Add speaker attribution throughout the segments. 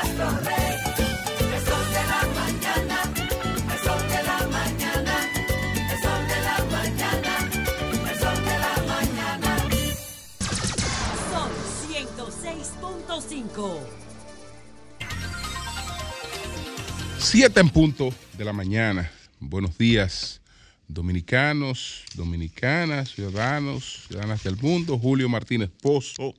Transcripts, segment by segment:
Speaker 1: astro rey. El sol de la mañana, el sol de la mañana, el sol de la mañana, el sol de la mañana.
Speaker 2: Sol 106.5.
Speaker 3: Siete en punto de la mañana. Buenos días, dominicanos, dominicanas, ciudadanos, ciudadanas del mundo. Julio Martínez Pozo,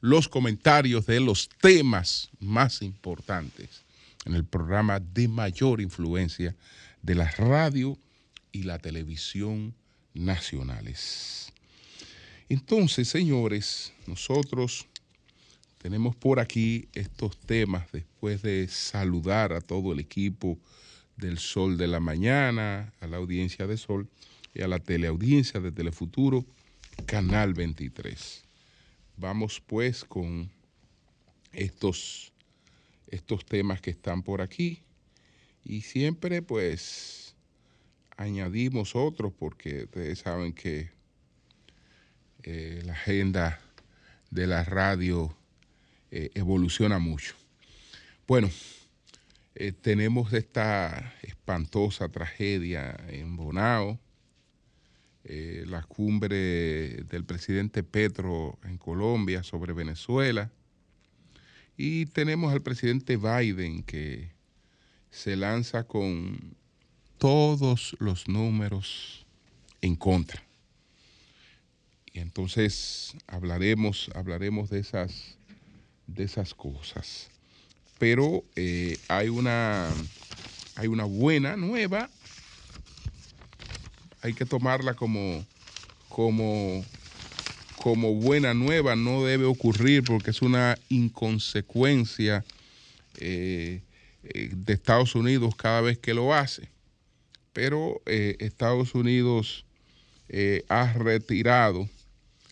Speaker 3: los comentarios de los temas más importantes en el programa de mayor influencia de la radio y la televisión nacionales. Entonces, señores, nosotros tenemos por aquí estos temas después de saludar a todo el equipo del Sol de la Mañana, a la audiencia de Sol y a la teleaudiencia de Telefuturo, Canal 23. Vamos pues con estos, estos temas que están por aquí y siempre pues añadimos otros porque ustedes saben que eh, la agenda de la radio eh, evoluciona mucho. Bueno, eh, tenemos esta espantosa tragedia en Bonao, eh, la cumbre del presidente Petro en Colombia sobre Venezuela, y tenemos al presidente Biden que se lanza con todos los números en contra. Y entonces hablaremos, hablaremos de esas, de esas cosas. Pero eh, hay, una, hay una buena nueva. Hay que tomarla como, como, como buena nueva. No debe ocurrir porque es una inconsecuencia eh, eh, de Estados Unidos cada vez que lo hace. Pero eh, Estados Unidos ha retirado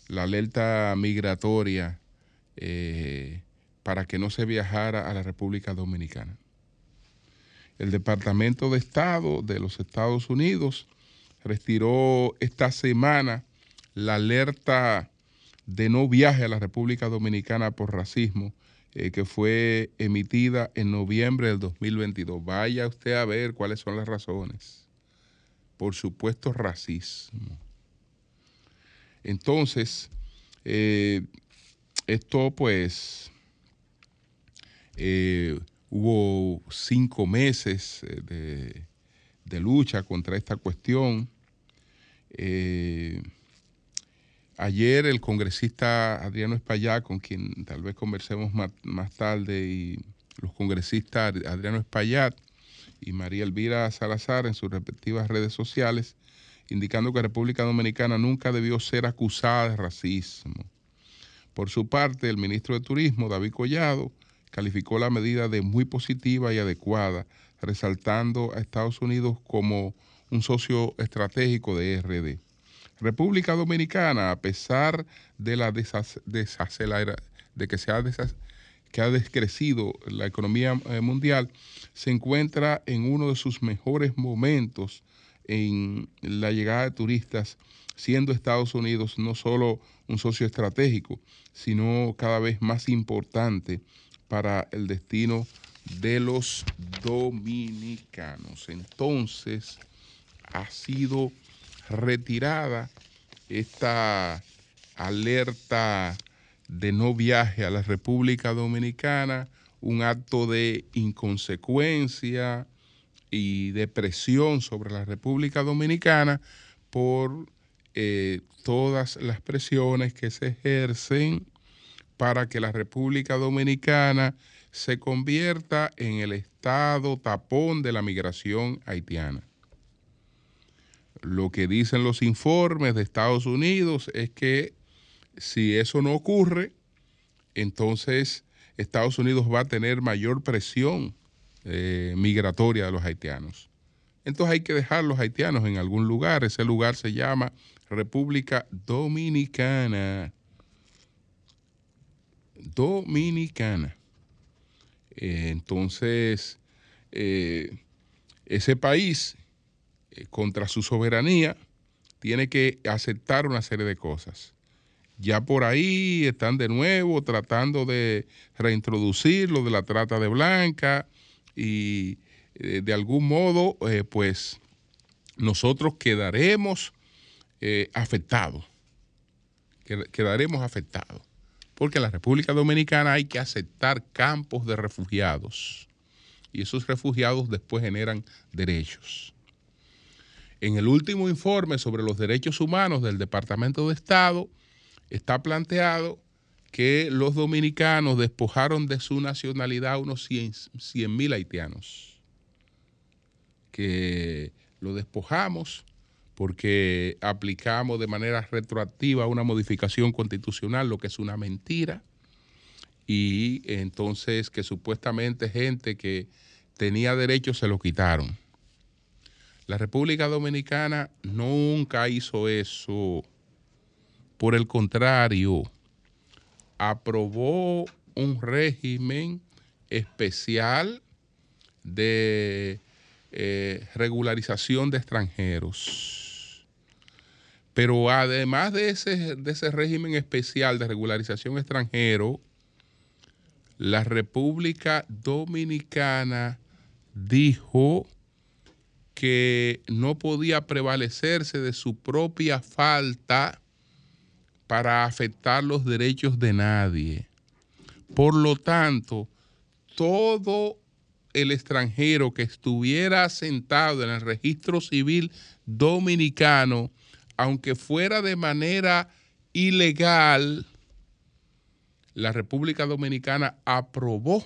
Speaker 3: la alerta migratoria para que no se viajara a la República Dominicana. El Departamento de Estado de los Estados Unidos retiró esta semana la alerta de no viaje a la República Dominicana por racismo eh, que fue emitida en noviembre del 2022. Vaya usted a ver cuáles son las razones. Por supuesto, racismo. Entonces, eh, esto pues eh, hubo cinco meses de, de lucha contra esta cuestión. Eh, ayer el congresista Adriano Espaillat, con quien tal vez conversemos más, más tarde, y los congresistas Adriano Espaillat y María Elvira Salazar en sus respectivas redes sociales, indicando que República Dominicana nunca debió ser acusada de racismo. Por su parte, el ministro de Turismo, David Collado, calificó la medida de muy positiva y adecuada, resaltando a Estados Unidos como un socio estratégico de RD. República Dominicana, a pesar de la desacelera- de que se ha, que ha descrecido la economía eh, mundial, se encuentra en uno de sus mejores momentos en la llegada de turistas, siendo Estados Unidos no solo un socio estratégico, sino cada vez más importante para el destino de los dominicanos. Entonces, ha sido retirada esta alerta de no viaje a la República Dominicana, un acto de inconsecuencia y de presión sobre la República Dominicana por eh, todas las presiones que se ejercen para que la República Dominicana se convierta en el estado tapón de la migración haitiana. Lo que dicen los informes de Estados Unidos es que si eso no ocurre, entonces Estados Unidos va a tener mayor presión eh, migratoria de los haitianos. Entonces hay que dejar los haitianos en algún lugar. Ese lugar se llama República Dominicana. Dominicana. Eh, entonces, eh, ese país, eh, contra su soberanía, tiene que aceptar una serie de cosas. ya por ahí están de nuevo tratando de reintroducir lo de la trata de blanca y de algún modo, pues nosotros quedaremos afectados. Qued- Quedaremos afectados. Porque en la República Dominicana hay que aceptar campos de refugiados. Y esos refugiados después generan derechos. En el último informe sobre los derechos humanos del Departamento de Estado está planteado que los dominicanos despojaron de su nacionalidad a unos 100 mil haitianos. Que lo despojamos porque aplicamos de manera retroactiva una modificación constitucional, lo que es una mentira. Y entonces que supuestamente gente que tenía derechos se lo quitaron. La República Dominicana nunca hizo eso. Por el contrario, aprobó un régimen especial de eh, regularización de extranjeros. Pero además de ese, de ese régimen especial de regularización extranjero, la República Dominicana dijo que no podía prevalecerse de su propia falta para afectar los derechos de nadie. Por lo tanto, todo el extranjero que estuviera asentado en el registro civil dominicano, aunque fuera de manera ilegal, la República Dominicana aprobó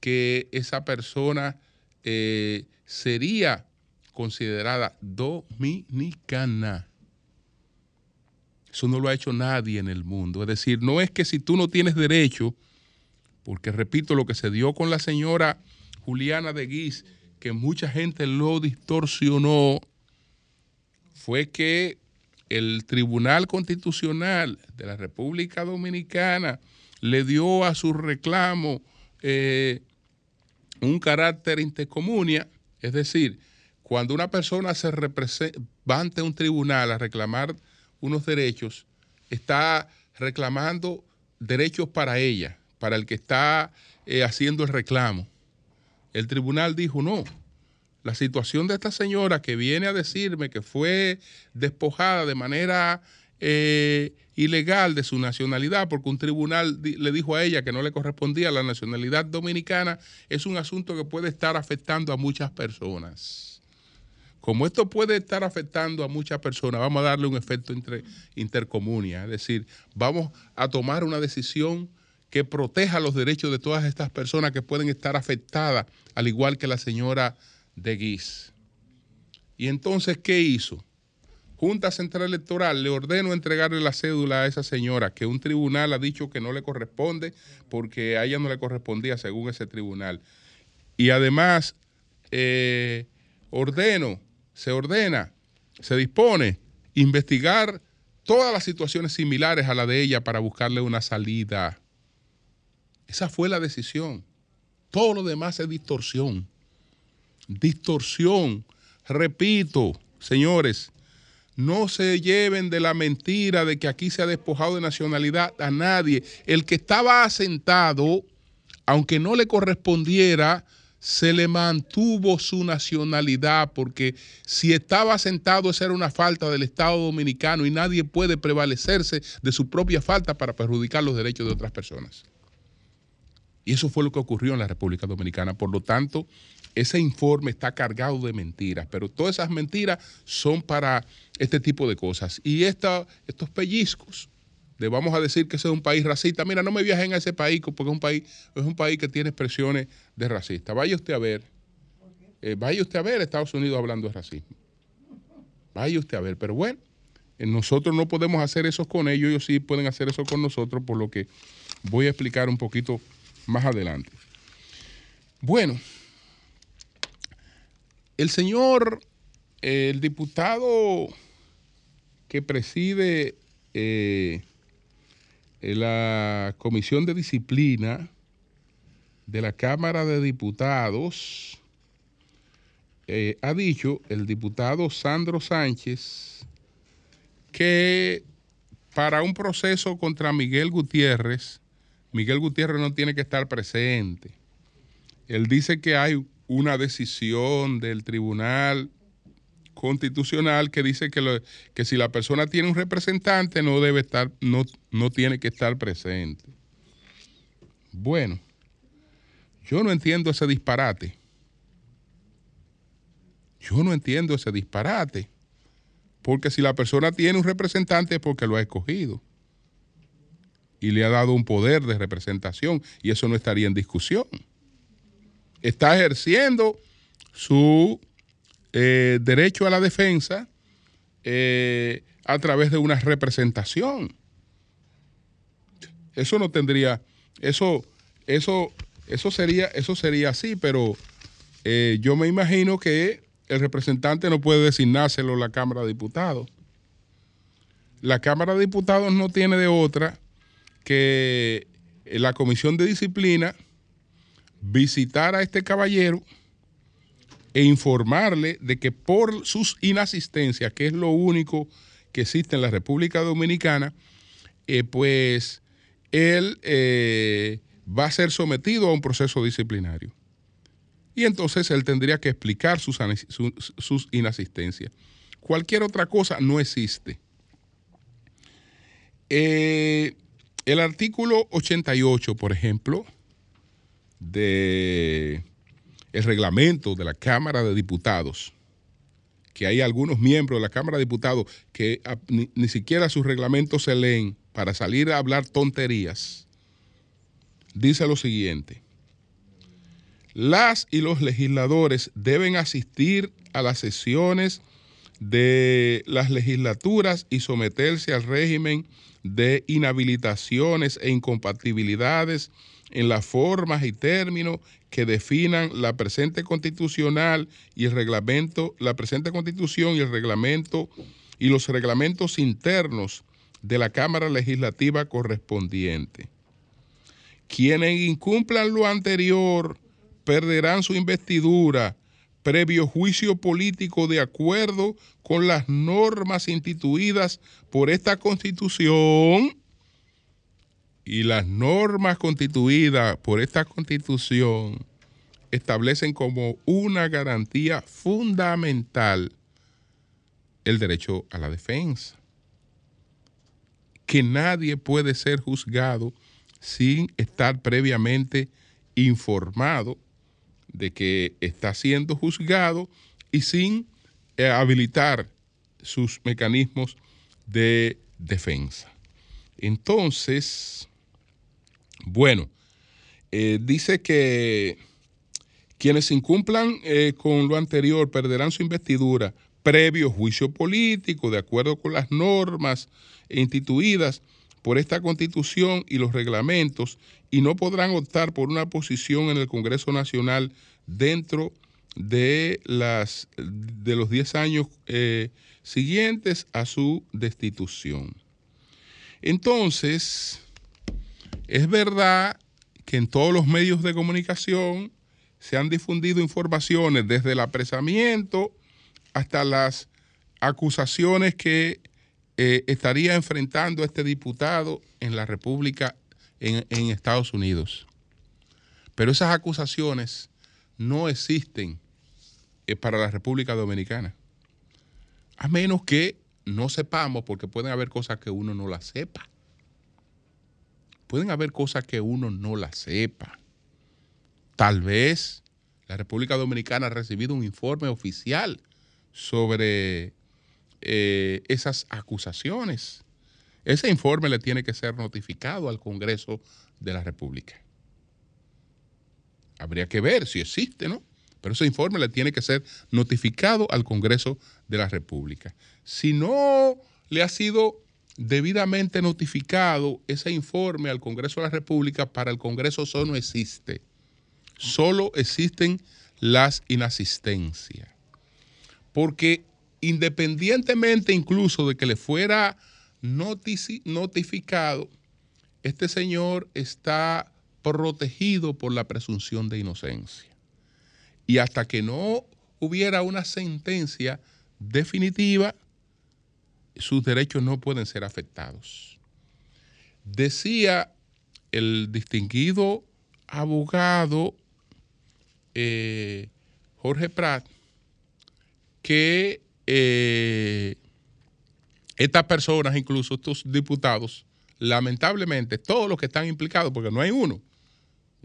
Speaker 3: que esa persona eh, sería considerada dominicana. Eso no lo ha hecho nadie en el mundo. Es decir, no es que si tú no tienes derecho, porque repito, lo que se dio con la señora Juliana de Guis, que mucha gente lo distorsionó, fue que el Tribunal Constitucional de la República Dominicana le dio a su reclamo eh, un carácter intercomunia, es decir, cuando una persona se va ante un tribunal a reclamar unos derechos, está reclamando derechos para ella, para el que está eh, haciendo el reclamo. El tribunal dijo, no, la situación de esta señora que viene a decirme que fue despojada de manera eh, ilegal de su nacionalidad porque un tribunal le dijo a ella que no le correspondía la nacionalidad dominicana, es un asunto que puede estar afectando a muchas personas. Como esto puede estar afectando a muchas personas, vamos a darle un efecto entre, intercomunia, es decir, vamos a tomar una decisión que proteja los derechos de todas estas personas que pueden estar afectadas, al igual que la señora de Guis. Y entonces, ¿qué hizo? Junta Central Electoral le ordenó entregarle la cédula a esa señora, que un tribunal ha dicho que no le corresponde porque a ella no le correspondía según ese tribunal. Y además, eh, ordeno, se ordena, se dispone investigar todas las situaciones similares a la de ella para buscarle una salida. Esa fue la decisión. Todo lo demás es distorsión. Distorsión. Repito, señores, no se lleven de la mentira de que aquí se ha despojado de nacionalidad a nadie. El que estaba asentado, aunque no le correspondiera, se le mantuvo su nacionalidad, porque si estaba asentado, esa era una falta del Estado dominicano y nadie puede prevalecerse de su propia falta para perjudicar los derechos de otras personas. Y eso fue lo que ocurrió en la República Dominicana. Por lo tanto, ese informe está cargado de mentiras, pero todas esas mentiras son para este tipo de cosas. Y estos pellizcos de vamos a decir que ese es un país racista, mira, no me viajen a ese país porque es un país, es un país que tiene expresiones de racista. Vaya usted a ver, eh, vaya usted a ver Estados Unidos hablando de racismo. Vaya usted a ver, pero bueno, eh, nosotros no podemos hacer eso con ellos, ellos sí pueden hacer eso con nosotros, por lo que voy a explicar un poquito más adelante. Bueno, el señor, el diputado que preside eh, la Comisión de Disciplina de la Cámara de Diputados, eh, ha dicho el diputado Sandro Sánchez que para un proceso contra Miguel Gutiérrez, Miguel Gutiérrez no tiene que estar presente. Él dice que hay una decisión del Tribunal Constitucional que dice que, lo- que si la persona tiene un representante no debe estar, no, no tiene que estar presente. Bueno, yo no entiendo ese disparate. Yo no entiendo ese disparate. Porque si la persona tiene un representante es porque lo ha escogido. Y le ha dado un poder de representación. Y eso no estaría en discusión. Está ejerciendo su eh, derecho a la defensa eh, a través de una representación. Eso no tendría, eso, eso, eso sería, eso sería así, pero eh, yo me imagino que el representante no puede designárselo la Cámara de Diputados. La Cámara de Diputados no tiene de otra que la Comisión de Disciplina visitar a este caballero e informarle de que por sus inasistencias, que es lo único que existe en la República Dominicana, eh, pues él eh, va a ser sometido a un proceso disciplinario. Y entonces él tendría que explicar sus, sus inasistencias. Cualquier otra cosa no existe. Eh, el artículo 88, por ejemplo, de el reglamento de la Cámara de Diputados, que hay algunos miembros de la Cámara de Diputados que ni, ni siquiera sus reglamentos se leen para salir a hablar tonterías, dice lo siguiente. Las y los legisladores deben asistir a las sesiones de las legislaturas y someterse al régimen de inhabilitaciones e incompatibilidades en las formas y términos que definan la presente constitucional y el reglamento, la presente constitución y el reglamento y los reglamentos internos de la Cámara Legislativa correspondiente. Quienes incumplan lo anterior perderán su investidura previo juicio político de acuerdo con las normas instituidas por esta constitución y las normas constituidas por esta constitución establecen como una garantía fundamental el derecho a la defensa. Que nadie puede ser juzgado sin estar previamente informado de que está siendo juzgado y sin eh, habilitar sus mecanismos de defensa. Entonces, bueno, eh, dice que quienes incumplan eh, con lo anterior perderán su investidura previo juicio político de acuerdo con las normas instituidas por esta constitución y los reglamentos y no podrán optar por una posición en el Congreso Nacional dentro de, las, de los 10 años eh, siguientes a su destitución. Entonces, es verdad que en todos los medios de comunicación se han difundido informaciones desde el apresamiento hasta las acusaciones que eh, estaría enfrentando este diputado en la República en, Estados Unidos. Pero esas acusaciones no existen eh, para la República Dominicana. A menos que no sepamos, porque pueden haber cosas que uno no las sepa. Pueden haber cosas que uno no las sepa. Tal vez la República Dominicana ha recibido un informe oficial sobre eh, esas acusaciones. Ese informe le tiene que ser notificado al Congreso de la República. Habría que ver si existe, ¿no? Pero ese informe le tiene que ser notificado al Congreso de la República. Si no le ha sido debidamente notificado ese informe al Congreso de la República, para el Congreso eso no existe. Solo existen las inasistencias. Porque independientemente incluso de que le fuera notificado, este señor está protegido por la presunción de inocencia. Y hasta que no hubiera una sentencia definitiva, sus derechos no pueden ser afectados. Decía el distinguido abogado eh, Jorge Prat que eh, estas personas, incluso estos diputados, lamentablemente, todos los que están implicados, porque no hay uno,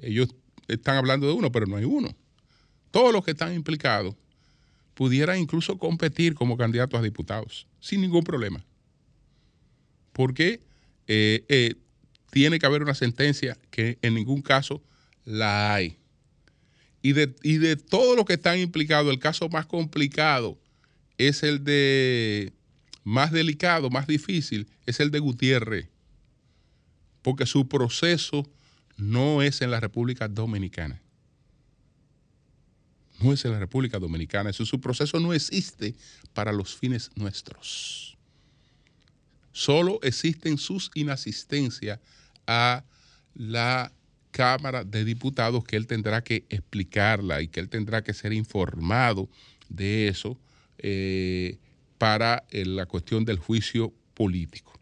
Speaker 3: ellos están hablando de uno, pero no hay uno, todos los que están implicados pudieran incluso competir como candidatos a diputados, sin ningún problema. Porque eh, eh, tiene que haber una sentencia que en ningún caso la hay. Y de, y de todos los que están implicados, el caso más complicado es el de, más delicado, más difícil, es el de Gutiérrez. Porque su proceso no es en la República Dominicana. No es en la República Dominicana. Eso, su proceso no existe para los fines nuestros. Solo existen sus inasistencias a la Cámara de Diputados que él tendrá que explicarla y que él tendrá que ser informado de eso eh, para eh, la cuestión del juicio político.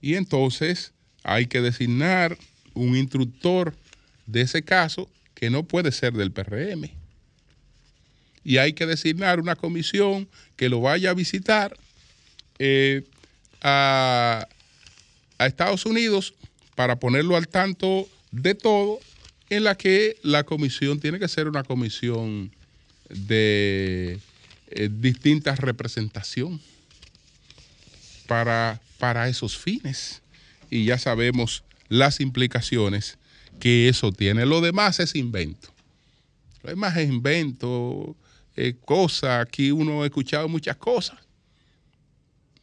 Speaker 3: Y entonces hay que designar un instructor de ese caso que no puede ser del PRM. Y hay que designar una comisión que lo vaya a visitar eh, a, a Estados Unidos para ponerlo al tanto de todo, en la que la comisión tiene que ser una comisión de eh, distinta representación para, para esos fines. Y ya sabemos las implicaciones que eso tiene. Lo demás es invento. Lo demás es invento, eh, cosas. Aquí uno ha escuchado muchas cosas.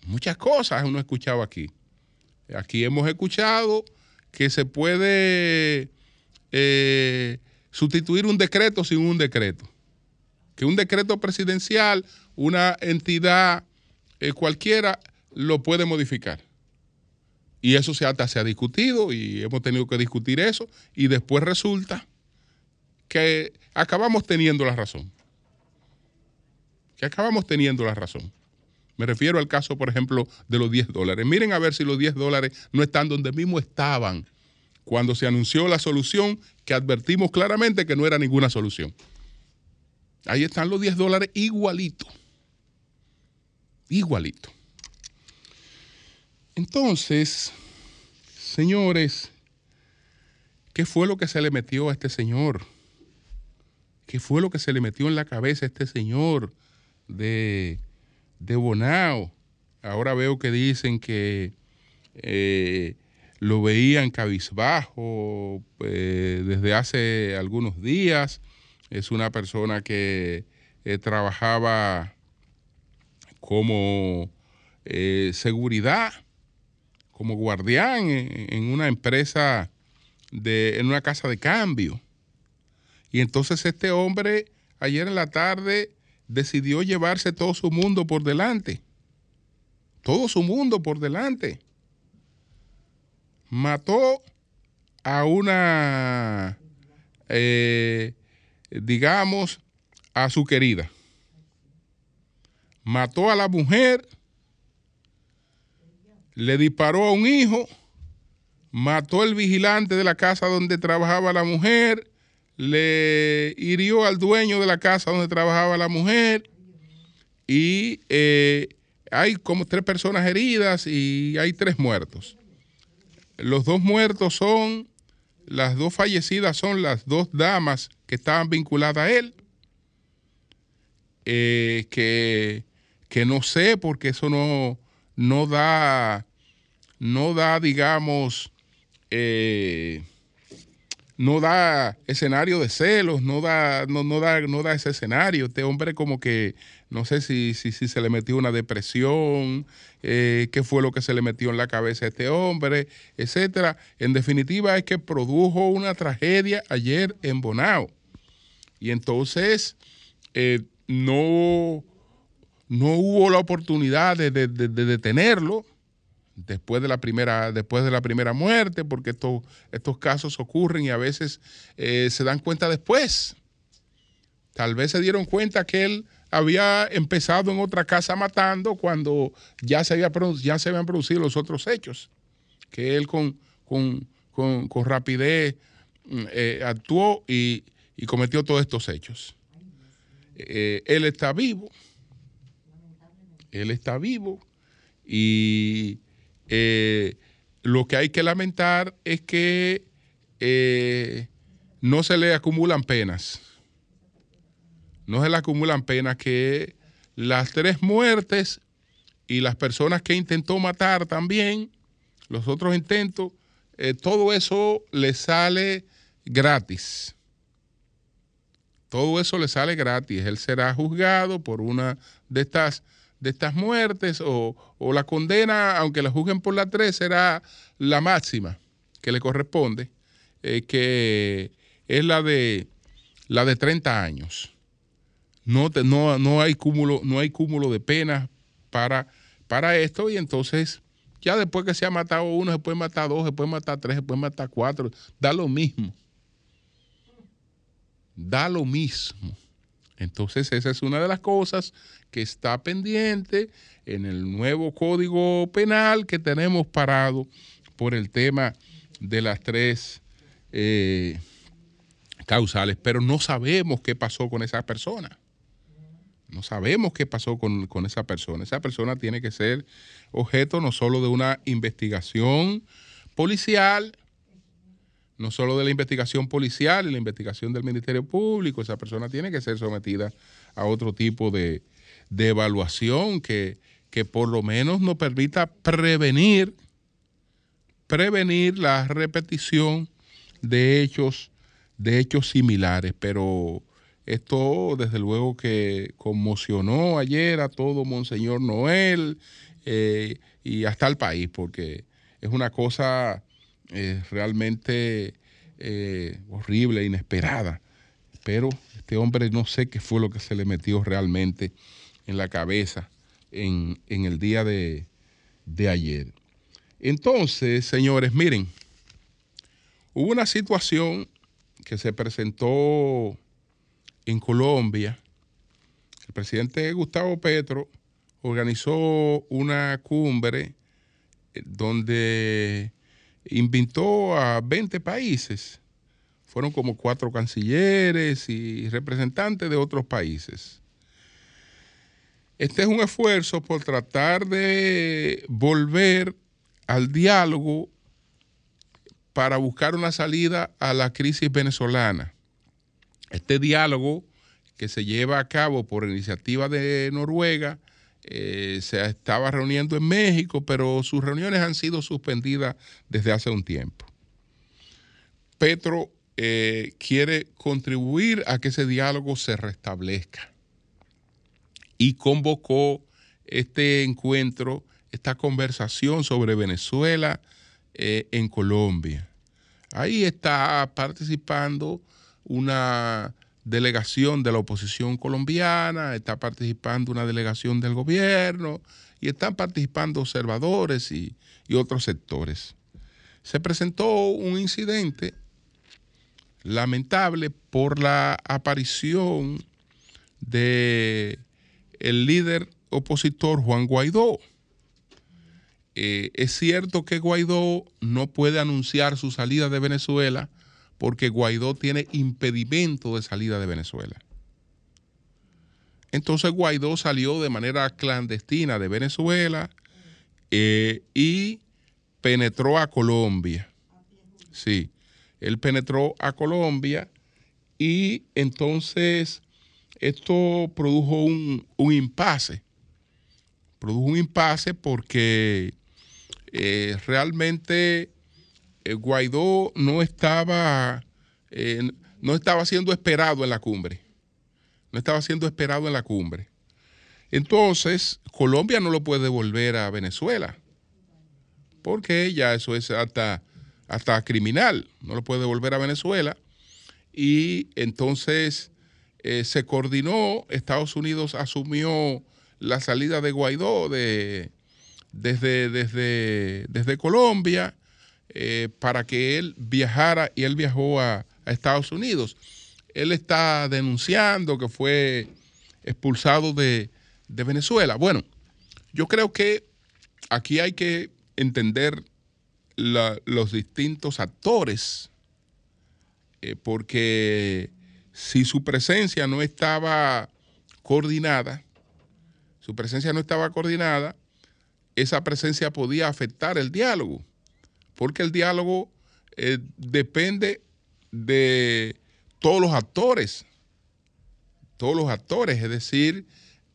Speaker 3: Muchas cosas uno ha escuchado aquí. Aquí hemos escuchado que se puede eh, sustituir un decreto sin un decreto. Que un decreto presidencial, una entidad eh, cualquiera, lo puede modificar. Y eso se, ha discutido y hemos tenido que discutir eso y después resulta que acabamos teniendo la razón. Que acabamos teniendo la razón. Me refiero al caso, por ejemplo, de los 10 dólares. Miren a ver si los 10 dólares no están donde mismo estaban cuando se anunció la solución que advertimos claramente que no era ninguna solución. Ahí están los 10 dólares igualito. Igualito. Entonces, señores, ¿qué fue lo que se le metió a este señor? ¿Qué fue lo que se le metió en la cabeza a este señor de de Bonao. Ahora veo que dicen que eh, lo veían cabizbajo eh, desde hace algunos días. Es una persona que eh, trabajaba como seguridad, como guardián en, en, una empresa, de, en una casa de cambio. Y entonces este hombre ayer en la tarde decidió llevarse todo su mundo por delante. Todo su mundo por delante. Mató a una, eh, digamos, a su querida. Mató a la mujer, le disparó a un hijo, mató al vigilante de la casa donde trabajaba la mujer, le hirió al dueño de la casa donde trabajaba la mujer y eh, hay como tres personas heridas y hay tres muertos. Los dos muertos son, las dos fallecidas son las dos damas que estaban vinculadas a él, eh, que, que, no sé porque eso no, no da, no da, digamos, eh, no da escenario de celos, no da, no, no da, no da ese escenario. Este hombre como que, no sé si, si, si se le metió una depresión, eh, qué fue lo que se le metió en la cabeza a este hombre, etcétera. En definitiva es que produjo una tragedia ayer en Bonao. Y entonces eh, no, no hubo la oportunidad de, de, de, de detenerlo después de la primera, después de la primera muerte, porque estos, casos ocurren y a veces eh, se dan cuenta después. Tal vez se dieron cuenta que él había empezado en otra casa matando cuando ya se, había, ya se habían producido los otros hechos. Que él con, con, con- con rapidez mm, eh, actuó y, y cometió todos estos hechos. Eh, él está vivo. Él está vivo. Y eh, lo que hay que lamentar es que eh, no se le acumulan penas. No se le acumulan penas que las tres muertes y las personas que intentó matar también, los otros intentos, eh, todo eso le sale gratis. Todo eso le sale gratis. Él será juzgado por una de estas, de estas muertes o, o la condena, aunque la juzguen por la tres, será la máxima que le corresponde, eh, que es la de, la de 30 años. No, te- no, no, hay cúmulo, no hay cúmulo de penas para, para esto y entonces ya después que se ha matado uno, se puede matar dos, se puede matar tres, se puede matar cuatro, da lo mismo. Da lo mismo. Entonces esa es una de las cosas que está pendiente en el nuevo código penal que tenemos parado por el tema de las tres eh, causales, pero no sabemos qué pasó con esa persona. No sabemos qué pasó con, con esa persona. Esa persona tiene que ser objeto no solo de una investigación policial, no solo de la investigación policial y la investigación del Ministerio Público, esa persona tiene que ser sometida a otro tipo de, de evaluación que, que por lo menos nos permita prevenir, prevenir la repetición de hechos, de hechos similares. Pero esto, desde luego, que conmocionó ayer a todo Monseñor Noel eh, y hasta el país, porque es una cosa eh, realmente eh, horrible, inesperada. Pero este hombre no sé qué fue lo que se le metió realmente en la cabeza en, en el día de, de ayer. Entonces, señores, miren, hubo una situación que se presentó en Colombia. El presidente Gustavo Petro organizó una cumbre eh, donde invitó a 20 países. Fueron como cuatro cancilleres y representantes de otros países. Este es un esfuerzo por tratar de volver al diálogo para buscar una salida a la crisis venezolana. Este diálogo que se lleva a cabo por iniciativa de Noruega eh, se estaba reuniendo en México, pero sus reuniones han sido suspendidas desde hace un tiempo. Petro eh, quiere contribuir a que ese diálogo se restablezca y convocó este encuentro, esta conversación sobre Venezuela eh, en Colombia. Ahí está participando una delegación de la oposición colombiana, está participando una delegación del gobierno y están participando observadores y, otros sectores. Se presentó un incidente lamentable por la aparición de el líder opositor Juan Guaidó. Eh, es cierto que Guaidó no puede anunciar su salida de Venezuela porque Guaidó tiene impedimento de salida de Venezuela. Entonces Guaidó salió de manera clandestina de Venezuela eh, y penetró a Colombia. Sí, él penetró a Colombia y entonces esto produjo un, un impasse. Produjo un impasse porque eh, realmente Guaidó no estaba, eh, no estaba siendo esperado en la cumbre. No estaba siendo esperado en la cumbre. Entonces, Colombia no lo puede devolver a Venezuela. Porque ya eso es hasta, hasta criminal. No lo puede devolver a Venezuela. Y entonces eh, se coordinó, Estados Unidos asumió la salida de Guaidó de, desde, desde, desde Colombia eh, para que él viajara y él viajó a, Estados Unidos. Él está denunciando que fue expulsado de, Venezuela. Bueno, yo creo que aquí hay que entender los distintos actores, eh, porque si su presencia no estaba coordinada, su presencia no estaba coordinada, esa presencia podía afectar el diálogo, porque el diálogo eh, depende de todos los actores, todos los actores, es decir,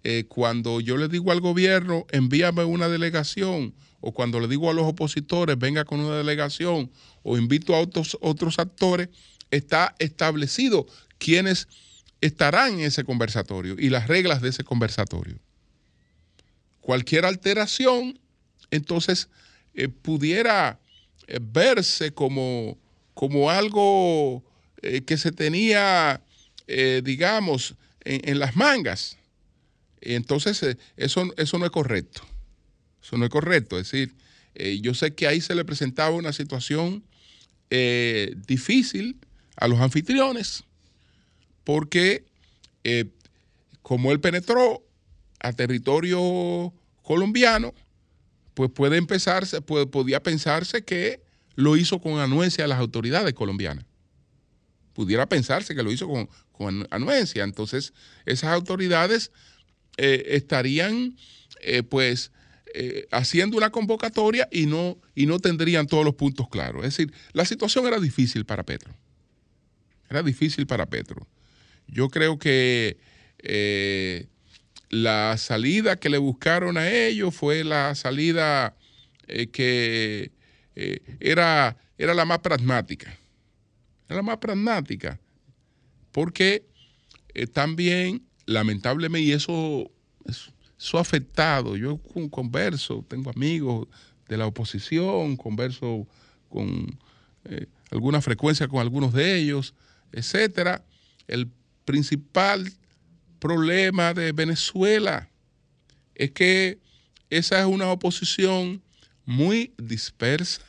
Speaker 3: eh, cuando yo le digo al gobierno, envíame una delegación, o cuando le digo a los opositores, venga con una delegación, o invito a otros, otros actores, está establecido quiénes estarán en ese conversatorio y las reglas de ese conversatorio. Cualquier alteración, entonces, eh, pudiera verse como, como algo eh, que se tenía, eh, digamos, en, las mangas. Entonces, eh, eso, eso no es correcto. Eso no es correcto. Es decir, eh, yo sé que ahí se le presentaba una situación eh, difícil a los anfitriones, porque eh, como él penetró a territorio colombiano, pues puede empezarse, puede- podía pensarse que lo hizo con anuencia a las autoridades colombianas. Pudiera pensarse que lo hizo con, con anuencia. Entonces, esas autoridades eh, estarían, eh, pues, eh, haciendo una convocatoria y no, y no tendrían todos los puntos claros. Es decir, la situación era difícil para Petro. Era difícil para Petro. Yo creo que la salida que le buscaron a ellos fue la salida eh, que eh, era, era la más pragmática. Era la más pragmática. Porque eh, también, lamentablemente, y eso, eso, eso ha afectado. Yo con- converso, tengo amigos de la oposición, converso con alguna frecuencia con algunos de ellos, etcétera. El principal problema de Venezuela es que esa es una oposición muy dispersa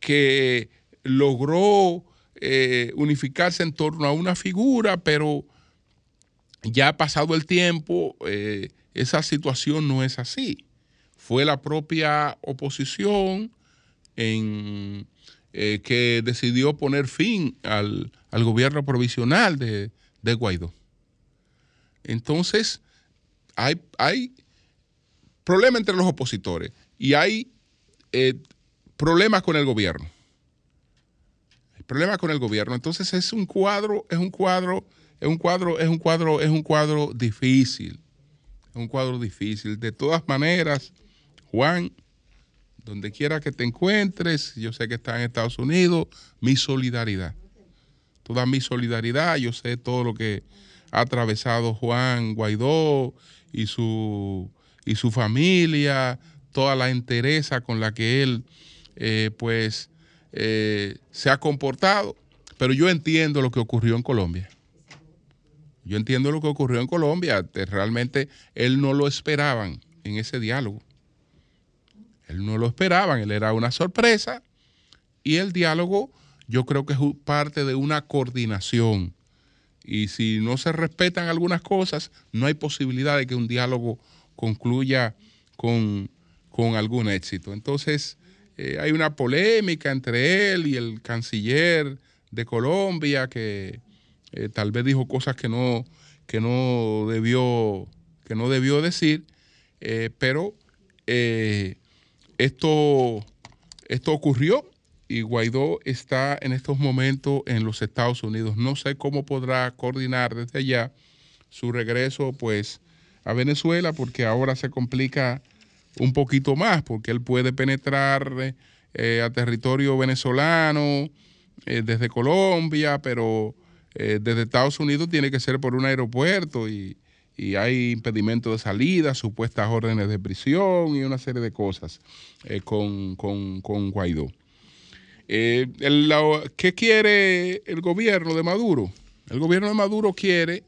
Speaker 3: que logró eh, unificarse en torno a una figura, pero ya ha pasado el tiempo, eh, esa situación no es así. Fue la propia oposición en, eh, que decidió poner fin al, al gobierno provisional de, de Guaidó. Entonces, hay, hay problema entre los opositores y hay eh, problemas con el gobierno. Hay problemas con el gobierno. Entonces es un cuadro, es un cuadro, es un cuadro, es un cuadro, es un cuadro difícil. Es un cuadro difícil. De todas maneras, Juan, donde quiera que te encuentres, yo sé que estás en Estados Unidos, mi solidaridad. Toda mi solidaridad, yo sé todo lo que ha atravesado Juan Guaidó y su, y su familia, toda la entereza con la que él eh, pues eh, se ha comportado. Pero yo entiendo lo que ocurrió en Colombia. Yo entiendo lo que ocurrió en Colombia. Realmente él no lo esperaban en ese diálogo. Él no lo esperaban, él era una sorpresa. Y el diálogo yo creo que es parte de una coordinación. Y si no se respetan algunas cosas, no hay posibilidad de que un diálogo concluya con, con algún éxito. Entonces, eh, hay una polémica entre él y el canciller de Colombia que eh, tal vez dijo cosas que no, que no debió, que no debió decir, eh, pero esto, esto ocurrió y Guaidó está en estos momentos en los Estados Unidos. No sé cómo podrá coordinar desde allá su regreso pues a Venezuela porque ahora se complica un poquito más porque él puede penetrar eh, a territorio venezolano eh, desde Colombia, pero eh, desde Estados Unidos tiene que ser por un aeropuerto y, hay impedimento de salida, supuestas órdenes de prisión y una serie de cosas con, con, con Guaidó. Eh, ¿Qué quiere el gobierno de Maduro? El gobierno de Maduro quiere,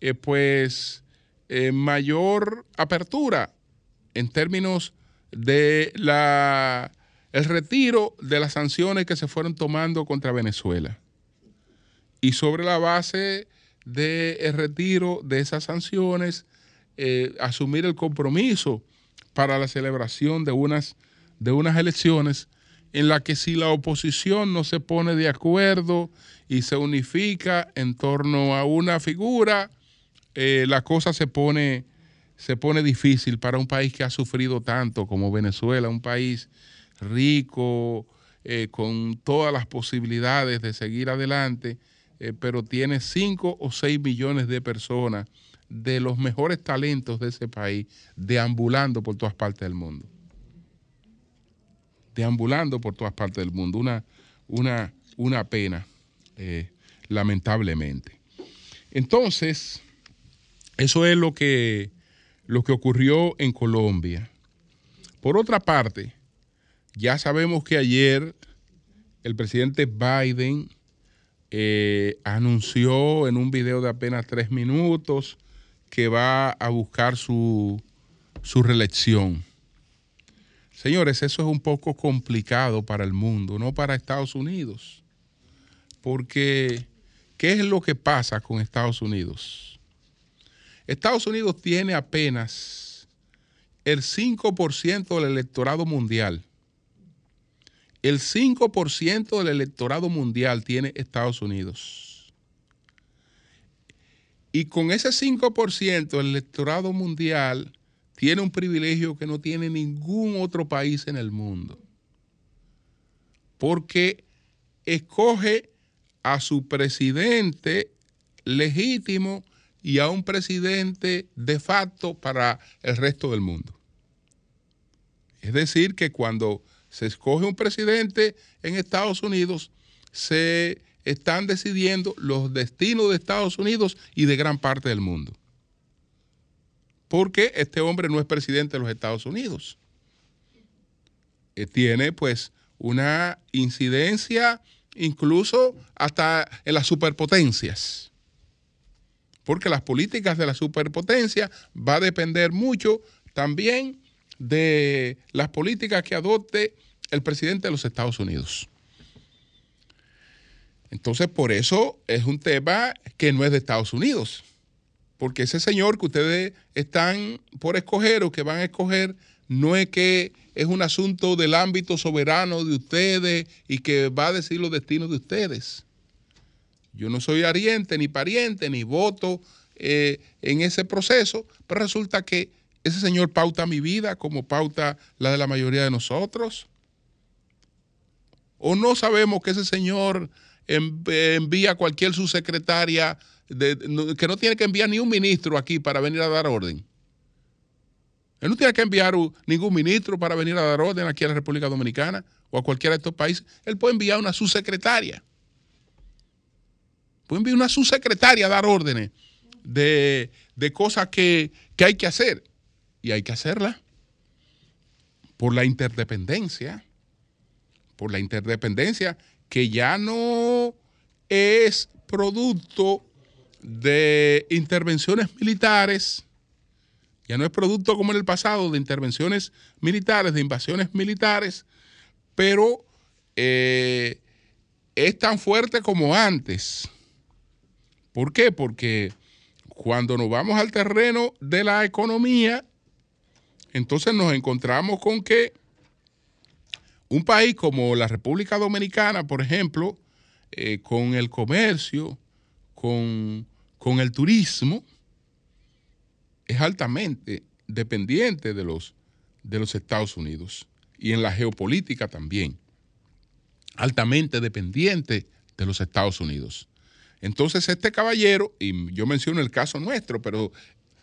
Speaker 3: eh, pues, eh, mayor apertura en términos de la, el retiro de las sanciones que se fueron tomando contra Venezuela. Y sobre la base del retiro de esas sanciones, asumir el compromiso para la celebración de unas, de unas elecciones en la que si la oposición no se pone de acuerdo y se unifica en torno a una figura, eh, la cosa se pone, se pone difícil para un país que ha sufrido tanto como Venezuela, un país rico, eh, con todas las posibilidades de seguir adelante, eh, pero tiene 5 o 6 millones de personas de los mejores talentos de ese país deambulando por todas partes del mundo. Deambulando por todas partes del mundo. Una, una, una pena, eh, lamentablemente. Entonces, eso es lo que, lo que ocurrió en Colombia. Por otra parte, ya sabemos que ayer el presidente Biden eh, anunció en un video de apenas tres minutos que va a buscar su, su reelección. Señores, eso es un poco complicado para el mundo, no para Estados Unidos. Porque, ¿qué es lo que pasa con Estados Unidos? Estados Unidos tiene apenas el 5% del electorado mundial. El 5% del electorado mundial tiene Estados Unidos. Y con ese 5% el electorado mundial tiene un privilegio que no tiene ningún otro país en el mundo. Porque escoge a su presidente legítimo y a un presidente de facto para el resto del mundo. Es decir, que cuando se escoge un presidente en Estados Unidos, se están decidiendo los destinos de Estados Unidos y de gran parte del mundo. Porque este hombre no es presidente de los Estados Unidos. Eh, tiene pues una incidencia incluso hasta en las superpotencias. Porque las políticas de la superpotencia va a depender mucho también de las políticas que adopte el presidente de los Estados Unidos. Entonces, por eso es un tema que no es de Estados Unidos. Porque ese señor que ustedes están por escoger o que van a escoger, no es que es un asunto del ámbito soberano de ustedes y que va a decir los destinos de ustedes. Yo no soy ariente, ni pariente, ni voto eh, en ese proceso, pero resulta que ese señor pauta mi vida como pauta la de la mayoría de nosotros. O no sabemos que ese señor envía a cualquier subsecretaria, que no tiene que enviar ni un ministro aquí para venir a dar orden. Él no tiene que enviar ningún ministro para venir a dar orden aquí a la República Dominicana o a cualquiera de estos países. Él puede enviar una subsecretaria. Puede enviar una subsecretaria a dar órdenes de, cosas que, que hay que hacer y hay que hacerla por la interdependencia, por la interdependencia que ya no es producto de intervenciones militares, ya no es producto como en el pasado de intervenciones militares, de invasiones militares, pero eh, es tan fuerte como antes. ¿Por qué? Porque cuando nos vamos al terreno de la economía, entonces nos encontramos con que un país como la República Dominicana, por ejemplo, eh, con el comercio, con, con, el turismo, es altamente dependiente de los, de los Estados Unidos y en la geopolítica también, altamente dependiente de los Estados Unidos. Entonces este caballero, y yo menciono el caso nuestro, pero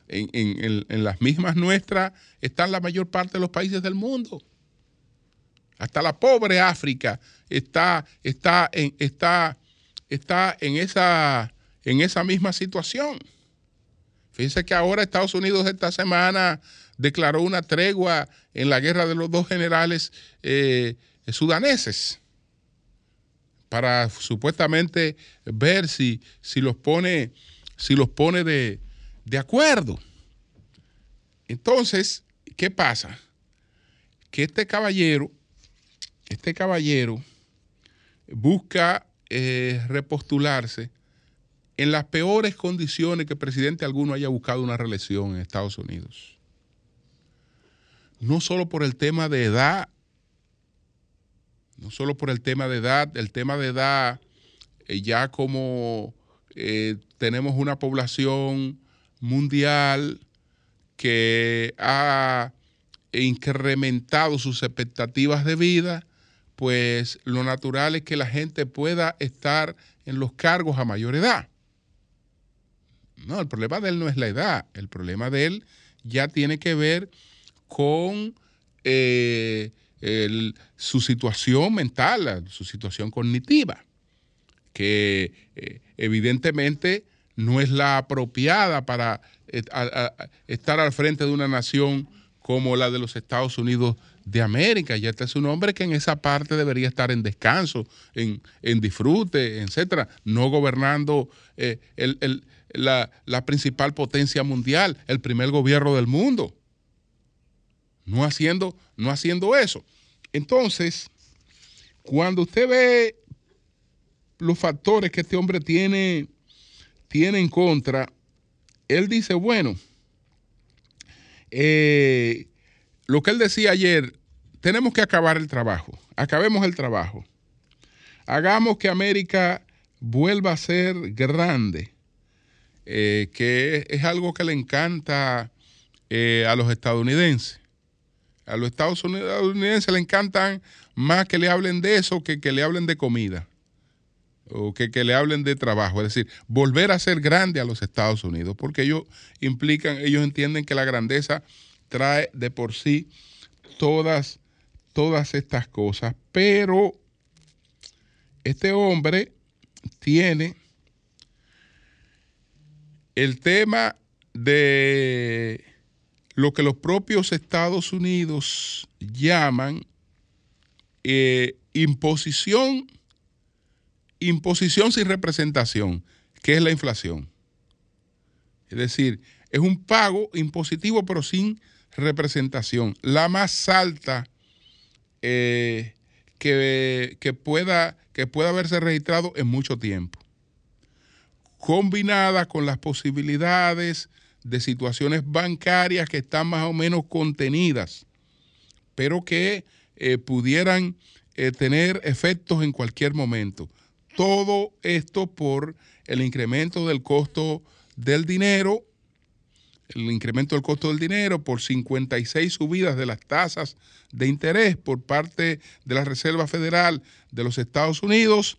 Speaker 3: en, las mismas nuestras están la mayor parte de los países del mundo. Hasta la pobre África está, está, en, está, está en, esa, en esa misma situación. Fíjense que ahora Estados Unidos esta semana declaró una tregua en la guerra de los dos generales eh, sudaneses para supuestamente ver si, si los pone, si los pone de, de acuerdo. Entonces, ¿qué pasa? Que este caballero, este caballero busca eh, repostularse en las peores condiciones que presidente alguno haya buscado una reelección en Estados Unidos. No solo por el tema de edad, no solo por el tema de edad, el tema de edad, eh, ya como eh, tenemos una población mundial que ha incrementado sus expectativas de vida, pues lo natural es que la gente pueda estar en los cargos a mayor edad. No, el problema de él no es la edad, el problema de él ya tiene que ver con eh, su situación mental, su situación cognitiva, que eh, evidentemente no es la apropiada para eh, estar al frente de una nación como la de los Estados Unidos de América. Ya este es un hombre que en esa parte debería estar en descanso, en, en disfrute, etcétera, no gobernando eh, el- el- la, principal potencia mundial, el primer gobierno del mundo. No haciendo, no haciendo eso. Entonces, cuando usted ve los factores que este hombre tiene, tiene en contra, él dice, bueno, eh, lo que él decía ayer, tenemos que acabar el trabajo, acabemos el trabajo, hagamos que América vuelva a ser grande, eh, que es algo que le encanta eh, a los estadounidenses. A los Estados Unidos- estadounidenses le encantan más que le hablen de eso que que le hablen de comida o que, que le hablen de trabajo, es decir, volver a ser grande a los Estados Unidos, porque ellos implican, ellos entienden que la grandeza trae de por sí todas, todas estas cosas, pero este hombre tiene el tema de lo que los propios Estados Unidos llaman eh, imposición imposición sin representación, que es la inflación. Es decir, es un pago impositivo pero sin representación, la más alta eh, que, que pueda, que pueda haberse registrado en mucho tiempo, combinada con las posibilidades de situaciones bancarias que están más o menos contenidas, pero que eh, pudieran eh, tener efectos en cualquier momento. Todo esto por el incremento del costo del dinero, el incremento del costo del dinero por 56 subidas de las tasas de interés por parte de la Reserva Federal de los Estados Unidos,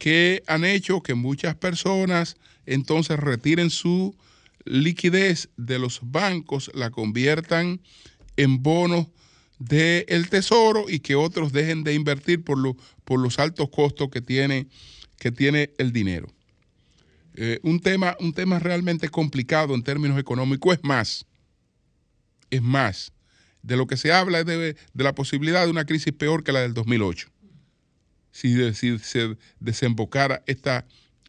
Speaker 3: que han hecho que muchas personas entonces retiren su liquidez de los bancos, la conviertan en bonos del tesoro y que otros dejen de invertir por los altos costos que tiene, que tiene el dinero. Eh, un, tema, un tema realmente complicado en términos económicos. Es más, es más, de lo que se habla es de, de la posibilidad de una crisis peor que la del 2008. Si, si se desembocara esta,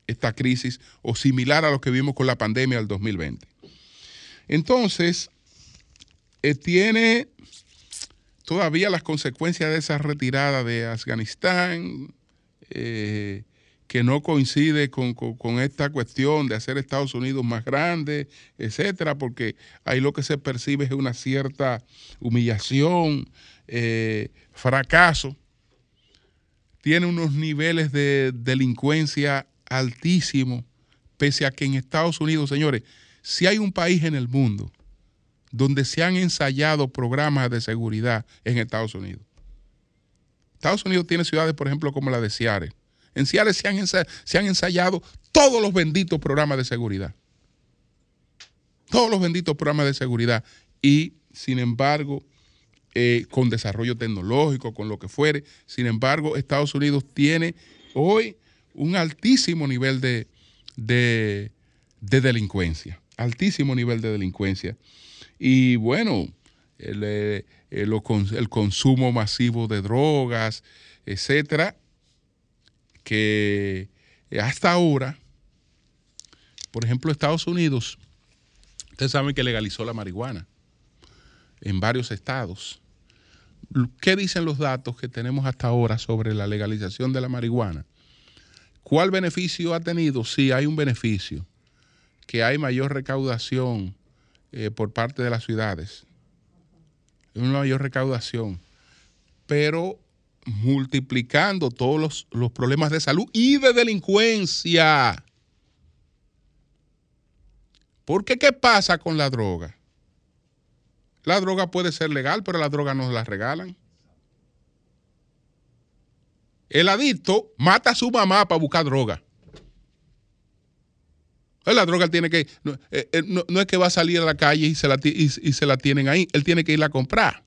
Speaker 3: esta crisis o similar a lo que vimos con la pandemia del 2020. Entonces, eh, tiene todavía las consecuencias de esa retirada de Afganistán, eh, que no coincide con, con- con esta cuestión de hacer Estados Unidos más grande, etcétera, porque ahí lo que se percibe es una cierta humillación, eh, fracaso. Tiene unos niveles de delincuencia altísimos, pese a que en Estados Unidos, señores, si hay un país en el mundo donde se han ensayado programas de seguridad en Estados Unidos. Estados Unidos tiene ciudades, por ejemplo, como la de Seattle. En Seattle se han, se han ensayado todos los benditos programas de seguridad. Todos los benditos programas de seguridad. Y, sin embargo, eh, con desarrollo tecnológico, con lo que fuere, sin embargo, Estados Unidos tiene hoy un altísimo nivel de, de- de delincuencia. Altísimo nivel de delincuencia. Y bueno, el, eh, eh, cons- el consumo masivo de drogas, etcétera, que hasta ahora, por ejemplo, Estados Unidos, ustedes saben que legalizó la marihuana en varios estados. ¿Qué dicen los datos que tenemos hasta ahora sobre la legalización de la marihuana? ¿Cuál beneficio ha tenido? Sí, hay un beneficio, que hay mayor recaudación eh, por parte de las ciudades. Una mayor recaudación. Pero multiplicando todos los, los problemas de salud y de delincuencia. Porque ¿qué pasa con la droga? La droga puede ser legal, pero la droga no la regalan. El adicto mata a su mamá para buscar droga. Pues La droga tiene que. No, eh, eh, no- no es que va a salir a la calle y se, la, y, y se la tienen ahí. Él tiene que ir a comprar.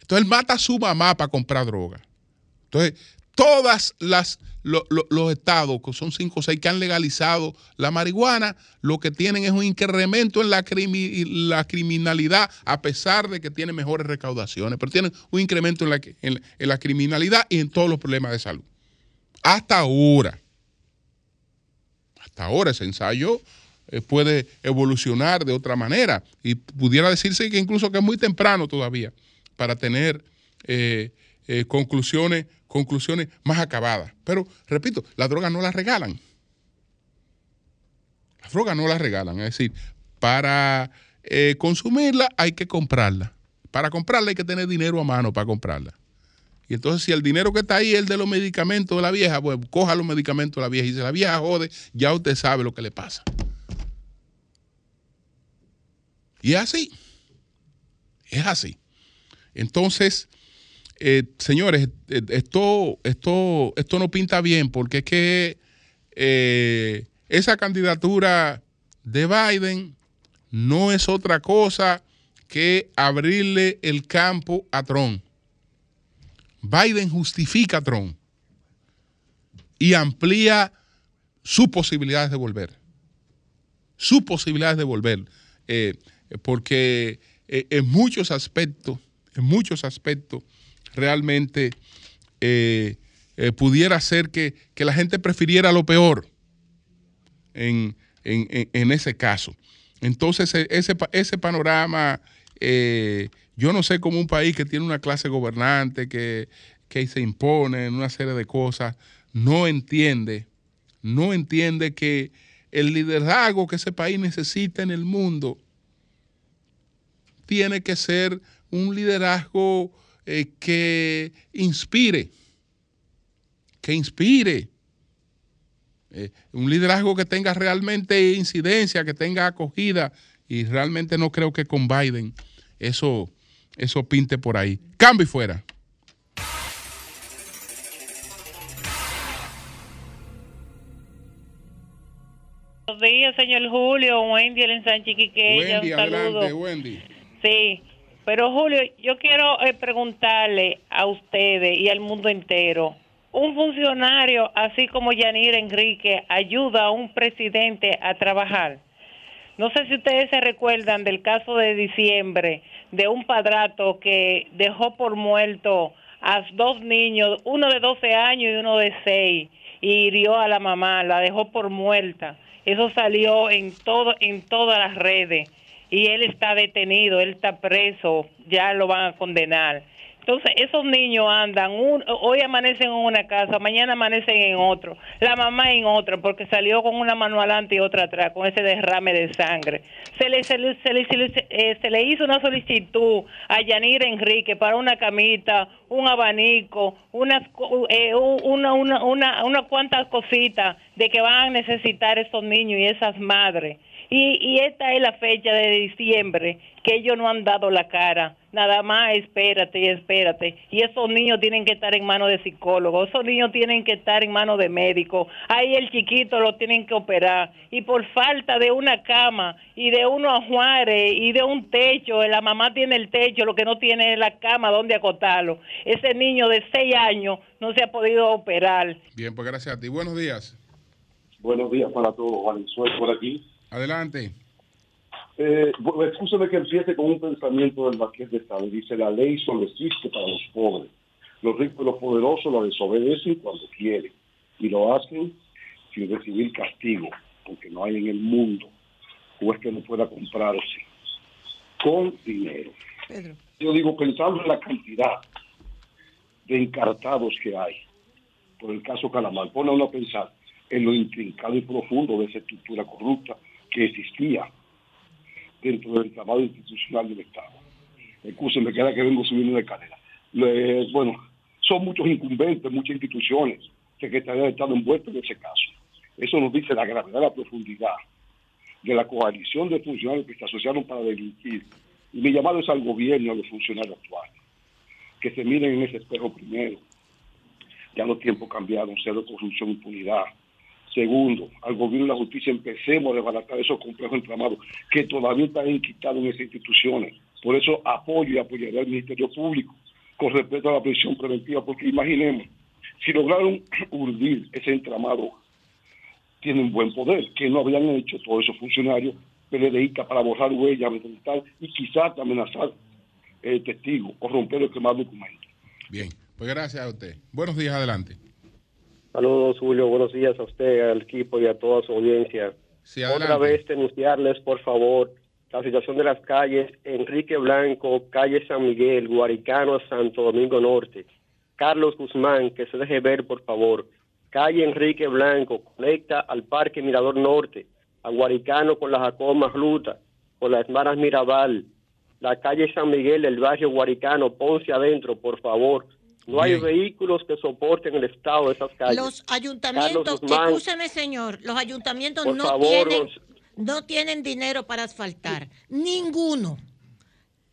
Speaker 3: Entonces él mata a su mamá para comprar droga. Entonces, todas las lo- lo- los estados, que son cinco o seis, que han legalizado la marihuana, lo que tienen es un incremento en la, crimi- la criminalidad, a pesar de que tienen mejores recaudaciones, pero tienen un incremento en la, en la criminalidad y en todos los problemas de salud. Hasta ahora. Hasta ahora ese ensayo eh, puede evolucionar de otra manera y pudiera decirse que incluso que es muy temprano todavía para tener eh, eh, conclusiones, conclusiones más acabadas. Pero, repito, las drogas no las regalan. Las drogas no las regalan. Es decir, para eh, consumirla hay que comprarla. Para comprarla hay que tener dinero a mano para comprarla. Y entonces, si el dinero que está ahí es el de los medicamentos de la vieja, pues coja los medicamentos de la vieja. Y si la vieja jode, ya usted sabe lo que le pasa. Y es así. Es así. Entonces, eh, señores, eh, esto, esto, esto no pinta bien porque es que eh, esa candidatura de Biden no es otra cosa que abrirle el campo a Trump. Biden justifica a Trump y amplía sus posibilidades de volver. Sus posibilidades de volver. Porque en muchos aspectos, en muchos aspectos, realmente eh, eh, pudiera ser que, que la gente prefiriera lo peor en, en- en- ese caso. Entonces, e- ese, ese panorama, eh, yo no sé cómo un país que tiene una clase gobernante, que, que se impone en una serie de cosas, no entiende, no entiende que el liderazgo que ese país necesita en el mundo tiene que ser un liderazgo eh, que inspire, que inspire. Eh, un liderazgo que tenga realmente incidencia, que tenga acogida, y realmente no creo que con Biden eso, eso pinte por ahí. Cambio y fuera.
Speaker 4: Buenos días, señor Julio. Wendy, el Quiqueya.
Speaker 3: Wendy,
Speaker 4: un saludo.
Speaker 3: adelante, Wendy.
Speaker 4: Sí, pero Julio, yo quiero eh, preguntarle a ustedes y al mundo entero. Un funcionario, así como Yanir Enrique, ayuda a un presidente a trabajar. No sé si ustedes se recuerdan del caso de diciembre de un padrato que dejó por muerto a dos niños, uno de 12 años y uno de 6, y hirió a la mamá, la dejó por muerta. Eso salió en todo en todas las redes y él está detenido, él está preso, ya lo van a condenar. Entonces, esos niños andan, hoy amanecen en una casa, mañana amanecen en otro, la mamá en otra, porque salió con una mano adelante y otra atrás, con ese derrame de sangre. Se le, se le, se le, eh, hizo una solicitud a Yanir Enrique para una camita, un abanico, unas, eh, una, una, una, una cuantas cositas de que van a necesitar esos niños y esas madres. Y, y esta es la fecha de diciembre que ellos no han dado la cara. Nada más espérate y espérate. Y esos niños tienen que estar en manos de psicólogos, esos niños tienen que estar en manos de médicos. Ahí el chiquito lo tienen que operar. Y por falta de una cama y de unos ajuares y de un techo, la mamá tiene el techo, lo que no tiene es la cama donde acotarlo. Ese niño de seis años no se ha podido operar.
Speaker 3: Bien, pues gracias a ti. Buenos días.
Speaker 5: Buenos días para todos. Valenzuela por aquí.
Speaker 3: Adelante.
Speaker 5: Eh, escúchame que empiece con un pensamiento del Marqués de Sade. Dice, la ley solo existe para los pobres. Los ricos y los poderosos la desobedecen cuando quieren. Y lo hacen sin recibir castigo, porque no hay en el mundo juez que no pueda comprarse con dinero. Yo digo, pensando en la cantidad de encartados que hay,
Speaker 6: por el caso Calamar, pone uno a pensar en lo intrincado y profundo de esa estructura corrupta que existía dentro del entramado institucional del Estado. Excusen, me queda que vengo subiendo de escalera. Le- bueno, son muchos incumbentes, muchas instituciones que estarían estado envueltos en ese caso. Eso nos dice la gravedad, la profundidad de la coalición de funcionarios que se asociaron para delinquir. Y mi llamado es al gobierno a los funcionarios actuales, que se miren en ese espejo primero. Ya los tiempos cambiaron, cero corrupción, impunidad. Segundo, al gobierno y la justicia empecemos a desbaratar esos complejos entramados que todavía están enquistados en esas instituciones. Por eso apoyo y apoyaré al Ministerio Público con respecto a la prisión preventiva, porque imaginemos, si lograron urdir ese entramado, tienen buen poder, que no habían hecho todos esos funcionarios PLDistas para borrar huellas, amedrentar y quizás amenazar eh, testigos o romper o quemar documentos.
Speaker 3: Bien, pues gracias a usted. Buenos días, adelante.
Speaker 7: Saludos, Julio. Buenos días a usted, al equipo y a toda su audiencia.
Speaker 3: Sí,
Speaker 7: Otra vez denunciarles, por favor, la situación de las calles Enrique Blanco, calle San Miguel, Guaricano, Santo Domingo Norte. Carlos Guzmán, que se deje ver, por favor. Calle Enrique Blanco, conecta al Parque Mirador Norte, a Guaricano con la Jacob Magluta, con las Maras Mirabal, la calle San Miguel del barrio Guaricano, Ponce adentro, por favor. No hay
Speaker 3: Bien.
Speaker 7: vehículos que soporten el estado de esas calles.
Speaker 2: Los ayuntamientos, escúcheme señor, los ayuntamientos
Speaker 7: Por
Speaker 2: no
Speaker 7: favor,
Speaker 2: tienen no tienen dinero para asfaltar, ninguno.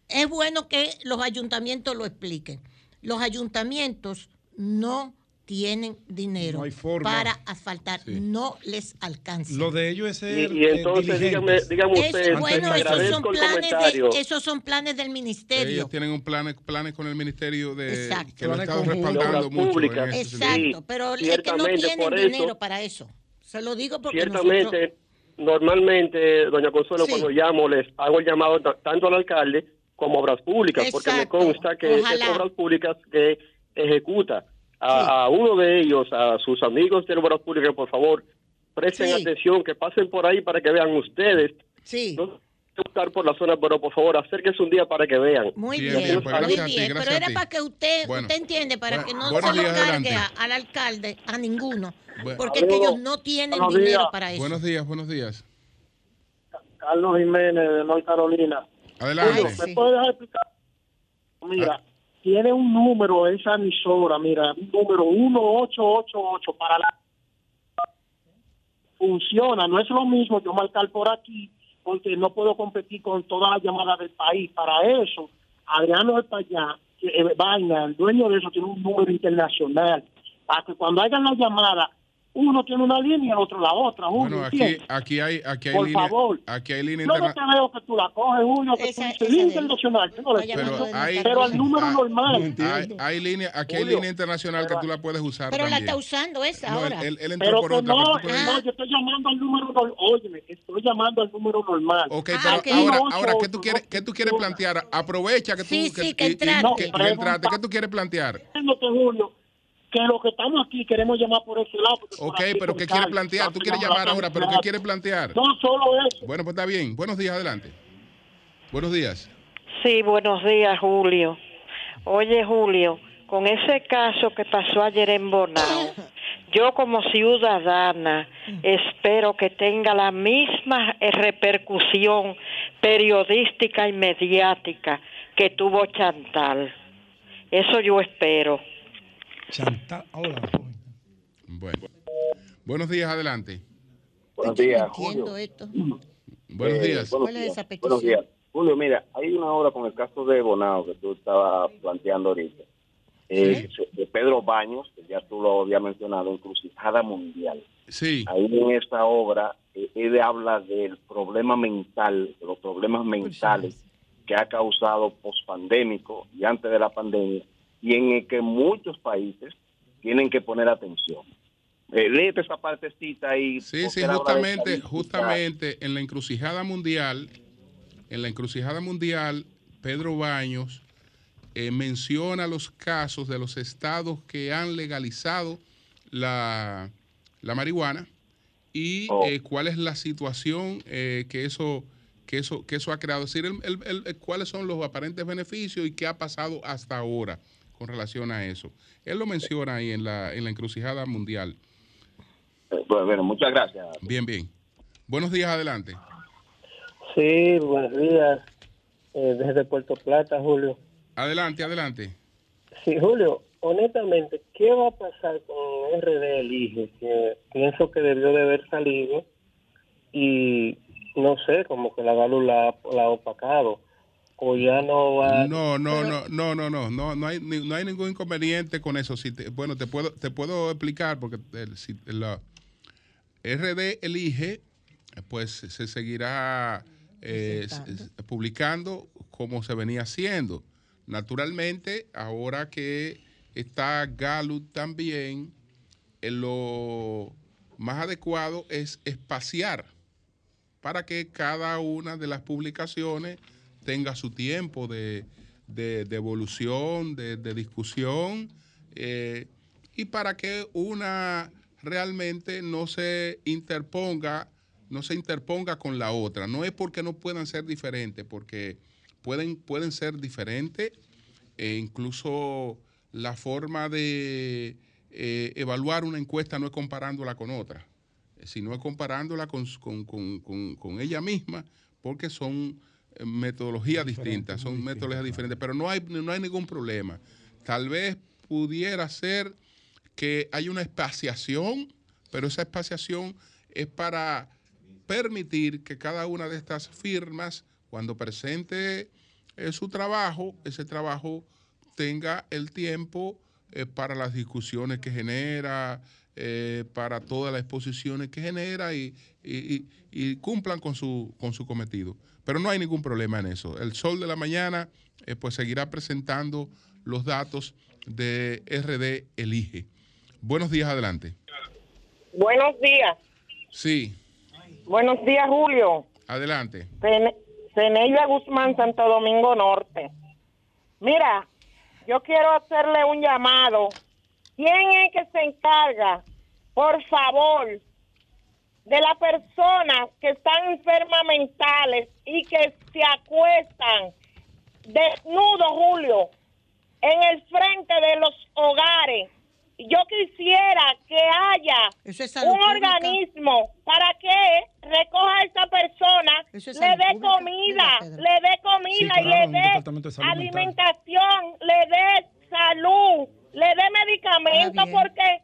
Speaker 2: Es bueno que los ayuntamientos lo expliquen. Los ayuntamientos no tienen dinero
Speaker 8: No hay forma.
Speaker 2: para asfaltar,
Speaker 3: Sí.
Speaker 2: no les alcanza.
Speaker 8: Lo de ellos es ser
Speaker 7: Y, y entonces
Speaker 8: eh,
Speaker 7: dígame,
Speaker 8: diligentes.
Speaker 7: dígame
Speaker 2: Eso,
Speaker 7: usted,
Speaker 2: bueno, esos son,
Speaker 7: el
Speaker 2: planes de, esos son planes del ministerio.
Speaker 3: Ellos tienen un plan, planes con el ministerio de
Speaker 2: Exacto.
Speaker 3: que lo ha estado respaldando
Speaker 7: Obras
Speaker 3: mucho en.
Speaker 2: Exacto,
Speaker 7: Sí,
Speaker 2: pero es que no tienen
Speaker 7: eso-
Speaker 2: dinero para eso. Se lo digo porque nosotros...
Speaker 7: Ciertamente, normalmente, doña Consuelo,
Speaker 2: Sí.
Speaker 7: cuando llamo, les hago el llamado ta- tanto al alcalde como a Obras Públicas, porque me consta que es Obras Públicas que ejecuta. A,
Speaker 2: Sí.
Speaker 7: a uno de ellos, a sus amigos de Obras Públicas, por favor, presten
Speaker 2: Sí.
Speaker 7: atención, que pasen por ahí para que vean ustedes.
Speaker 2: Sí.
Speaker 7: No buscar por la zona, pero por favor, acérquense un día para que vean.
Speaker 2: Muy
Speaker 3: Bien,
Speaker 2: bien,
Speaker 3: bien, pues
Speaker 2: muy
Speaker 3: gracias a ti,
Speaker 2: bien.
Speaker 3: gracias
Speaker 2: Pero era para que usted,
Speaker 3: Bueno.
Speaker 2: usted entiende, para
Speaker 3: Bueno,
Speaker 2: que no se lo cargue a- al alcalde, a ninguno.
Speaker 3: Bueno.
Speaker 2: porque es que ellos no tienen
Speaker 9: Buenos
Speaker 2: dinero
Speaker 9: días.
Speaker 2: para eso.
Speaker 3: Buenos días, buenos días.
Speaker 9: Carlos Jiménez de North Carolina.
Speaker 3: Adelante.
Speaker 2: Ay, sí.
Speaker 9: ¿Me puedes explicar? Mira, tiene un número esa emisora, mira, un número 1888 para la... Funciona, no es lo mismo yo marcar por aquí, porque no puedo competir con todas las llamadas del país. Para eso, Adriano de allá, eh, vaina, el dueño de eso tiene un número internacional, para que cuando hagan la llamada, uno tiene una línea y el otro la otra. Julio,
Speaker 3: Bueno, aquí, aquí hay, aquí hay
Speaker 9: Por
Speaker 3: línea,
Speaker 9: favor.
Speaker 3: aquí hay línea
Speaker 9: Yo no te veo que tú la coges, Julio, que
Speaker 2: Esa-
Speaker 9: tú dices
Speaker 2: de-
Speaker 9: internacional. yo no le.
Speaker 3: Pero
Speaker 2: de
Speaker 3: hay,
Speaker 9: Pero al número
Speaker 3: hay-
Speaker 9: normal.
Speaker 3: hay, hay línea, aquí hay
Speaker 9: Julio,
Speaker 3: línea internacional que
Speaker 9: pero-
Speaker 3: tú la puedes usar
Speaker 2: Pero la
Speaker 3: también.
Speaker 2: está usando esa
Speaker 3: No, él,
Speaker 2: ahora.
Speaker 3: él- él entró
Speaker 9: Pero
Speaker 3: por
Speaker 9: que
Speaker 3: otra,
Speaker 9: no,
Speaker 3: pero puedes-
Speaker 9: no, yo estoy llamando al número normal. Óyeme, estoy llamando al número normal.
Speaker 3: Ok,
Speaker 2: Ah,
Speaker 3: pero
Speaker 2: ok.
Speaker 3: ahora, ahora ¿qué tú quieres, qué tú quieres plantear? Aprovecha que tú
Speaker 2: Sí, sí, que entraste.
Speaker 3: que- que. ¿Qué tú quieres plantear?
Speaker 9: Julio, que los que estamos aquí queremos llamar por ese lado.
Speaker 3: Ok, pero ¿qué quieres plantear? Tú quieres
Speaker 9: la
Speaker 3: llamar ahora, pero ¿qué quieres plantear?
Speaker 9: No solo eso.
Speaker 3: Bueno, pues está bien. Buenos días, adelante. Buenos días.
Speaker 10: Sí, buenos días, Julio. Oye, Julio, con ese caso que pasó ayer en Bonao, yo como ciudadana espero que tenga la misma eh, repercusión periodística y mediática que tuvo Chantal. Eso yo espero.
Speaker 8: Chantal. Hola.
Speaker 3: Bueno. Buenos días, adelante.
Speaker 11: Buenos días, Julio.
Speaker 2: esto.
Speaker 3: Buenos
Speaker 11: Eh,
Speaker 3: días.
Speaker 11: buenos
Speaker 2: ¿Cuál es
Speaker 11: días.
Speaker 2: esa petición?
Speaker 11: Buenos días. Julio, mira, hay una obra con el caso de Bonao que tú estabas planteando ahorita. Eh, De Pedro Baños, que ya tú lo habías mencionado, Encrucijada Mundial.
Speaker 3: Sí.
Speaker 11: Ahí en esa obra, eh, él habla del problema mental, de los problemas mentales que ha causado pospandémico y antes de la pandemia, y en el que muchos países tienen que poner atención. Eh, léete esa partecita ahí.
Speaker 3: Sí, sí, justamente, justamente en la encrucijada mundial, en la encrucijada mundial, Pedro Baños eh, menciona los casos de los estados que han legalizado la, la marihuana y
Speaker 11: Oh.
Speaker 3: eh, cuál es la situación eh, que eso que eso que eso ha creado, es decir, el- el- el- el- cuáles son los aparentes beneficios y qué ha pasado hasta ahora con relación a eso. Él lo menciona ahí en la, en la encrucijada mundial.
Speaker 11: Eh, Bueno, bueno, muchas gracias.
Speaker 3: Bien, bien. Buenos días, adelante.
Speaker 12: Sí, buenos días. Eh, desde Puerto Plata, Julio.
Speaker 3: Adelante, adelante.
Speaker 12: Sí, Julio, honestamente, ¿qué va a pasar con RD Elige? Que pienso que debió de haber salido y no sé, como que la Galu la, la ha opacado. O ya no va.
Speaker 3: No, no, no, no, no, no, no, no hay, ni- no hay ningún inconveniente con eso. Si te- bueno, te puedo, te puedo explicar porque el, si- la RD elige, pues se seguirá eh, publicando como se venía haciendo. Naturalmente, ahora que está Gallup también, eh, lo más adecuado es espaciar para que cada una de las publicaciones tenga su tiempo de, de- evolución, de, discusión, eh, y para que una realmente no se interponga, no se interponga con la otra. No es porque no puedan ser diferentes, porque pueden, pueden ser diferentes, e incluso la forma de eh, evaluar una encuesta no es comparándola con otra sino comparándola con, con- con- con- ella misma, porque son metodologías distintas, son metodologías diferentes, pero no hay, no hay ningún problema. Tal vez pudiera ser que hay una espaciación, pero esa espaciación es para permitir que cada una de estas firmas, cuando presente eh, su trabajo, ese trabajo tenga el tiempo eh, para las discusiones que genera, eh, para todas las exposiciones que genera y, y- y- y cumplan con su, con su cometido. Pero no hay ningún problema en eso. El Sol de la Mañana eh, pues seguirá presentando los datos de RD Elige. Buenos días, adelante.
Speaker 13: Buenos días.
Speaker 3: Sí,
Speaker 13: Buenos días, Julio.
Speaker 3: adelante.
Speaker 13: Cene- Cenelia Guzmán, Santo Domingo Norte. Mira, yo quiero hacerle un llamado. ¿Quién es que se encarga, por favor, de las personas que están enfermas mentales y que se acuestan desnudos, Julio, en el frente de los hogares? Yo quisiera que haya
Speaker 2: es
Speaker 13: un
Speaker 2: pública.
Speaker 13: organismo para que recoja a esa persona,
Speaker 2: Eso es
Speaker 13: le dé comida, le dé comida
Speaker 8: Sí,
Speaker 13: y
Speaker 8: claro,
Speaker 13: le dé alimentación, le dé salud, le dé medicamento,
Speaker 2: Está bien.
Speaker 13: porque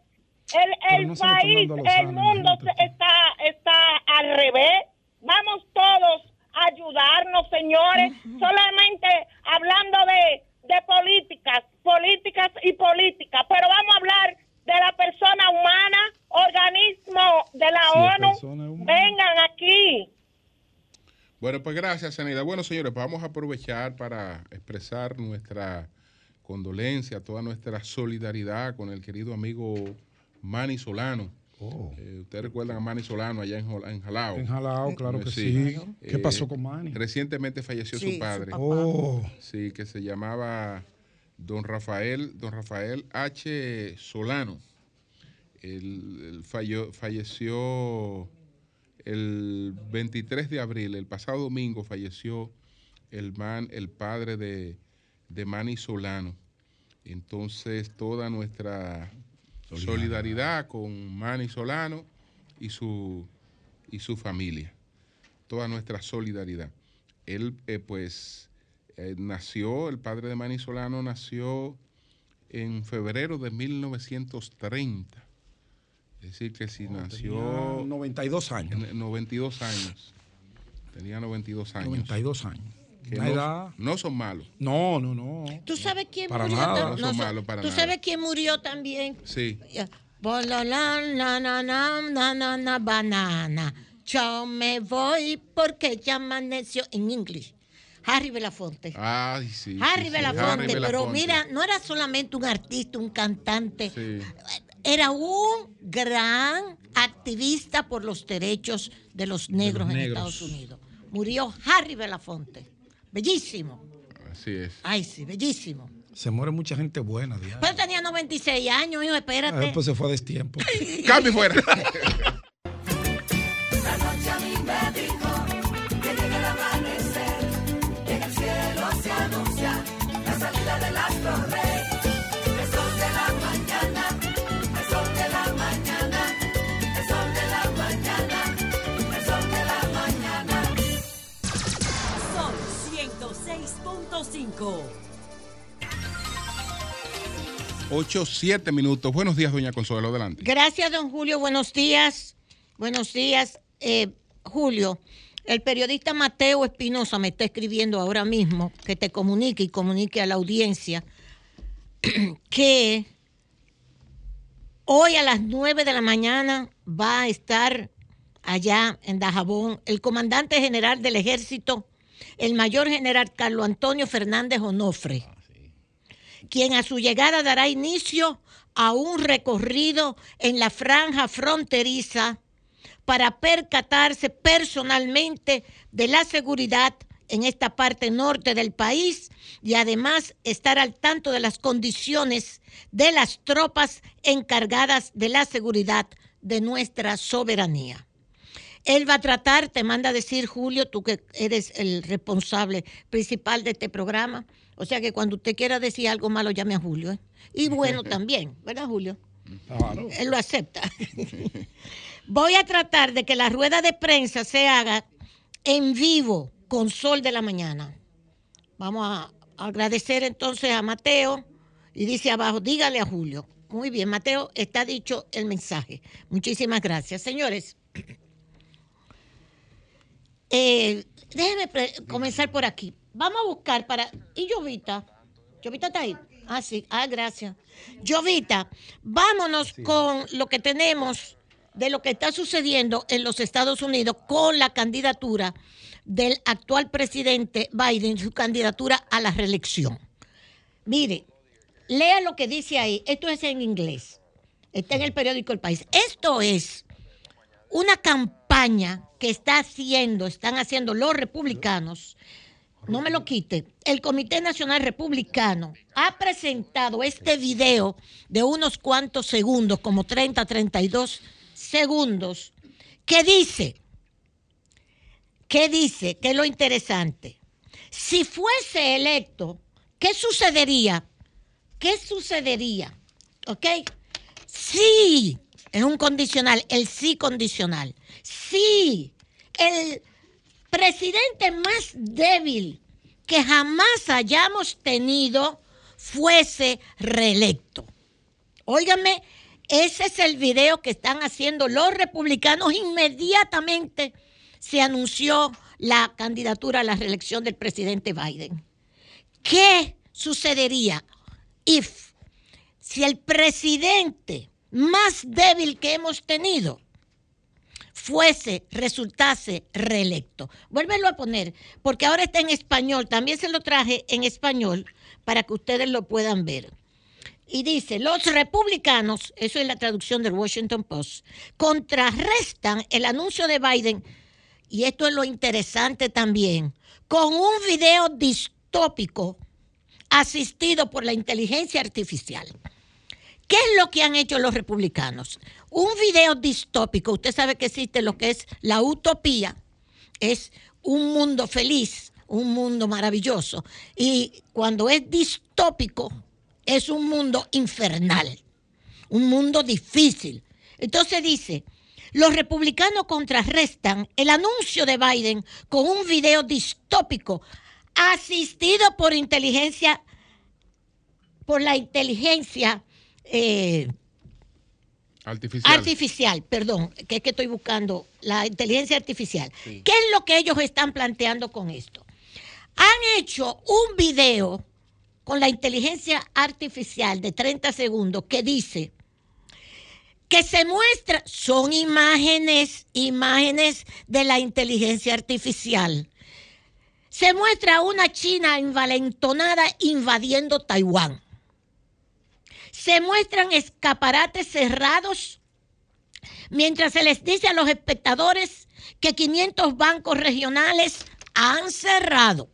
Speaker 13: el,
Speaker 8: no
Speaker 13: país, el mundo está, está al revés. Vamos todos ayudarnos, señores, solamente hablando de, de políticas, políticas y políticas, pero vamos a hablar de la persona humana, organismo de la
Speaker 8: Sí,
Speaker 13: ONU, vengan aquí.
Speaker 3: Bueno, pues gracias, Senida. Bueno, señores, pues vamos a aprovechar para expresar nuestra condolencia, toda nuestra solidaridad con el querido amigo Manny Solano.
Speaker 8: Oh.
Speaker 3: Eh, Ustedes recuerdan a Manny Solano allá en, en Jalao.
Speaker 8: En Jalao, claro que
Speaker 3: Sí.
Speaker 8: sí. ¿Qué
Speaker 3: Eh,
Speaker 8: pasó con Manny?
Speaker 3: Recientemente falleció
Speaker 2: Sí,
Speaker 3: su
Speaker 2: su
Speaker 3: padre.
Speaker 2: papá.
Speaker 8: Oh,
Speaker 3: Sí, que se llamaba Don Rafael, Don Rafael H. Solano. Él, falleció el 23 de abril, el pasado domingo falleció el man, el padre de, de Manny Solano. Entonces, toda nuestra solidaridad con Manny Solano y su, y su familia. Toda nuestra solidaridad. Él, eh, pues, eh, nació, el padre de Manny Solano nació en febrero de 1930. Es decir, que si nació
Speaker 8: tenía 92 años.
Speaker 3: en 92 años. Tenía 92 años.
Speaker 8: 92 años.
Speaker 3: Que no,
Speaker 8: edad.
Speaker 3: no son malos.
Speaker 8: No, no, no.
Speaker 2: ¿Tú sabes quién
Speaker 8: Para
Speaker 2: murió?
Speaker 8: nada.
Speaker 3: No son
Speaker 2: so-
Speaker 3: malos para
Speaker 2: ¿Tú
Speaker 3: nada.
Speaker 2: sabes quién murió también?
Speaker 3: Sí.
Speaker 2: Bololán, na, na, na, na, na, na, banana. Yo me voy porque ya amaneció en inglés. Harry Belafonte.
Speaker 3: Ay, sí.
Speaker 2: Harry
Speaker 3: sí,
Speaker 2: Belafonte, pero mira, no era solamente un artista, un cantante,
Speaker 3: Sí.
Speaker 2: era un gran activista por los derechos de los negros en
Speaker 8: negros.
Speaker 2: Estados Unidos. Murió Harry Belafonte. Bellísimo.
Speaker 3: Así es.
Speaker 2: Ay, sí, bellísimo.
Speaker 8: Se muere mucha gente buena, diario.
Speaker 2: Pero tenía 96 años, hijo, espérate.
Speaker 8: Ah, pues se fue a destiempo.
Speaker 3: Cambio fuera.
Speaker 14: La noche a mí me
Speaker 1: Rico.
Speaker 3: 8, 7 minutos. Buenos días, doña Consuelo, adelante.
Speaker 2: Gracias, don Julio. Buenos días. Buenos días, eh, Julio. El periodista Mateo Espinosa me está escribiendo ahora mismo que te comunique y comunique a la audiencia que hoy a las 9 de la mañana va a estar allá en Dajabón el comandante general del ejército, el mayor general Carlos Antonio Fernández Onofre quien a su llegada dará inicio a un recorrido en la franja fronteriza para percatarse personalmente de la seguridad en esta parte norte del país y además estar al tanto de las condiciones de las tropas encargadas de la seguridad de nuestra soberanía. Él va a tratar, te manda a decir Julio, tú que eres el responsable principal de este programa, o sea que cuando usted quiera decir algo malo, llame a Julio. ¿eh? Y bueno también, ¿verdad, Julio? Él lo acepta. Voy a tratar de que la rueda de prensa se haga en vivo con sol de la mañana. Vamos a agradecer entonces a Mateo y dice abajo, dígale a Julio. Muy bien, Mateo, está dicho el mensaje. Muchísimas gracias. Señores, eh, déjenme pre- comenzar por aquí. Vamos a buscar para... ¿Y Llovita? ¿Llovita está ahí? Ah, sí. Ah, gracias. Llovita, vámonos con lo que tenemos de lo que está sucediendo en los Estados Unidos con la candidatura del actual presidente Biden, su candidatura a la reelección. Mire, lea lo que dice ahí. Esto es en inglés. Está en el periódico El País. Esto es una campaña que está haciendo, están haciendo los republicanos. No me lo quite. El Comité Nacional Republicano ha presentado este video de unos cuantos segundos, como 30, 32 segundos, que dice, que dice, que es lo interesante. Si fuese electo, ¿qué sucedería? ¿Qué sucedería? ¿Ok? Sí, es un condicional, el sí condicional. Sí, el presidente más débil que jamás hayamos tenido fuese reelecto. Óigame, ese es el video que están haciendo los republicanos. Inmediatamente se anunció la candidatura a la reelección del presidente Biden. ¿Qué sucedería if si el presidente más débil que hemos tenido fuese, resultase reelecto. Vuélvelo a poner, porque ahora está en español, también se lo traje en español para que ustedes lo puedan ver. Y dice, los republicanos, eso es la traducción del Washington Post, contrarrestan el anuncio de Biden, y esto es lo interesante también, con un video distópico asistido por la inteligencia artificial. ¿Qué es lo que han hecho los republicanos? Un video distópico, usted sabe que existe lo que es la utopía, es un mundo feliz, un mundo maravilloso. Y cuando es distópico, es un mundo infernal, un mundo difícil. Entonces dice, los republicanos contrarrestan el anuncio de Biden con un video distópico asistido por inteligencia, por la inteligencia eh,
Speaker 3: Artificial.
Speaker 2: artificial, perdón, que es que estoy buscando la inteligencia artificial. ¿Qué es lo que ellos están planteando con esto? Han hecho un video con la inteligencia artificial de 30 segundos que dice que se muestra, son imágenes, imágenes de la inteligencia artificial. Se muestra una China envalentonada invadiendo Taiwán se muestran escaparates cerrados mientras se les dice a los espectadores que 500 bancos regionales han cerrado,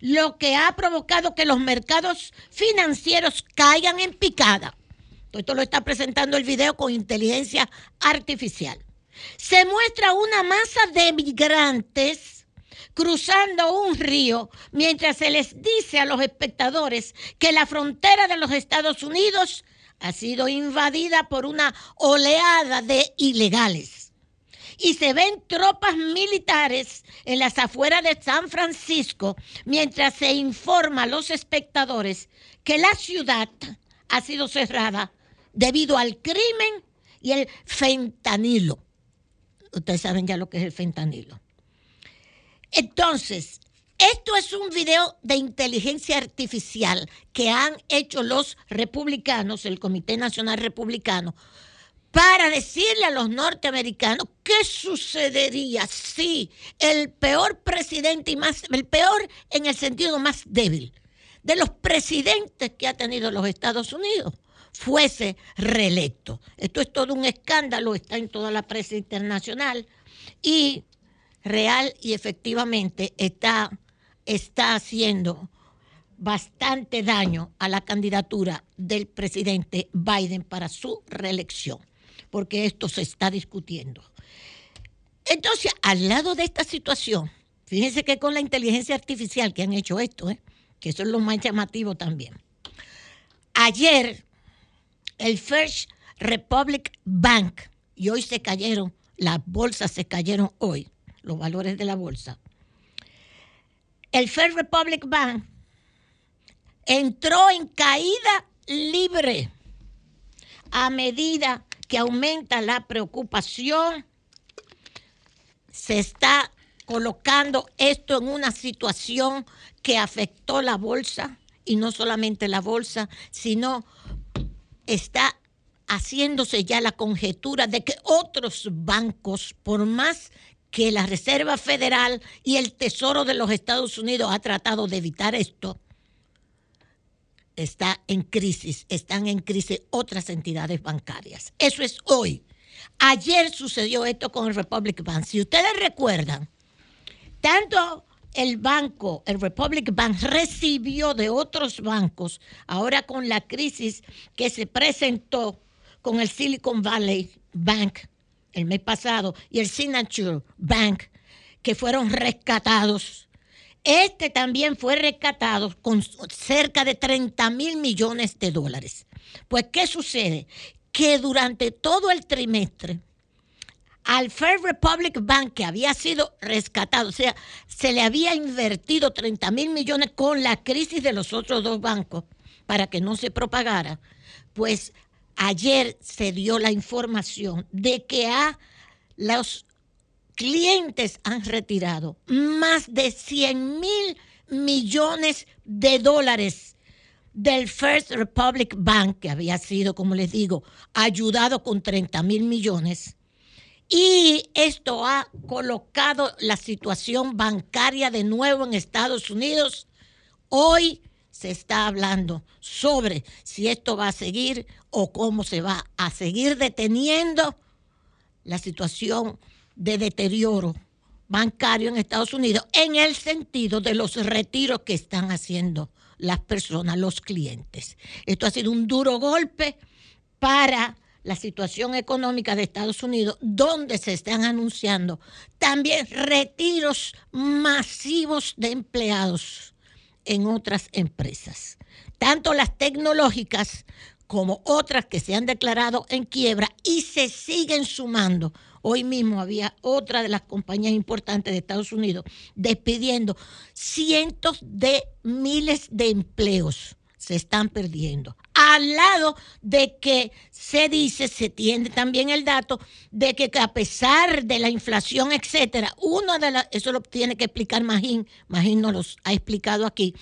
Speaker 2: lo que ha provocado que los mercados financieros caigan en picada. Esto lo está presentando el video con inteligencia artificial. Se muestra una masa de migrantes cruzando un río mientras se les dice a los espectadores que la frontera de los Estados Unidos ha sido invadida por una oleada de ilegales. y se ven tropas militares en las afueras de San Francisco mientras se informa a los espectadores que la ciudad ha sido cerrada debido al crimen y el fentanilo. Ustedes saben ya lo que es el fentanilo. Entonces, esto es un video de inteligencia artificial que han hecho los republicanos, el Comité Nacional Republicano, para decirle a los norteamericanos qué sucedería si el peor presidente y más, el peor en el sentido más débil de los presidentes que ha tenido los Estados Unidos fuese reelecto. Esto es todo un escándalo, está en toda la prensa internacional y real y efectivamente está, está haciendo bastante daño a la candidatura del presidente Biden para su reelección, porque esto se está discutiendo. Entonces, al lado de esta situación, fíjense que con la inteligencia artificial que han hecho esto, ¿eh? que eso es lo más llamativo también. Ayer, el First Republic Bank, y hoy se cayeron, las bolsas se cayeron hoy, los valores de la bolsa. El First Republic Bank entró en caída libre a medida que aumenta la preocupación, se está colocando esto en una situación que afectó la bolsa y no solamente la bolsa, sino está haciéndose ya la conjetura de que otros bancos, por más que la Reserva Federal y el Tesoro de los Estados Unidos ha tratado de evitar esto, está en crisis, están en crisis otras entidades bancarias. Eso es hoy. Ayer sucedió esto con el Republic Bank. Si ustedes recuerdan, tanto el banco, el Republic Bank, recibió de otros bancos, ahora con la crisis que se presentó con el Silicon Valley Bank el mes pasado y el Signature Bank, que fueron rescatados. Este también fue rescatado con cerca de 30 mil millones de dólares. Pues, ¿qué sucede? Que durante todo el trimestre, al First Republic Bank, que había sido rescatado, o sea, se le había invertido 30 mil millones con la crisis de los otros dos bancos para que no se propagara, pues ayer se dio la información de que los clientes han retirado más de 100 mil millones de dólares del First Republic Bank, que había sido, como les digo, ayudado con 30 mil millones. Y esto ha colocado la situación bancaria de nuevo en Estados Unidos. Hoy se está hablando sobre si esto va a seguir o cómo se va a seguir deteniendo la situación de deterioro bancario en Estados Unidos en el sentido de los retiros que están haciendo las personas, los clientes. Esto ha sido un duro golpe para la situación económica de Estados Unidos, donde se están anunciando también retiros masivos de empleados en otras empresas, tanto las tecnológicas como otras que se han declarado en quiebra y se siguen sumando. Hoy mismo había otra de las compañías importantes de Estados Unidos despidiendo cientos de miles de empleos. Se están perdiendo. Al lado de que se dice, se tiene también el dato de que a pesar de la inflación, etcétera, uno de las, eso lo tiene que explicar Magín, Magín nos lo ha explicado aquí,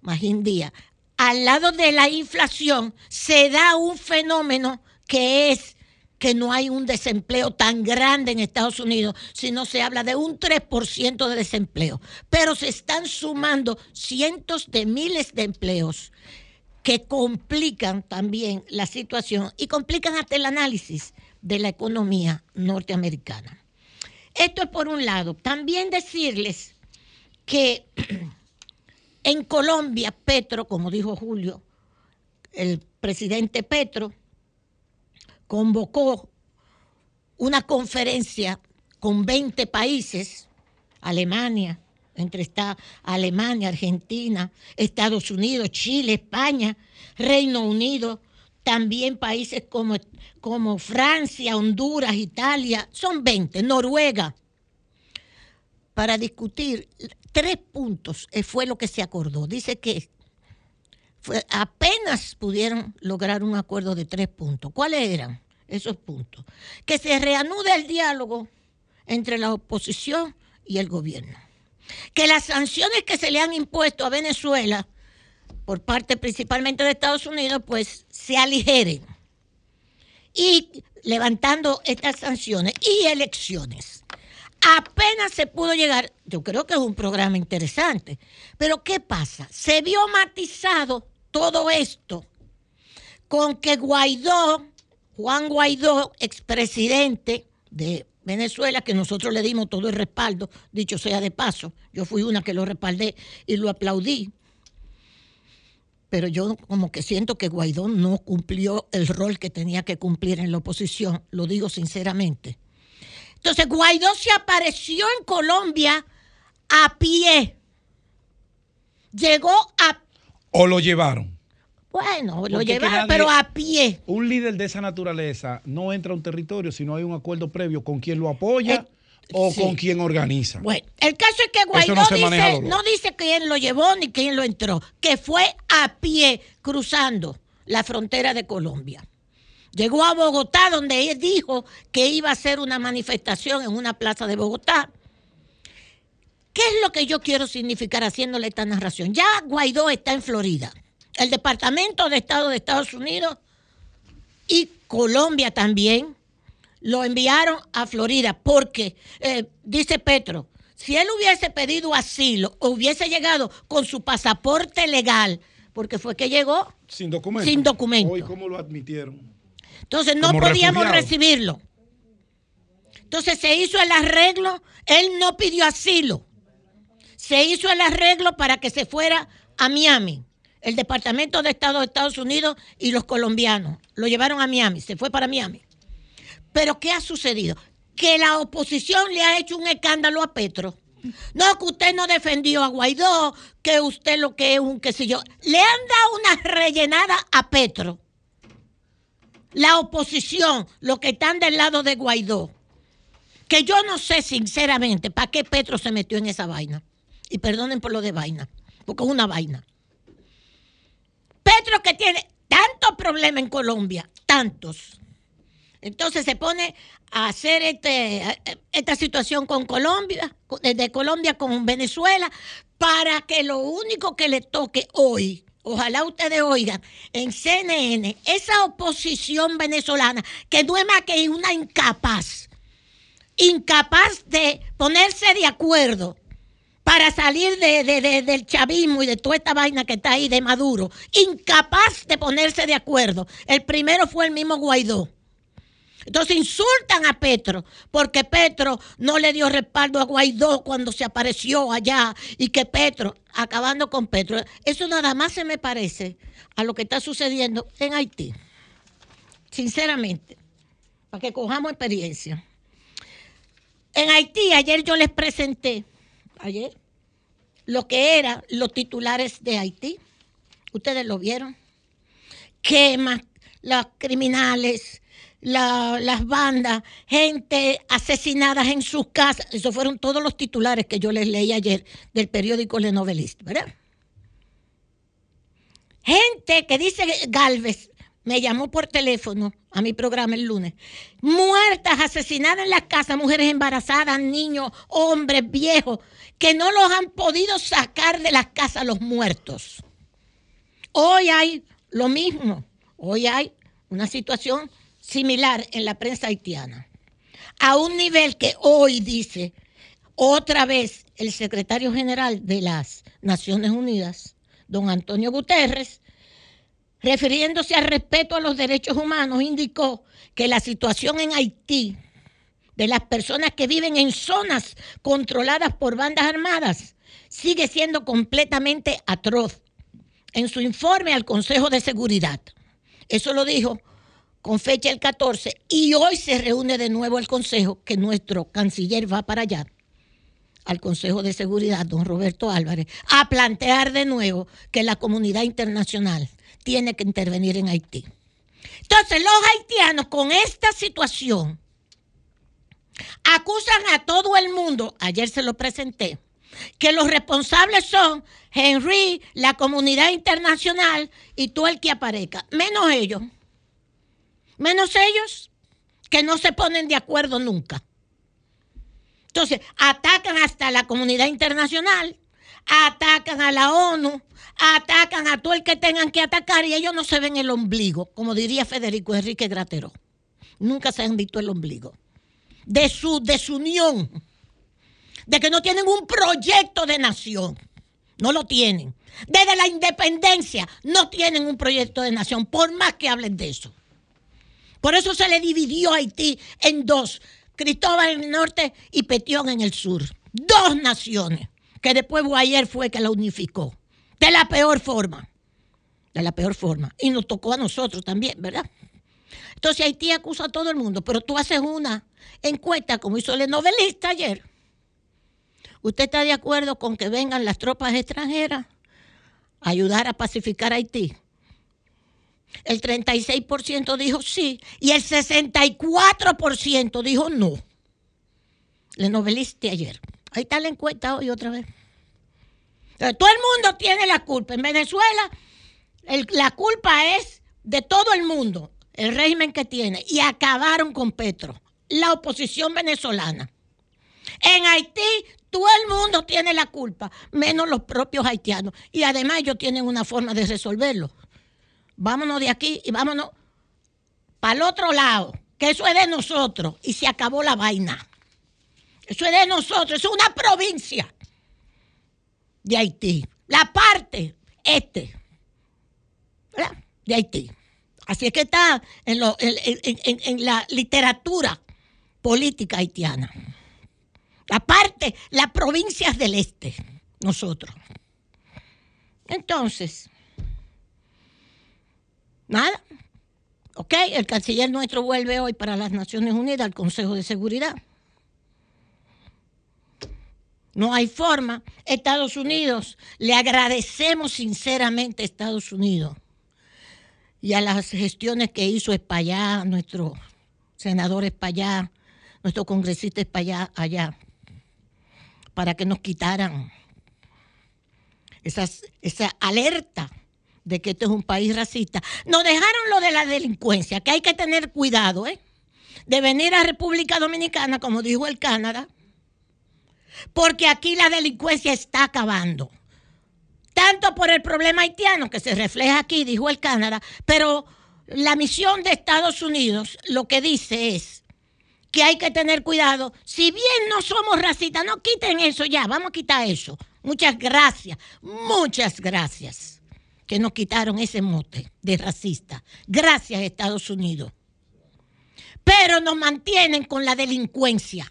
Speaker 2: Magín Díaz, al lado de la inflación se da un fenómeno que es que no hay un desempleo tan grande en Estados Unidos, sino se habla de un 3% de desempleo. Pero se están sumando cientos de miles de empleos que complican también la situación y complican hasta el análisis de la economía norteamericana. Esto es por un lado. También decirles que en Colombia, Petro, como dijo Julio, el presidente Petro, convocó una conferencia con 20 países, Alemania, entre está Alemania, Argentina, Estados Unidos, Chile, España, Reino Unido, también países como, como Francia, Honduras, Italia, son 20, Noruega, para discutir tres puntos eh, fue lo que se acordó. Dice que apenas pudieron lograr un acuerdo de tres puntos. ¿Cuáles eran esos puntos? Que se reanude el diálogo entre la oposición y el gobierno. Que las sanciones que se le han impuesto a Venezuela por parte principalmente de Estados Unidos, pues se aligeren. Y levantando estas sanciones y elecciones. Apenas se pudo llegar, yo creo que es un programa interesante, pero ¿qué pasa? Se vio matizado todo esto con que Guaidó, Juan Guaidó, expresidente de Venezuela, que nosotros le dimos todo el respaldo, dicho sea de paso, yo fui una que lo respaldé y lo aplaudí, pero yo como que siento que Guaidó no cumplió el rol que tenía que cumplir en la oposición, lo digo sinceramente. Entonces Guaidó se apareció en Colombia a pie. Llegó a,
Speaker 8: O lo llevaron.
Speaker 2: bueno, lo
Speaker 8: Porque
Speaker 2: llevaron,
Speaker 8: nadie-
Speaker 2: pero a pie.
Speaker 8: Un líder de esa naturaleza no entra a un territorio si no hay un acuerdo previo con quien lo apoya o
Speaker 2: Eh, sí.
Speaker 8: con quien organiza.
Speaker 2: Bueno, el caso es que Guaidó
Speaker 8: no
Speaker 2: dice, no dice quién lo llevó ni quién lo entró, que fue a pie cruzando la frontera de Colombia. Llegó a Bogotá, donde él dijo que iba a hacer una manifestación en una plaza de Bogotá. ¿Qué es lo que yo quiero significar haciéndole esta narración? Ya Guaidó está en Florida. El Departamento de Estado de Estados Unidos y Colombia también lo enviaron a Florida porque, eh, dice Petro, si él hubiese pedido asilo o hubiese llegado con su pasaporte legal, porque fue que llegó,
Speaker 8: Sin documento.
Speaker 2: Sin documento.
Speaker 8: Hoy, ¿cómo lo admitieron?
Speaker 2: Entonces no
Speaker 8: Como
Speaker 2: podíamos
Speaker 8: refugiado.
Speaker 2: recibirlo. Entonces se hizo el arreglo, él no pidió asilo, se hizo el arreglo para que se fuera a Miami. El Departamento de Estado de Estados Unidos y los colombianos lo llevaron a Miami, se fue para Miami. Pero ¿qué ha sucedido? Que la oposición le ha hecho un escándalo a Petro. No, que usted no defendió a Guaidó, que usted lo que es un qué sé yo. Le han dado una rellenada a Petro. La oposición, los que están del lado de Guaidó. Que yo no sé sinceramente para qué Petro se metió en esa vaina. Y perdonen por lo de vaina, porque es una vaina. Petro que tiene tantos problemas en Colombia, tantos. Entonces se pone a hacer este, esta situación con Colombia, desde Colombia con Venezuela, para que lo único que le toque hoy, ojalá ustedes oigan, en CNN, esa oposición venezolana, que no es una incapaz, incapaz de ponerse de acuerdo para salir de- de- del chavismo y de toda esta vaina que está ahí de Maduro, incapaz de ponerse de acuerdo. El primero fue el mismo Guaidó. Entonces insultan a Petro porque Petro no le dio respaldo a Guaidó cuando se apareció allá y que Petro, acabando con Petro, eso nada más se me parece a lo que está sucediendo en Haití. Sinceramente, para que cojamos experiencia. En Haití, ayer yo les presenté, ayer, lo que eran los titulares de Haití. Ustedes lo vieron. Quemas, los criminales, la- las bandas, gente asesinadas en sus casas. Esos fueron todos los titulares que yo les leí ayer del periódico Le Noveliste, ¿verdad? Gente que dice Galvez, me llamó por teléfono a mi programa el lunes. Muertas, asesinadas en las casas, mujeres embarazadas, niños, hombres, viejos, que no los han podido sacar de las casas los muertos. Hoy hay lo mismo. Hoy hay una situación similar en la prensa haitiana. A un nivel que hoy dice otra vez el secretario general de las Naciones Unidas, don Antonio Guterres, refiriéndose al respeto a los derechos humanos, indicó que la situación en Haití de las personas que viven en zonas controladas por bandas armadas sigue siendo completamente atroz. En su informe al Consejo de Seguridad. Eso lo dijo con fecha el 14 y hoy se reúne de nuevo el Consejo, que nuestro canciller va para allá, al Consejo de Seguridad, don Roberto Álvarez, a plantear de nuevo que la comunidad internacional tiene que intervenir en Haití. Entonces, los haitianos con esta situación acusan a todo el mundo, ayer se lo presenté, que los responsables son Henry, la comunidad internacional y todo el que aparezca, menos ellos. Menos ellos que no se ponen de acuerdo nunca. Entonces, atacan hasta la comunidad internacional, atacan a la ONU, atacan a todo el que tengan que atacar y ellos no se ven el ombligo, como diría Federico Enrique Gratero. Nunca se han visto el ombligo. De su desunión, de que no tienen un proyecto de nación. No lo tienen. Desde la independencia no tienen un proyecto de nación, por más que hablen de eso. Por eso se le dividió Haití en dos, Cristóbal en el norte y Petión en el sur. Dos naciones, que después Guayer fue que la unificó. De la peor forma. De la peor forma. Y nos tocó a nosotros también, ¿verdad? Entonces Haití acusa a todo el mundo, pero tú haces una encuesta, como hizo el novelista ayer. ¿Usted está de acuerdo con que vengan las tropas extranjeras a ayudar a pacificar Haití? El 36% dijo sí y el 64% dijo no. Le noveliste ayer. Ahí está la encuesta hoy otra vez. Todo el mundo tiene la culpa. En Venezuela, el- la culpa es de todo el mundo, el régimen que tiene. Y acabaron con Petro, la oposición venezolana. En Haití, todo el mundo tiene la culpa, menos los propios haitianos. Y además ellos tienen una forma de resolverlo. Vámonos de aquí y vámonos para el otro lado, que eso es de nosotros. Y se acabó la vaina. Eso es de nosotros, es una provincia de Haití. La parte este ¿verdad? de Haití. Así es que está en, en la literatura política haitiana. La parte, las provincias del este, nosotros. Entonces, nada. Ok, el canciller nuestro vuelve hoy para las Naciones Unidas al Consejo de Seguridad. No hay forma. Estados Unidos, le agradecemos sinceramente a Estados Unidos y a las gestiones que hizo Espallá, nuestro senador Espallá, nuestro congresista Espallá allá, para que nos quitaran esas, esa alerta de que este es un país racista. Nos dejaron lo de la delincuencia, que hay que tener cuidado, ¿eh? De venir a República Dominicana, como dijo el Canadá, porque aquí la delincuencia está acabando. Tanto por el problema haitiano que se refleja aquí, dijo el Canadá, pero la misión de Estados Unidos lo que dice es que hay que tener cuidado. Si bien no somos racistas, no quiten eso ya, vamos a quitar eso. Muchas gracias, muchas gracias que nos quitaron ese mote de racista. Gracias Estados Unidos. Pero nos mantienen con la delincuencia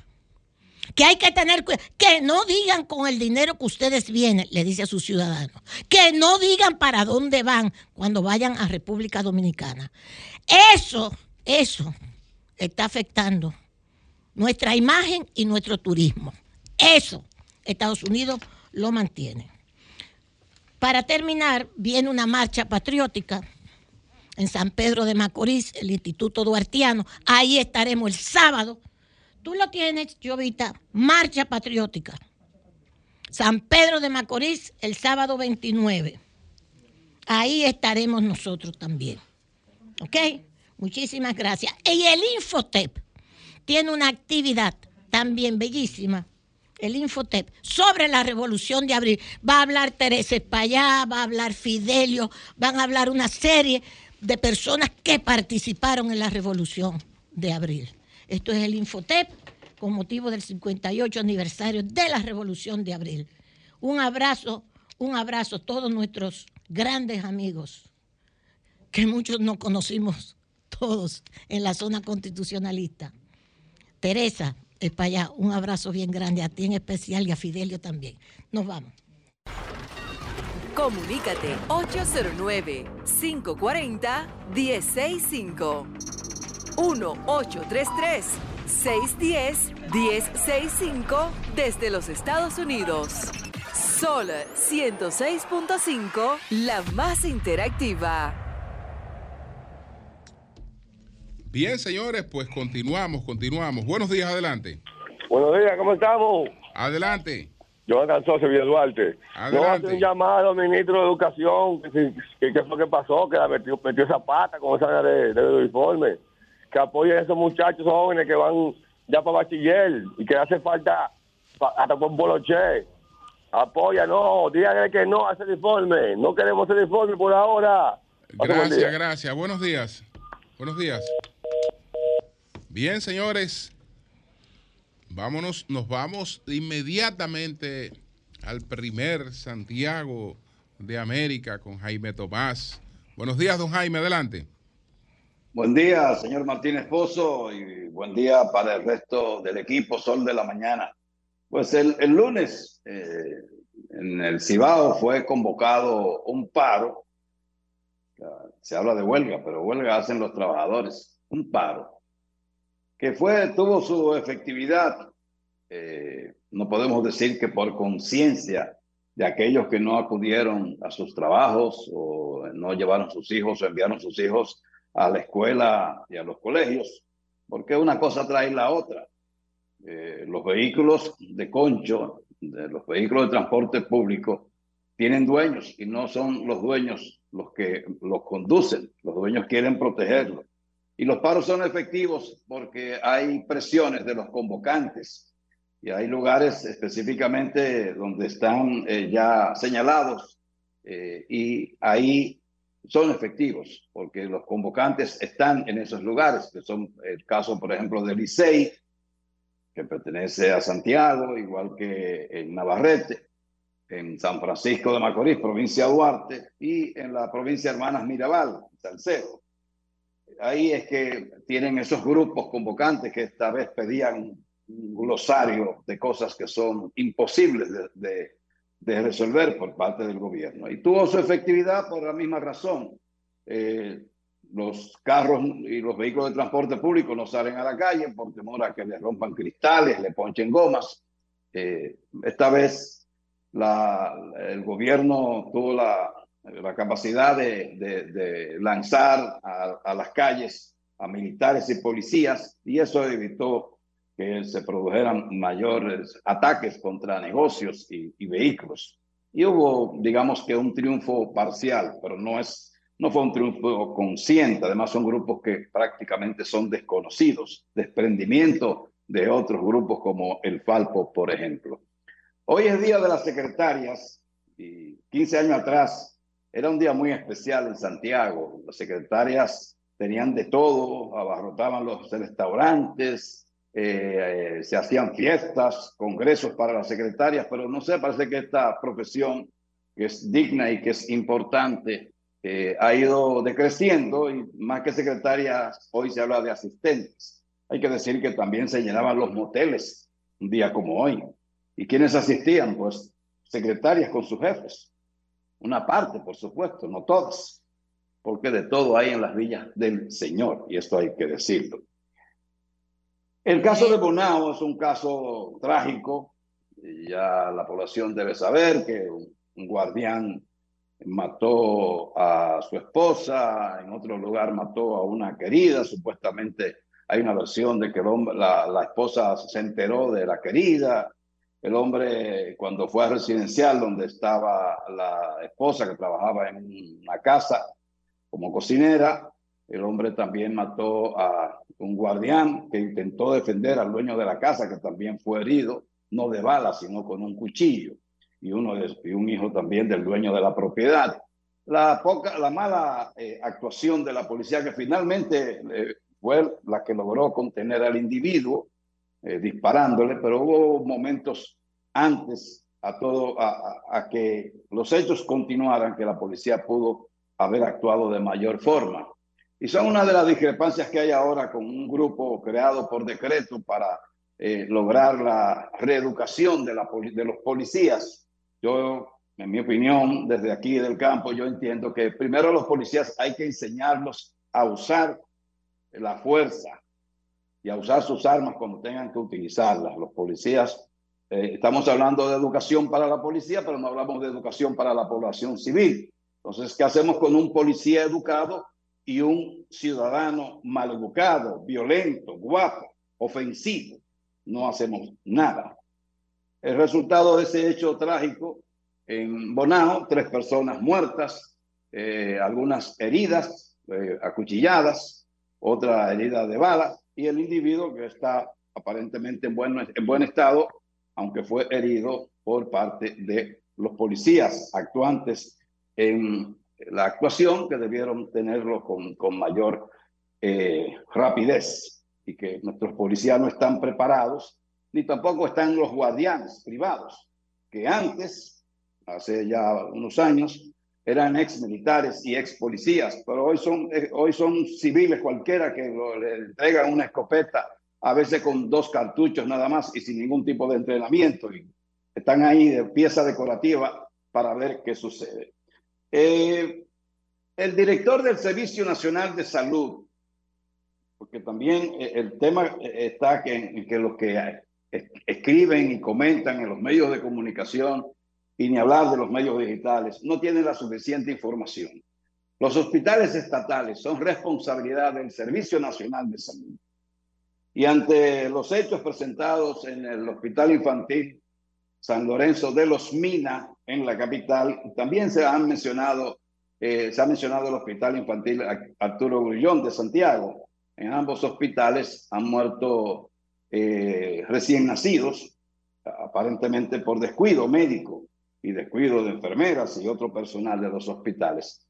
Speaker 2: que hay que tener cuidado, que no digan con el dinero que ustedes vienen, le dice a sus ciudadanos, que no digan para dónde van cuando vayan a República Dominicana. Eso, eso está afectando nuestra imagen y nuestro turismo. Eso Estados Unidos lo mantiene. Para terminar, viene una marcha patriótica en San Pedro de Macorís, el Instituto Duartiano. Ahí estaremos el sábado Tú lo tienes, Jovita, marcha patriótica. San Pedro de Macorís, el sábado 29. Ahí estaremos nosotros también. ¿Ok? Muchísimas gracias. Y el Infotep tiene una actividad también bellísima. El Infotep sobre la revolución de abril. Va a hablar Teresa Espallá, va a hablar Fidelio, van a hablar una serie de personas que participaron en la revolución de abril. Esto es el Infotep con motivo del 58 aniversario de la Revolución de Abril. Un abrazo, un abrazo a todos nuestros grandes amigos, que muchos no conocimos todos en la zona constitucionalista. Teresa, es para allá, un abrazo bien grande a ti en especial y a Fidelio también. Nos vamos.
Speaker 15: Comunícate 809-540-1065. 1-833-610-1065 desde los Estados Unidos. Sol 106.5, la más interactiva.
Speaker 3: Bien, señores, pues continuamos, continuamos. Buenos días, adelante.
Speaker 16: Buenos días, ¿cómo estamos?
Speaker 3: Adelante.
Speaker 16: Yo Sosa Villa Duarte.
Speaker 3: Adelante.
Speaker 16: No hace un llamado, ministro de Educación, que, qué fue que pasó, que la metió, metió esa pata con esa de, de uniforme. Que apoye a esos muchachos jóvenes que van ya para bachiller y que hace falta hasta con boloche. Apoya, no, díganle que no a ese uniforme. No queremos ese uniforme por ahora. Buen.
Speaker 3: Gracias, gracias. Buenos días. Buenos días. Bien, señores. Vámonos, nos vamos inmediatamente al primer Santiago de América con Jaime Tomás. Buenos días, don Jaime, adelante.
Speaker 17: Buen día, señor Martínez Pozo, y buen día para el resto del equipo Sol de la Mañana. Pues el, lunes eh, en el Cibao fue convocado un paro. Se habla de huelga, pero huelga hacen los trabajadores. Un paro que fue, tuvo su efectividad. eh, no podemos decir que por conciencia de aquellos que no acudieron a sus trabajos o no llevaron sus hijos o enviaron sus hijos a la escuela y a los colegios, porque una cosa trae la otra. Eh, los vehículos de concho, los vehículos de transporte público, tienen dueños y no son los dueños los que los conducen. Los dueños quieren protegerlos. Y los paros son efectivos porque hay presiones de los convocantes y hay lugares específicamente donde están eh, ya señalados eh, y ahí son efectivos porque los convocantes están en esos lugares, que son el caso, por ejemplo, de Licey, que pertenece a Santiago, igual que en Navarrete, en San Francisco de Macorís, provincia de Duarte, y en la provincia de Hermanas Mirabal, Salcedo. Ahí es que tienen esos grupos convocantes que esta vez pedían un glosario de cosas que son imposibles de, resolver por parte del gobierno. Y tuvo su efectividad por la misma razón. Eh, los carros y los vehículos de transporte público no salen a la calle por temor a que les rompan cristales, le ponchen gomas. Eh, esta vez el gobierno tuvo la, la capacidad de, de- lanzar a, las calles a militares y policías y eso evitó que se produjeran mayores ataques contra negocios y, y vehículos. Y hubo, digamos que un triunfo parcial, pero no es, no fue un triunfo consciente. Además, son grupos que prácticamente son desconocidos, desprendimiento de otros grupos como el Falpo, por ejemplo. Hoy es Día de las Secretarias y 15 años atrás era un día muy especial en Santiago. Las secretarias tenían de todo, abarrotaban los restaurantes, eh, eh, se hacían fiestas, congresos para las secretarias, pero no sé, parece que esta profesión que es digna y que es importante eh, ha ido decreciendo y más que secretarias, hoy se habla de asistentes. Hay que decir que también se llenaban los moteles un día como hoy. ¿Y quiénes asistían? Pues secretarias con sus jefes. Una parte, por supuesto, no todas, porque de todo hay en las villas del Señor, y esto hay que decirlo. El caso de Bonao es un caso trágico. Ya la población debe saber que un, guardián mató a su esposa, en otro lugar mató a una querida. Supuestamente hay una versión de que la, la esposa se enteró de la querida. El hombre, cuando fue a residencial donde estaba la esposa que trabajaba en una casa como cocinera, el hombre también mató a un guardián que intentó defender al dueño de la casa, que también fue herido, no de bala, sino con un cuchillo, y, uno de- y un hijo también del dueño de la propiedad. La, poca, la mala eh, actuación de la policía, que finalmente eh, fue la que logró contener al individuo, eh, disparándole, pero hubo momentos antes a todo a, que los hechos continuaran que la policía pudo haber actuado de mayor forma. Y son una de las discrepancias que hay ahora con un grupo creado por decreto para eh, lograr la reeducación de, los policías. Yo, en mi opinión, desde aquí del campo, yo entiendo que primero los policías hay que enseñarlos a usar la fuerza y a usar sus armas cuando tengan que utilizarlas. Los policías, eh, estamos hablando de educación para la policía, pero no hablamos de educación para la población civil. Entonces, ¿qué hacemos con un policía educado y un ciudadano maleducado, violento, guapo, ofensivo, no hacemos nada. El resultado de ese hecho trágico en Bonao, tres personas muertas, eh, algunas heridas, eh, acuchilladas, otra herida de bala, y el individuo que está aparentemente en buen, en buen estado, aunque fue herido por parte de los policías actuantes en la actuación, que debieron tenerlo con, con mayor eh, rapidez y que nuestros policías no están preparados, ni tampoco están los guardianes privados, que antes, hace ya unos años, eran ex militares y ex policías, pero hoy son, eh, hoy son civiles cualquiera que lo- le entregan una escopeta, a veces con dos cartuchos nada más y sin ningún tipo de entrenamiento, y están ahí de pieza decorativa para ver qué sucede. Eh, el director del Servicio Nacional de Salud, porque también eh, el tema eh, está que, que los que escriben y comentan en los medios de comunicación y ni hablar de los medios digitales, no tienen la suficiente información. Los hospitales estatales son responsabilidad del Servicio Nacional de Salud. Y ante los hechos presentados en el Hospital Infantil San Lorenzo de los Mina, en la capital, también se han mencionado, eh, se ha mencionado el Hospital Infantil Arturo Grullón de Santiago. En ambos hospitales han muerto eh, recién nacidos, aparentemente por descuido médico y descuido de enfermeras y otro personal de los hospitales.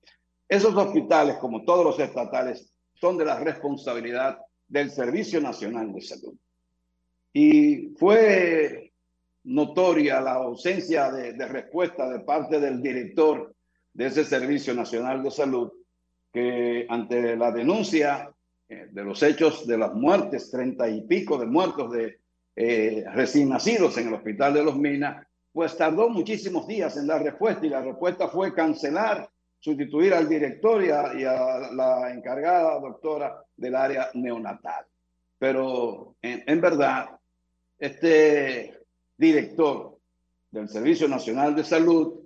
Speaker 17: Esos hospitales, como todos los estatales, son de la responsabilidad del Servicio Nacional de Salud. Y fue notoria la ausencia de, respuesta de parte del director de ese Servicio Nacional de Salud, que ante la denuncia eh, de los hechos de las muertes, treinta y pico de muertos de eh, recién nacidos en el Hospital de los Minas, pues tardó muchísimos días en dar respuesta y la respuesta fue cancelar, sustituir al director y a, la encargada doctora del área neonatal. Pero en, en verdad, este director del Servicio Nacional de Salud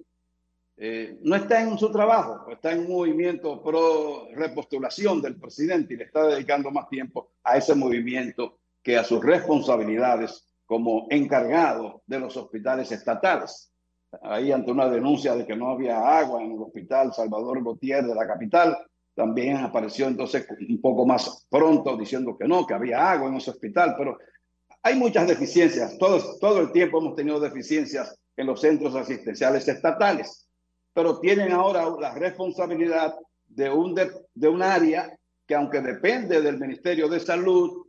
Speaker 17: eh, no está en su trabajo, está en un movimiento pro repostulación del presidente y le está dedicando más tiempo a ese movimiento que a sus responsabilidades como encargado de los hospitales estatales. Ahí ante una denuncia de que no había agua en el hospital Salvador Gautier de la capital, también apareció entonces un poco más pronto diciendo que no, que había agua en ese hospital, pero hay muchas deficiencias. Todos, todo el tiempo hemos tenido deficiencias en los centros asistenciales estatales, pero tienen ahora la responsabilidad de un, de, de un área que aunque depende del Ministerio de Salud,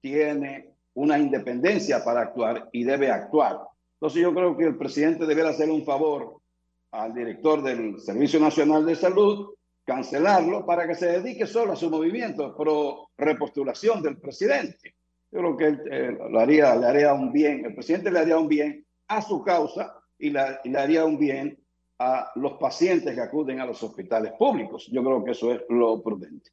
Speaker 17: tiene una independencia para actuar y debe actuar. Entonces yo creo que el presidente deberá hacer un favor al director del Servicio Nacional de Salud, cancelarlo para que se dedique solo a su movimiento pro repostulación del presidente. Yo creo que él eh, le haría un bien, el presidente le haría un bien a su causa y, y le haría un bien a los pacientes que acuden a los hospitales públicos. Yo creo que eso es lo prudente.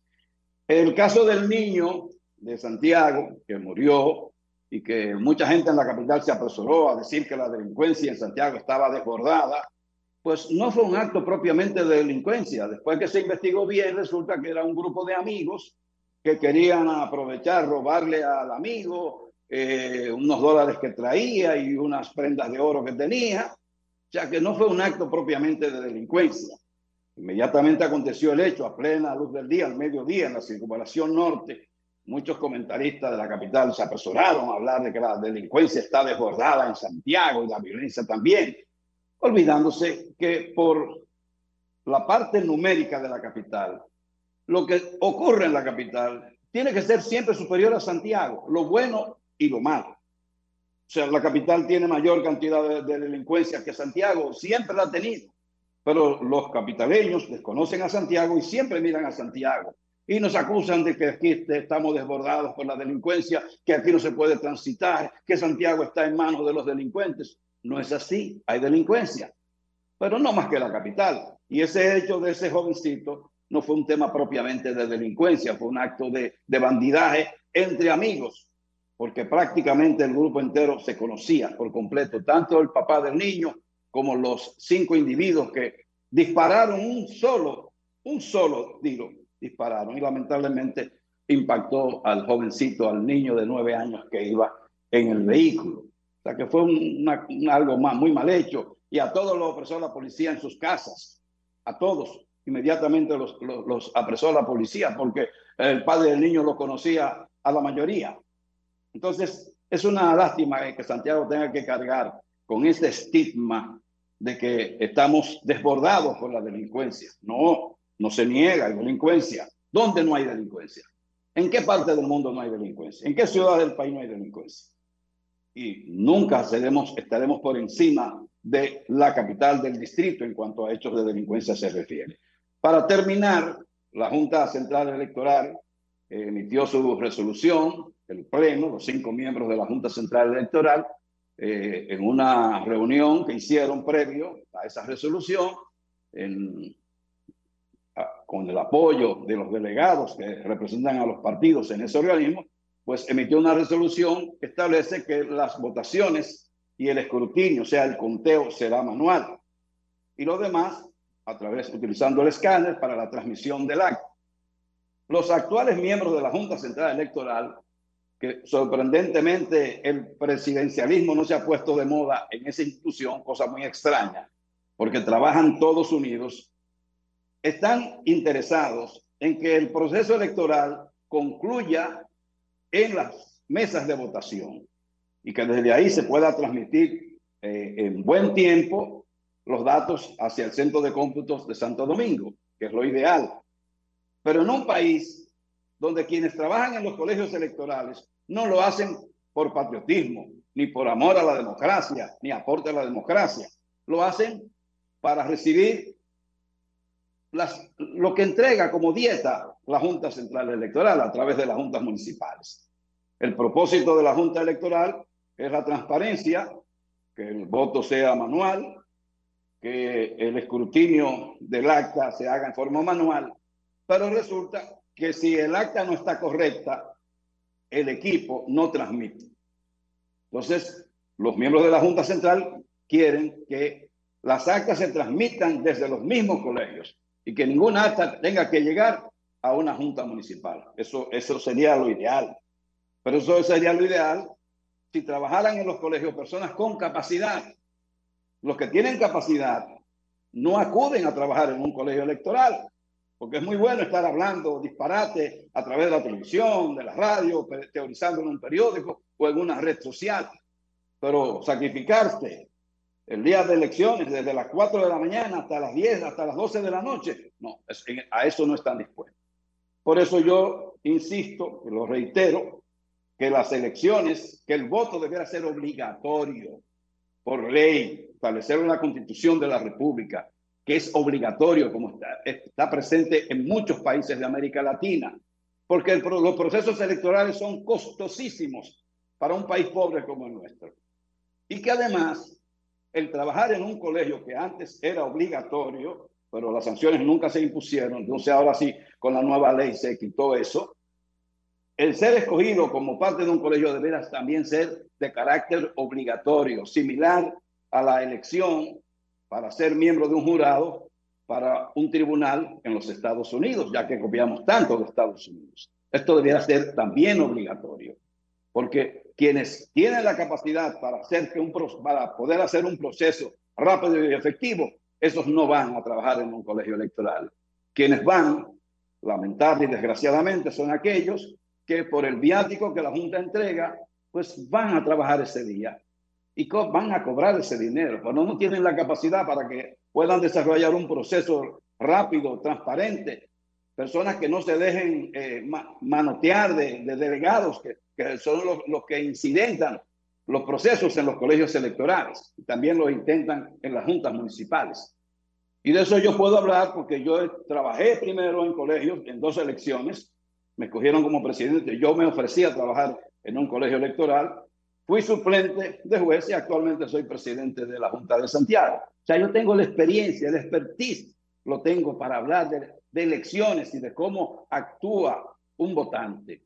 Speaker 17: El caso del niño de Santiago, que murió y que mucha gente en la capital se apresuró a decir que la delincuencia en Santiago estaba desbordada, pues no fue un acto propiamente de delincuencia. Después que se investigó bien, resulta que era un grupo de amigos que querían aprovechar, robarle al amigo eh, unos dólares que traía y unas prendas de oro que tenía. O sea que no fue un acto propiamente de delincuencia. Inmediatamente aconteció el hecho a plena luz del día, al mediodía, en la circunvalación norte. Muchos comentaristas de la capital se apresuraron a hablar de que la delincuencia está desbordada en Santiago y la violencia también, olvidándose que por la parte numérica de la capital, lo que ocurre en la capital tiene que ser siempre superior a Santiago, lo bueno y lo malo. O sea, la capital tiene mayor cantidad de, de delincuencia que Santiago, siempre la ha tenido. Pero los capitaleños desconocen a Santiago y siempre miran a Santiago. Y nos acusan de que aquí estamos desbordados por la delincuencia, que aquí no se puede transitar, que Santiago está en manos de los delincuentes. No es así, hay delincuencia, pero no más que la capital. Y ese hecho de ese jovencito no fue un tema propiamente de delincuencia, fue un acto de, de bandidaje entre amigos, porque prácticamente el grupo entero se conocía por completo, tanto el papá del niño como los cinco individuos que dispararon un solo, un solo tiro dispararon y lamentablemente impactó al jovencito, al niño de nueve años que iba en el vehículo. O sea que fue un- algo más, muy mal hecho y a todos los apresó la policía en sus casas, a todos. Inmediatamente los, los, los apresó la policía porque el padre del niño lo conocía a la mayoría. Entonces, es una lástima que Santiago tenga que cargar con este estigma de que estamos desbordados por la delincuencia. No, no se niega, hay delincuencia. ¿Dónde no hay delincuencia? ¿En qué parte del mundo no hay delincuencia? ¿En qué ciudad del país no hay delincuencia? Y nunca seremos, estaremos por encima de la capital del distrito en cuanto a hechos de delincuencia se refiere. Para terminar, la Junta Central Electoral emitió su resolución, el Pleno, los cinco miembros de la Junta Central Electoral, eh, en una reunión que hicieron previo a esa resolución, en- con el apoyo de los delegados que representan a los partidos en ese organismo, pues emitió una resolución que establece que las votaciones y el escrutinio, o sea, el conteo, será manual. Y lo demás, a través, utilizando el escáner para la transmisión del acta. Los actuales miembros de la Junta Central Electoral que sorprendentemente el presidencialismo no se ha puesto de moda en esa institución, cosa muy extraña, porque trabajan todos unidos, están interesados en que el proceso electoral concluya en las mesas de votación y que desde ahí se pueda transmitir eh, en buen tiempo los datos hacia el centro de cómputos de Santo Domingo, que es lo ideal. Pero en un país donde quienes trabajan en los colegios electorales no lo hacen por patriotismo, ni por amor a la democracia, ni aporte a la democracia. Lo hacen para recibir las, lo que entrega como dieta la Junta Central Electoral a través de las juntas municipales. El propósito de la Junta Electoral es la transparencia, que el voto sea manual, que el escrutinio del acta se haga en forma manual, pero resulta que si el acta no está correcta, el equipo no transmite. Entonces, los miembros de la Junta Central quieren que las actas se transmitan desde los mismos colegios y que ninguna acta tenga que llegar a una junta municipal. Eso, eso sería lo ideal. Pero eso sería lo ideal si trabajaran en los colegios personas con capacidad. Los que tienen capacidad no acuden a trabajar en un colegio electoral, porque es muy bueno estar hablando disparate a través de la televisión, de la radio, teorizando en un periódico o en una red social. Pero sacrificarse el día de elecciones desde las 4 de la mañana hasta las 10, hasta las 12 de la noche, no, a eso no están dispuestos. Por eso yo insisto, lo reitero, que las elecciones, que el voto debiera ser obligatorio por ley, establecer una constitución de la República, que es obligatorio, como está, está presente en muchos países de América Latina, porque el los procesos electorales son costosísimos para un país pobre como el nuestro. Y que además el trabajar en un colegio que antes era obligatorio, pero las sanciones nunca se impusieron, entonces ahora sí, con la nueva ley se quitó eso, el ser escogido como parte de un colegio deberá también ser de carácter obligatorio, similar a la elección para ser miembro de un jurado para un tribunal en los Estados Unidos, ya que copiamos tanto de Estados Unidos. Esto debería ser también obligatorio, porque quienes tienen la capacidad para, hacer que un, para poder hacer un proceso rápido y efectivo, esos no van a trabajar en un colegio electoral. Quienes van, lamentable y desgraciadamente, son aquellos que por el viático que la Junta entrega, pues van a trabajar ese día y van a cobrar ese dinero, pero no tienen la capacidad para que puedan desarrollar un proceso rápido, transparente. Personas que no se dejen eh, ma- manotear de, de delegados, que, son los, los que incidentan los procesos en los colegios electorales. y También lo intentan en las juntas municipales. Y de eso yo puedo hablar porque yo trabajé primero en colegios en dos elecciones, me escogieron como presidente, yo me ofrecí a trabajar en un colegio electoral, fui suplente de juez y actualmente soy presidente de la Junta de Santiago. O sea, yo tengo la experiencia, el expertise, lo tengo para hablar de, de elecciones y de cómo actúa un votante.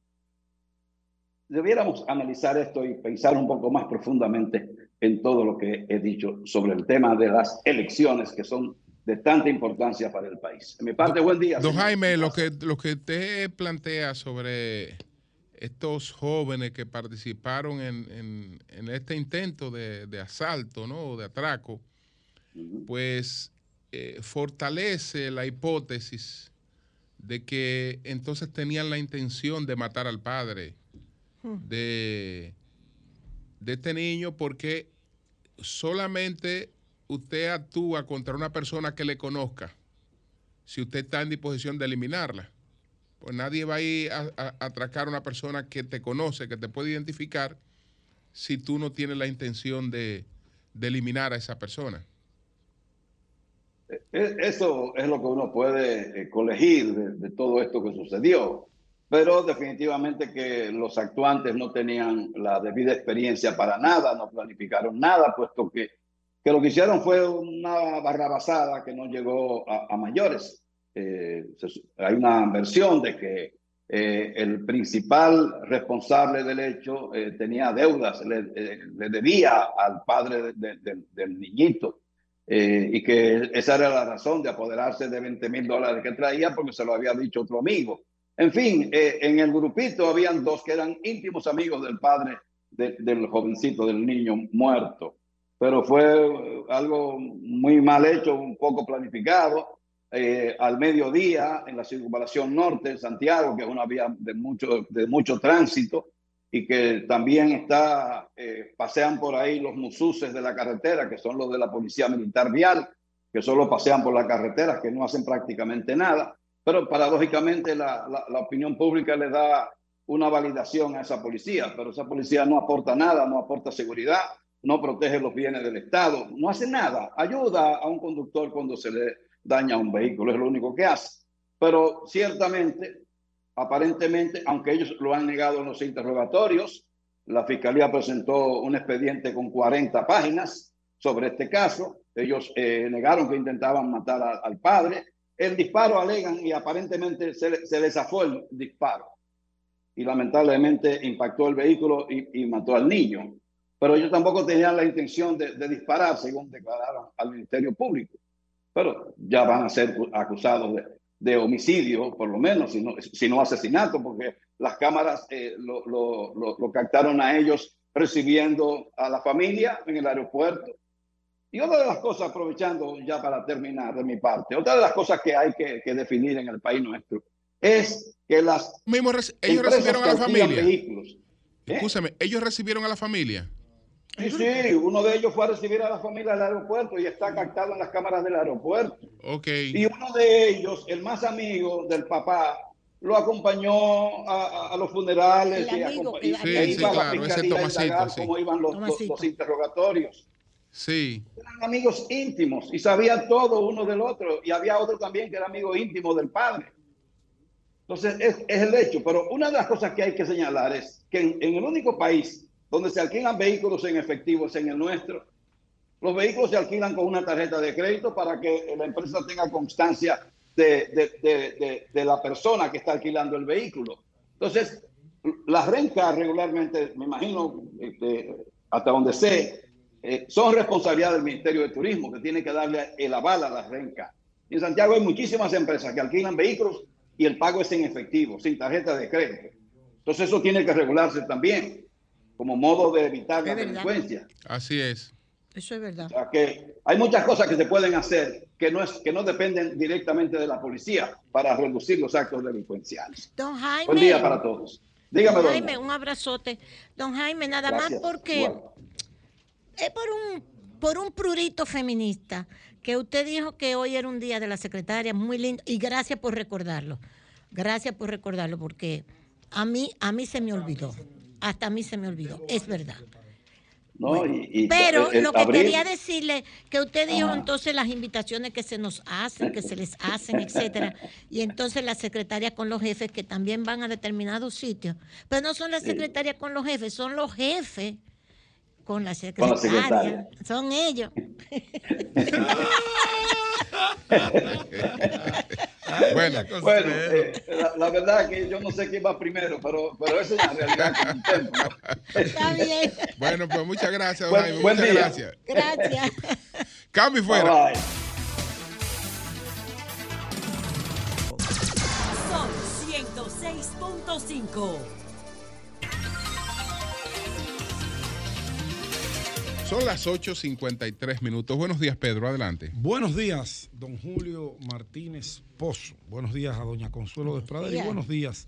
Speaker 17: Debiéramos analizar esto y pensar un poco más profundamente en todo lo que he dicho sobre el tema de las elecciones que son de tanta importancia para el país. De mi parte, buen día.
Speaker 3: Don
Speaker 17: señor.
Speaker 3: Jaime, lo que, lo que usted plantea sobre estos jóvenes que participaron en, en- en este intento de, de asalto, ¿no? De atraco, pues eh, fortalece la hipótesis de que entonces tenían la intención de matar al padre de, de este niño porque solamente usted actúa contra una persona que le conozca si usted está en disposición de eliminarla. Pues nadie va a ir a, a- a atracar a una persona que te conoce, que te puede identificar, si tú no tienes la intención de, de eliminar a esa persona.
Speaker 17: E- Eso es lo que uno puede eh, colegir de, de todo esto que sucedió. Pero definitivamente que los actuantes no tenían la debida experiencia para nada, no planificaron nada, puesto que, que lo que hicieron fue una barrabasada que no llegó a, a mayores. Eh, hay una versión de que eh, el principal responsable del hecho eh, tenía deudas, le, eh, le debía al padre de- de- del niñito. Eh, y que esa era la razón de apoderarse de 20 mil dólares que traía porque se lo había dicho otro amigo. En fin, eh, en el grupito habían dos que eran íntimos amigos del padre de- del jovencito, del niño muerto. Pero fue eh, algo muy mal hecho, un poco planificado. Al mediodía, en la circunvalación norte de Santiago, que es una vía de mucho, de mucho tránsito, y que también está, eh, pasean por ahí los mususes de la carretera, que son los de la Policía Militar Vial, que solo pasean por las carreteras, que no hacen prácticamente nada. Pero paradójicamente la, la, la opinión pública le da una validación a esa policía, pero esa policía no aporta nada, no aporta seguridad, no protege los bienes del Estado, no hace nada, ayuda a un conductor cuando se le daña un vehículo, es lo único que hace. Pero ciertamente aparentemente, aunque ellos lo han negado en los interrogatorios, la fiscalía presentó un expediente con 40 páginas sobre este caso. Ellos eh, negaron que intentaban matar a- al padre. El disparo alegan y aparentemente se, se les el disparo. Y lamentablemente impactó el vehículo y, y mató al niño. Pero ellos tampoco tenían la intención de, de disparar, según declararon al Ministerio Público. Pero ya van a ser acusados de, de homicidio, por lo menos, si no, si no asesinato, porque las cámaras eh, lo, lo- lo- lo captaron a ellos recibiendo a la familia en el aeropuerto. Y otra de las cosas, aprovechando ya para terminar de mi parte, otra de las cosas que hay que, que definir en el país nuestro es que las
Speaker 3: Mismo ellos recibieron a la familia.
Speaker 17: vehículos,
Speaker 3: Escúchame, ellos recibieron a la familia.
Speaker 17: Sí, sí, uno de ellos fue a recibir a la familia al aeropuerto y está captado en las cámaras del aeropuerto.
Speaker 3: Ok.
Speaker 17: Y uno de ellos, el más amigo del papá, lo acompañó a, a- los funerales
Speaker 2: El
Speaker 17: y,
Speaker 2: amigo,
Speaker 17: y-
Speaker 2: el
Speaker 17: y
Speaker 2: amigo.
Speaker 17: iba a la
Speaker 3: Sí, sí, claro, ese
Speaker 17: fiscalía a
Speaker 3: sí.
Speaker 17: cómo iban los, los- los interrogatorios.
Speaker 3: Sí.
Speaker 17: Eran amigos íntimos y sabían todo uno del otro. Y había otro también que era amigo íntimo del padre. Entonces, es, es el hecho. Pero una de las cosas que hay que señalar es que en, en el único país donde se alquilan vehículos en efectivo es en el nuestro. Los vehículos se alquilan con una tarjeta de crédito para que la empresa tenga constancia de, la persona que está alquilando el vehículo. Entonces, las rentas regularmente, me imagino, este, hasta donde sé, eh, son responsabilidad del Ministerio de Turismo, que tiene que darle el aval a las rentas. En Santiago hay muchísimas empresas que alquilan vehículos y el pago es en efectivo, sin tarjeta de crédito. Entonces eso tiene que regularse también como modo de evitar la
Speaker 2: verdad.
Speaker 17: delincuencia.
Speaker 3: Así es.
Speaker 2: Eso es verdad.
Speaker 17: O sea que hay muchas cosas que se pueden hacer que no, es, que no dependen directamente de la policía para reducir los actos delincuenciales.
Speaker 2: Don Jaime.
Speaker 17: Buen día para todos. Dígame,
Speaker 2: Don
Speaker 17: doña.
Speaker 2: Jaime, un abrazote. Don Jaime, nada
Speaker 17: Gracias.
Speaker 2: más porque es por un, por un prurito feminista que usted dijo que hoy era un día de la secretaria, muy lindo, y gracias por recordarlo. Gracias por recordarlo, porque a mí, a mí se me olvidó. Hasta a mí se me olvidó, es verdad.
Speaker 17: No, y- y-
Speaker 2: Pero
Speaker 17: el-
Speaker 2: lo que
Speaker 17: abril-
Speaker 2: quería decirle, que usted dijo entonces las invitaciones que se nos hacen, que se les hacen, etcétera, y entonces las secretarias con los jefes que también van a determinados sitios. Pero no son las secretarias con los jefes, son los jefes con la
Speaker 17: Con
Speaker 2: secretaria.
Speaker 17: la secretaria.
Speaker 2: Son ellos.
Speaker 3: Bueno,
Speaker 17: bueno eh, la, verdad es que yo no sé quién va primero, pero, pero eso es la realidad.
Speaker 2: Está bien.
Speaker 3: Bueno, pues muchas gracias,
Speaker 17: buen,
Speaker 3: Jaime, muchas gracias.
Speaker 2: Gracias.
Speaker 3: Cambio y fuera.
Speaker 17: Bye, bye.
Speaker 18: Son 106.5.
Speaker 3: Son las 8.53 minutos. Buenos días, Pedro. Adelante.
Speaker 8: Buenos días, don Julio Martínez Pozo. Buenos días a doña Consuelo Desprada y
Speaker 2: días.
Speaker 8: buenos días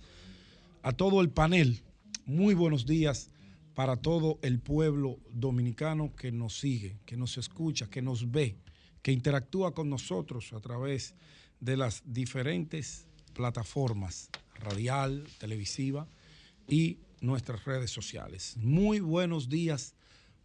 Speaker 8: a todo el panel. Muy buenos días para todo el pueblo dominicano que nos sigue, que nos escucha, que nos ve, que interactúa con nosotros a través de las diferentes plataformas radial, televisiva y nuestras redes sociales. Muy buenos días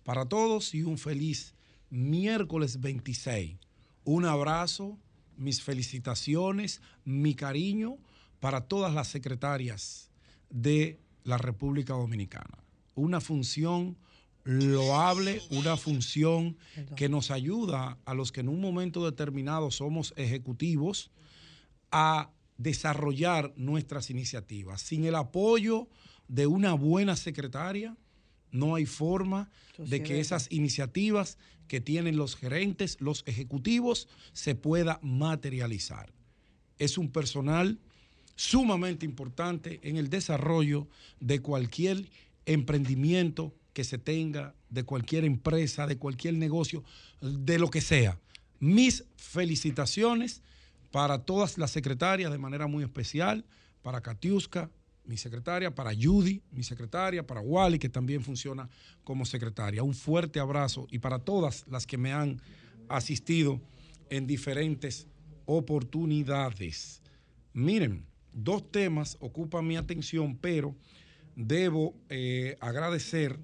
Speaker 8: para todos y un feliz miércoles 26. Un abrazo, mis felicitaciones, mi cariño para todas las secretarias de la República Dominicana. Una función loable, una función que nos ayuda a los que en un momento determinado somos ejecutivos a desarrollar nuestras iniciativas. Sin el apoyo de una buena secretaria, no hay forma de que esas iniciativas que tienen los gerentes, los ejecutivos, se pueda materializar. Es un personal sumamente importante en el desarrollo de cualquier emprendimiento que se tenga, de cualquier empresa, de cualquier negocio, de lo que sea. Mis felicitaciones para todas las secretarias de manera muy especial, para Katiuska, mi secretaria, para Judy, mi secretaria, para Wally, que también funciona como secretaria. Un fuerte abrazo y para todas las que me han asistido en diferentes oportunidades. Miren, dos temas ocupan mi atención, pero debo eh, agradecer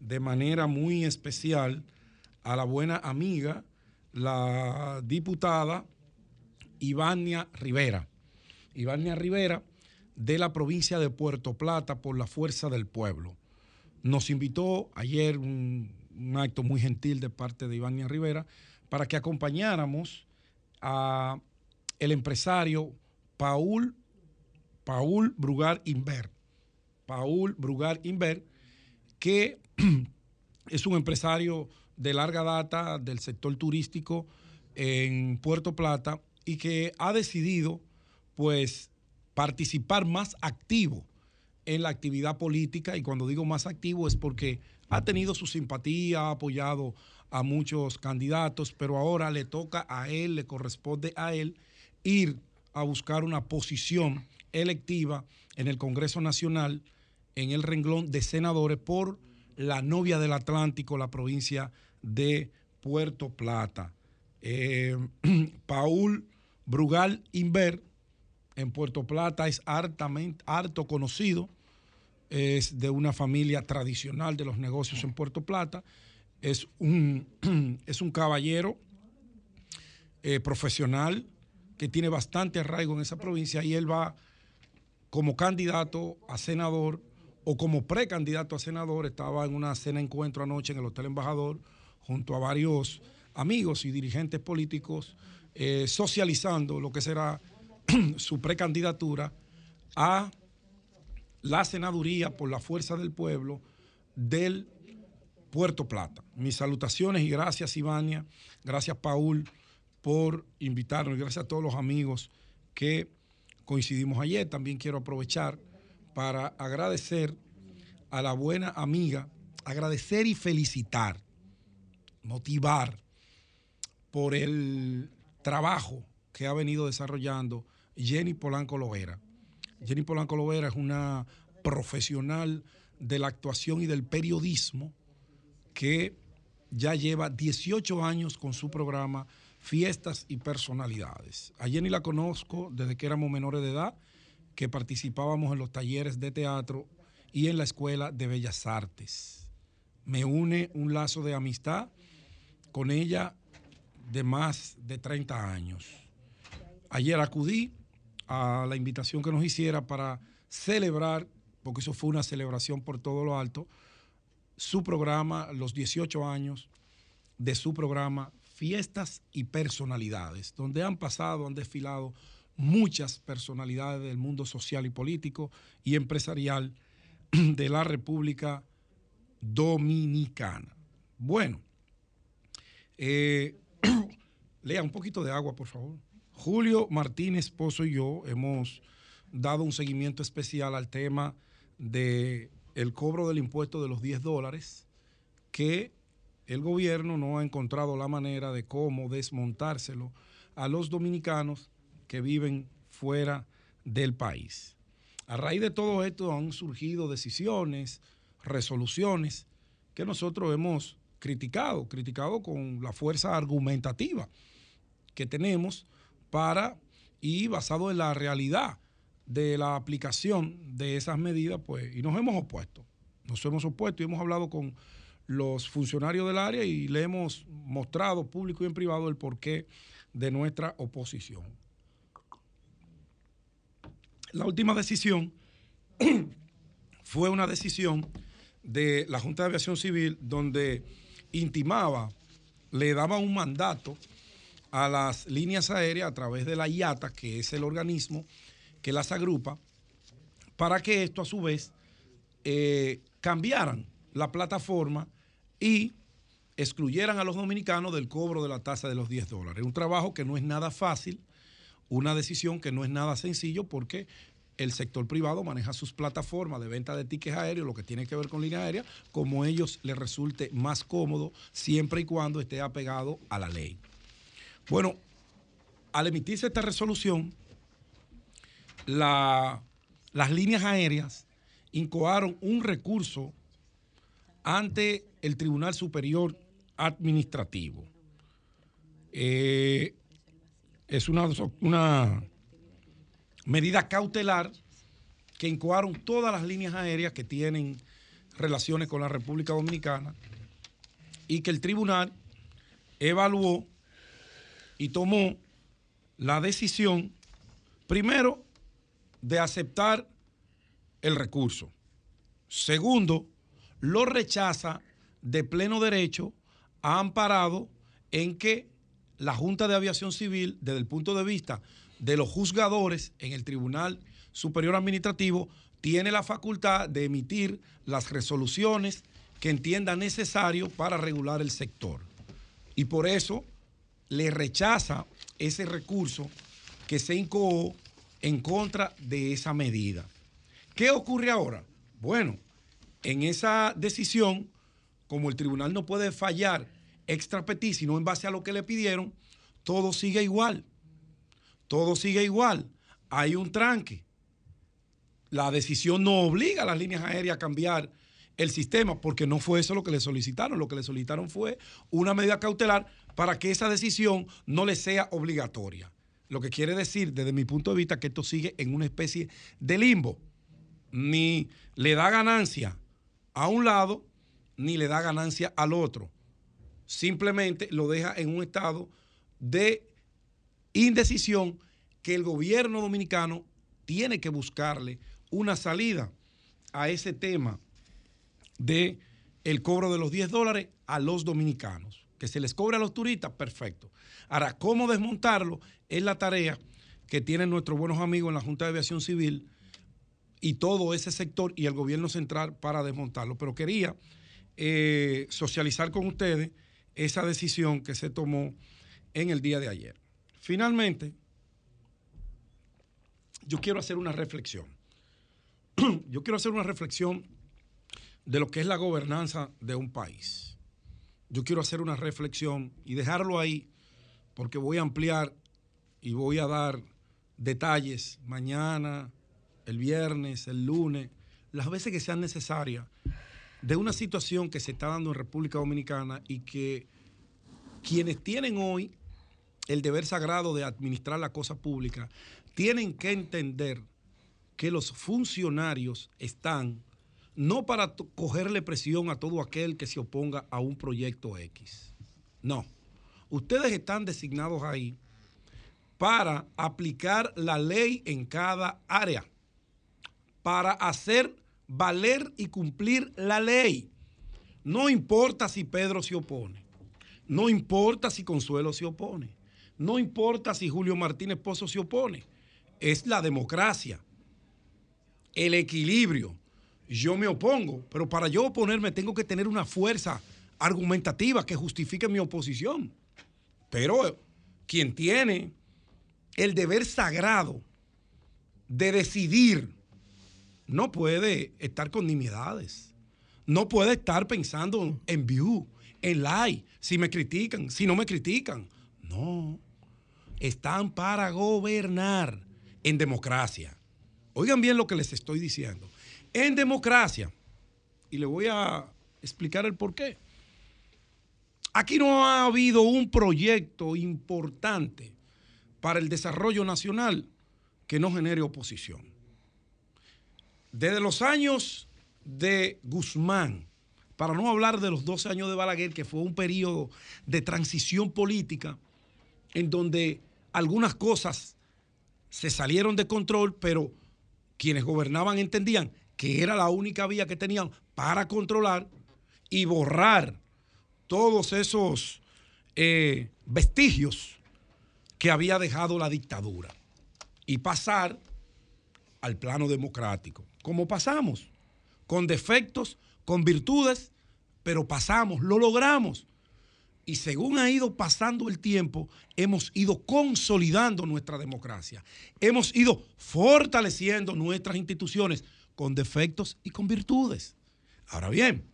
Speaker 8: de manera muy especial a la buena amiga, la diputada Ivania Rivera. Ivania Rivera de la provincia de Puerto Plata por la Fuerza del Pueblo. Nos invitó ayer un, acto muy gentil de parte de Ivania Rivera para que acompañáramos a el empresario Paul, Paul Brugar Inver. Paul Brugar Inver, que es un empresario de larga data del sector turístico en Puerto Plata y que ha decidido pues participar más activo en la actividad política y cuando digo más activo es porque ha tenido su simpatía, ha apoyado a muchos candidatos, pero ahora le toca a él, le corresponde a él ir a buscar una posición electiva en el Congreso Nacional en el renglón de senadores por la novia del Atlántico, la provincia de Puerto Plata. Eh, Paul Brugal Inver en Puerto Plata es hartamente, harto conocido, es de una familia tradicional de los negocios en Puerto Plata, es un, es un caballero eh, profesional que tiene bastante arraigo en esa provincia y él va como candidato a senador o como precandidato a senador, estaba en una cena encuentro anoche en el Hotel Embajador junto a varios amigos y dirigentes políticos eh, socializando lo que será su precandidatura a la senaduría por la fuerza del pueblo del Puerto Plata. Mis salutaciones y gracias Ivania, gracias Paul por invitarnos y gracias a todos los amigos que coincidimos ayer. También quiero aprovechar para agradecer a la buena amiga, agradecer y felicitar, motivar por el trabajo que ha venido desarrollando Jenny Polanco Lovera. Jenny Polanco Lovera es una profesional de la actuación y del periodismo que ya lleva 18 años con su programa Fiestas y Personalidades. A Jenny la conozco desde que éramos menores de edad, que participábamos en los talleres de teatro y en la Escuela de Bellas Artes. Me une un lazo de amistad con ella de más de 30 años. Ayer acudí a la invitación que nos hiciera para celebrar, porque eso fue una celebración por todo lo alto, su programa, los 18 años de su programa Fiestas y Personalidades, donde han pasado, han desfilado muchas personalidades del mundo social y político y empresarial de la República Dominicana. Bueno, eh, lea un poquito de agua, por favor. Julio Martínez Pozo y yo hemos dado un seguimiento especial al tema de el cobro del impuesto de los 10 dólares que el gobierno no ha encontrado la manera de cómo desmontárselo a los dominicanos que viven fuera del país. A raíz de todo esto han surgido decisiones, resoluciones que nosotros hemos criticado, criticado con la fuerza argumentativa que tenemos para, y basado en la realidad de la aplicación de esas medidas, pues, y nos hemos opuesto. Nos hemos opuesto y hemos hablado con los funcionarios del área y le hemos mostrado público y en privado el porqué de nuestra oposición. La última decisión fue una decisión de la Junta de Aviación Civil donde intimaba, le daba un mandato a las líneas aéreas a través de la IATA, que es el organismo que las agrupa, para que esto a su vez eh, cambiaran la plataforma y excluyeran a los dominicanos del cobro de la tasa de los 10 dólares. Un trabajo que no es nada fácil, una decisión que no es nada sencillo porque el sector privado maneja sus plataformas de venta de tickets aéreos, lo que tiene que ver con línea aérea, como ellos les resulte más cómodo siempre y cuando esté apegado a la ley. Bueno, al emitirse esta resolución, la- las líneas aéreas incoaron un recurso ante el Tribunal Superior Administrativo. Eh, es una, una medida cautelar que incoaron todas las líneas aéreas que tienen relaciones con la República Dominicana y que el tribunal evaluó y tomó la decisión, primero, de aceptar el recurso. Segundo, lo rechaza de pleno derecho, ha amparado en que la Junta de Aviación Civil, desde el punto de vista de los juzgadores en el Tribunal Superior Administrativo, tiene la facultad de emitir las resoluciones que entienda necesario para regular el sector. Y por eso le rechaza ese recurso que se incoó en contra de esa medida. ¿Qué ocurre ahora? Bueno, en esa decisión, como el tribunal no puede fallar extra petit, sino en base a lo que le pidieron, todo sigue igual. Todo sigue igual. Hay un tranque. La decisión no obliga a las líneas aéreas a cambiar el sistema, porque no fue eso lo que le solicitaron. Lo que le solicitaron fue una medida cautelar para que esa decisión no le sea obligatoria. Lo que quiere decir, desde mi punto de vista, que esto sigue en una especie de limbo. Ni le da ganancia a un lado, ni le da ganancia al otro. Simplemente lo deja en un estado de indecisión que el gobierno dominicano tiene que buscarle una salida a ese tema de el cobro de los 10 dólares a los dominicanos. Que se les cobre a los turistas, perfecto. Ahora, ¿cómo desmontarlo? Es la tarea que tienen nuestros buenos amigos en la Junta de Aviación Civil y todo ese sector y el gobierno central para desmontarlo. Pero quería eh, socializar con ustedes esa decisión que se tomó en el día de ayer. Finalmente, yo quiero hacer una reflexión. yo quiero hacer una reflexión de lo que es la gobernanza de un país. Yo quiero hacer una reflexión y dejarlo ahí porque voy a ampliar y voy a dar detalles mañana, el viernes, el lunes, las veces que sean necesarias, de una situación que se está dando en República Dominicana y que quienes tienen hoy el deber sagrado de administrar la cosa pública tienen que entender que los funcionarios están no para cogerle presión a todo aquel que se oponga a un proyecto X. No. Ustedes están designados ahí para aplicar la ley en cada área, para hacer valer y cumplir la ley. No importa si Pedro se opone, no importa si Consuelo se opone, no importa si Julio Martínez Pozo se opone, es la democracia, el equilibrio. Yo me opongo, pero para yo oponerme tengo que tener una fuerza argumentativa que justifique mi oposición. Pero quien tiene el deber sagrado de decidir, no puede estar con nimiedades. No puede estar pensando en view, en like, si me critican, si no me critican. No. Están para gobernar en democracia. Oigan bien lo que les estoy diciendo. En democracia, y le voy a explicar el por qué. Aquí no ha habido un proyecto importante para el desarrollo nacional que no genere oposición. Desde los años de Guzmán, para no hablar de los 12 años de Balaguer, que fue un periodo de transición política en donde algunas cosas se salieron de control, pero quienes gobernaban entendían que era la única vía que tenían para controlar y borrar todos esos eh, vestigios que había dejado la dictadura y pasar al plano democrático. Como pasamos, con defectos, con virtudes, pero pasamos, lo logramos. Y según ha ido pasando el tiempo, hemos ido consolidando nuestra democracia. Hemos ido fortaleciendo nuestras instituciones con defectos y con virtudes. Ahora bien,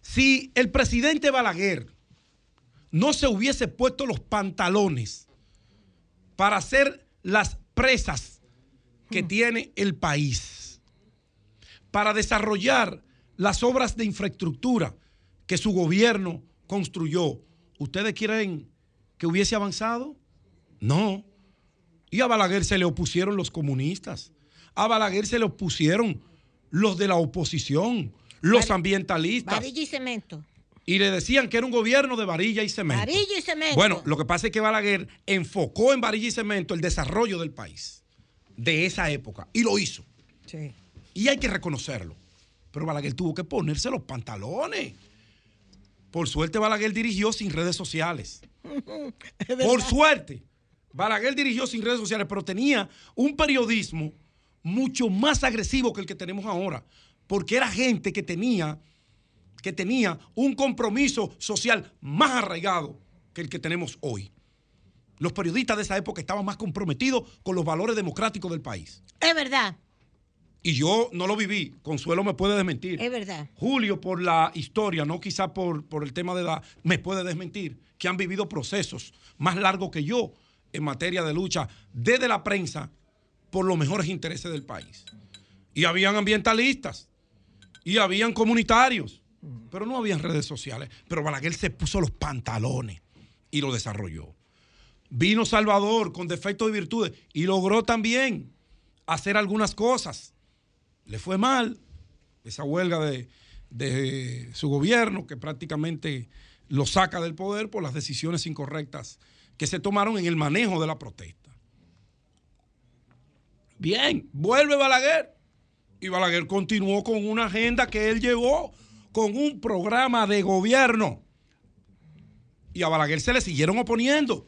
Speaker 8: si el presidente Balaguer no se hubiese puesto los pantalones para hacer las presas que tiene el país, para desarrollar las obras de infraestructura que su gobierno construyó, ¿ustedes quieren que hubiese avanzado? No. Y a Balaguer se le opusieron los comunistas. A Balaguer se le opusieron los de la oposición, los ambientalistas.
Speaker 2: Varilla y cemento.
Speaker 8: Y le decían que era un gobierno de varilla y cemento.
Speaker 2: Varilla y cemento.
Speaker 8: Bueno, lo que pasa es que Balaguer enfocó en varilla y cemento el desarrollo del país de esa época y lo hizo.
Speaker 2: Sí.
Speaker 8: Y hay que reconocerlo. Pero Balaguer tuvo que ponerse los pantalones. Por suerte Balaguer dirigió sin redes sociales. Por suerte, Balaguer dirigió sin redes sociales, pero tenía un periodismo mucho más agresivo que el que tenemos ahora, porque era gente que tenía, que tenía un compromiso social más arraigado que el que tenemos hoy. Los periodistas de esa época estaban más comprometidos con los valores democráticos del país.
Speaker 2: Es verdad,
Speaker 8: Y yo no lo viví. Consuelo me puede desmentir.
Speaker 2: es verdad.
Speaker 8: Julio, por la historia, no quizá por, por el tema de edad, me puede desmentir que han vivido procesos más largos que yo en materia de lucha desde la prensa por los mejores intereses del país. Y habían ambientalistas, y habían comunitarios, pero no habían redes sociales. Pero Balaguer se puso los pantalones y lo desarrolló. Vino Salvador con defectos y virtudes y logró también hacer algunas cosas. Le fue mal esa huelga de, de su gobierno que prácticamente lo saca del poder por las decisiones incorrectas que se tomaron en el manejo de la protesta. Bien, vuelve Balaguer. Y Balaguer continuó con una agenda que él llevó con un programa de gobierno. Y a Balaguer se le siguieron oponiendo.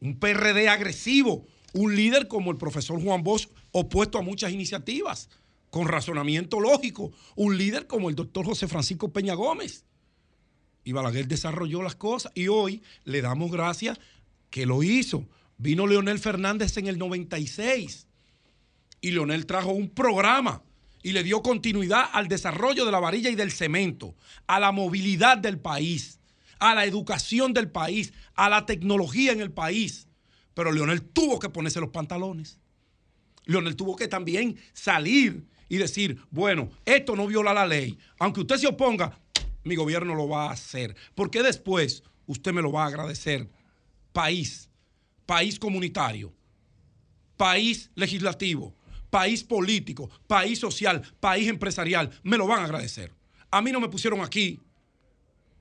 Speaker 8: Un PRD agresivo, un líder como el profesor Juan Bosch, opuesto a muchas iniciativas, con razonamiento lógico. Un líder como el doctor José Francisco Peña Gómez. Y Balaguer desarrolló las cosas y hoy le damos gracias que lo hizo. Vino Leonel Fernández en el 96 y Leonel trajo un programa y le dio continuidad al desarrollo de la varilla y del cemento, a la movilidad del país, a la educación del país, a la tecnología en el país. Pero Leonel tuvo que ponerse los pantalones. Leonel tuvo que también salir y decir, bueno, esto no viola la ley. Aunque usted se oponga, mi gobierno lo va a hacer. Porque después usted me lo va a agradecer. País, país comunitario, país legislativo, país político, país social, país empresarial, me lo van a agradecer. A mí no me pusieron aquí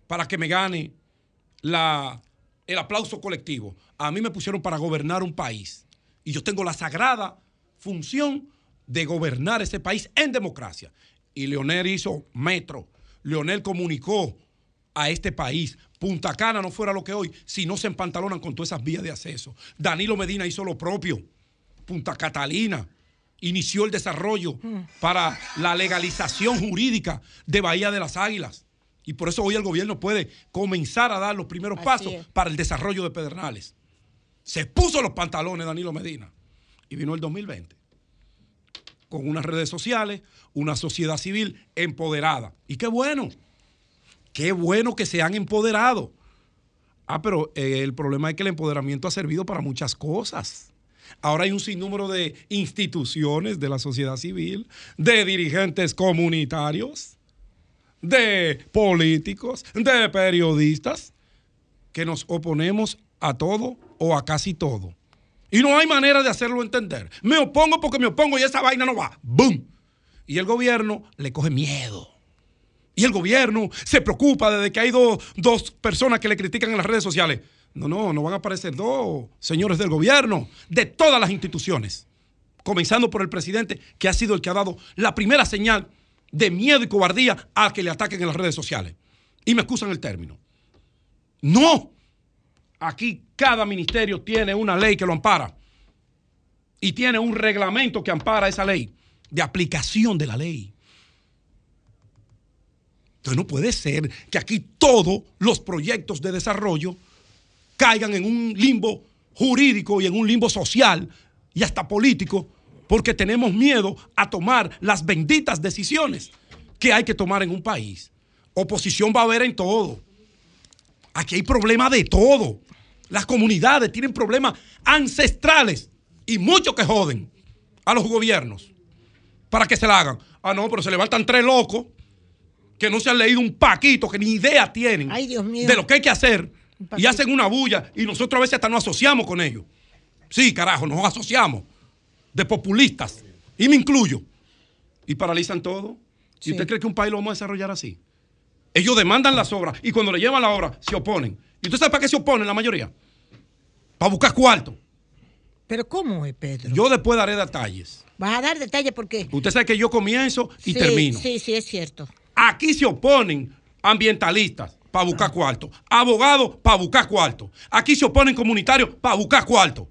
Speaker 8: para que me gane el aplauso colectivo. A mí me pusieron para gobernar un país. Y yo tengo la sagrada función de gobernar ese país en democracia. Y Leonel hizo metro. Leonel comunicó a este país. Punta Cana no fuera lo que hoy si no se empantalonan con todas esas vías de acceso. Danilo Medina hizo lo propio. Punta Catalina inició el desarrollo para la legalización jurídica de Bahía de las Águilas. Y por eso hoy el gobierno puede comenzar a dar los primeros
Speaker 2: Así
Speaker 8: pasos
Speaker 2: es.
Speaker 8: para el desarrollo de Pedernales. Se puso los pantalones Danilo Medina Y vino el 2020 con unas redes sociales, una sociedad civil empoderada. Y qué bueno, qué bueno que se han empoderado. Ah, pero eh, el problema es que el empoderamiento ha servido para muchas cosas. Ahora hay un sinnúmero de instituciones de la sociedad civil, de dirigentes comunitarios, de políticos, de periodistas, que nos oponemos a todo o a casi todo. Y no hay manera de hacerlo entender. Me opongo porque me opongo y esa vaina no va. ¡Bum! Y el gobierno le coge miedo. Y el gobierno se preocupa desde que hay dos, dos personas que le critican en las redes sociales. No, no, no van a aparecer dos señores del gobierno, de todas las instituciones. Comenzando por el presidente, que ha sido el que ha dado la primera señal de miedo y cobardía a que le ataquen en las redes sociales. Y me excusan el término. No. Aquí cada ministerio tiene una ley que lo ampara. Y tiene un reglamento que ampara esa ley, de aplicación de la ley. Entonces no puede ser que aquí todos los proyectos de desarrollo caigan en un limbo jurídico y en un limbo social y hasta político porque tenemos miedo a tomar las benditas decisiones que hay que tomar en un país. Oposición va a haber en todo. Aquí hay problemas de todo. Las comunidades tienen problemas ancestrales y muchos que joden a los gobiernos para que se la hagan. Ah, no, pero se levantan tres locos que no se han leído un paquito, que ni idea tienen de lo que hay que hacer y hacen una bulla y nosotros a veces hasta nos asociamos con ellos. Sí, carajo, nos asociamos de populistas y me incluyo y paralizan todo. ¿Y usted cree que un país lo vamos a desarrollar así? Ellos demandan las obras y cuando le llevan la obra se oponen. ¿Y usted sabe para qué se oponen la mayoría? Para buscar cuarto.
Speaker 2: Pero ¿cómo es, Pedro?
Speaker 8: Yo después daré detalles.
Speaker 2: Vas a dar detalles porque...
Speaker 8: Usted sabe que yo comienzo y
Speaker 2: Sí,
Speaker 8: termino.
Speaker 2: Sí, sí, es cierto.
Speaker 8: Aquí se oponen ambientalistas para buscar cuarto, abogados para buscar cuarto. Aquí se oponen comunitarios para buscar cuarto.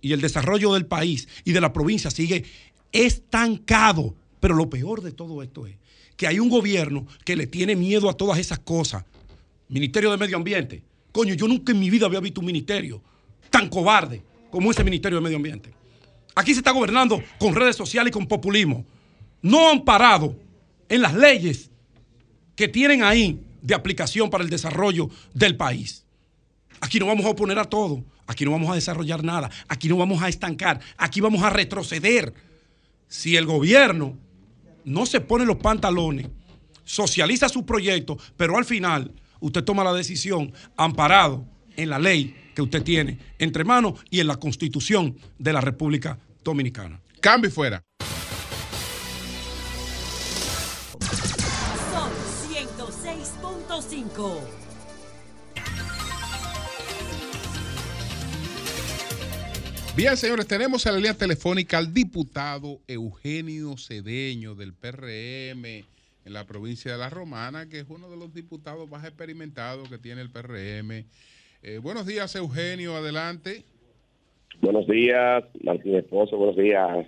Speaker 8: Y el desarrollo del país y de la provincia sigue estancado. Pero lo peor de todo esto es que hay un gobierno que le tiene miedo a todas esas cosas. Ministerio de Medio Ambiente. Coño, yo nunca en mi vida había visto un ministerio tan cobarde como ese Ministerio de Medio Ambiente. Aquí se está gobernando con redes sociales y con populismo. No han parado en las leyes que tienen ahí de aplicación para el desarrollo del país. Aquí no vamos a oponer a todo. Aquí no vamos a desarrollar nada. Aquí no vamos a estancar. Aquí vamos a retroceder. Si el gobierno no se pone los pantalones, socializa su proyecto, pero al final usted toma la decisión amparado en la ley que usted tiene entre manos y en la constitución de la República Dominicana.
Speaker 3: Cambio fuera.
Speaker 18: 106.5.
Speaker 3: Bien, señores, tenemos en la línea telefónica al diputado Eugenio Cedeño del PRM en la provincia de La Romana, que es uno de los diputados más experimentados que tiene el PRM. Eh, buenos días, Eugenio, adelante.
Speaker 5: Buenos días, Martín Esposo, buenos días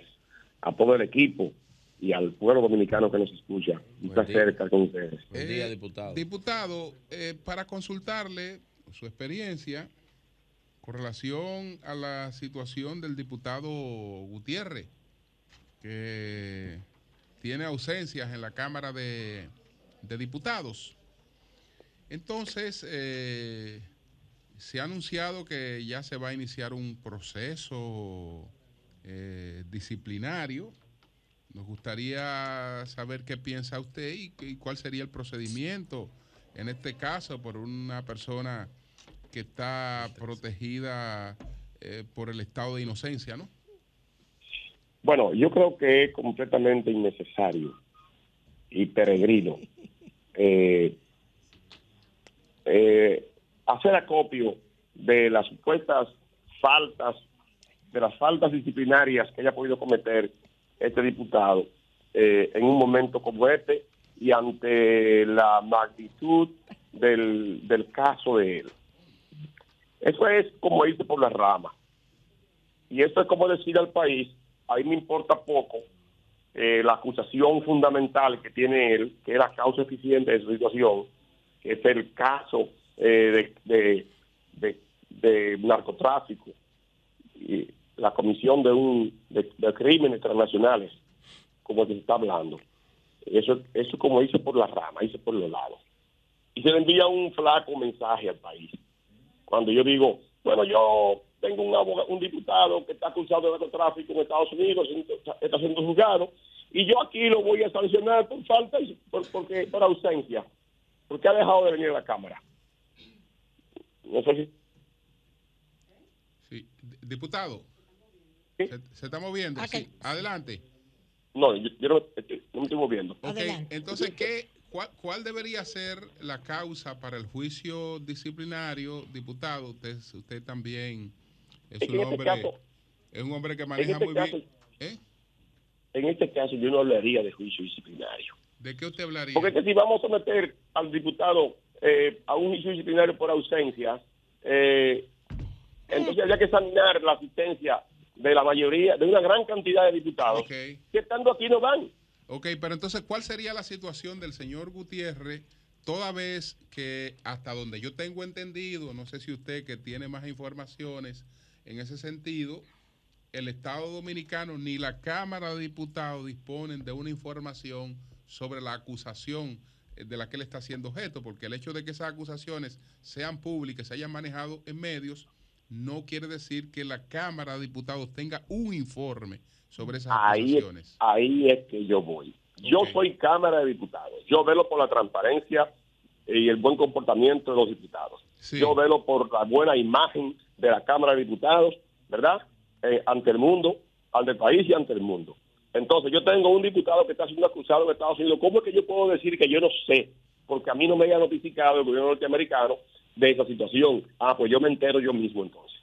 Speaker 5: a todo el equipo y al pueblo dominicano que nos escucha. Un placer estar con ustedes.
Speaker 3: Eh, Diputado, eh, para consultarle su experiencia con relación a la situación del diputado Gutiérrez, que tiene ausencias en la Cámara de, de Diputados. Entonces, eh, se ha anunciado que ya se va a iniciar un proceso eh, disciplinario. Nos gustaría saber qué piensa usted y, cuál sería el procedimiento en este caso por una persona que está protegida eh, por el estado de inocencia, ¿no?
Speaker 5: Bueno, yo creo que es completamente innecesario y peregrino eh, eh, hacer acopio de las supuestas faltas, de las faltas disciplinarias que haya podido cometer este diputado eh, en un momento como este y ante la magnitud del, del caso de él. Eso es como irse por la rama. Y esto es como decir al país, a mí me importa poco eh, la acusación fundamental que tiene él, que es la causa eficiente de su situación, que es el caso eh, de, de, de- de narcotráfico. Y la comisión de un de, crímenes transnacionales, como se está hablando. Eso, eso como hice por la rama, hice por los lados. Y se le envía un flaco mensaje al país. Cuando yo digo, bueno, yo tengo un, abogado, un diputado que está acusado de narcotráfico en Estados Unidos, está, siendo juzgado, y yo aquí lo voy a sancionar por falta, y por, porque, por ausencia, porque ha dejado de venir a la Cámara. No sé si
Speaker 3: Sí. D- Se, se está moviendo. Sí. Adelante.
Speaker 5: No, yo, yo no, estoy- no me estoy moviendo.
Speaker 3: Ok, entonces, ¿qué, cuál, cuál debería ser la causa para el juicio disciplinario, diputado? Usted, usted también es un
Speaker 5: este
Speaker 3: hombre,
Speaker 5: caso-
Speaker 3: es un hombre que maneja
Speaker 5: este,
Speaker 3: muy
Speaker 5: caso,
Speaker 3: bien. ¿Eh?
Speaker 5: en este caso yo no hablaría de juicio disciplinario.
Speaker 3: ¿De qué usted hablaría?
Speaker 5: Porque que si vamos a someter al diputado eh, a un juicio disciplinario por ausencia, eh, entonces habría que examinar la asistencia de la mayoría, de una gran cantidad de diputados que estando aquí no van.
Speaker 3: Ok, pero entonces, ¿cuál sería la situación del señor Gutiérrez toda vez que hasta donde yo tengo entendido, no sé si usted que tiene más informaciones en ese sentido, el Estado Dominicano ni la Cámara de Diputados disponen de una información sobre la acusación eh, de la que él está siendo objeto, porque el hecho de que esas acusaciones sean públicas, se hayan manejado en medios, no quiere decir que la Cámara de Diputados tenga un informe sobre esas
Speaker 5: Ahí,
Speaker 3: acusaciones.
Speaker 5: ahí es que yo voy. Yo soy Cámara de Diputados. Yo velo por la transparencia y el buen comportamiento de los diputados. Yo velo por la buena imagen de la Cámara de Diputados, ¿verdad? Eh, ante el mundo, ante el país y ante el mundo. Entonces, yo tengo un diputado que está siendo acusado en Estados Unidos. ¿Cómo es que yo puedo decir que yo no sé? Porque a mí no me haya notificado el gobierno norteamericano de esa situación. Ah, pues yo me entero yo mismo entonces.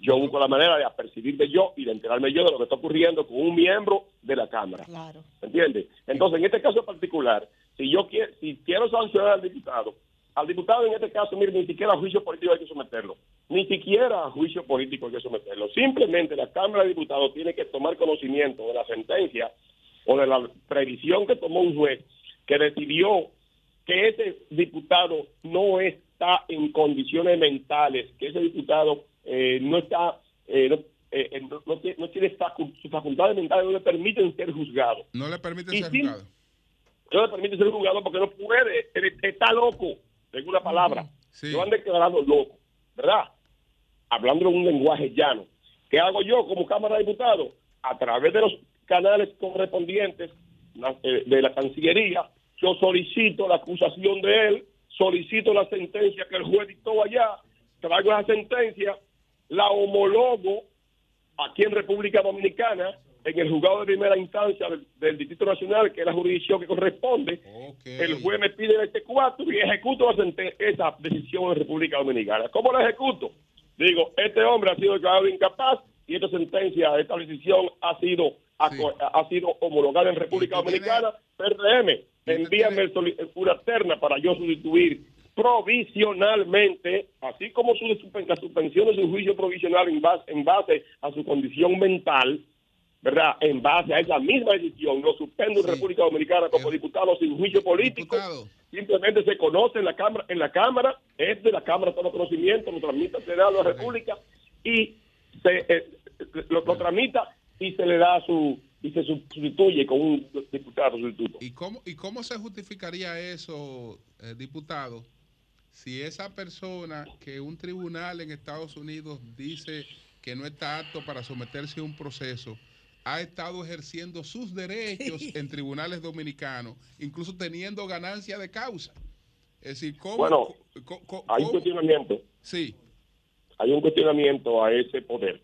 Speaker 5: Yo busco la manera de apercibirme yo y de enterarme yo de lo que está ocurriendo con un miembro de la Cámara.
Speaker 2: Claro.
Speaker 5: ¿Entiendes? Entonces, en este caso particular, si yo quiero, si quiero sancionar al diputado, al diputado en este caso, mire, ni siquiera a juicio político hay que someterlo. Ni siquiera a juicio político hay que someterlo. Simplemente la Cámara de Diputados tiene que tomar conocimiento de la sentencia o de la previsión que tomó un juez que decidió que ese diputado no está en condiciones mentales, que ese diputado eh, no está, eh, no, eh, eh, no- no tiene, no tiene facu- sus facultades mentales, no le permiten ser juzgado.
Speaker 3: No le permite
Speaker 5: Y
Speaker 3: ser
Speaker 5: sí.
Speaker 3: juzgado.
Speaker 5: No le permite ser juzgado porque no puede, está loco, en una palabra. Lo han declarado loco, ¿verdad? Hablando en un lenguaje llano. ¿Qué hago yo como Cámara de Diputados? A través de los canales correspondientes eh, de la Cancillería, yo solicito la acusación de él, solicito la sentencia que el juez dictó allá, traigo esa sentencia, la homologo aquí en República Dominicana, en el juzgado de primera instancia del, del Distrito Nacional, que es la jurisdicción que corresponde, el juez me pide el T4 y ejecuto la esa decisión en República Dominicana. ¿Cómo la ejecuto? Digo, este hombre ha sido declarado incapaz y esta sentencia, esta decisión ha sido aco- ha sido homologada en República Dominicana, PRM, envíame el soli- una terna para yo sustituir provisionalmente, así como su, la suspensión de su juicio provisional en base, en base a su condición mental, ¿verdad? En base a esa misma decisión, lo suspendo en República Dominicana como diputado sin juicio político. Simplemente se conoce en la Cámara, en la Cámara, es de la Cámara todo conocimiento, lo tramita al Senado de la República y se eh, lo, lo tramita y se le da su y se sustituye con un diputado sustituto.
Speaker 3: ¿Y cómo, ¿Y cómo se justificaría eso, eh, diputado, si esa persona que un tribunal en Estados Unidos dice que no está apto para someterse a un proceso, ha estado ejerciendo sus derechos en tribunales dominicanos, incluso teniendo ganancia de causa? Es decir, ¿cómo?
Speaker 5: Bueno,
Speaker 3: co-
Speaker 5: Hay un
Speaker 3: cómo-
Speaker 5: cuestionamiento.
Speaker 3: Sí.
Speaker 5: Hay un cuestionamiento a ese poder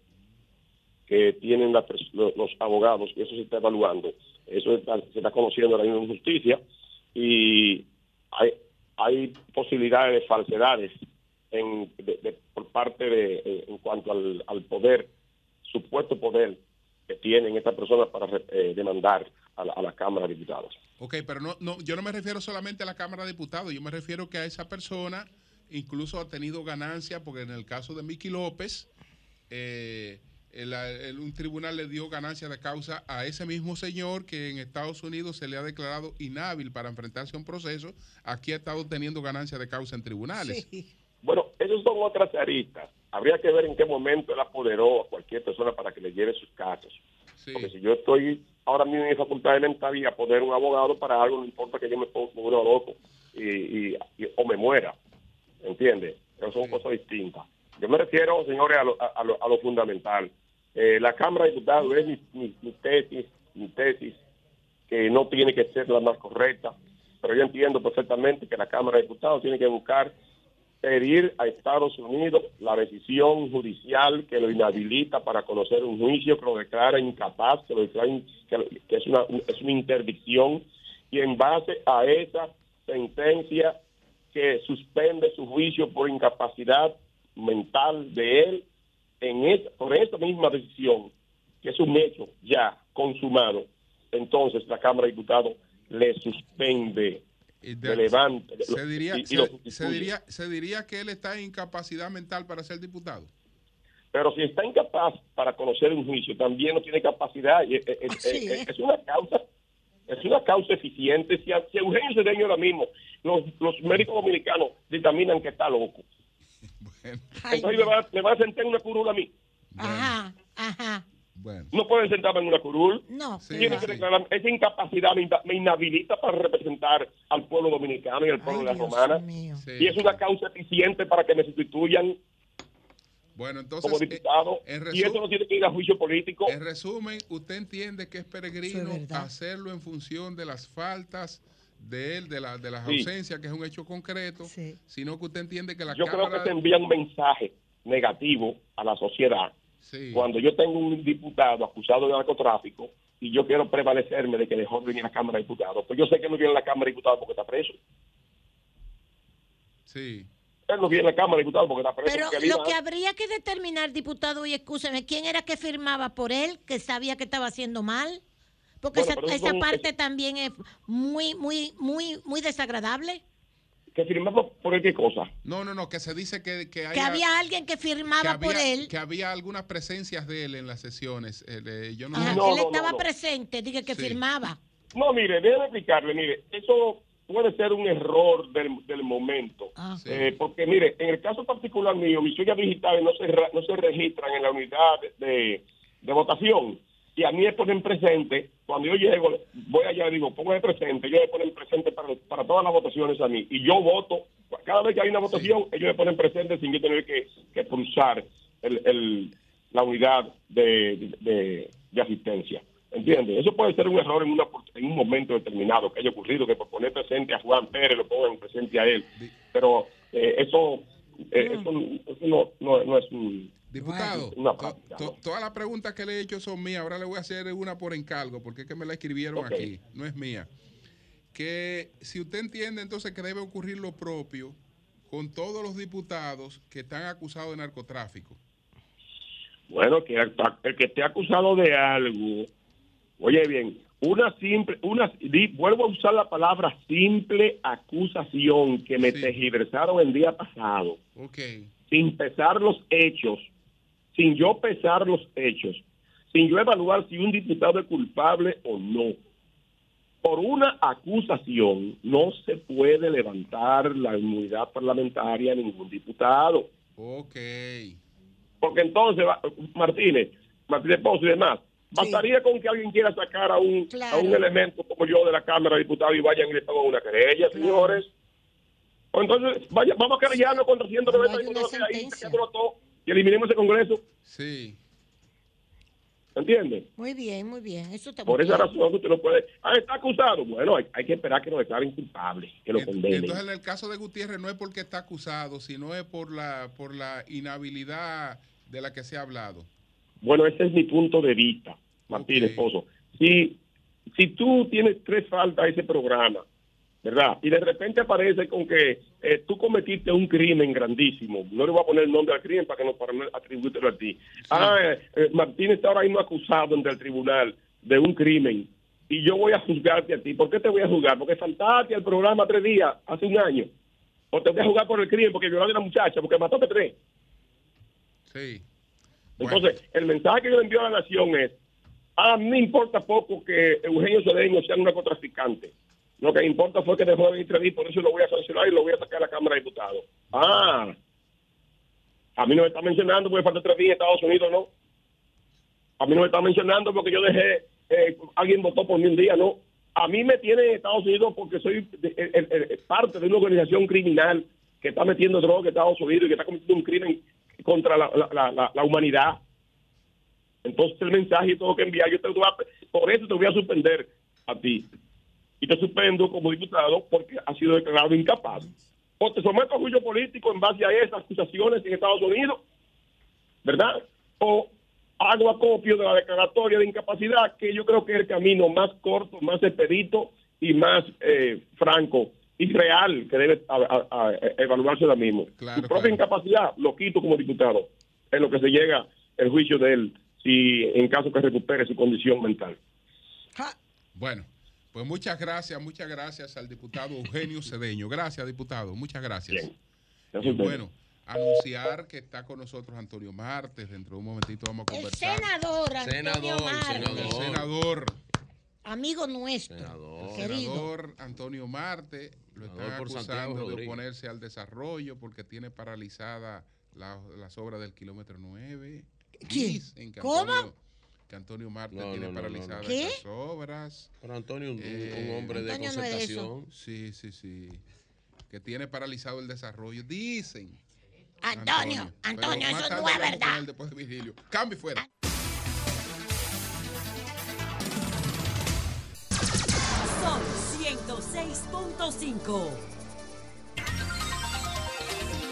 Speaker 5: que tienen los abogados y eso se está evaluando. Eso está- se está conociendo ahora mismo en justicia y hay, hay posibilidades de falsedades por parte de en cuanto al, poder, supuesto poder que tienen estas personas para eh, demandar a la, a Cámara de Diputados.
Speaker 3: Ok, pero no, no, yo no me refiero solamente a la Cámara de Diputados, yo me refiero que a esa persona incluso ha tenido ganancia, porque en el caso de Miki López, eh, el- el- un tribunal le dio ganancia de causa a ese mismo señor que en Estados Unidos se le ha declarado inhábil para enfrentarse a un proceso, aquí ha estado teniendo ganancia de causa en tribunales.
Speaker 5: Bueno, esos son otras aristas. habría que ver en qué momento él apoderó a cualquier persona para que le lleve sus casos. Porque si yo estoy ahora mismo en mi facultad elemental y a poner un abogado para algo, no importa que yo me ponga uno loco y, y- y- o me muera. ¿Entiendes? Pero son cosas distintas. Yo me refiero, señores, a lo, a, a lo, a lo fundamental. Eh, la Cámara de Diputados es mi, tesis, mi tesis, que no tiene que ser la más correcta, pero yo entiendo perfectamente que la Cámara de Diputados tiene que buscar pedir a Estados Unidos la decisión judicial que lo inhabilita para conocer un juicio, que lo declara incapaz, que lo declara in- que es, una, es una interdicción, y en base a esa sentencia que suspende su juicio por incapacidad mental de él, en esa, por esa misma decisión, que es un hecho ya consumado, entonces la Cámara de Diputados le suspende, le levanta.
Speaker 3: Se diría,
Speaker 5: y- y
Speaker 3: se,
Speaker 5: lo
Speaker 3: se diría, se diría que él está en incapacidad mental para ser diputado.
Speaker 5: Pero si está incapaz para conocer un juicio, también no tiene capacidad. y Es, es-
Speaker 2: Así
Speaker 5: es-
Speaker 2: es.
Speaker 5: es una causa es una causa eficiente. Si, a- si Eugenio Cedeño ahora mismo, los, los médicos dominicanos dictaminan que está loco. Entonces le va, a sentar en una curul a mí.
Speaker 2: Ajá, ajá.
Speaker 3: Bueno.
Speaker 5: No pueden sentarme en una curul.
Speaker 2: No.
Speaker 5: Tiene que declarar, esa incapacidad me, me inhabilita para representar al pueblo dominicano y al pueblo de la romana. Y es una causa eficiente para que me sustituyan
Speaker 3: Bueno, entonces,
Speaker 5: como diputado.
Speaker 3: en
Speaker 5: y eso no tiene que ir a juicio político.
Speaker 3: En resumen, usted entiende que es peregrino hacerlo en función de las faltas de él, de, la, de las
Speaker 5: Sí.
Speaker 3: ausencias, que es un hecho concreto, sino que usted entiende que la
Speaker 5: Yo creo que se envía un mensaje negativo a la sociedad
Speaker 3: Sí.
Speaker 5: cuando yo tengo un diputado acusado de narcotráfico y yo quiero prevalecerme de que dejó de venir a la Cámara de Diputados. Pues yo sé que no viene a la Cámara de Diputados porque está preso.
Speaker 3: Sí.
Speaker 5: Él no viene a la Cámara de Diputados porque está preso.
Speaker 2: Pero
Speaker 5: porque
Speaker 2: lo que
Speaker 5: a-
Speaker 2: habría que determinar, diputado, y escúcheme, ¿quién era que firmaba por él, que sabía que estaba haciendo mal? Porque
Speaker 5: Bueno,
Speaker 2: esa, parte también es muy, muy, muy, muy desagradable.
Speaker 5: que firmamos por él qué cosa.
Speaker 3: No, no, no, que se dice que, que,
Speaker 2: había alguien que firmaba
Speaker 3: que
Speaker 2: por él.
Speaker 3: Que había algunas presencias de él en las sesiones. eh, de- yo no,
Speaker 2: Ajá, él estaba presente, dije que
Speaker 3: Sí.
Speaker 2: firmaba.
Speaker 5: No, mire, déjeme explicarle, mire, eso puede ser un error del, del momento.
Speaker 2: Ah.
Speaker 5: Eh, porque, mire, en el caso particular mío, mis huellas digitales no se, no se registran en la unidad de, de votación. Y a mí me ponen presente, cuando yo llego, voy allá y digo, póngame presente, ellos me ponen presente para, para todas las votaciones a mí. Y yo voto, cada vez que hay una votación, ellos me ponen presente sin yo tener que, que pulsar el, el- la unidad de, de- de asistencia. ¿Entiendes? Eso puede ser un error en, una, en un momento determinado que haya ocurrido, que por poner presente a Juan Pérez lo pongan presente a él. Pero eh, eso, eh, eso, eso no, no, no es un...
Speaker 3: Diputado, todas las preguntas que le he hecho son mías. Ahora le voy a hacer una por encargo, porque es que me la escribieron aquí, no es mía. Que si usted entiende entonces que debe ocurrir lo propio con todos los diputados que están acusados de narcotráfico.
Speaker 5: Bueno, que el, que esté acusado de algo, oye bien, una simple, una, di- vuelvo a usar la palabra simple acusación que me tergiversaron el día pasado,
Speaker 3: Ok.
Speaker 5: sin pesar los hechos, sin yo pesar los hechos, sin yo evaluar si un diputado es culpable o no. Por una acusación no se puede levantar la inmunidad parlamentaria a ningún diputado.
Speaker 3: Ok.
Speaker 5: Porque entonces, Martínez, Martínez Pozo y demás, bastaría con que alguien quiera sacar a un, a un elemento como yo de la Cámara de Diputados y vayan y le pongan una querella, señores. O entonces, vaya, vamos a querellarnos contra 190 diputados que ahí, y eliminemos ese Congreso.
Speaker 3: Sí.
Speaker 5: ¿Entiendes?
Speaker 2: Muy bien, muy bien. Eso está
Speaker 5: Por
Speaker 2: muy
Speaker 5: esa
Speaker 2: bien.
Speaker 5: razón usted no puede. Ah, está acusado. Bueno, hay, hay que esperar que lo declaren culpable, que lo condenen.
Speaker 3: Entonces, en el caso de Gutiérrez no es porque está acusado, sino es por la, por la inhabilidad de la que se ha hablado.
Speaker 5: Bueno, ese es mi punto de vista, Martínez Pozo. Si, si tú tienes tres faltas a ese programa, ¿verdad? Y de repente aparece con que eh, tú cometiste un crimen grandísimo. No le voy a poner el nombre al crimen para que no para no a ti. Ah, eh, eh, Martín está ahora mismo acusado ante el tribunal de un crimen y yo voy a juzgarte a ti. ¿Por qué te voy a juzgar? Porque faltaste al programa tres días, hace un año. O te voy a juzgar por el crimen porque violaste a una muchacha, porque mataste tres.
Speaker 3: Sí.
Speaker 5: Entonces, el mensaje que yo le envío a la nación es, a mí me importa poco que Eugenio Cedeño sea un narcotraficante. Lo que importa fue que dejó de venir y por eso lo voy a sancionar y lo voy a sacar a la Cámara de Diputados. Ah, A mí no me está mencionando porque falta tres días en Estados Unidos, ¿no? A mí no me está mencionando porque yo dejé, eh, alguien votó por mí un día, ¿no? A mí me tiene en Estados Unidos porque soy de- eh, parte de una organización criminal que está metiendo droga en Estados Unidos y que está cometiendo un crimen contra la, la- la- humanidad. Entonces el mensaje tengo que enviar, yo te voy a- por eso te voy a suspender a ti. Y te suspendo como diputado porque has sido declarado incapaz. O te someto a juicio político en base a esas acusaciones en Estados Unidos, ¿verdad? O hago acopio de la declaratoria de incapacidad, que yo creo que es el camino más corto, más expedito y más eh, franco y real que debe a- a- a- evaluarse ahora mismo. Su propia incapacidad lo quito como diputado, en lo que se llega el juicio de él, si en caso que recupere su condición mental.
Speaker 3: Bueno, pues muchas gracias, muchas gracias al diputado Eugenio Cedeño. Gracias, diputado, muchas gracias.
Speaker 5: Gracias
Speaker 3: Y
Speaker 5: a usted.
Speaker 3: bueno, anunciar que está con nosotros Antonio Martes. Dentro de un momentito vamos a
Speaker 2: El
Speaker 3: conversar.
Speaker 2: senador Antonio
Speaker 3: Senador,
Speaker 2: Marte,
Speaker 3: El senador,
Speaker 2: amigo nuestro, querido.
Speaker 3: senador Antonio Marte lo están
Speaker 18: Senador Santiago
Speaker 3: acusando de oponerse al desarrollo porque tiene paralizada la- las obras del kilómetro 9.
Speaker 2: ¿Quién? ¿Cómo?
Speaker 3: Antonio, que Antonio Marte
Speaker 18: No,
Speaker 3: tiene
Speaker 18: no,
Speaker 3: paralizadas
Speaker 18: no.
Speaker 2: ¿Qué?
Speaker 3: esas obras.
Speaker 18: Pero Antonio, un, un
Speaker 3: Eh,
Speaker 18: hombre de
Speaker 2: Antonio
Speaker 18: concertación.
Speaker 3: Sí, sí, sí. Que tiene paralizado el desarrollo. Dicen.
Speaker 2: Antonio, Antonio,
Speaker 3: más
Speaker 2: eso no es verdad.
Speaker 3: después de Virgilio. Cambio y fuera.
Speaker 1: Sol 106.5.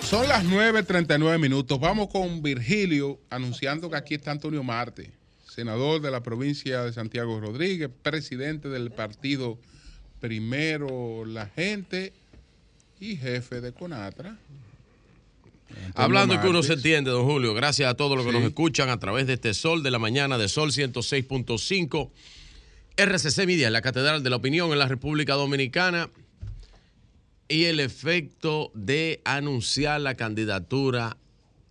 Speaker 3: Son las 9.39 minutos. Vamos con Virgilio anunciando que aquí está Antonio Marte, senador de la provincia de Santiago Rodríguez, presidente del partido Primero la Gente y jefe de Conatra.
Speaker 18: Hablando que uno se entiende, don Julio, gracias a todos los que
Speaker 3: Sí.
Speaker 18: nos escuchan a través de este Sol de la Mañana de Sol 106.5. RCC Media, la Catedral de la Opinión en la República Dominicana. Y el efecto de anunciar la candidatura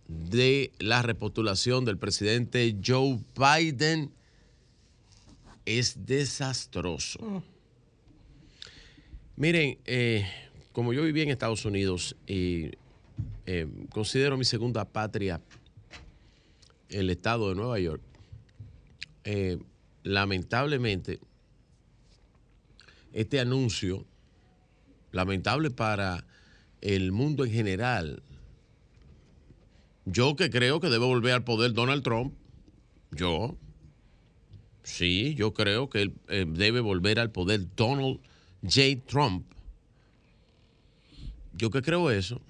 Speaker 18: de la repostulación del presidente Joe Biden es desastroso. Miren, eh, como yo viví en Estados Unidos y eh, considero mi segunda patria el estado de Nueva York, eh, lamentablemente este anuncio, lamentable para el mundo en general, yo que creo que debe volver al poder Donald Trump, yo, sí, yo creo que eh, debe volver al poder Donald J. Trump. Yo que creo eso.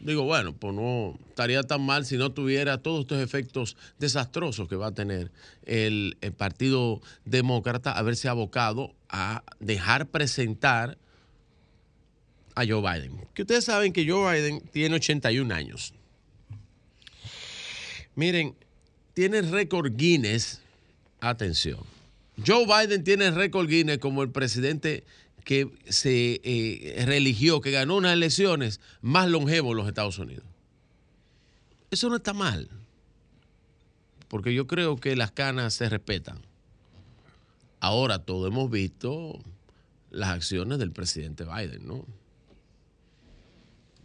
Speaker 18: Digo, bueno, pues no estaría tan mal si no tuviera todos estos efectos desastrosos que va a tener el, el Partido Demócrata haberse abocado a dejar presentar a Joe Biden. Que ustedes saben que Joe Biden tiene 81 años. Miren, tiene récord Guinness. Atención. Joe Biden tiene récord Guinness como el presidente que se eh, reeligió, que ganó unas elecciones más longevo en los Estados Unidos. Eso no está mal, porque yo creo que las canas se respetan. Ahora todos hemos visto las acciones del presidente Biden, ¿no?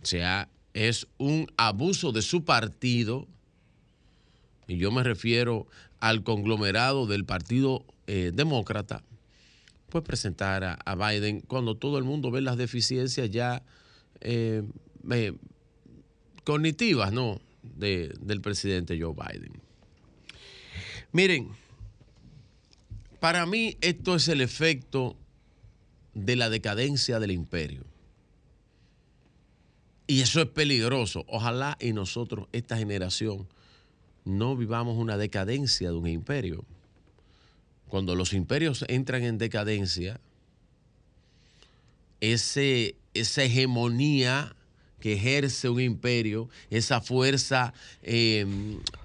Speaker 18: O sea, es un abuso de su partido, y yo me refiero al conglomerado del Partido eh, Demócrata, pues presentar a, Biden cuando todo el mundo ve las deficiencias ya eh, cognitivas, ¿no? De- del presidente Joe Biden. Miren, para mí esto es el efecto de la decadencia del imperio. Y eso es peligroso. Ojalá y nosotros, esta generación, no vivamos una decadencia de un imperio. Cuando los imperios entran en decadencia, ese, esa hegemonía que ejerce un imperio, esa fuerza eh,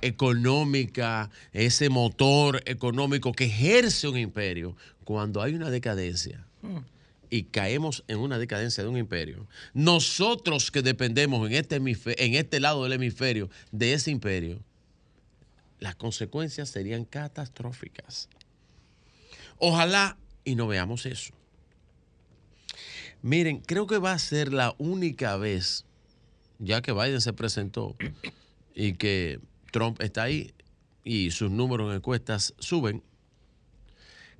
Speaker 18: económica, ese motor económico que ejerce un imperio, cuando hay una decadencia y caemos en una decadencia de un imperio, nosotros que dependemos en este, en este lado del hemisferio de ese imperio, las consecuencias serían catastróficas. Ojalá y no veamos eso. Miren, creo que va a ser la única vez, ya que Biden se presentó, y que Trump está ahí y sus números en encuestas suben,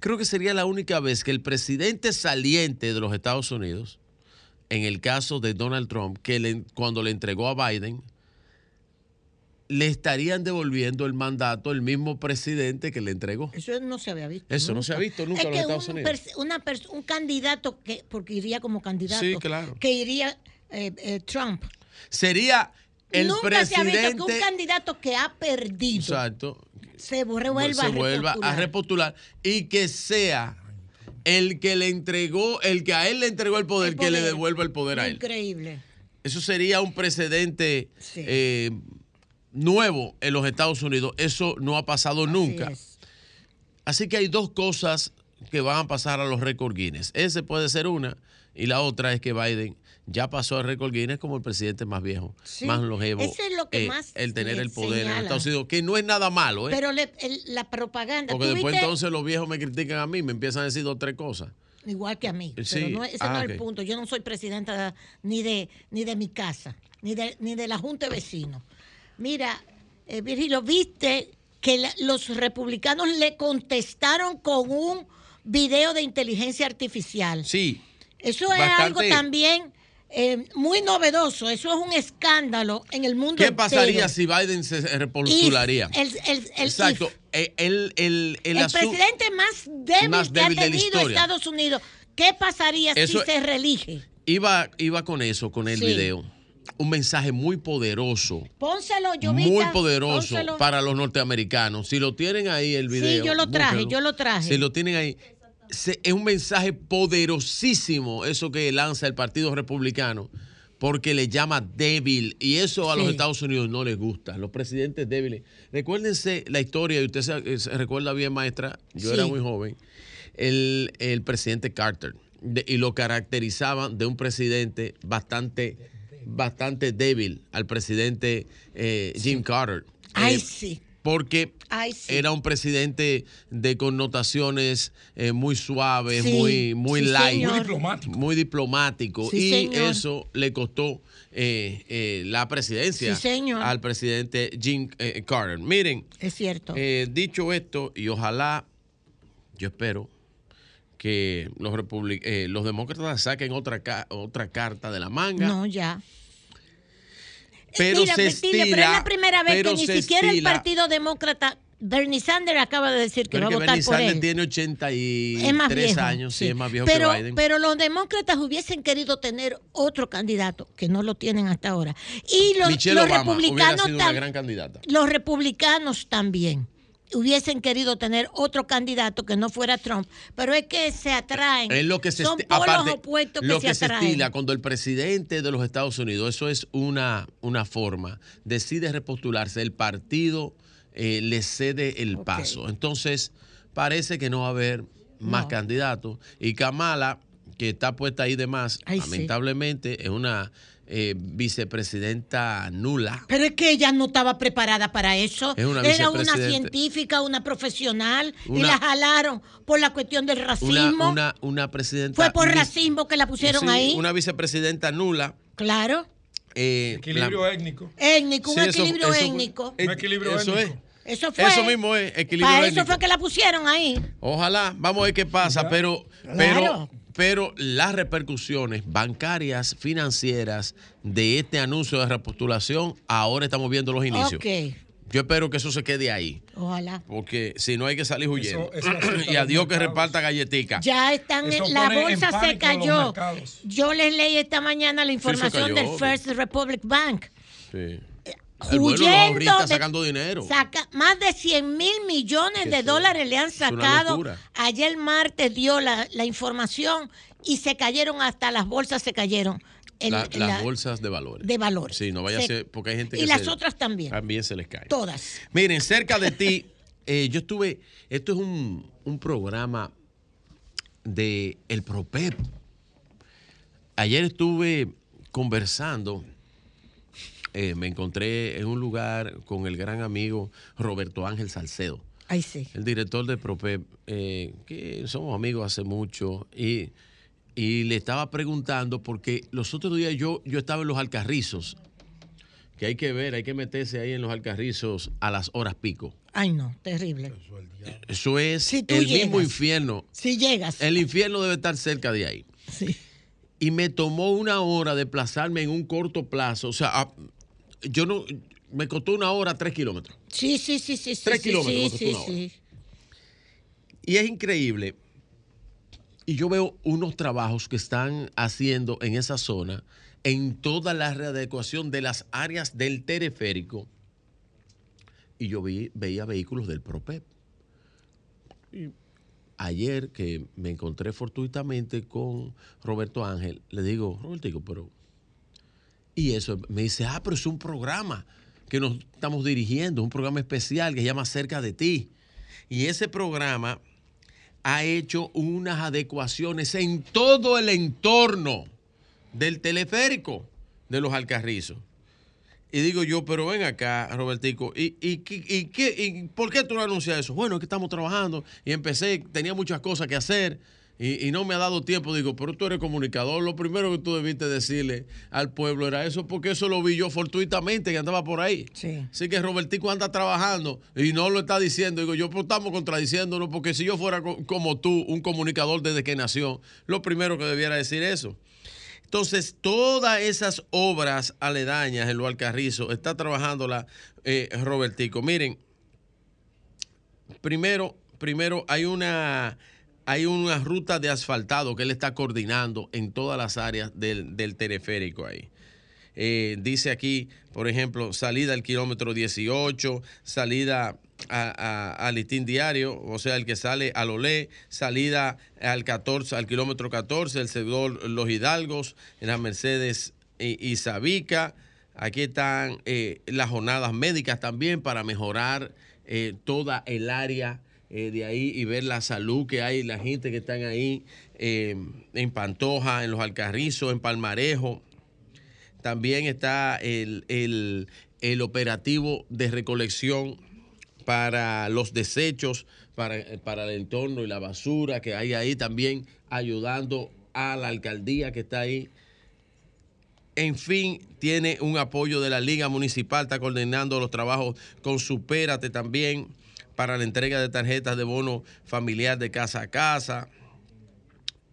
Speaker 18: creo que sería la única vez que el presidente saliente de los Estados Unidos, en el caso de Donald Trump, que cuando le entregó a Biden, le estarían devolviendo el mandato el mismo presidente que le entregó.
Speaker 2: Eso no se había visto.
Speaker 18: Eso no se ha visto nunca
Speaker 2: Es
Speaker 18: en los Estados
Speaker 2: un,
Speaker 18: Unidos.
Speaker 2: una un candidato que, porque iría como candidato,
Speaker 18: Sí, claro.
Speaker 2: que iría eh, eh, Trump.
Speaker 18: Sería el
Speaker 2: Nunca se ha visto que un
Speaker 18: presidente.
Speaker 2: candidato que ha perdido
Speaker 18: Exacto.
Speaker 2: se vuelva
Speaker 18: se vuelva a
Speaker 2: repostular.
Speaker 18: repostular y que sea el que le entregó, el que a él le entregó el poder,
Speaker 2: El
Speaker 18: que le devuelva el poder a él.
Speaker 2: Increíble.
Speaker 18: Eso sería un precedente
Speaker 2: Sí.
Speaker 18: eh, nuevo en los Estados Unidos. Eso no ha pasado nunca. Así que hay dos cosas que van a pasar a los récord Guinness. Ese puede ser una y la otra es que Biden ya pasó al récord Guinness como el presidente más viejo,
Speaker 2: Sí,
Speaker 18: más longevo.
Speaker 2: eso es lo que
Speaker 18: eh,
Speaker 2: más
Speaker 18: el tener el poder en
Speaker 2: señala.
Speaker 18: Estados Unidos, que no es nada malo, ¿eh?
Speaker 2: Pero le- el- la propaganda.
Speaker 18: Porque
Speaker 2: ¿tú
Speaker 18: después
Speaker 2: viste?
Speaker 18: entonces los viejos me critican a mí, me empiezan a decir dos o tres cosas.
Speaker 2: Igual que a mí.
Speaker 18: Sí,
Speaker 2: Pero no, ese
Speaker 18: ah,
Speaker 2: no es el punto. Yo no soy presidenta ni de, ni de mi casa, ni de, ni de la Junta de Vecinos. Mira, eh, Virgilio, viste que la- los republicanos le contestaron con un video de inteligencia artificial.
Speaker 18: Sí.
Speaker 2: Eso es
Speaker 18: bastante.
Speaker 2: algo también eh, muy novedoso. Eso es un escándalo en el mundo
Speaker 18: ¿Qué pasaría
Speaker 2: entero.
Speaker 18: si Biden se repostularía?
Speaker 2: If, el, el- el
Speaker 18: Exacto. Eh, El, el, el,
Speaker 2: El
Speaker 18: asu-
Speaker 2: presidente más débil,
Speaker 18: Más
Speaker 2: que ha
Speaker 18: de
Speaker 2: tenido
Speaker 18: historia.
Speaker 2: Estados Unidos. ¿Qué pasaría
Speaker 18: Eso-
Speaker 2: si se reelige?
Speaker 18: Iba, iba con eso, con el
Speaker 2: Sí.
Speaker 18: video. Un mensaje muy poderoso.
Speaker 2: Pónselo, yo
Speaker 18: muy poderoso
Speaker 2: pónselo.
Speaker 18: para los norteamericanos. Si lo tienen ahí el video.
Speaker 2: Sí, yo lo traje, yo lo traje.
Speaker 18: Si lo tienen ahí. se- es un mensaje poderosísimo eso que lanza el Partido Republicano porque le llama débil y eso a los. Estados Unidos no les gusta. Los presidentes débiles. Recuérdense la historia, y usted se, se recuerda bien, maestra, yo era muy joven, el, el presidente Carter de- y lo caracterizaban de un presidente bastante, bastante débil al presidente eh, Jim Carter.
Speaker 2: Ay,
Speaker 18: Eh,
Speaker 2: sí.
Speaker 18: Porque
Speaker 2: Ay, sí.
Speaker 18: era un presidente de connotaciones eh, muy suaves,
Speaker 2: Sí,
Speaker 18: muy, muy
Speaker 2: sí,
Speaker 18: light.
Speaker 2: señor. Muy
Speaker 8: diplomático.
Speaker 18: Muy diplomático.
Speaker 2: Sí,
Speaker 18: y
Speaker 2: señor.
Speaker 18: eso le costó eh, eh, la presidencia
Speaker 2: Sí, señor.
Speaker 18: al presidente Jim eh, Carter. Miren,
Speaker 2: Es cierto.
Speaker 18: eh, dicho esto, y ojalá, yo espero que los, republic- eh, los demócratas saquen otra, ca- otra carta de la manga.
Speaker 2: no, ya.
Speaker 18: Pero
Speaker 2: Mira,
Speaker 18: se estila,
Speaker 2: pero es la primera vez que ni siquiera el. Partido Demócrata, Bernie Sanders acaba de decir que
Speaker 18: Pero
Speaker 2: va a votar
Speaker 18: Bernie
Speaker 2: por
Speaker 18: Sanders
Speaker 2: él.
Speaker 18: tiene 83
Speaker 2: es más viejo.
Speaker 18: años, sí, es más viejo
Speaker 2: pero,
Speaker 18: que Biden.
Speaker 2: Pero los demócratas hubiesen querido tener otro candidato, que no lo tienen hasta ahora. Y los, los republicanos
Speaker 18: sido una gran candidata.
Speaker 2: los republicanos también hubiesen querido tener otro candidato que no fuera Trump, pero es que se atraen.
Speaker 18: Es lo que se
Speaker 2: Son polos
Speaker 18: aparte,
Speaker 2: opuestos que
Speaker 18: lo
Speaker 2: se
Speaker 18: que se
Speaker 2: atraen.
Speaker 18: estila cuando el presidente de los Estados Unidos, eso es una, una forma, decide repostularse, el partido eh, le cede el paso. Entonces, parece que no va a haber más
Speaker 2: No.
Speaker 18: candidatos. Y Kamala, que está puesta ahí de más,
Speaker 2: Ay, sí.
Speaker 18: lamentablemente, es una eh, vicepresidenta nula.
Speaker 2: Pero es que ella no estaba preparada para eso.
Speaker 18: Es una
Speaker 2: Era una científica, una profesional, y la jalaron por la cuestión del racismo.
Speaker 18: una, una presidenta.
Speaker 2: Fue por racismo que la pusieron
Speaker 18: sí,
Speaker 2: ahí.
Speaker 18: Una vicepresidenta nula.
Speaker 2: Claro.
Speaker 18: eh,
Speaker 8: Equilibrio
Speaker 18: la-
Speaker 8: étnico.
Speaker 2: Étnico, un
Speaker 18: Sí, eso-
Speaker 2: equilibrio
Speaker 18: eso
Speaker 2: étnico.
Speaker 18: Eh,
Speaker 8: Un equilibrio
Speaker 18: eso
Speaker 8: étnico.
Speaker 18: es.
Speaker 2: Eso fue.
Speaker 18: Eso mismo es, equilibrio
Speaker 2: Para eso
Speaker 18: étnico.
Speaker 2: fue que la pusieron ahí.
Speaker 18: Ojalá, vamos a ver qué pasa, pero,
Speaker 2: Claro.
Speaker 18: Pero, las repercusiones bancarias, financieras de este anuncio de repostulación, ahora estamos viendo los inicios.
Speaker 2: Ok.
Speaker 18: Yo espero que eso se quede ahí,
Speaker 2: Ojalá.
Speaker 18: porque si no hay que salir huyendo.
Speaker 8: Eso- eso afecta
Speaker 18: y
Speaker 8: a
Speaker 18: Dios que reparta galletica.
Speaker 2: Ya están,
Speaker 8: Eso
Speaker 2: la
Speaker 8: en
Speaker 2: bolsa se cayó. Yo les leí esta mañana la información
Speaker 18: cayó,
Speaker 2: del. First Republic Bank.
Speaker 18: Sí. Los
Speaker 2: Huyendo de-
Speaker 18: sacando dinero.
Speaker 2: Saca, más de 100 mil millones de dólares le han sacado. Ayer martes dio la, la información y se cayeron hasta las bolsas, se cayeron. El-
Speaker 18: La-
Speaker 2: la-
Speaker 18: las bolsas de valores.
Speaker 2: de valores.
Speaker 18: Sí, no vaya
Speaker 2: Se-
Speaker 18: a ser, porque hay gente
Speaker 2: y
Speaker 18: que
Speaker 2: las
Speaker 18: se-
Speaker 2: otras también.
Speaker 18: También se les cae.
Speaker 2: Todas.
Speaker 18: Miren, cerca de ti, eh, yo estuve, esto es un, un programa de el PROPEP. Ayer estuve conversando, eh, me encontré en un lugar con el gran amigo Roberto Ángel Salcedo,
Speaker 2: Ahí sí.
Speaker 18: el director de PROPEP, eh, que somos amigos hace mucho, y, y le estaba preguntando, porque los otros días yo, yo estaba en los Alcarrizos, que hay que ver, hay que meterse ahí en los alcarrizos a las horas pico.
Speaker 2: Ay, no, terrible.
Speaker 18: Eso es el mismo infierno.
Speaker 2: Si llegas.
Speaker 18: El infierno debe estar cerca de ahí. Y me tomó una hora desplazarme en un corto plazo. O sea, yo no. Me costó una hora, tres kilómetros.
Speaker 2: Sí, sí, sí, sí.
Speaker 18: Tres
Speaker 2: sí,
Speaker 18: kilómetros
Speaker 2: Sí,
Speaker 18: me
Speaker 2: sí,
Speaker 18: costó una
Speaker 2: sí.
Speaker 18: Y es increíble. Y yo veo unos trabajos que están haciendo en esa zona, en toda la readecuación de las áreas del teleférico. Y yo vi, veía vehículos del PROPEP. Y ayer que me encontré fortuitamente con Roberto Ángel, le digo, Robertico, pero... Y eso me dice, ah, pero es un programa que nos estamos dirigiendo, un programa especial que se llama Cerca de ti. Y ese programa ha hecho unas adecuaciones en todo el entorno del teleférico de los Alcarrizos. Y digo yo, pero ven acá, Robertico, ¿y, y, y qué- y por qué tú no anuncias eso? Bueno, es que estamos trabajando y empecé, tenía muchas cosas que hacer y, y no me ha dado tiempo. Digo, pero tú eres comunicador, lo primero que tú debiste decirle al pueblo era eso, porque eso lo vi yo fortuitamente que andaba por ahí. Así que Robertico anda trabajando y no lo está diciendo. Digo, yo pues, estamos contradiciéndonos porque si yo fuera co- como tú, un comunicador desde que nació, lo primero que debiera decir eso. Entonces, todas esas obras aledañas en lo Alcarrizo está trabajando la eh, Robertico. Miren, primero, primero hay una hay una ruta de asfaltado que él está coordinando en todas las áreas del, del teleférico ahí. Eh, dice aquí, por ejemplo, salida al kilómetro 18, salida al listín diario, o sea, el que sale al Olé, salida al 14, al kilómetro 14, el sector Los Hidalgos, en las Mercedes y, y Sabica. Aquí están eh, las jornadas médicas también para mejorar eh, toda el área eh, de ahí y ver la salud que hay, la gente que están ahí eh, en Pantoja, en los Alcarrizos, en Palmarejo. También está el, el- el operativo de recolección para los desechos, para, para el entorno y la basura que hay ahí también ayudando a la alcaldía que está ahí. En fin, tiene un apoyo de la Liga Municipal, está coordinando los trabajos con Supérate también para la entrega de tarjetas de bono familiar de casa a casa.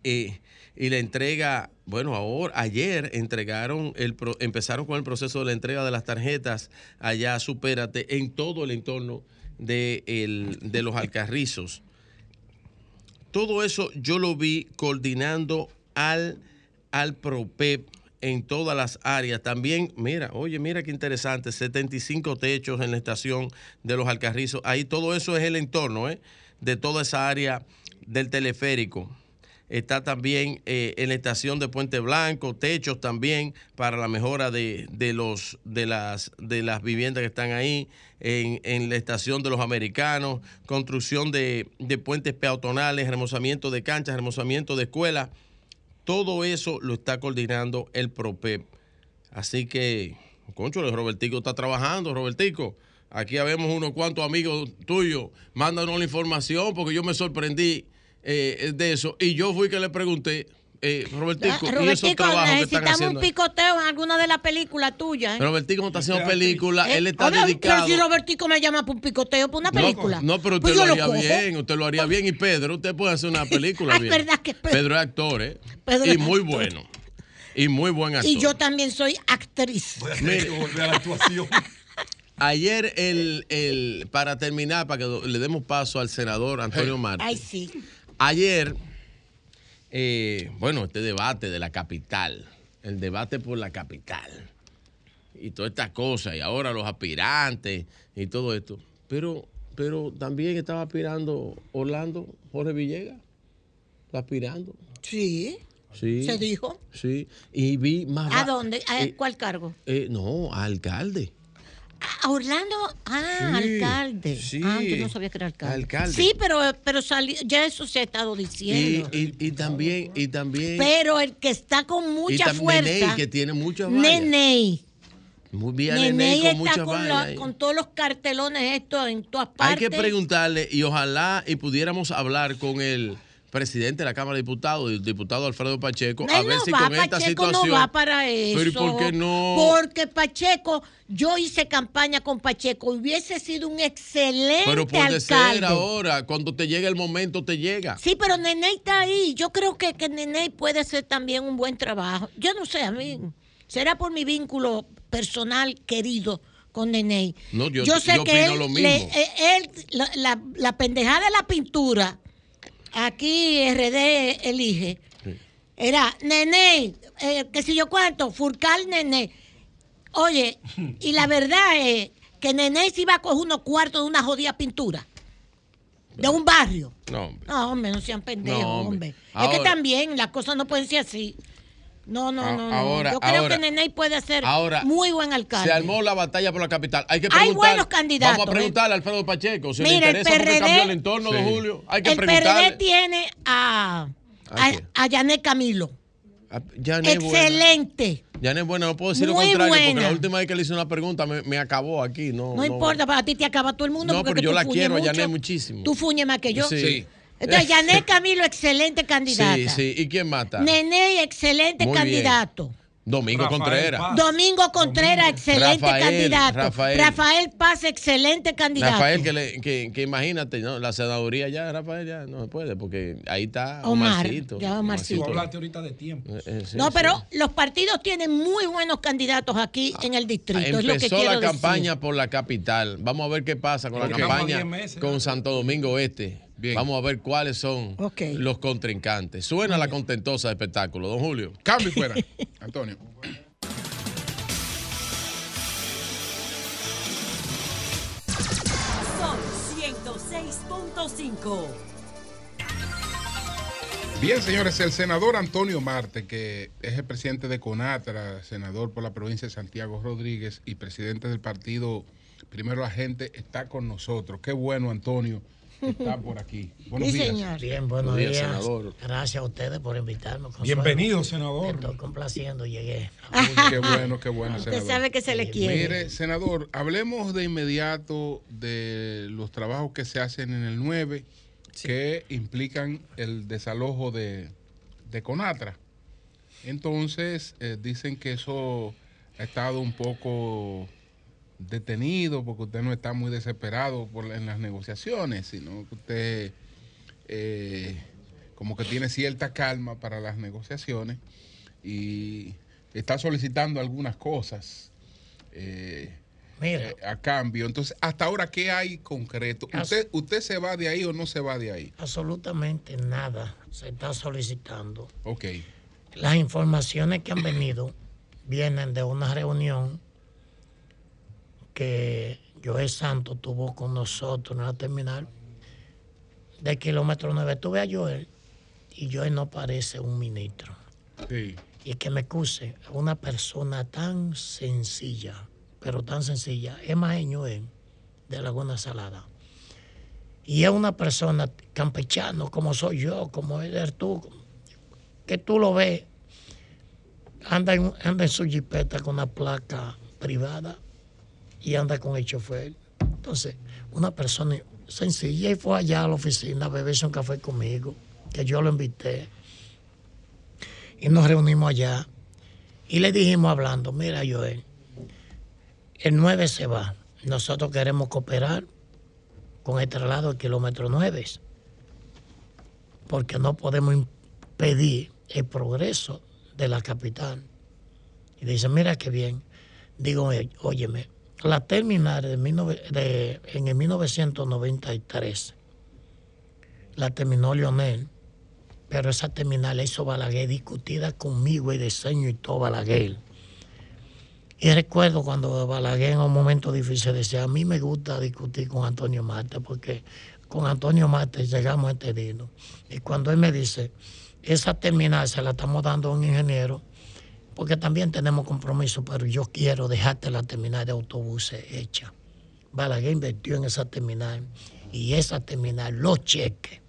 Speaker 18: Eh, y la entrega, bueno, ahora, ayer entregaron, el, pro- empezaron con el proceso de la entrega de las tarjetas allá, supérate, en todo el entorno de, el- de los alcarrizos. Todo eso yo lo vi coordinando al, al PROPEP en todas las áreas. También, mira, oye, mira qué interesante, 75 techos en la estación de los Alcarrizos. Ahí todo eso es el entorno ¿eh? de toda esa área del teleférico. Está también eh, en la estación de Puente Blanco, techos también para la mejora de, de los, de, las, de las viviendas que están ahí. En, en la estación de los americanos, construcción de, de puentes peatonales, remozamiento de canchas, remozamiento de escuelas. Todo eso lo está coordinando el PROPEP. Así que, concho, Robertico está trabajando, Robertico. Aquí habemos unos cuantos amigos tuyos. Mándanos la información porque yo me sorprendí eh, de eso. Y yo fui que le pregunté, eh, Robertico,
Speaker 2: Ah,
Speaker 18: ¿y esos
Speaker 2: Robertico,
Speaker 18: que están
Speaker 2: necesitamos
Speaker 18: haciendo?
Speaker 2: un picoteo en alguna de las películas tuyas. ¿eh?
Speaker 18: Robertico no está haciendo película,
Speaker 2: Eh,
Speaker 18: él está dedicado.
Speaker 2: Pero si Robertico me llama para un picoteo, para una película.
Speaker 18: No, pero usted
Speaker 2: Pues
Speaker 18: lo
Speaker 2: yo lo
Speaker 18: haría bien, usted lo haría bien. Y Pedro, usted puede hacer una película
Speaker 2: Ay,
Speaker 18: bien.
Speaker 2: verdad que Pedro-
Speaker 18: Pedro es actor, ¿eh?
Speaker 2: Pedro
Speaker 18: y
Speaker 2: es
Speaker 18: muy
Speaker 2: actor.
Speaker 18: bueno. Y muy buen actor.
Speaker 2: Y yo también soy actriz.
Speaker 18: Mire, Ayer, el, el, para terminar, para que le demos paso al senador Antonio Marte.
Speaker 2: Ay, sí.
Speaker 18: Ayer, eh, bueno, este debate de la capital, el debate por la capital y todas estas cosas, y ahora los aspirantes y todo esto. Pero, pero también estaba aspirando Orlando Jorge Villegas. Está aspirando.
Speaker 2: Sí.
Speaker 18: Sí.
Speaker 2: ¿Se dijo?
Speaker 18: Sí. Y vi más.
Speaker 2: ¿A dónde? ¿A
Speaker 18: eh,
Speaker 2: cuál cargo?
Speaker 18: eh, no, a alcalde.
Speaker 2: A Orlando. Ah,
Speaker 18: Sí,
Speaker 2: alcalde.
Speaker 18: sí.
Speaker 2: Ah, yo no sabía que era alcalde.
Speaker 18: Alcalde.
Speaker 2: Sí, pero, pero salió, ya eso se ha estado diciendo.
Speaker 18: y, y también, y también.
Speaker 2: pero el que está con mucha fuerza.
Speaker 18: Neney, que tiene mucha.
Speaker 2: Neney.
Speaker 18: Muy bien,
Speaker 2: Neney
Speaker 18: Neney con
Speaker 2: está con, la- todos los cartelones estos en todas
Speaker 18: Hay
Speaker 2: partes.
Speaker 18: que preguntarle y ojalá y pudiéramos hablar con el presidente de la Cámara de Diputados, el diputado Alfredo Pacheco, a ver
Speaker 2: no
Speaker 18: si
Speaker 2: va,
Speaker 18: con esta
Speaker 2: Pacheco
Speaker 18: situación.
Speaker 2: no va para eso.
Speaker 18: Pero ¿y por qué no?
Speaker 2: Porque Pacheco, yo hice campaña con Pacheco, hubiese sido un excelente
Speaker 18: Pero puede ser
Speaker 2: alcalde.
Speaker 18: ahora, cuando te llegue el momento, te llega.
Speaker 2: Sí, pero Nene está ahí. Yo creo que, que Nene puede hacer también un buen trabajo. Yo no sé, a mí será por mi vínculo personal querido con Nene.
Speaker 18: No, yo,
Speaker 2: sé
Speaker 18: yo
Speaker 2: que
Speaker 18: opino
Speaker 2: él,
Speaker 18: lo mismo.
Speaker 2: le- eh, él- la, la- la pendejada de la pintura, aquí RD elige, era Nene, eh, que si yo cuánto, Furcal Nene. Oye, y la verdad es que Nene se iba a coger unos cuartos de una jodida pintura. De un barrio.
Speaker 18: No, hombre.
Speaker 2: No, hombre, no sean pendejos,
Speaker 18: No,
Speaker 2: hombre.
Speaker 18: hombre.
Speaker 2: Es que también las cosas no pueden ser así. No, no,
Speaker 18: A-
Speaker 2: no. no.
Speaker 18: ahora-
Speaker 2: Yo creo
Speaker 18: ahora-
Speaker 2: que Nene puede ser
Speaker 18: ahora
Speaker 2: muy buen alcalde.
Speaker 18: Se armó la batalla por la capital. Hay que
Speaker 2: Hay buenos candidatos,
Speaker 18: Vamos a
Speaker 2: ¿eh?
Speaker 18: preguntarle a Alfredo Pacheco si le
Speaker 2: Mira, el
Speaker 18: interesa porque
Speaker 2: PRD
Speaker 18: cambió el entorno,
Speaker 3: Sí.
Speaker 18: Julio. Hay que
Speaker 2: el
Speaker 18: preguntarle.
Speaker 2: PRD tiene a,
Speaker 18: ¿A
Speaker 2: a,
Speaker 18: quién?
Speaker 2: a Camilo.
Speaker 18: Janet buena.
Speaker 2: Excelente.
Speaker 18: Janet buena, no puedo decir lo
Speaker 2: Muy
Speaker 18: contrario, porque la última vez que le hice una pregunta me, me acabó aquí. No,
Speaker 2: No, importa, para ti te acaba todo el mundo.
Speaker 18: No,
Speaker 2: porque
Speaker 18: pero yo la quiero a
Speaker 2: mucho.
Speaker 18: Janet muchísimo.
Speaker 2: Tú fuñes más que yo.
Speaker 18: Sí. Sí.
Speaker 2: Entonces, Yanet Camilo, excelente candidata.
Speaker 18: Sí, sí. ¿Y quién mata?
Speaker 2: Nene, excelente
Speaker 18: Muy bien.
Speaker 2: candidato.
Speaker 18: Domingo
Speaker 8: Rafael
Speaker 18: Contreras.
Speaker 8: Paz.
Speaker 2: Domingo Contreras, excelente
Speaker 18: Rafael,
Speaker 2: candidato.
Speaker 18: Rafael.
Speaker 2: Rafael Paz, excelente candidato.
Speaker 18: Rafael, que, le- que, que imagínate, ¿no? la senaduría ya, Rafael ya no puede, porque ahí está
Speaker 2: Omar,
Speaker 18: Omarcito.
Speaker 2: ya Omarcito.
Speaker 8: Tú hablaste ahorita de tiempo.
Speaker 18: Eh, eh, sí,
Speaker 2: no,
Speaker 18: sí.
Speaker 2: pero los partidos tienen muy buenos candidatos aquí en el distrito. es lo que
Speaker 18: Empezó
Speaker 2: quiero
Speaker 18: la
Speaker 2: decir.
Speaker 18: campaña por la capital. Vamos a ver qué pasa con la
Speaker 8: Porque
Speaker 18: campaña
Speaker 8: 10 meses,
Speaker 18: con. Santo Domingo Este.
Speaker 3: Bien.
Speaker 18: Vamos a ver cuáles son los contrincantes. Suena la contentosa de espectáculo, don Julio.
Speaker 3: Cambio y fuera. Antonio.
Speaker 19: Son 106.5.
Speaker 3: Bien, señores, el senador Antonio Marte, que es el presidente de CONATRA, senador por la provincia de Santiago Rodríguez y presidente del partido Primero la Gente, está con nosotros. Qué bueno, Antonio, está por aquí. Buenos
Speaker 2: Sí,
Speaker 3: días.
Speaker 2: señor.
Speaker 20: Bien, buenos
Speaker 18: Buenos días,
Speaker 20: días.
Speaker 18: senador.
Speaker 20: Gracias a ustedes por invitarme. Consuelo.
Speaker 8: Bienvenido, senador.
Speaker 20: Estoy complaciendo, llegué.
Speaker 3: Qué bueno, qué bueno,
Speaker 2: Usted
Speaker 3: senador.
Speaker 2: sabe que se le quiere.
Speaker 3: Mire, senador, hablemos de inmediato de los trabajos que se hacen en el 9 que implican el desalojo de, de Conatra. Entonces, eh, dicen que eso ha estado un poco detenido porque usted no está muy desesperado por, en las negociaciones, sino que usted eh, como que tiene cierta calma para las negociaciones y está solicitando algunas cosas eh, eh, a cambio. Entonces, hasta ahora, ¿qué hay concreto? ¿Usted, ¿Usted se va de ahí o no se va de ahí?
Speaker 20: absolutamente nada se está solicitando.
Speaker 3: Ok.
Speaker 20: Las informaciones que han venido vienen de una reunión que Joel Santos tuvo con nosotros en la terminal de kilómetro 9. Tuve a Joel y Joel no parece un ministro.
Speaker 3: Sí.
Speaker 20: y que me excuse, una persona tan sencilla, pero tan sencilla, es maeño él, de Laguna Salada. Y es una persona campechano, como soy yo, como eres tú, que tú lo ves, anda en, anda en su jipeta con una placa privada y anda con el chofer. Entonces, una persona sencilla y fue allá a la oficina a beberse un café conmigo, que yo lo invité y nos reunimos allá y le dijimos hablando, mira Joel, el 9 se va, nosotros queremos cooperar con el traslado del kilómetro 9, porque no podemos impedir el progreso de la capital. Y dice, mira qué bien. Digo, "Oye, óyeme, la terminal de, 19 de- en el 1993 la terminó Leonel, pero esa terminal la hizo Balaguer discutida conmigo y diseño y todo Balaguer. Y recuerdo cuando Balaguer en un momento difícil decía, a mí me gusta discutir con Antonio Marte, porque con Antonio Marte llegamos a entendido. Y cuando él me dice, esa terminal se la estamos dando a un ingeniero, porque también tenemos compromiso, pero yo quiero dejarte la terminal de autobuses hecha. Balaguer invirtió en esa terminal y esa terminal, los cheques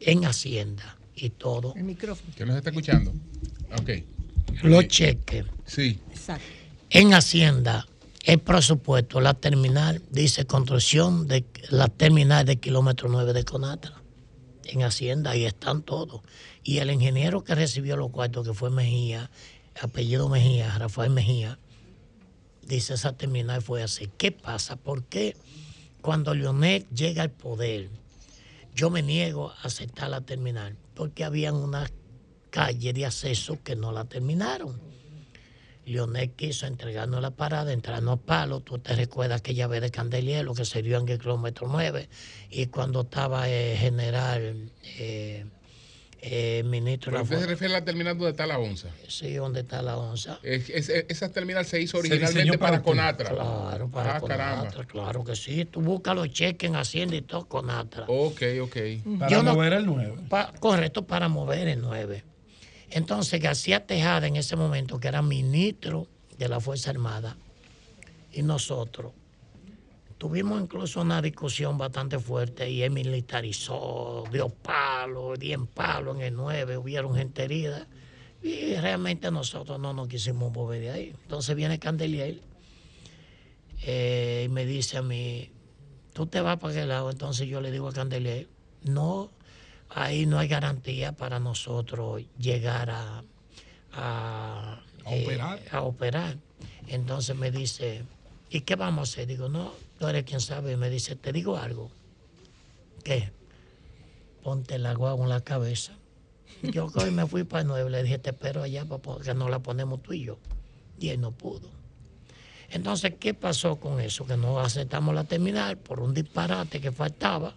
Speaker 20: en Hacienda y todo,
Speaker 2: El micrófono.
Speaker 3: ¿Que nos está escuchando? Ok.
Speaker 20: los cheques
Speaker 3: Sí.
Speaker 2: Exacto.
Speaker 20: en Hacienda, el presupuesto, la terminal, dice construcción de la terminal de kilómetro 9 de Conatra. en Hacienda, ahí están todos. Y el ingeniero que recibió los cuartos, que fue Mejía, apellido Mejía, Rafael Mejía, dice esa terminal fue así. ¿Qué pasa? ¿Por qué cuando Leonel llega al poder, yo me niego a aceptar la terminal? Porque habían unas calles de acceso que no la terminaron. Leonel quiso entregarnos la parada, entrarnos a palo. Tú te recuerdas aquella vez de Candeliero que se dio en el kilómetro 9 y cuando estaba el general, eh, eh, ministro de
Speaker 3: Pero
Speaker 20: la
Speaker 3: usted se refiere a la terminal donde está la onza.
Speaker 20: Sí, donde está la onza.
Speaker 3: Es- es- esa terminal se hizo originalmente para,
Speaker 20: para.
Speaker 3: Conatra.
Speaker 20: Claro, para
Speaker 3: ah, caramba.
Speaker 20: Conatra, claro que sí. Tú buscas los cheques en Hacienda y todo Conatra.
Speaker 3: Ok, ok.
Speaker 20: Yo no- pa- correcto, para mover el 9. Entonces García Tejada en ese momento, que era ministro de la Fuerza Armada, y nosotros tuvimos incluso una discusión bastante fuerte y él militarizó, dio palo, dio en palo en el 9, hubieron gente herida. Y realmente nosotros no nos quisimos mover de ahí. Entonces viene Candelier eh, y me dice a mí, tú te vas para aquel lado. Entonces yo le digo a Candelier, no, ahí no hay garantía para nosotros llegar a, a,
Speaker 8: A operar.
Speaker 20: a operar. Entonces me dice, ¿y qué vamos a hacer? Digo, no, tú eres quien sabe. Me dice, te digo algo. ¿Qué? Ponte la guagua en la cabeza. Yo hoy me fui para el 9, le dije, te espero allá porque nos la ponemos tú y yo. Y él no pudo. Entonces, ¿qué pasó con eso? Que no aceptamos la terminal por un disparate que faltaba.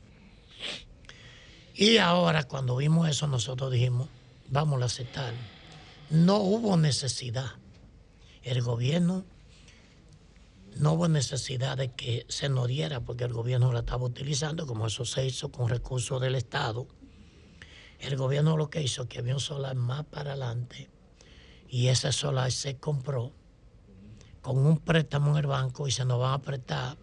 Speaker 20: Y ahora, cuando vimos eso, nosotros dijimos, vamos a aceptar. No hubo necesidad. El gobierno no hubo necesidad de que se nos diera porque el gobierno la estaba utilizando, como eso se hizo con recursos del Estado. El gobierno lo que hizo que había un solar más para adelante y ese solar se compró con un préstamo en el banco y se nos va a prestar,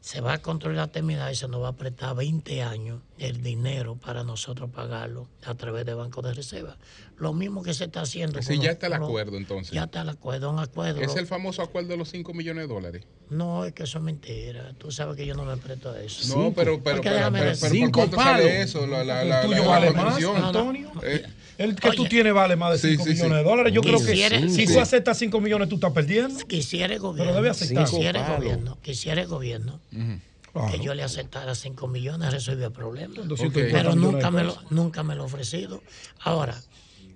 Speaker 20: se va a construir la terminal y se nos va a prestar 20 años el dinero para nosotros pagarlo a través de Banco de Reserva. Lo mismo que se está haciendo.
Speaker 3: Sí, ya está el acuerdo entonces.
Speaker 20: Ya está el acuerdo, un acuerdo.
Speaker 3: Es el famoso acuerdo de los 5 millones de dólares.
Speaker 20: No, es que eso es mentira. Tú sabes que yo no me presto a eso.
Speaker 3: No, pero, pero, pero, pero, pero ¿por cuánto sale eso? La, la, la,
Speaker 8: El tuyo
Speaker 3: la- la
Speaker 8: vale más. Antonio.
Speaker 3: Eh,
Speaker 8: El que tú tienes vale más de
Speaker 3: Sí,
Speaker 8: 5
Speaker 3: sí, sí.
Speaker 8: millones de dólares. Yo creo que si
Speaker 20: sí.
Speaker 8: tú aceptas 5 millones, tú estás perdiendo.
Speaker 20: Quisiera el gobierno.
Speaker 8: Pero debe aceptar.
Speaker 20: Quisiera el gobierno. Quisiera el gobierno.
Speaker 8: Claro.
Speaker 20: Que yo le aceptara 5 millones, resolvía el problema.
Speaker 8: 250
Speaker 20: Pero nunca me, lo, nunca me lo he ofrecido. Ahora,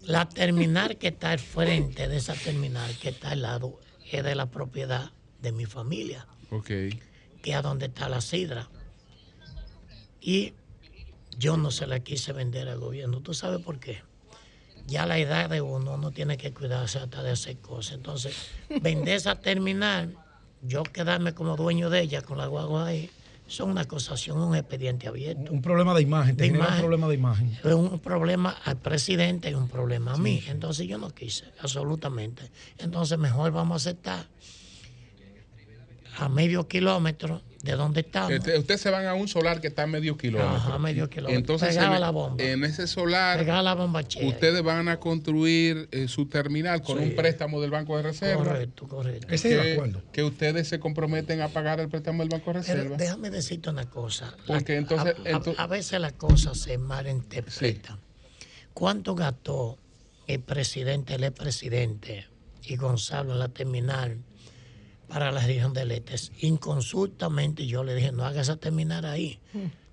Speaker 20: la terminal que está al frente de esa terminal que está al lado es de la propiedad de mi familia,
Speaker 3: ok.
Speaker 20: que es a donde está la sidra. Y yo no se la quise vender al gobierno. ¿Tú sabes por qué? Ya a la edad de uno no tiene que cuidarse hasta de hacer cosas. Entonces, vender esa terminal, yo quedarme como dueño de ella con la guagua ahí, son una acusación, un expediente abierto.
Speaker 8: Un problema de imagen, te
Speaker 20: De
Speaker 8: genera un problema de imagen.
Speaker 20: Es un problema al presidente y un problema a mí. Entonces yo no quise, absolutamente. Entonces mejor vamos a aceptar a medio kilómetro de donde estamos.
Speaker 3: Este- Ustedes se van a un solar que está a medio kilómetro.
Speaker 20: Ajá, medio kilómetro.
Speaker 3: Entonces,
Speaker 20: a la bomba.
Speaker 3: en ese solar,
Speaker 20: la bombachera.
Speaker 3: ustedes van a construir eh, su terminal con
Speaker 20: Sí.
Speaker 3: un préstamo del Banco de Reserva.
Speaker 20: Correcto, correcto.
Speaker 8: Ese
Speaker 3: que,
Speaker 8: acuerdo.
Speaker 3: que ustedes se comprometen a pagar el préstamo del Banco de
Speaker 20: Pero
Speaker 3: Reserva.
Speaker 20: déjame decirte una cosa.
Speaker 3: Porque
Speaker 20: La-
Speaker 3: entonces-
Speaker 20: a, a-
Speaker 3: ento-
Speaker 20: a veces las cosas se malinterpretan. ¿Cuánto gastó el presidente, el expresidente y Gonzalo en la terminal para la región del Este? Inconsultamente yo le dije, no haga esa terminal ahí,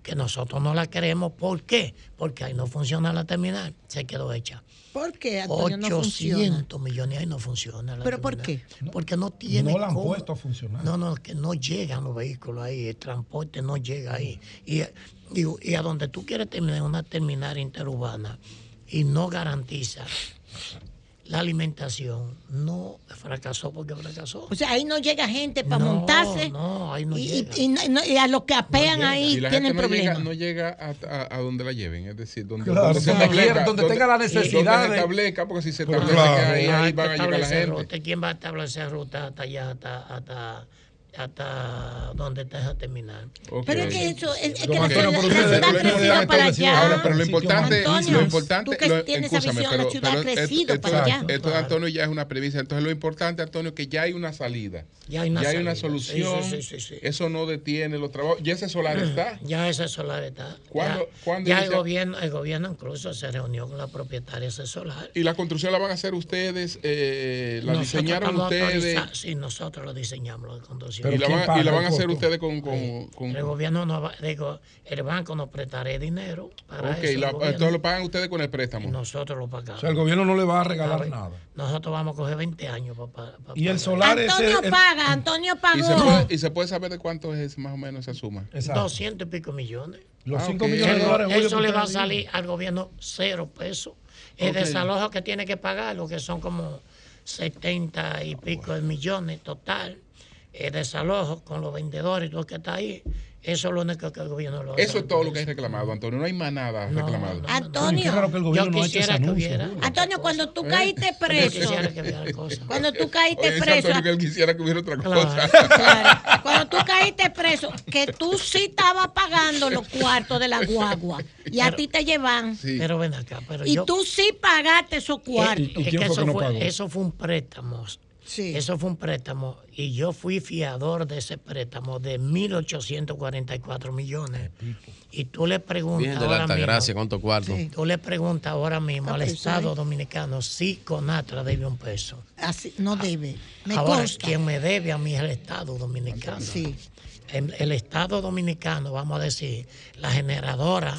Speaker 20: que nosotros no la queremos. ¿Por qué? Porque ahí no funciona la terminal, se quedó hecha.
Speaker 2: ¿Por qué, Antonio, no funciona?
Speaker 20: 800 millones ahí no funciona. la
Speaker 2: ¿Pero por
Speaker 20: terminal. Porque no tiene
Speaker 8: No la han
Speaker 20: cómo.
Speaker 8: puesto a funcionar.
Speaker 20: No, no, que no llegan los vehículos ahí, el transporte no llega ahí. Y, y a donde tú quieres terminar una terminal interurbana y no garantiza la alimentación, no fracasó porque fracasó.
Speaker 2: O sea, ahí no llega gente para
Speaker 20: No,
Speaker 2: montarse.
Speaker 20: no, ahí no
Speaker 2: y,
Speaker 20: llega.
Speaker 2: y- y a los que apean ahí
Speaker 3: y la
Speaker 2: tienen
Speaker 3: gente no llega,
Speaker 2: problemas.
Speaker 3: no llega a, a- a donde la lleven, es decir, donde,
Speaker 8: Claro,
Speaker 3: donde se
Speaker 8: donde
Speaker 3: establezca,
Speaker 8: quiera, donde tenga la necesidad
Speaker 3: Donde establezca, porque si se establece
Speaker 8: claro.
Speaker 3: que ahí, ahí van a llegar la gente.
Speaker 20: ruta. ¿Quién va a establecer ruta hasta allá, hasta, hasta hasta donde te deja terminar.
Speaker 2: Pero es que eso, es, es que la, la-
Speaker 3: pero
Speaker 2: la ciudad ha crecido para allá.
Speaker 3: Ahora, pero lo importante,
Speaker 2: Antonio,
Speaker 3: lo importante,
Speaker 2: tú que
Speaker 3: lo-
Speaker 2: tienes esa
Speaker 3: excúsame,
Speaker 2: visión,
Speaker 3: pero-
Speaker 2: la ciudad ha
Speaker 3: pero
Speaker 2: crecido
Speaker 3: esto,
Speaker 2: para allá.
Speaker 3: esto de Antonio ya es una premisa. Entonces, lo importante, Antonio, que ya hay una salida.
Speaker 20: Ya hay una salida.
Speaker 3: solución.
Speaker 20: Sí, sí, sí, sí, sí.
Speaker 3: Eso no detiene los trabajos. Ya ese solar está.
Speaker 20: Ya ese solar está.
Speaker 3: ¿Cuándo-
Speaker 20: ya
Speaker 3: cuándo
Speaker 20: ya el gobierno, el gobierno incluso se reunió con la propietaria de ese solar.
Speaker 3: Y la construcción la van a hacer ustedes, eh, la
Speaker 20: Nosotros
Speaker 3: diseñaron ustedes.
Speaker 20: Sí, nosotros lo diseñamos, la construcción.
Speaker 3: Y la, van, y la van a hacer ustedes con. con, con-
Speaker 20: El gobierno no va, digo, el banco nos prestará dinero para
Speaker 3: ok,
Speaker 20: eso. gobierno.
Speaker 3: entonces lo pagan ustedes con el préstamo.
Speaker 20: Nosotros lo pagamos.
Speaker 8: O sea, el gobierno no le va a regalar nada.
Speaker 20: Nosotros vamos a coger 20 años para
Speaker 8: Y el solar
Speaker 2: Antonio
Speaker 8: ese. el-
Speaker 2: paga, Antonio
Speaker 3: Y se,
Speaker 2: pagó.
Speaker 3: puede, y se puede saber de cuánto es más o menos esa suma.
Speaker 20: 200 y pico millones.
Speaker 8: Los
Speaker 3: Ah,
Speaker 8: 5
Speaker 3: ok.
Speaker 8: millones de
Speaker 20: Eso-
Speaker 8: dólares.
Speaker 20: Eso le va a salir al gobierno cero pesos. El
Speaker 8: Ok.
Speaker 20: desalojo que tiene que pagar, lo que son como 70 y pico de millones total. El desalojo con los vendedores y todo lo que está ahí. Eso es lo único que el gobierno lo
Speaker 3: Eso es todo lo que hay reclamado, Antonio. No hay más nada reclamado.
Speaker 2: Antonio,
Speaker 20: Yo quisiera que hubiera.
Speaker 2: Antonio, cuando tú
Speaker 3: ¿Eh?
Speaker 2: caíste
Speaker 20: Yo
Speaker 2: preso,
Speaker 20: quisiera que hubiera cosas.
Speaker 2: cuando tú caíste
Speaker 3: Oye,
Speaker 2: preso,
Speaker 3: Antonio que él quisiera que hubiera otra
Speaker 20: Claro,
Speaker 3: cosa.
Speaker 2: cuando tú caíste preso, que tú sí estabas pagando los cuartos de la guagua y a
Speaker 20: Pero-
Speaker 2: ti te llevan.
Speaker 20: Pero ven acá, pero
Speaker 2: Y
Speaker 20: yo.
Speaker 2: tú sí pagaste esos cuartos.
Speaker 20: Es que eso, fue, eso fue un préstamo. Eso fue un préstamo y yo fui fiador de ese préstamo de 1.844 millones. Y tú le preguntas
Speaker 18: Bien de la
Speaker 20: ahora mismo,
Speaker 18: gracia, ¿cuántos cuartos?
Speaker 20: tú le preguntas ahora mismo
Speaker 2: Ah,
Speaker 20: al Estado
Speaker 2: es-
Speaker 20: dominicano si Conatra debe un peso.
Speaker 2: Así, no debe. Me
Speaker 20: ahora,
Speaker 2: consta.
Speaker 20: quien me debe a mí es el Estado dominicano.
Speaker 2: Sí.
Speaker 20: El, el Estado dominicano, vamos a decir, la generadora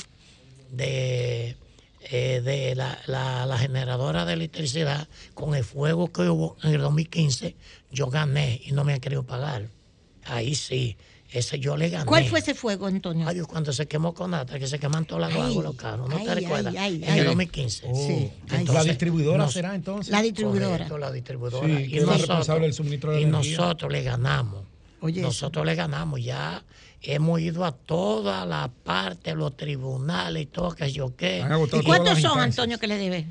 Speaker 20: de, eh, de la, la- la generadora de electricidad, con el fuego que hubo en el 2015, yo gané y no me han querido pagar. Ahí sí, ese yo le gané.
Speaker 2: ¿Cuál fue ese fuego, Antonio?
Speaker 20: Ay, cuando se quemó Conatra, que se queman todas las guaguas carros, ¿no
Speaker 2: ay,
Speaker 20: te recuerdas?
Speaker 2: ay, ay,
Speaker 20: en
Speaker 2: ay.
Speaker 20: el 2015.
Speaker 8: Oh.
Speaker 2: Sí.
Speaker 8: La distribuidora
Speaker 20: nos-
Speaker 8: será entonces.
Speaker 2: La distribuidora.
Speaker 20: Correcto, la distribuidora.
Speaker 8: Sí,
Speaker 20: y nosotros,
Speaker 8: responsable del suministro de
Speaker 20: y
Speaker 8: energía.
Speaker 20: nosotros le ganamos.
Speaker 2: Oye,
Speaker 20: nosotros le ganamos. Ya hemos ido a toda la parte, los tribunales y todo que yo qué.
Speaker 2: ¿Y
Speaker 8: todas
Speaker 2: cuántos
Speaker 8: las
Speaker 2: son,
Speaker 8: instancias.
Speaker 2: Antonio, que le debe?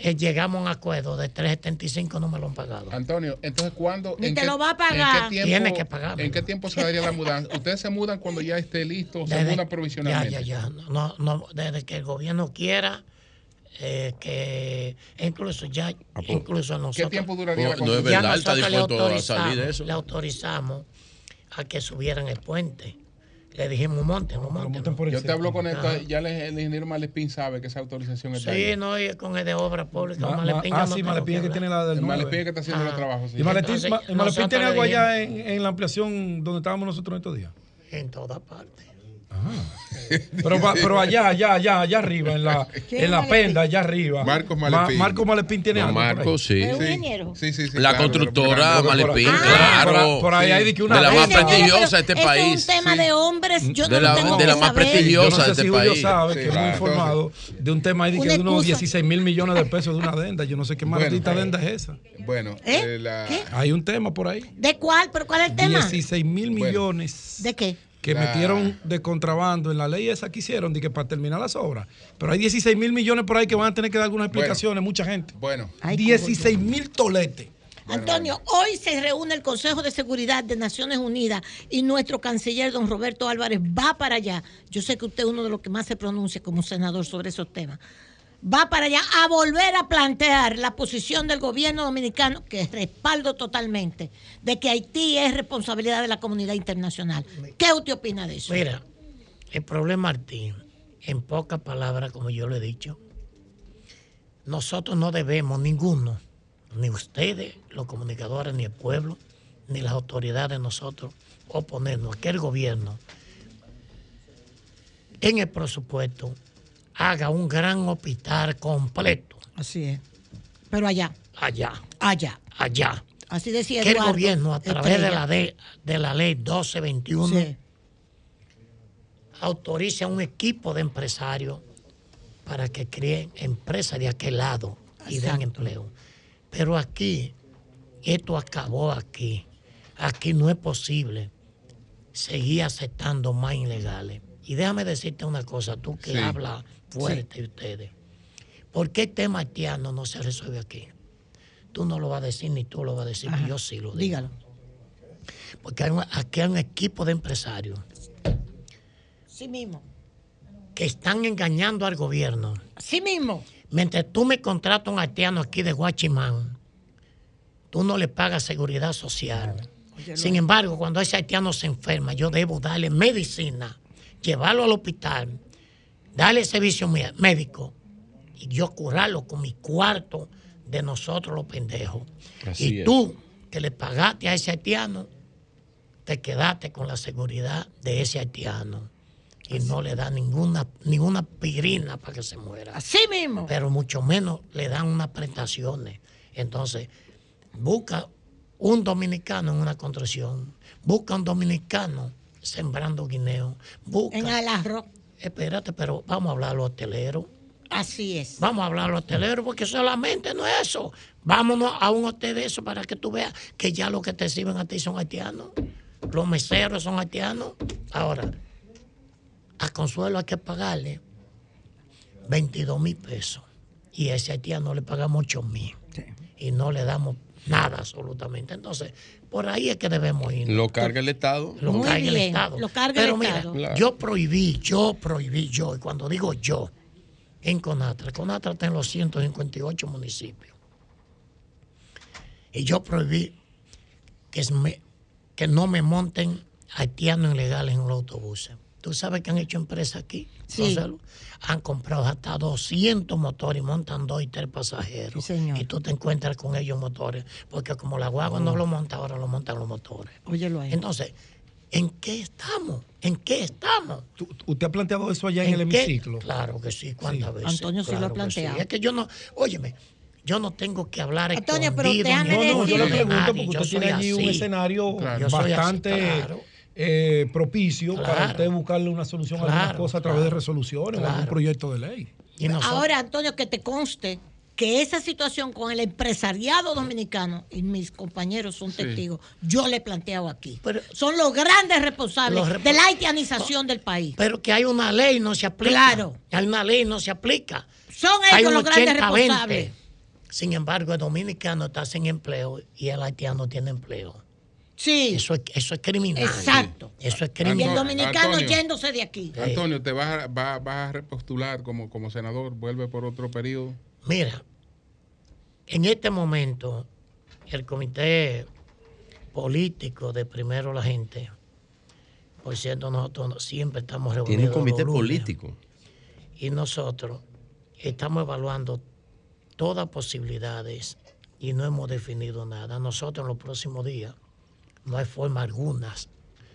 Speaker 20: Eh, llegamos a un acuerdo de 375, no me lo han pagado.
Speaker 3: Antonio, entonces, ¿cuándo?
Speaker 2: Ni
Speaker 3: en
Speaker 2: te
Speaker 3: qué-
Speaker 2: lo va a
Speaker 3: en qué
Speaker 2: pagar.
Speaker 3: tiempo-
Speaker 20: Tiene que pagarme.
Speaker 3: ¿En qué tiempo se daría la mudanza? ¿Ustedes se mudan cuando ya esté listo o se
Speaker 20: Desde-
Speaker 3: mudan provisionalmente?
Speaker 20: Ya, ya, ya. No, no, desde que el gobierno quiera, eh, que incluso ya, incluso nosotros.
Speaker 3: tiempo duraría la
Speaker 18: no es
Speaker 20: ya
Speaker 18: verdad, él está dispuesto a salir de
Speaker 20: autorizamos-
Speaker 18: eso.
Speaker 20: Le autorizamos a que subieran el puente. Le dijimos, monten, no monten.
Speaker 3: Yo te hablo con esto,
Speaker 20: Ajá.
Speaker 3: ya el, el ingeniero Malespín sabe que esa autorización está
Speaker 20: Sí,
Speaker 3: ahí.
Speaker 20: no, y con el de obra pública.
Speaker 8: Ma- ma-
Speaker 20: Malepín,
Speaker 8: ah,
Speaker 20: no
Speaker 8: sí, es que tiene la del
Speaker 3: El. Malespín es que está haciendo
Speaker 20: Ah.
Speaker 3: los trabajos. sí.
Speaker 8: Y Maletín,
Speaker 20: Entonces,
Speaker 8: Ma- tiene algo allá en, en la ampliación donde estábamos nosotros en estos días.
Speaker 20: En todas partes.
Speaker 8: Pero, pero allá, allá, allá, allá arriba, en la,
Speaker 2: ¿Quién
Speaker 8: en la penda, allá arriba.
Speaker 3: Marcos
Speaker 8: Ma-
Speaker 3: Malepín.
Speaker 8: Marcos Malepín tiene por ahí.
Speaker 18: Marcos, sí.
Speaker 2: ¿Es un
Speaker 3: Sí.
Speaker 2: ingeniero?
Speaker 3: Sí, sí, sí.
Speaker 18: La
Speaker 3: claro,
Speaker 18: constructora
Speaker 3: pero- pero-
Speaker 18: Malepín,
Speaker 8: Ah,
Speaker 18: claro.
Speaker 8: por, por ahí hay de que una
Speaker 18: de la más prestigiosa de este país.
Speaker 2: Es un tema de hombres. Yo
Speaker 18: De
Speaker 2: no
Speaker 18: la-
Speaker 2: lo tengo
Speaker 18: de
Speaker 2: que
Speaker 18: la más
Speaker 2: saber.
Speaker 18: prestigiosa.
Speaker 8: Yo no sé
Speaker 18: de este
Speaker 8: si Julio
Speaker 18: país.
Speaker 8: sabe
Speaker 3: Sí,
Speaker 8: que es muy
Speaker 3: claro.
Speaker 8: informado de un tema ahí de, que de unos
Speaker 2: excusa.
Speaker 8: 16 mil millones de pesos de una adenda. Yo no sé qué
Speaker 3: Bueno.
Speaker 8: maldita adenda es esa.
Speaker 3: Bueno,
Speaker 2: ¿Eh?
Speaker 3: eh.
Speaker 8: Hay un tema por ahí.
Speaker 2: ¿De cuál? ¿Pero cuál es el tema?
Speaker 8: 16 mil
Speaker 3: Bueno.
Speaker 8: millones
Speaker 2: ¿De qué?
Speaker 8: Que metieron de contrabando en la ley esa que hicieron de que para terminar las obras. Pero hay 16 mil millones por ahí que van a tener que dar algunas explicaciones, mucha gente.
Speaker 3: bueno,
Speaker 2: Ay,
Speaker 8: 16 mil toletes.
Speaker 2: Antonio, hoy se reúne el Consejo de Seguridad de Naciones Unidas y nuestro canciller, don Roberto Álvarez, va para allá. Yo sé que usted es uno de los que más se pronuncia como senador sobre esos temas. Va para allá a volver a plantear la posición del gobierno dominicano, que respaldo totalmente, de que Haití es responsabilidad de la comunidad internacional. ¿Qué usted opina de eso?
Speaker 20: Mira, el problema, Martín, en pocas palabras, como yo lo he dicho, nosotros no debemos, ninguno, ni ustedes, los comunicadores, ni el pueblo, ni las autoridades, nosotros, oponernos a que el gobierno, en el presupuesto, haga un gran hospital completo
Speaker 2: Así es. Pero allá,
Speaker 20: allá,
Speaker 2: allá.
Speaker 20: allá.
Speaker 2: Así decía
Speaker 20: Que el
Speaker 2: Eduardo.
Speaker 20: gobierno, a través de la, de, de la ley 1221,
Speaker 2: Sí.
Speaker 20: autorice a un equipo de empresarios para que creen empresas de aquel lado y den empleo. Pero aquí, esto acabó aquí. Aquí no es posible seguir aceptando más ilegales. Y déjame decirte una cosa, tú que
Speaker 3: Sí.
Speaker 20: hablas fuerte ustedes. ¿Por qué el tema haitiano no se resuelve aquí? Tú no lo vas a decir ni tú lo vas a decir,
Speaker 2: Ajá.
Speaker 20: yo sí lo digo.
Speaker 2: Dígalo.
Speaker 20: Porque hay un- aquí hay un equipo de empresarios
Speaker 2: Sí mismo.
Speaker 20: que están engañando al gobierno.
Speaker 2: Sí mismo.
Speaker 20: Mientras tú me contratas un haitiano aquí de Guachimán, tú no le pagas seguridad social. Sin embargo, cuando ese haitiano se enferma, yo debo darle medicina, llevarlo al hospital, darle servicio mé- médico y yo curarlo con mi cuarto de nosotros los pendejos.
Speaker 18: Así
Speaker 20: y
Speaker 18: es.
Speaker 20: tú, que le pagaste a ese haitiano, te quedaste con la seguridad de ese haitiano. Y no le da ninguna, ninguna pirina para que se muera.
Speaker 2: Así mismo.
Speaker 20: Pero mucho menos le dan unas prestaciones. Entonces, busca un dominicano en una construcción, busca un dominicano sembrando guineo, busca.
Speaker 2: En el arroz.
Speaker 20: Espérate, pero vamos a hablar a los hoteleros.
Speaker 2: Así es.
Speaker 20: Vamos a hablar a los hoteleros porque solamente no es eso. Vámonos a un hotel de eso para que tú veas que ya los que te sirven a ti son haitianos. Los meseros son haitianos. Ahora, a Consuelo hay que pagarle 22 mil pesos. Y a ese haitiano le pagamos 8 mil. Y no le damos nada absolutamente. Entonces, por ahí es que debemos ir.
Speaker 18: Lo carga el Estado.
Speaker 20: Lo
Speaker 2: Muy
Speaker 20: carga el Estado.
Speaker 2: lo carga el
Speaker 20: Pero mira,
Speaker 2: Estado.
Speaker 18: Claro.
Speaker 20: yo prohibí, yo prohibí, yo, y cuando digo yo, en Conatra, Conatra está en los 158 municipios. Y yo prohibí que, es me- que no me monten haitianos ilegales en los autobuses. ¿Tú sabes que han hecho empresas aquí?
Speaker 2: Sí.
Speaker 20: Gonzalo? Han comprado hasta 200 motores y montan dos y tres pasajeros.
Speaker 2: Sí, señor.
Speaker 20: Y tú te encuentras con ellos motores. Porque como la guagua no lo monta, ahora lo montan los motores.
Speaker 2: Óyelo ahí.
Speaker 20: Entonces, ¿en qué estamos? ¿En qué estamos?
Speaker 8: ¿Usted ha planteado eso allá en, el
Speaker 20: qué?
Speaker 8: hemiciclo?
Speaker 20: Claro que sí, ¿cuántas
Speaker 8: Sí.
Speaker 20: veces?
Speaker 2: Antonio sí lo ha
Speaker 20: Claro que
Speaker 2: planteado.
Speaker 20: Es que yo no, óyeme, yo no tengo que hablar
Speaker 2: Antonio, pero
Speaker 20: escondido
Speaker 2: déjame
Speaker 20: ni
Speaker 8: No, no, yo le pregunto porque
Speaker 20: yo
Speaker 8: usted tiene allí un
Speaker 20: así.
Speaker 8: escenario
Speaker 20: Yo soy así,
Speaker 8: bastante
Speaker 20: claro.
Speaker 8: Eh, propicio para usted buscarle una solución a algunas cosas a través de
Speaker 20: claro,
Speaker 8: resoluciones o algún proyecto de ley.
Speaker 20: Y
Speaker 2: Ahora, Antonio, que te conste que esa situación con el empresariado dominicano, y mis compañeros son
Speaker 20: Sí.
Speaker 2: testigos, yo le he planteado aquí. son los grandes responsables
Speaker 20: Los
Speaker 2: de la haitianización del país.
Speaker 20: Pero que hay una ley, no se aplica.
Speaker 2: Claro.
Speaker 20: Hay una ley, no se aplica.
Speaker 2: Son ellos los grandes
Speaker 20: 80-20.
Speaker 2: responsables.
Speaker 20: Sin embargo, el dominicano está sin empleo y el haitiano tiene empleo.
Speaker 2: Sí.
Speaker 20: Eso es, eso es criminal.
Speaker 2: Exacto.
Speaker 20: Eso es
Speaker 2: Y
Speaker 20: criminal.
Speaker 2: el dominicano
Speaker 3: Antonio.
Speaker 2: yéndose de aquí.
Speaker 3: Antonio, ¿te vas a, va- vas a repostular como, como senador? ¿Vuelve por otro periodo?
Speaker 20: Mira, en este momento, el comité político de Primero la Gente, por cierto, nosotros siempre estamos reunidos.
Speaker 18: Tiene un comité
Speaker 20: lunes,
Speaker 18: político.
Speaker 20: Y nosotros estamos evaluando todas posibilidades y no hemos definido nada. Nosotros en los próximos días no hay forma alguna,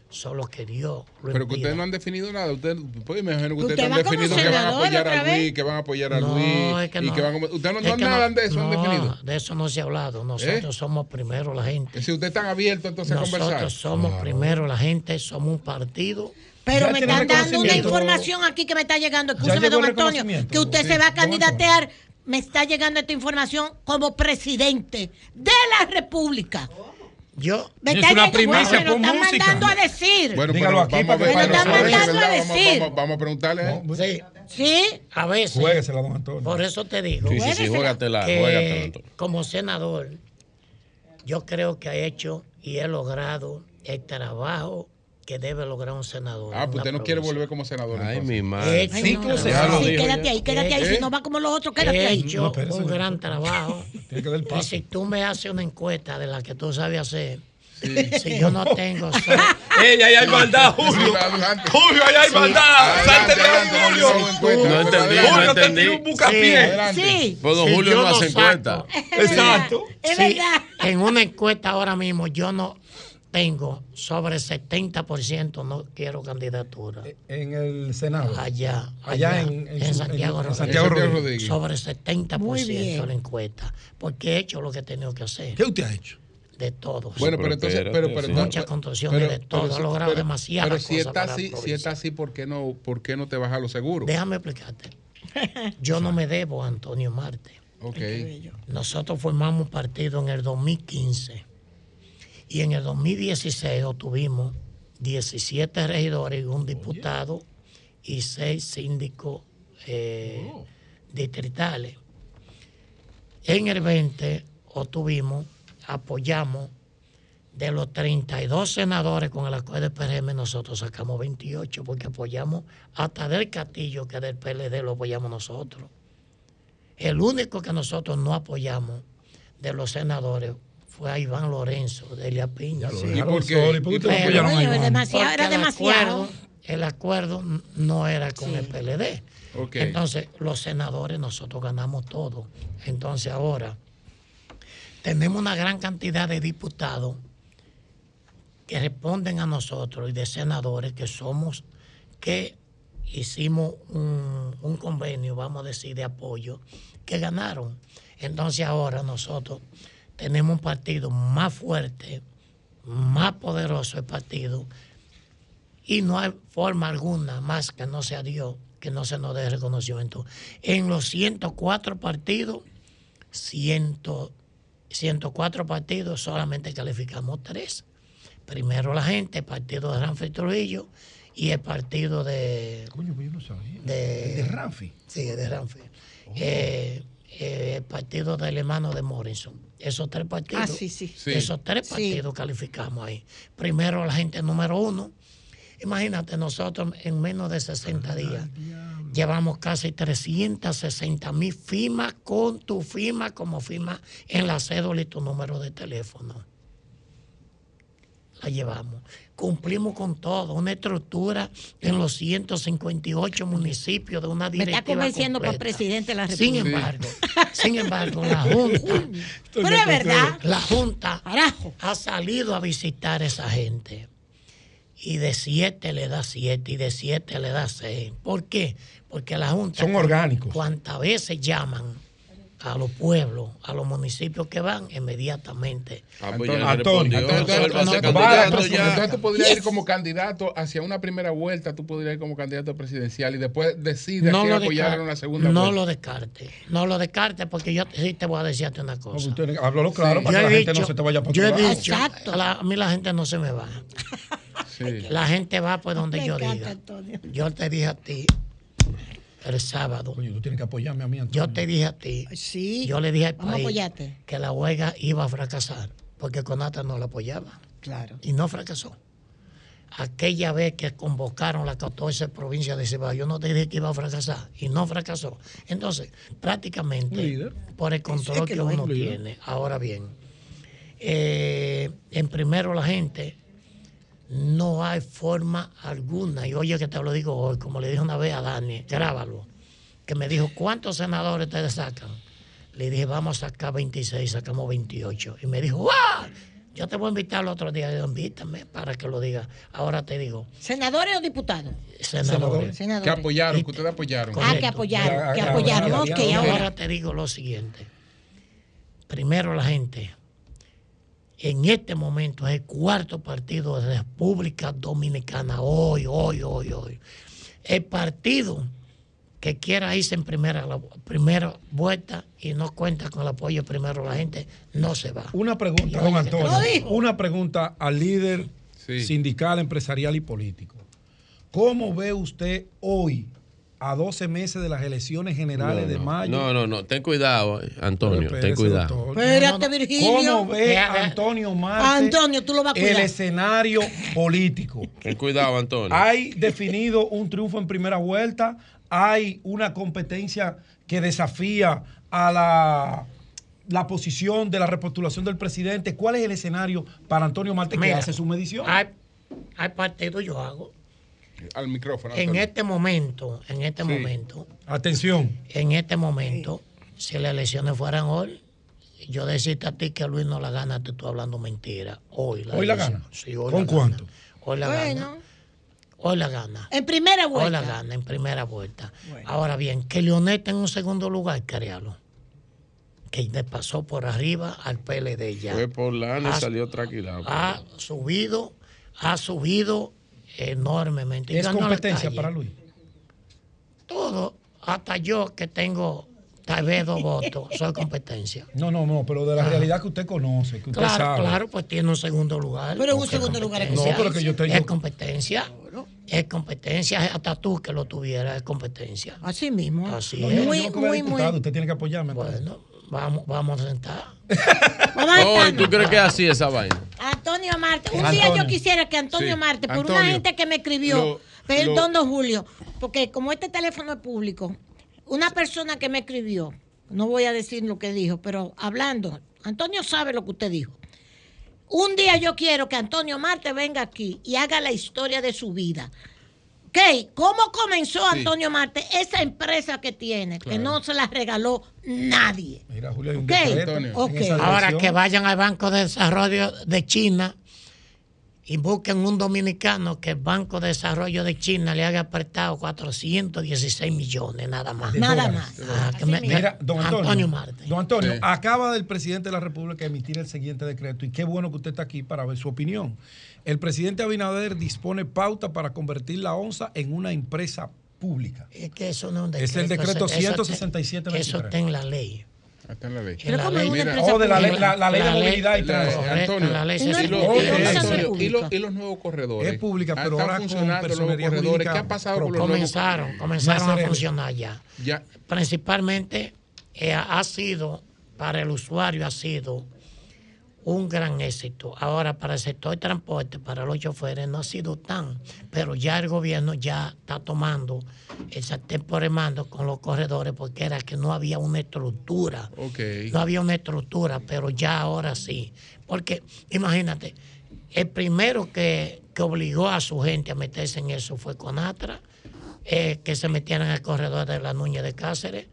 Speaker 20: solo que Dios lo
Speaker 3: Pero que ustedes no han definido nada. Ustedes, pues imagino que
Speaker 20: Usted
Speaker 3: ustedes no
Speaker 20: va
Speaker 3: han definido que van a apoyar a. Luis, que van a apoyar a
Speaker 20: No,
Speaker 3: Luis.
Speaker 20: es que
Speaker 3: y
Speaker 20: no.
Speaker 3: que van a- Ustedes no,
Speaker 20: Es
Speaker 3: no,
Speaker 20: que
Speaker 3: nada de eso han
Speaker 20: no,
Speaker 3: definido.
Speaker 20: De eso no se ha hablado. Nosotros
Speaker 3: ¿Eh?
Speaker 20: somos primero la gente.
Speaker 3: Si ustedes están abiertos entonces a conversar.
Speaker 20: Nosotros somos primero la gente, somos un partido.
Speaker 2: Pero
Speaker 20: Ya
Speaker 2: me están dando una información aquí que me está llegando. Escúcheme, don Antonio, que usted
Speaker 20: Sí,
Speaker 2: se va a candidatear. Me está llegando esta información como presidente de la República.
Speaker 20: Yo.
Speaker 2: Me
Speaker 8: Es una primicia, pon
Speaker 2: están
Speaker 8: música.
Speaker 2: mandando a decir.
Speaker 3: Bueno,
Speaker 8: Dígalo
Speaker 3: pero
Speaker 8: aquí
Speaker 3: vamos
Speaker 8: para
Speaker 3: a
Speaker 8: que
Speaker 2: Me están
Speaker 3: vamos a ver,
Speaker 2: mandando a decir.
Speaker 3: Vamos, vamos a preguntarle. a él.
Speaker 20: Sí.
Speaker 2: Sí.
Speaker 20: A veces.
Speaker 8: Juéguesela, don Antonio.
Speaker 20: Por eso te digo.
Speaker 18: Sí, sí, sí, juégatela,
Speaker 20: que
Speaker 18: juégatela, Antonio.
Speaker 20: Como senador, yo creo que he hecho y he logrado el trabajo que debe lograr un senador.
Speaker 3: Ah, pues usted no quiere
Speaker 20: provincia.
Speaker 3: volver como senador.
Speaker 18: Ay,
Speaker 3: entonces.
Speaker 18: mi madre.
Speaker 20: He hecho
Speaker 2: Ay,
Speaker 20: un
Speaker 2: no, sí, quédate ahí, quédate ahí.
Speaker 3: ¿Eh?
Speaker 2: Si no va como los otros, quédate
Speaker 20: He
Speaker 2: ahí.
Speaker 20: hecho
Speaker 8: No,
Speaker 20: un gran trabajo.
Speaker 8: Tiene que dar el
Speaker 20: Y
Speaker 8: paso.
Speaker 20: si tú me haces una encuesta de la que tú sabes hacer, si yo no tengo...
Speaker 19: ¡Ey, ahí hay maldad, Julio! ¡Julio, ahí hay maldad! ¡Salte de Julio!
Speaker 18: No entendí, no
Speaker 19: Julio, te
Speaker 18: entendí.
Speaker 19: un bucapié.
Speaker 2: Sí.
Speaker 18: Pues don
Speaker 20: Si
Speaker 18: Julio
Speaker 20: yo
Speaker 18: no hace encuesta.
Speaker 19: Exacto.
Speaker 2: Es
Speaker 20: Sí,
Speaker 2: verdad.
Speaker 20: en una encuesta ahora mismo yo no tengo sobre 70% no quiero candidatura.
Speaker 8: En el Senado.
Speaker 20: Allá,
Speaker 8: Allá
Speaker 20: allá,
Speaker 8: en- en
Speaker 20: en Santiago,
Speaker 8: en-
Speaker 20: Rodríguez.
Speaker 8: Santiago Rodríguez.
Speaker 20: Sobre 70%
Speaker 2: Muy bien.
Speaker 20: la encuesta. Porque he hecho lo que he tenido que hacer.
Speaker 8: ¿Qué usted ha hecho?
Speaker 20: De todo.
Speaker 3: Bueno, pero entonces, pero, pero,
Speaker 20: Muchas construcciones
Speaker 3: pero-
Speaker 20: de todo,
Speaker 3: pero
Speaker 20: ha
Speaker 3: si-
Speaker 20: logrado
Speaker 3: pero-
Speaker 20: demasiadas
Speaker 3: Pero si
Speaker 20: cosas
Speaker 3: está
Speaker 20: para la
Speaker 3: así, si está así, ¿por qué no, por qué no te bajas los seguros?
Speaker 20: Déjame explicarte. Yo no me debo a Antonio Marte.
Speaker 3: Ok.
Speaker 20: Nosotros formamos un partido en el 2015 y en el 2016 obtuvimos 17 regidores y un diputado y seis síndicos eh, distritales. En el 20 obtuvimos, apoyamos de los 32 senadores con el acuerdo del PRM, nosotros sacamos 28 porque apoyamos hasta del Castillo, que del PLD lo apoyamos nosotros. El único que nosotros no apoyamos de los senadores fue a Iván Lorenzo de Elia Piña.
Speaker 8: lo Sí, dejaron ¿y por qué? solo. ¿Y por qué
Speaker 20: Pero, bueno,
Speaker 8: Iván?
Speaker 2: demasiado- era
Speaker 20: el
Speaker 2: demasiado.
Speaker 20: acuerdo- el acuerdo no era con el PLD. Entonces, los senadores nosotros ganamos todo. Entonces, ahora tenemos una gran cantidad de diputados que responden a nosotros y de senadores que somos, que hicimos un, un convenio, vamos a decir, de apoyo, que ganaron. Entonces ahora nosotros tenemos un partido más fuerte, más poderoso el partido, y no hay forma alguna más que no sea Dios que no se nos dé reconocimiento. En los 104 partidos, 100, 104 partidos, solamente calificamos tres. Primero la gente, el partido de Ranfi Trujillo y el partido de...
Speaker 8: Coño, pues yo no sabía.
Speaker 20: De,
Speaker 8: ¿De Ranfi?
Speaker 20: Sí, de Ranfi. Eh, eh, el partido del hermano de Morrison. Esos tres partidos.
Speaker 2: Ah, sí, sí. Sí.
Speaker 20: Esos tres
Speaker 2: Sí.
Speaker 20: partidos calificamos ahí. Primero la gente número uno. Imagínate, nosotros en menos de 60 días llevamos casi 360 mil firmas con tu firma como firma en la cédula y tu número de teléfono. La llevamos. Cumplimos con todo, una estructura en los 158 municipios de una
Speaker 2: Me
Speaker 20: directiva
Speaker 2: está convenciendo para presidente de la
Speaker 20: Sin
Speaker 2: República.
Speaker 20: embargo, sin embargo, la Junta,
Speaker 2: Pero es verdad.
Speaker 20: la Junta ha salido a visitar a esa gente y de siete le da siete y de siete le da seis. ¿Por qué? Porque la Junta
Speaker 8: Son orgánicos.
Speaker 20: cuantas veces llaman a los pueblos, a los municipios que van, inmediatamente.
Speaker 18: Ah, pues
Speaker 3: Antonio, entonces, tú podrías ir como candidato hacia una primera vuelta, tú podrías ir como candidato presidencial y después decides a quién
Speaker 20: lo
Speaker 3: apoyar
Speaker 20: descarte,
Speaker 3: en una segunda
Speaker 20: no
Speaker 3: vuelta.
Speaker 20: lo descarte, no lo descarte porque yo sí te voy a decirte una cosa.
Speaker 8: usted háblalo claro
Speaker 20: Sí.
Speaker 8: para que la gente no se te vaya por
Speaker 20: Yo he dicho, a, la- a mí la gente no se me va. La gente va por donde
Speaker 2: Me
Speaker 20: yo
Speaker 2: encanta,
Speaker 20: diga.
Speaker 2: Antonio.
Speaker 20: Yo te dije a ti el sábado.
Speaker 8: Tú tienes que apoyarme a mí,
Speaker 20: Yo te dije a ti.
Speaker 2: Sí.
Speaker 20: Yo le dije al
Speaker 2: Vamos a
Speaker 20: país que la huelga iba a fracasar porque Conata no la apoyaba.
Speaker 2: Claro.
Speaker 20: Y no fracasó. Aquella vez que convocaron las 14 provincias de Cibao, yo no te dije que iba a fracasar y no fracasó. Entonces, prácticamente,
Speaker 8: Líder.
Speaker 20: por el control
Speaker 8: Es
Speaker 20: que, uno tiene. Ahora bien, eh, en primero la gente, no hay forma alguna, y oye que te lo digo hoy, como le dije una vez a Dani, grábalo, que me dijo, ¿cuántos senadores ustedes sacan? Le dije, vamos a sacar 26, sacamos 28. Y me dijo, ¡guau! Yo te voy a invitar el otro día, yo, invítame para que lo diga. Ahora te digo,
Speaker 2: ¿Senadores o diputados?
Speaker 20: senadores.
Speaker 2: Senadores.
Speaker 3: Que apoyaron, que ustedes apoyaron.
Speaker 2: Ah, que apoyaron, que
Speaker 20: Ya,
Speaker 2: apoyaron. ahora
Speaker 20: te digo lo siguiente. Primero la gente, en este momento es el cuarto partido de República Dominicana, hoy, hoy, hoy, hoy. El partido que quiera irse en primera, la primera vuelta y no cuenta con el apoyo de primero la gente, no se va.
Speaker 8: Una pregunta, don Antonio. Una pregunta al líder sindical, empresarial y político. ¿Cómo ve usted hoy, a 12 meses de las elecciones generales
Speaker 18: No,
Speaker 8: de
Speaker 18: no.
Speaker 8: mayo?
Speaker 18: No, no, no. Ten cuidado, eh, Antonio.
Speaker 8: Pero
Speaker 18: Ten cuidado.
Speaker 8: doctor.
Speaker 2: Espérate, Virgilio.
Speaker 8: ¿Cómo ve
Speaker 2: Vea,
Speaker 8: a
Speaker 2: vea.
Speaker 8: Antonio Marte
Speaker 2: Antonio, tú lo vas a
Speaker 8: el
Speaker 2: cuidar.
Speaker 8: escenario político?
Speaker 18: Ten cuidado, Antonio.
Speaker 8: Hay definido un triunfo en primera vuelta, hay una competencia que desafía a la, la posición de la repostulación del presidente. ¿Cuál es el escenario para Antonio Marte que
Speaker 20: Mira,
Speaker 8: hace su medición?
Speaker 20: Hay, hay partidos yo hago.
Speaker 3: Al micrófono.
Speaker 20: En este momento, en este
Speaker 3: Sí.
Speaker 20: momento,
Speaker 8: Atención.
Speaker 20: en este momento, si las elecciones fueran hoy, yo decirte a ti que Luis no la gana, te estoy hablando mentira. Hoy la
Speaker 8: ¿Hoy la gana?
Speaker 20: Sí, hoy
Speaker 8: ¿Con
Speaker 20: la
Speaker 8: cuánto?
Speaker 20: gana. Hoy la
Speaker 2: Bueno.
Speaker 20: gana. Hoy la gana.
Speaker 2: En primera
Speaker 20: Hoy la
Speaker 2: vuelta.
Speaker 20: gana en primera vuelta. Ahora bien, que Leonel está en un segundo lugar, créalo. Que le pasó por arriba al PLD ya.
Speaker 18: Fue por lana y salió tranquilado.
Speaker 20: Ha subido, ha subido enormemente. Y
Speaker 8: ¿Es competencia
Speaker 20: calle.
Speaker 8: para Luis?
Speaker 20: Todo, hasta yo que tengo tal vez dos votos, soy competencia.
Speaker 8: No, no, no, pero de la
Speaker 20: Ah.
Speaker 8: realidad que usted conoce, que usted
Speaker 20: Claro,
Speaker 8: sabe.
Speaker 20: claro, pues tiene un segundo lugar.
Speaker 2: Pero un segundo lugar es
Speaker 20: competencia.
Speaker 8: No, pero que yo estoy-
Speaker 20: Es competencia. Es competencia. Hasta tú que lo tuvieras, es competencia.
Speaker 2: Así mismo.
Speaker 20: Así
Speaker 8: No,
Speaker 20: es.
Speaker 8: que vea diputado, usted tiene que apoyarme.
Speaker 20: Bueno, vamos, vamos a sentar.
Speaker 18: No, ¿y tú crees que es así esa vaina?
Speaker 2: Antonio Marte. Un
Speaker 3: Antonio.
Speaker 2: día yo quisiera que Antonio
Speaker 3: Sí,
Speaker 2: Marte, por
Speaker 3: Antonio.
Speaker 2: una gente que me escribió, perdón, don Julio, porque como este teléfono es público, una persona que me escribió, no voy a decir lo que dijo, pero hablando, Antonio sabe lo que usted dijo. Un día yo quiero que Antonio Marte venga aquí y haga la historia de su vida. Ok, ¿cómo comenzó
Speaker 8: Sí.
Speaker 2: Antonio Marte esa empresa que tiene, que no se la regaló nadie?
Speaker 8: Mira, Julio, hay un
Speaker 2: Ok,
Speaker 8: decreto
Speaker 2: ok.
Speaker 8: en esa
Speaker 20: Ahora que vayan al Banco de Desarrollo de China y busquen un dominicano que el Banco de Desarrollo de China le haya prestado 416 millones, nada más.
Speaker 8: Nada dólares. más.
Speaker 20: Ah, que me-
Speaker 8: Mira, don Antonio,
Speaker 20: Antonio Marte.
Speaker 8: don Antonio,
Speaker 20: Sí.
Speaker 8: acaba el presidente de la República emitir el siguiente decreto y qué bueno que usted está aquí para ver su opinión. El presidente Abinader dispone pauta para convertir la ONSA en una empresa pública.
Speaker 20: Es que eso no es un
Speaker 8: Es el decreto
Speaker 20: eso- eso-
Speaker 8: 167
Speaker 20: Eso está en la ley.
Speaker 3: Está en la ley.
Speaker 20: En la ley.
Speaker 8: Oh, de la ley, la, la ley de
Speaker 20: La ley-
Speaker 8: movilidad y
Speaker 3: La-
Speaker 8: tránsito.
Speaker 3: Antonio,
Speaker 20: la ley
Speaker 3: y, los- y los nuevos corredores.
Speaker 8: Es pública, pero ahora
Speaker 3: funcionando los nuevos corredores. ¿Qué ha pasado con los nuevos
Speaker 20: Comenzaron, comenzaron a funcionar ya.
Speaker 3: Ya.
Speaker 20: Principalmente eh, ha sido, para el usuario ha sido un gran éxito. Ahora, para el sector de transporte, para los choferes, no ha sido tan, pero ya el gobierno ya está tomando el sartén por el mando con los corredores porque era que no había una estructura. No había una estructura, pero ya ahora sí. Porque imagínate, el primero que, que obligó a su gente a meterse en eso fue Conatra, eh, que se metieran el corredor de la Nuña de Cáceres,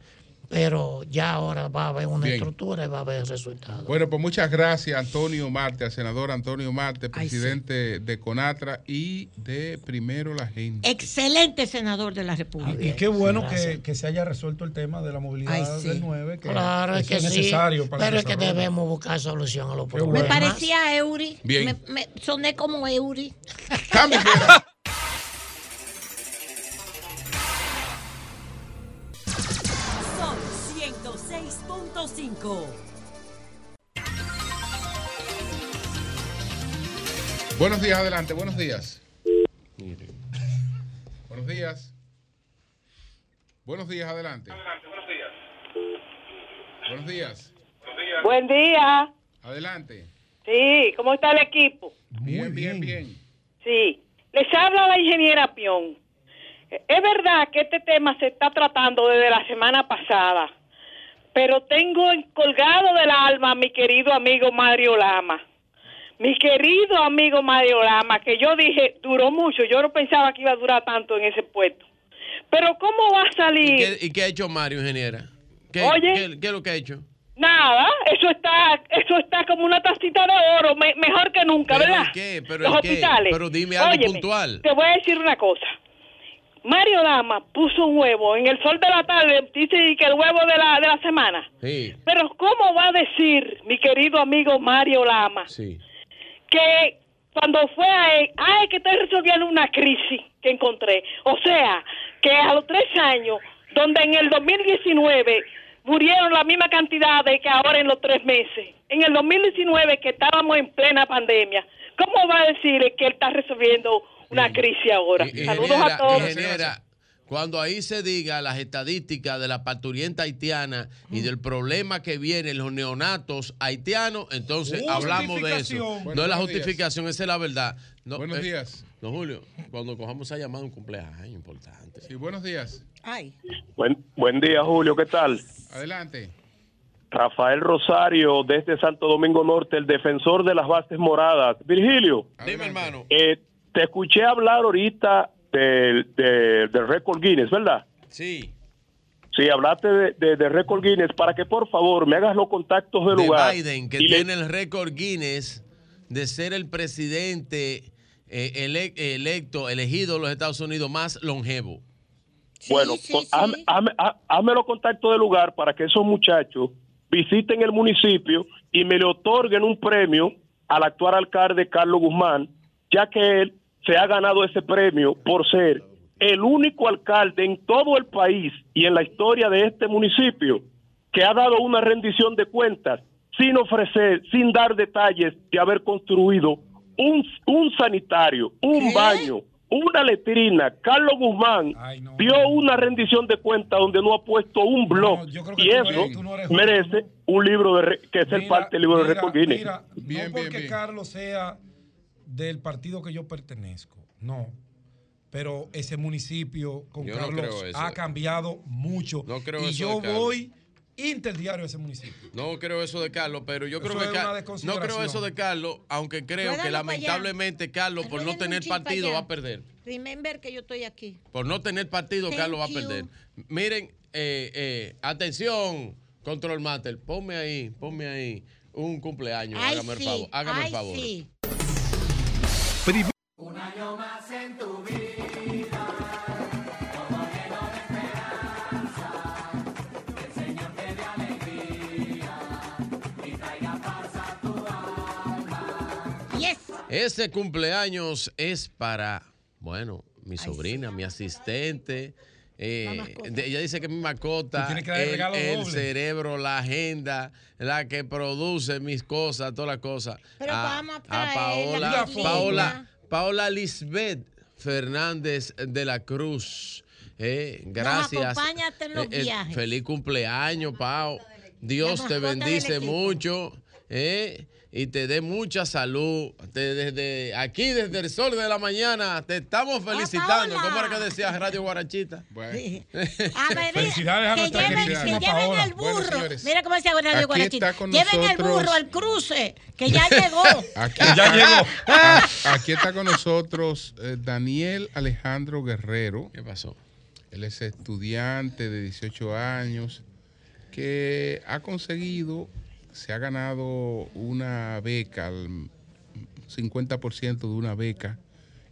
Speaker 20: pero ya ahora va a haber una
Speaker 3: Bien.
Speaker 20: estructura y va a haber resultados.
Speaker 3: Bueno, pues muchas gracias Antonio Marte, al senador Antonio Marte,
Speaker 2: Ay, sí.
Speaker 3: presidente de Conatra y de Primero la Gente.
Speaker 2: Excelente senador de la República.
Speaker 8: Y qué bueno que, que se haya resuelto el tema de la movilidad
Speaker 2: Ay, sí.
Speaker 8: del 9, que
Speaker 20: Claro, es que
Speaker 8: es
Speaker 20: sí,
Speaker 8: necesario para el
Speaker 20: pero es que debemos buscar solución a los
Speaker 2: Me
Speaker 20: problemas.
Speaker 2: parecía a Eury.
Speaker 3: Bien.
Speaker 2: Me, me soné como Eury.
Speaker 1: Son 106.5.
Speaker 3: Buenos días, adelante, buenos días. Buenos días. Buenos días, adelante. Buenos días.
Speaker 21: Buen día.
Speaker 3: Adelante.
Speaker 21: Sí, ¿cómo está el equipo?
Speaker 3: Bien, bien, bien.
Speaker 21: Sí. Les habla la ingeniera Pion. Es verdad que este tema se está tratando desde la semana pasada, pero tengo colgado del alma a mi querido amigo Mario Lama. Mi querido amigo Mario Lama, que yo dije, duró mucho, yo no pensaba que iba a durar tanto en ese puesto. Pero ¿cómo va a
Speaker 18: ¿Y
Speaker 21: salir?
Speaker 18: qué, y qué ha hecho Mario, ingeniera? ¿Qué,
Speaker 21: Oye.
Speaker 18: ¿qué, qué es lo que ha hecho?
Speaker 21: Nada, eso está, eso está como una tacita de oro, me- mejor que nunca,
Speaker 18: ¿Pero
Speaker 21: ¿verdad?
Speaker 18: en qué? ¿Pero
Speaker 21: Los hospitales.
Speaker 18: Pero dime algo
Speaker 21: Óyeme,
Speaker 18: puntual.
Speaker 21: Te voy a decir una cosa. Mario Dama puso un huevo en el sol de la tarde, dice que el huevo de la, de la semana.
Speaker 18: Sí,
Speaker 21: Pero ¿cómo va a decir mi querido amigo Mario Lama
Speaker 18: sí.
Speaker 21: que cuando fue a él, ay, que estoy resolviendo una crisis que encontré? O sea, que a los tres años, donde en el 2019 murieron la misma cantidad de que ahora en los tres meses, en el 2019 que estábamos en plena pandemia, ¿cómo va a decir que él está resolviendo una crisis ahora? Saludos a todos.
Speaker 18: ingeniera, cuando ahí se diga las estadísticas de la parturienta haitiana y del problema que vienen los neonatos haitianos, entonces hablamos de eso.
Speaker 3: Justificación.
Speaker 18: no es la
Speaker 3: Buenos días.
Speaker 18: justificación, esa es la verdad. No,
Speaker 3: Buenos
Speaker 18: eh,
Speaker 3: días.
Speaker 18: Don Julio, cuando cojamos esa llamada, un cumpleaños importante.
Speaker 3: Sí, buenos días.
Speaker 2: Ay.
Speaker 5: Buen, buen día, Julio, ¿qué tal?
Speaker 3: Adelante.
Speaker 5: Rafael Rosario, desde Santo Domingo Norte, el defensor de las bases moradas. Virgilio,
Speaker 18: Dime, hermano.
Speaker 5: eh, te escuché hablar ahorita del de, del récord Guinness, ¿verdad?
Speaker 18: Sí.
Speaker 5: Sí, hablaste de, de, de récord Guinness para que por favor me hagas los contactos del
Speaker 18: de
Speaker 5: lugar.
Speaker 18: Biden, que
Speaker 5: y le-
Speaker 18: tiene el récord Guinness de ser el presidente eh, ele- electo, elegido de los Estados Unidos más longevo.
Speaker 5: bueno, pues, hazme, hazme- ha- hazme los contactos del lugar para que esos muchachos visiten el municipio y me le otorguen un premio al actual alcalde Carlos Guzmán, ya que él se ha ganado ese premio por ser el único alcalde en todo el país y en la historia de este municipio que ha dado una rendición de cuentas sin ofrecer, sin dar detalles de haber construido un, un sanitario, un baño,
Speaker 22: una letrina. Carlos Guzmán dio una rendición de cuenta donde no ha puesto un blog. y
Speaker 8: no
Speaker 22: eso
Speaker 8: no eres
Speaker 22: merece un libro de re- que es el parte del libro de
Speaker 8: Mira,
Speaker 22: récord Guinness.
Speaker 8: mira, no porque Carlos sea del partido que yo pertenezco, no. Pero ese municipio con
Speaker 18: Yo
Speaker 8: Carlos ha cambiado mucho.
Speaker 18: No creo
Speaker 8: y
Speaker 18: eso
Speaker 8: yo
Speaker 18: de Carlos.
Speaker 8: voy interdiario a ese municipio.
Speaker 18: No creo eso de Carlos, pero yo creo
Speaker 8: Eso
Speaker 18: que
Speaker 8: es
Speaker 18: Ca-
Speaker 8: una
Speaker 18: no creo eso de Carlos, aunque creo que lamentablemente Carlos por no tener partido va a perder.
Speaker 2: Remember que yo estoy aquí.
Speaker 18: Por no tener partido
Speaker 2: Thank
Speaker 18: Carlos va a
Speaker 2: you.
Speaker 18: perder. Miren, eh, eh, atención, Control Master, ponme ahí, ponme ahí un cumpleaños, hágame el favor, hágame el favor.
Speaker 1: Un año más en tu vida, todo lleno de esperanza. Que el Señor te dé alegría y traiga paz a tu alma.
Speaker 2: Yes.
Speaker 18: Ese cumpleaños es para, bueno, mi sobrina, mi asistente. Eh, de- ella dice que mi mascota,
Speaker 8: que
Speaker 18: el, cerebro, la agenda, la que produce mis cosas, todas las cosas.
Speaker 2: Pero vamos a traerla,
Speaker 18: Paola,
Speaker 2: Carlina.
Speaker 18: Paola, Paola Lisbeth Fernández de la Cruz. Eh, gracias.
Speaker 2: hasta en los
Speaker 18: Eh, eh,
Speaker 2: viajes.
Speaker 18: feliz cumpleaños, Pao. Dios te bendice mucho. eh, y te dé mucha salud. Te- desde aquí, desde el sol de la mañana, te estamos felicitando. ¿Cómo era que decías Radio Guarachita?
Speaker 2: Sí. A ver,
Speaker 18: Felicidades a
Speaker 2: que
Speaker 18: nuestra
Speaker 2: lleven, que lleven el
Speaker 18: Bueno,
Speaker 2: burro.
Speaker 18: señores,
Speaker 2: Mira cómo decía Radio
Speaker 3: aquí
Speaker 2: Guarachita.
Speaker 3: está con
Speaker 2: Lleven el burro al cruce, que ya llegó.
Speaker 3: Aquí,
Speaker 8: Ya llegó.
Speaker 3: Aquí está con nosotros eh, Daniel Alejandro Guerrero.
Speaker 18: ¿Qué pasó?
Speaker 3: Él es estudiante de 18 años que ha conseguido, se ha ganado una beca, el 50% de una beca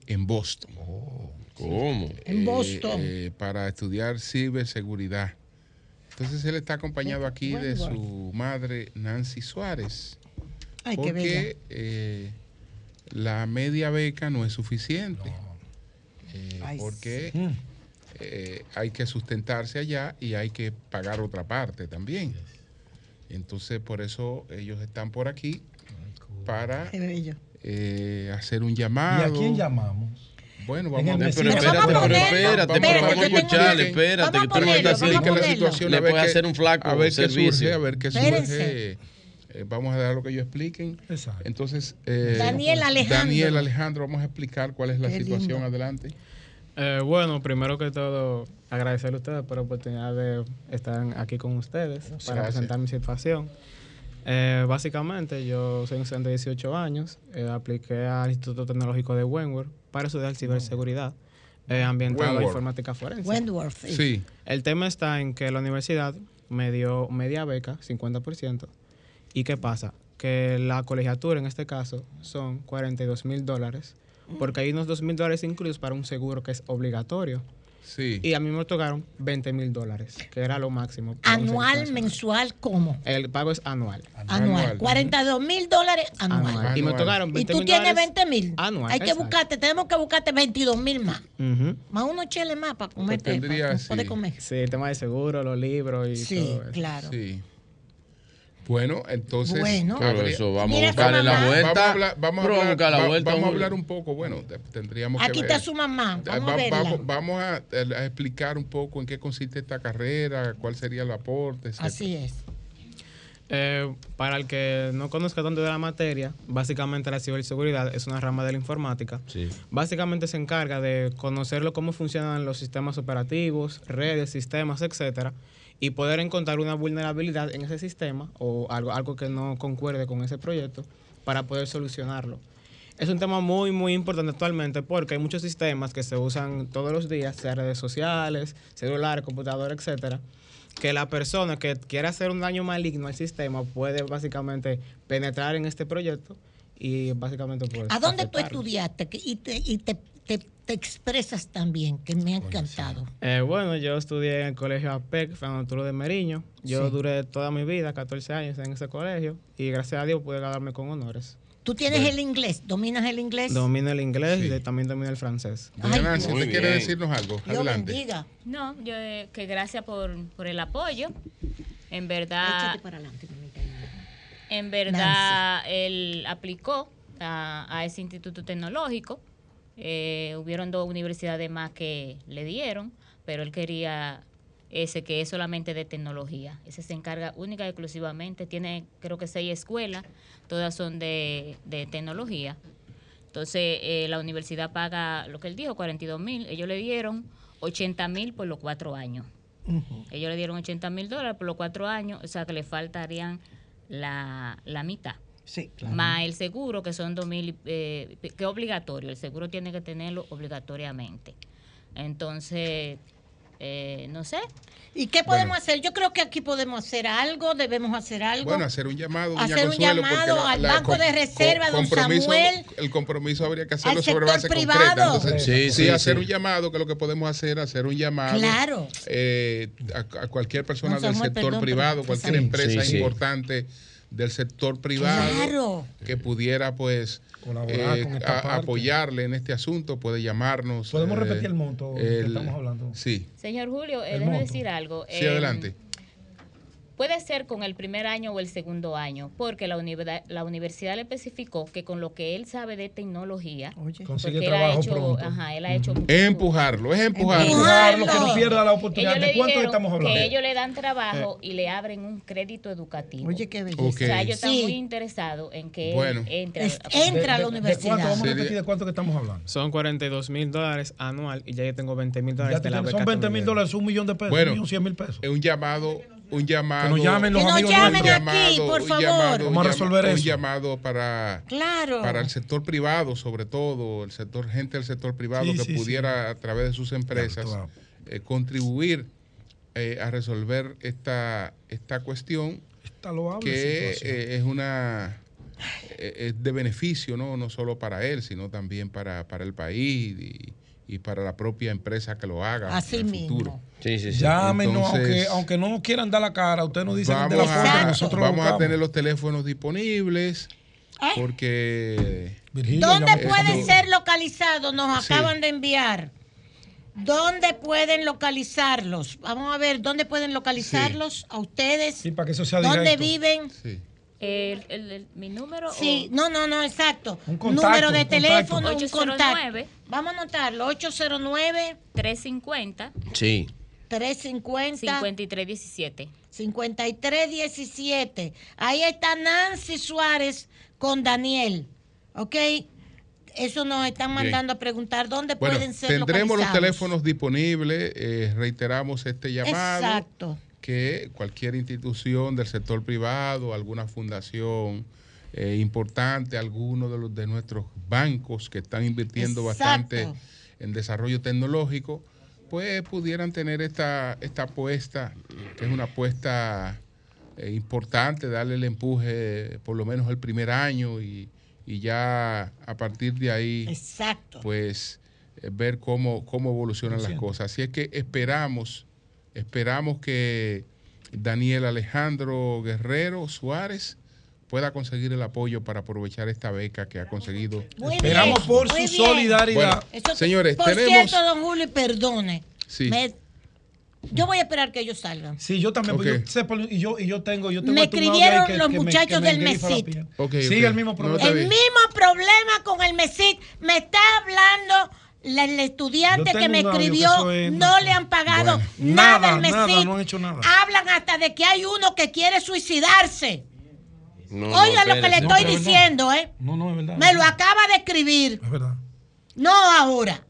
Speaker 3: en Boston.
Speaker 18: ¿Cómo?
Speaker 2: En Boston.
Speaker 3: eh, para estudiar ciberseguridad. Entonces él está acompañado aquí de
Speaker 2: Bueno,
Speaker 3: su madre Nancy Suárez.
Speaker 2: Ay, qué bella.
Speaker 3: porque eh, la media beca no es suficiente. Eh,
Speaker 2: Ay,
Speaker 3: porque
Speaker 2: sí.
Speaker 3: eh, hay que sustentarse allá y hay que pagar otra parte también. Entonces, por eso ellos están por aquí para eh, hacer un
Speaker 8: ¿Y
Speaker 3: llamado.
Speaker 8: a quién llamamos?
Speaker 3: Bueno,
Speaker 8: En
Speaker 3: vamos a
Speaker 8: vecino.
Speaker 18: Pero espérate, pero espérate, pero vamos a escucharle, espérate, que tú no estás haciendo-
Speaker 3: la situación,
Speaker 18: Le
Speaker 3: a ver
Speaker 18: puedes
Speaker 3: qué-
Speaker 18: hacer un flaco
Speaker 3: a ver qué
Speaker 18: servicio.
Speaker 3: surge, a ver qué surge. Eh, vamos a dejar lo que ellos expliquen. Entonces, eh,
Speaker 2: Daniel Alejandro.
Speaker 3: Daniel Alejandro, vamos a explicar cuál es la
Speaker 2: Qué
Speaker 3: situación.
Speaker 2: lindo.
Speaker 3: Adelante.
Speaker 23: Eh, bueno, primero que todo, agradecerle a ustedes por la oportunidad de estar aquí con ustedes para
Speaker 3: Gracias.
Speaker 23: presentar mi situación. Eh, básicamente, yo soy un estudiante de 18 años, eh, apliqué al Instituto Tecnológico de Wentworth para estudiar ciberseguridad eh, ambiental e
Speaker 3: Wentworth.
Speaker 23: informática forense.
Speaker 2: Wentworth, sí.
Speaker 3: Sí.
Speaker 23: El tema está en que la universidad me dio media beca, 50%. ¿Y qué pasa? Que la colegiatura en este caso son 42 mil dólares, porque hay unos 2 mil dólares incluidos para un seguro que es obligatorio.
Speaker 3: Sí.
Speaker 23: Y a mí me tocaron 20 mil dólares, que era lo máximo.
Speaker 2: Anual, mensual, ¿cómo?
Speaker 23: El pago es anual.
Speaker 2: Anual. 42 mil dólares anual.
Speaker 23: Anual. Y me tocaron
Speaker 2: Y
Speaker 23: 20
Speaker 2: tú
Speaker 23: mil
Speaker 2: tienes
Speaker 23: dólares
Speaker 2: 20 mil.
Speaker 23: anual,
Speaker 2: Hay que
Speaker 23: exacto.
Speaker 2: buscarte, tenemos que buscarte 22 mil más.
Speaker 23: Ujú.
Speaker 2: Más unos cheles más para comer.
Speaker 3: tendría,
Speaker 2: para
Speaker 3: sí.
Speaker 2: poder comer.
Speaker 23: Sí, el tema de seguro, los libros y
Speaker 2: Sí,
Speaker 23: todo eso.
Speaker 2: claro.
Speaker 3: Sí. Bueno, entonces.
Speaker 2: Bueno.
Speaker 18: Eso, vamos a buscarle la vuelta.
Speaker 3: Vamos a hablar, vamos a
Speaker 18: Pero
Speaker 3: hablar,
Speaker 18: busca la
Speaker 3: va-
Speaker 18: vuelta,
Speaker 3: vamos a
Speaker 18: Julio.
Speaker 3: hablar un poco. Bueno, te- tendríamos
Speaker 2: Aquí
Speaker 3: que ver.
Speaker 2: está su mamá. Vamos
Speaker 3: Va-
Speaker 2: a verla.
Speaker 3: vamos, vamos a, a explicar un poco en qué consiste esta carrera, cuál sería el aporte. etcétera.
Speaker 2: Así es.
Speaker 23: Eh, para el que no conozca tanto de la materia, básicamente la ciberseguridad es una rama de la informática. Básicamente se encarga de conocerlo cómo funcionan los sistemas operativos, redes, sistemas, etcétera, y poder encontrar una vulnerabilidad en ese sistema o algo, algo que no concuerde con ese proyecto para poder solucionarlo. Es un tema muy, muy importante actualmente porque hay muchos sistemas que se usan todos los días, sea redes sociales, celular, computadora, etcétera, que la persona que quiera hacer un daño maligno al sistema puede básicamente penetrar en este proyecto y básicamente pues
Speaker 2: ¿A dónde tú
Speaker 23: afectarlo.
Speaker 2: estudiaste? Y te, y te, te- te expresas también, que me ha encantado.
Speaker 23: Eh, bueno, yo estudié en el colegio APEC, Fernando Arturo de Meriño. Yo
Speaker 2: Sí.
Speaker 23: duré toda mi vida, 14 años en ese colegio y gracias a Dios pude graduarme con honores.
Speaker 2: ¿Tú tienes el inglés? ¿Dominas el inglés?
Speaker 23: Domino el inglés y también domino el francés.
Speaker 3: Nancy,
Speaker 18: muy
Speaker 3: ¿usted quiere decirnos algo?
Speaker 2: Dios
Speaker 3: Adelante.
Speaker 2: bendiga.
Speaker 24: No, yo eh, que gracias por, por el apoyo. En verdad,
Speaker 2: Échate para adelante, mamita.
Speaker 24: en verdad, él aplicó a, a ese instituto tecnológico Eh, hubieron dos universidades más que le dieron, pero él quería ese que es solamente de tecnología. Ese se encarga única y exclusivamente. Tiene creo que seis escuelas, todas son de, de tecnología. Entonces eh, la universidad paga lo que él dijo, 42 mil. Ellos le dieron 80 mil por los cuatro años. Ellos le dieron 80 mil dólares por los cuatro años, o sea que le faltarían la, la mitad.
Speaker 25: Sí,
Speaker 24: Más el seguro, que son 2 mil, eh, que es obligatorio. El seguro tiene que tenerlo obligatoriamente. Entonces, eh, no sé.
Speaker 2: ¿Y qué podemos hacer? Yo creo que aquí podemos hacer algo, debemos hacer algo.
Speaker 3: Bueno, hacer un llamado, doña
Speaker 2: Hacer un
Speaker 3: Consuelo,
Speaker 2: llamado
Speaker 3: la-
Speaker 2: al
Speaker 3: la
Speaker 2: Banco de Reserva, don Samuel.
Speaker 3: El compromiso habría que hacerlo
Speaker 2: Al
Speaker 3: sobre
Speaker 2: sector
Speaker 3: base
Speaker 2: privado.
Speaker 3: concreta. Entonces,
Speaker 18: Sí,
Speaker 3: sí,
Speaker 18: sí,
Speaker 3: hacer un llamado, que lo que podemos hacer, hacer un llamado
Speaker 2: Claro.
Speaker 3: eh, a, a cualquier persona
Speaker 2: Don
Speaker 3: del
Speaker 2: Samuel,
Speaker 3: sector
Speaker 2: perdón,
Speaker 3: privado, cualquier
Speaker 2: Sí.
Speaker 3: empresa
Speaker 18: Sí, sí.
Speaker 3: importante del sector privado
Speaker 2: Claro.
Speaker 3: que pudiera pues
Speaker 8: Colaborar
Speaker 3: eh,
Speaker 8: con esta
Speaker 3: a-
Speaker 8: parte.
Speaker 3: apoyarle en este asunto, puede llamarnos.
Speaker 8: ¿Podemos
Speaker 3: eh,
Speaker 8: repetir el monto que
Speaker 3: el-
Speaker 8: estamos hablando?
Speaker 3: Sí.
Speaker 24: Señor Julio, eh, déjeme decir algo.
Speaker 3: Sí,
Speaker 24: Eh,
Speaker 3: adelante.
Speaker 24: Puede ser con el primer año o el segundo año, porque la, universidad la universidad le especificó que con lo que él sabe de tecnología,
Speaker 8: Consigue
Speaker 24: él ha
Speaker 8: trabajo
Speaker 24: hecho,
Speaker 8: pronto.
Speaker 24: ajá, él ha hecho
Speaker 3: Es empujarlo, es empujarlo.
Speaker 8: Empujarlo, que no pierda la oportunidad.
Speaker 24: Ellos
Speaker 8: ¿De cuánto estamos hablando?
Speaker 24: Que ellos le dan trabajo y le abren un crédito educativo.
Speaker 2: Oye, qué belleza.
Speaker 24: O sea, ellos están
Speaker 2: Sí.
Speaker 24: muy interesados en que
Speaker 8: Bueno.
Speaker 24: él entre,
Speaker 2: Es- entra a la universidad.
Speaker 8: ¿Cuánto? Vamos a
Speaker 3: Sería-
Speaker 8: repetir de cuánto que estamos hablando.
Speaker 23: Son 42 mil dólares anual y ya yo tengo 20 mil dólares de
Speaker 8: te
Speaker 23: la beca
Speaker 8: son 20
Speaker 23: que me
Speaker 8: mil dólares, un millón de pesos,
Speaker 3: Bueno.
Speaker 8: un millón 100 mil pesos.
Speaker 3: Es un llamado, un llamado.
Speaker 8: Que nos llamen los
Speaker 2: Que nos
Speaker 8: amigos
Speaker 2: llamen
Speaker 8: nuestros.
Speaker 2: aquí, por
Speaker 3: un
Speaker 2: favor.
Speaker 3: llamado,
Speaker 8: Vamos a
Speaker 3: un
Speaker 8: resolver
Speaker 3: llama-
Speaker 8: eso.
Speaker 3: Un llamado para,
Speaker 2: Claro.
Speaker 3: para el sector privado, sobre todo, el sector, gente del sector privado
Speaker 8: Sí,
Speaker 3: que
Speaker 8: sí,
Speaker 3: pudiera a través de sus empresas
Speaker 8: Claro,
Speaker 3: eh, contribuir eh, a resolver esta, esta cuestión
Speaker 8: Esta loable
Speaker 3: que eh, es una eh, es de beneficio, ¿no? no solo para él, sino también para, para el país y, y para la propia empresa que lo haga
Speaker 2: Así
Speaker 3: en el
Speaker 2: mismo.
Speaker 3: futuro.
Speaker 18: Sí, sí, sí.
Speaker 8: Llámenos, aunque,
Speaker 3: Entonces-
Speaker 8: aunque no nos quieran dar la cara, ustedes nos dicen de
Speaker 3: Vamos,
Speaker 8: la forma nosotros
Speaker 3: vamos a tener los teléfonos disponibles porque
Speaker 8: Virgilio,
Speaker 2: ¿Dónde pueden
Speaker 3: esto-
Speaker 2: ser localizados? Nos
Speaker 3: Sí.
Speaker 2: acaban de enviar. ¿Dónde pueden localizarlos? Vamos a ver, ¿dónde pueden localizarlos a ustedes?
Speaker 8: Sí, para que eso sea
Speaker 2: ¿Dónde
Speaker 8: directo.
Speaker 2: viven?
Speaker 24: El, el- el- mi número.
Speaker 2: Sí, no, no, no, exacto.
Speaker 8: Un contacto,
Speaker 2: Número de
Speaker 8: un contacto.
Speaker 2: teléfono, un
Speaker 24: 809.
Speaker 2: contacto. Vamos a anotarlo, 809
Speaker 24: 350
Speaker 18: Sí.
Speaker 2: 350
Speaker 24: 5317.
Speaker 2: 5317. Ahí está Nancy Suárez con Daniel. ¿Ok? Eso nos están
Speaker 3: Bien.
Speaker 2: mandando a preguntar dónde
Speaker 3: bueno,
Speaker 2: pueden ser
Speaker 3: tendremos los teléfonos disponibles. eh, reiteramos este llamado.
Speaker 2: Exacto.
Speaker 3: que cualquier institución del sector privado, alguna fundación eh, importante, alguno de los de nuestros bancos que están invirtiendo
Speaker 2: Exacto.
Speaker 3: bastante en desarrollo tecnológico, pues pudieran tener esta, esta apuesta, que es una apuesta eh, importante, darle el empuje por lo menos el primer año y, y ya a partir de ahí
Speaker 2: Exacto.
Speaker 3: pues eh, ver cómo, cómo evolucionan las cosas. Así es que esperamos, esperamos que Daniel Alejandro Guerrero Suárez pueda conseguir el apoyo para aprovechar esta beca que ha conseguido.
Speaker 2: Muy
Speaker 8: Esperamos
Speaker 2: bien,
Speaker 8: por
Speaker 2: muy
Speaker 8: su
Speaker 2: bien.
Speaker 8: solidaridad.
Speaker 2: Eso-
Speaker 3: Señores,
Speaker 2: por
Speaker 3: tenemos-
Speaker 2: cierto, don Julio, y perdone.
Speaker 3: Sí.
Speaker 2: Me- yo voy a esperar que ellos salgan.
Speaker 8: Sí, yo también. porque
Speaker 3: Ok.
Speaker 8: yo sé por- y, yo, y yo tengo. Yo tengo
Speaker 2: Me escribieron
Speaker 8: que-
Speaker 2: los
Speaker 8: que me-
Speaker 2: muchachos
Speaker 8: que me
Speaker 2: del
Speaker 8: la
Speaker 2: MESIT.
Speaker 8: Sigue
Speaker 3: ok.
Speaker 8: el mismo
Speaker 3: No,
Speaker 8: problema.
Speaker 3: está
Speaker 2: El mismo problema con el MESIT. Me está hablando la- el estudiante que me
Speaker 8: que
Speaker 2: escribió.
Speaker 8: es-
Speaker 2: no le han pagado
Speaker 3: Bueno.
Speaker 2: nada
Speaker 8: Nada,
Speaker 2: al MESIT.
Speaker 8: nada, no han hecho nada.
Speaker 2: Hablan hasta de que hay uno que quiere suicidarse.
Speaker 18: No,
Speaker 2: Oiga
Speaker 18: no,
Speaker 2: lo que le.
Speaker 8: No,
Speaker 2: estoy diciendo, ¿eh?
Speaker 8: No, no, es verdad.
Speaker 2: Me lo acaba de escribir.
Speaker 8: Es verdad.
Speaker 2: No ahora.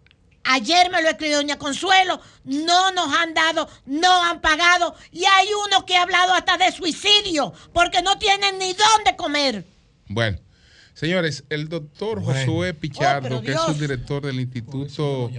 Speaker 2: Ayer me lo escribió Doña Consuelo. No nos han dado, no han pagado. Y hay uno que ha hablado hasta de suicidio porque no tienen ni dónde comer.
Speaker 3: Bueno, señores, el doctor
Speaker 8: Bueno.
Speaker 3: Josué
Speaker 2: Oh,
Speaker 3: Pichardo, que es subdirector del Instituto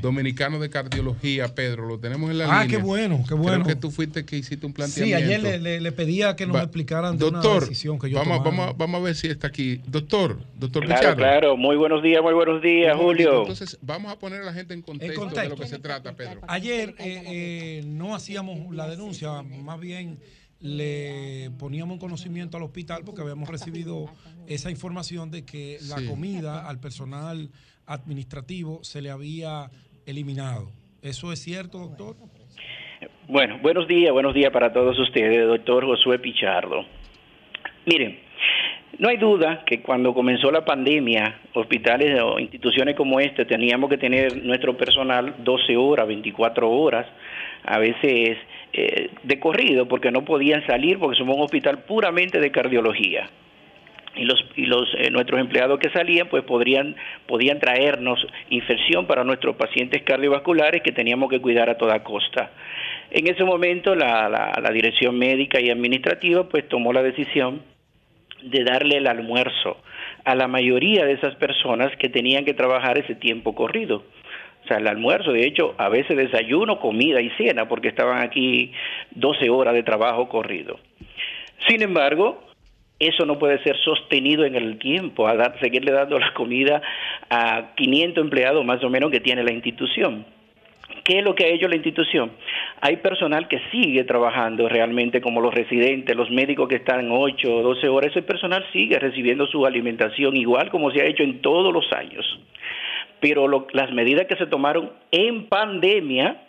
Speaker 3: Dominicano de Cardiología, Pedro, lo tenemos en la
Speaker 8: Ah,
Speaker 3: línea.
Speaker 8: qué bueno, qué bueno.
Speaker 3: Creo que tú fuiste que hiciste un
Speaker 8: Sí,
Speaker 3: planteamiento.
Speaker 8: ayer le, le- le pedía que nos
Speaker 3: Va-
Speaker 8: explicaran de una decisión que yo
Speaker 3: vamos,
Speaker 8: tomara.
Speaker 3: vamos, a- vamos a ver si está aquí. Doctor, doctor
Speaker 7: Claro,
Speaker 3: Pichardo.
Speaker 7: claro. Muy buenos días, muy buenos días, Julio.
Speaker 3: Entonces, vamos a poner a la gente en contexto, de
Speaker 8: contexto.
Speaker 3: lo que se trata, Pedro.
Speaker 8: Ayer eh, eh, no hacíamos la denuncia, más bien le poníamos en conocimiento al hospital porque habíamos recibido esa información de que la
Speaker 3: Sí.
Speaker 8: comida al personal administrativo se le había eliminado. ¿Eso es cierto, doctor?
Speaker 7: Bueno, buenos días, buenos días para todos ustedes, doctor Josué Pichardo. Miren,
Speaker 25: No hay duda que cuando comenzó la pandemia, hospitales o instituciones como este teníamos que tener nuestro personal 12 horas, 24 horas, a veces eh, de corrido, porque no podían salir porque somos un hospital puramente de cardiología. Y los, y los eh, nuestros empleados que salían pues podrían podían traernos infección para nuestros pacientes cardiovasculares que teníamos que cuidar a toda costa. En ese momento la, la, la dirección médica y administrativa pues tomó la decisión de darle el almuerzo a la mayoría de esas personas que tenían que trabajar ese tiempo corrido. O sea, el almuerzo, de hecho, a veces desayuno, comida y cena, porque estaban aquí 12 horas de trabajo corrido. Sin embargo, eso no puede ser sostenido en el tiempo, a dar, seguirle dando la comida a 500 empleados más o menos que tiene la institución. ¿Qué es lo que ha hecho la institución? Hay personal que sigue trabajando realmente como los residentes, los médicos que están 8 o 12 horas, ese personal sigue recibiendo su alimentación igual como se ha hecho en todos los años. Pero lo, las medidas que se tomaron en pandemia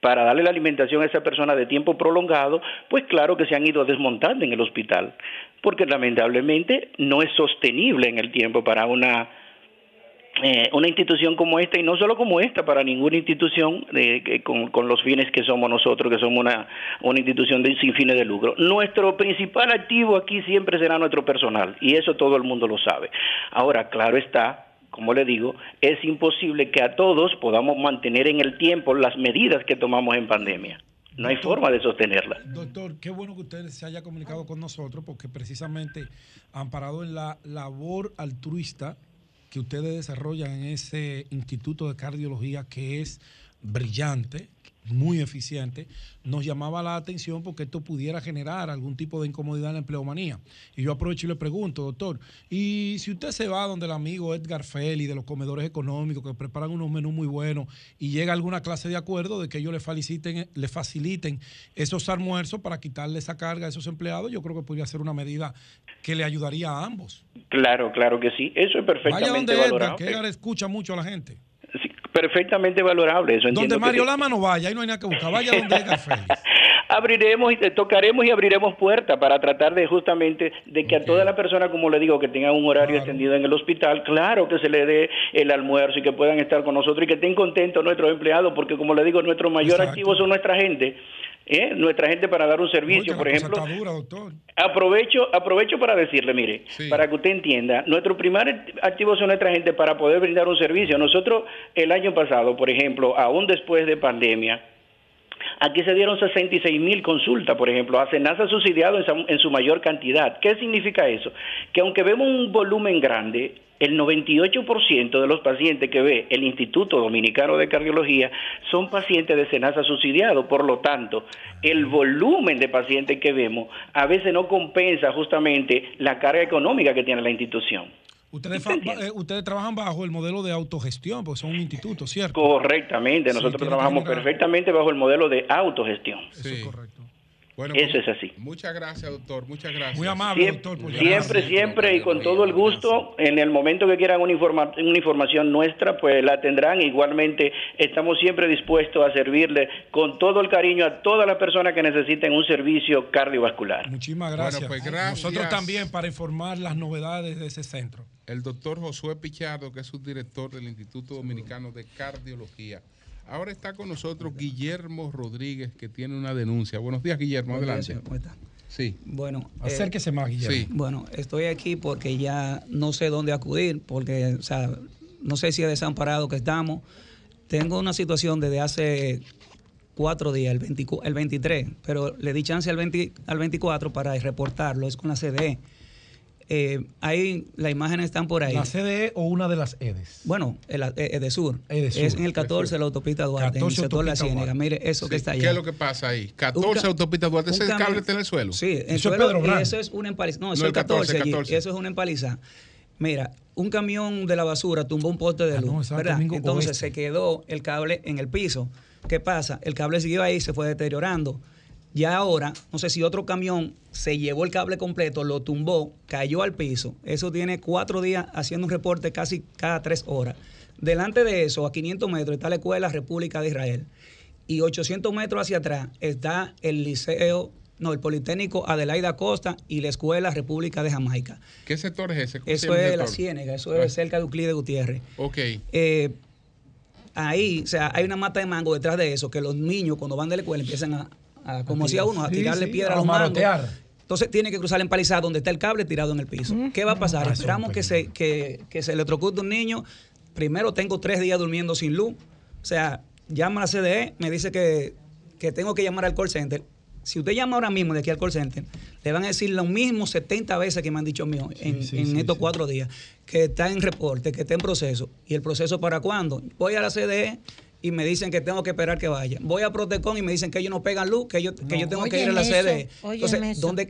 Speaker 25: para darle la alimentación a esa persona de tiempo prolongado, pues claro que se han ido desmontando en el hospital, porque lamentablemente no es sostenible en el tiempo para una eh, una institución como esta, y no solo como esta, para ninguna institución eh, con, con, los fines que somos nosotros, que somos una, una institución de, sin fines de lucro. Nuestro principal activo aquí siempre será nuestro personal, y eso todo el mundo lo sabe. Ahora, claro está, como le digo, es imposible que a todos podamos mantener en el tiempo las medidas que tomamos en pandemia. No hay forma de sostenerla.
Speaker 8: Doctor, qué bueno que usted se haya comunicado con nosotros porque precisamente amparado en la labor altruista que ustedes desarrollan en ese Instituto de Cardiología que es brillante, muy eficiente, nos llamaba la atención porque esto pudiera generar algún tipo de incomodidad en la empleomanía. Y yo aprovecho y le pregunto, doctor, y si usted se va donde el amigo Edgar Feli de los comedores económicos que preparan unos menús muy buenos y llega a alguna clase de acuerdo de que ellos le faciliten, le faciliten esos almuerzos para quitarle esa carga a esos empleados, yo creo que podría ser una medida que le ayudaría a ambos.
Speaker 25: Claro, claro que sí. Eso es perfectamente
Speaker 8: Vaya donde. Edgar, que Edgar escucha mucho a la gente.
Speaker 25: Perfectamente valorable. Eso
Speaker 8: Donde
Speaker 25: que
Speaker 8: Mario. Lama no vaya, ahí no hay nada que buscar. Vaya donde Edgar Félix.
Speaker 25: abriremos y tocaremos y abriremos puertas para tratar de justamente de que a toda la persona, como le digo, que tenga un horario extendido en el hospital, claro que se le dé el almuerzo y que puedan estar con nosotros y que estén contentos nuestros empleados, porque como le digo, nuestro mayor activo son nuestra gente. ¿Eh? Nuestra gente para dar un servicio, por ejemplo. Aprovecho, aprovecho para decirle, mire, para que usted entienda, nuestro primer activo son nuestra gente para poder brindar un servicio. Nosotros el año pasado, por ejemplo, aún después de pandemia, Aquí se dieron 66 mil consultas, por ejemplo, a Senasa subsidiado en, su- en su mayor cantidad. ¿Qué significa eso? Que aunque vemos un volumen grande, el 98% de los pacientes que ve el Instituto Dominicano de Cardiología son pacientes de Senasa subsidiado. Por lo tanto, el volumen de pacientes que vemos a veces no compensa justamente la carga económica que tiene la institución.
Speaker 8: Ustedes, eh, ustedes trabajan bajo el modelo de autogestión, porque son un instituto, ¿cierto?
Speaker 25: Correctamente, nosotros trabajamos perfectamente bajo el modelo de autogestión.
Speaker 3: Sí. Bueno,
Speaker 25: Eso
Speaker 3: pues,
Speaker 25: es así.
Speaker 3: Muchas gracias, doctor. Muchas gracias.
Speaker 8: Muy amable, doctor. por
Speaker 25: siempre, siempre y con todo el gusto, en el momento que quieran una, informa- una información nuestra, pues la tendrán. Igualmente, estamos siempre dispuestos a servirle con todo el cariño a todas las personas que necesiten un servicio cardiovascular.
Speaker 8: Muchísimas gracias.
Speaker 3: pues, gracias.
Speaker 8: Nosotros también para informar las novedades de ese centro.
Speaker 3: El doctor Josué Pichardo, que es subdirector del Instituto Dominicano de Cardiología. Ahora está con nosotros Guillermo Rodríguez, que tiene una denuncia. Buenos días, Guillermo.
Speaker 26: Buenos días,
Speaker 3: Adelante.
Speaker 26: señor. ¿Cómo está?
Speaker 3: Sí.
Speaker 26: Bueno,
Speaker 8: Acérquese más, Guillermo.
Speaker 3: Sí.
Speaker 26: Bueno, estoy aquí porque ya no sé dónde acudir, porque, o sea, no sé si es desamparado que estamos. Tengo una situación desde hace cuatro días, el, 24 el 23, pero le di chance al, 20 al 24 para reportarlo, es con la CDE. Eh, ahí las imágenes están por ahí.
Speaker 8: ¿La CDE o una de las EDES?
Speaker 26: Bueno, el eh, Edesur.
Speaker 8: Edesur,
Speaker 26: Es en el 14 de la autopista Duarte, en el
Speaker 3: 14
Speaker 26: sector La
Speaker 3: autopista
Speaker 26: Ciénega.
Speaker 3: Duarte.
Speaker 26: Mire, eso que
Speaker 3: Sí,
Speaker 26: está allá.
Speaker 3: ¿Qué es lo que pasa ahí?
Speaker 26: Un
Speaker 3: 14
Speaker 26: ca-
Speaker 3: autopistas Duarte. Ese cable está en el suelo.
Speaker 26: Sí, en
Speaker 3: Eso es
Speaker 26: suelo,
Speaker 3: Pedro
Speaker 26: y
Speaker 3: Brand.
Speaker 26: eso es una empaliza. No, eso
Speaker 3: No,
Speaker 26: es el 14,
Speaker 3: 14,
Speaker 26: allí.
Speaker 3: 14.
Speaker 26: Eso es una empaliza. Mira, un camión de la basura tumbó un poste de
Speaker 8: Ah,
Speaker 26: luz,
Speaker 8: no,
Speaker 26: ¿verdad? Entonces
Speaker 8: Oeste.
Speaker 26: se quedó el cable en el piso. ¿Qué pasa? El cable siguió ahí, se fue deteriorando. Ya ahora, no sé si otro camión se llevó el cable completo, lo tumbó, cayó al piso. Eso tiene cuatro días haciendo un reporte casi cada tres horas. Delante de eso, a 500 metros, está la Escuela República de Israel. Y 800 metros hacia atrás está el Liceo No, el Politécnico Adelaida Costa y la Escuela República de Jamaica.
Speaker 3: ¿Qué sector es ese? ¿Cómo se
Speaker 26: Eso es la? Ciénega, eso es
Speaker 3: Ah.
Speaker 26: cerca de Euclides Gutiérrez.
Speaker 3: Ok.
Speaker 26: Eh, ahí, o sea, hay una mata de mango detrás de eso, que los niños cuando van de la escuela empiezan a, a, como hacía uno, a
Speaker 8: Sí,
Speaker 26: tirarle
Speaker 8: sí,
Speaker 26: piedra
Speaker 8: a
Speaker 26: a los mangos. Entonces tiene que cruzar la empalizada donde está el cable tirado en el piso. ¿Qué va a pasar?
Speaker 8: Ah,
Speaker 26: Esperamos que se, que, que se electrocute un niño. Primero tengo tres días durmiendo sin luz. O sea, llama a la CDE, me dice que, que tengo que llamar al call center. Si usted llama ahora mismo de aquí al call center, le van a decir lo mismo 70 veces que me han dicho mío en,
Speaker 8: sí,
Speaker 26: en
Speaker 8: sí,
Speaker 26: estos
Speaker 8: sí.
Speaker 26: cuatro días, que está en reporte, que está en proceso. ¿Y el proceso para cuándo? Voy a la CDE y me dicen que tengo que esperar que vaya. Voy a Protecon y me dicen que ellos no pegan luz, que yo, que yo tengo que ir a la
Speaker 2: óyeme
Speaker 26: Entonces,
Speaker 2: eso.
Speaker 26: ¿dónde,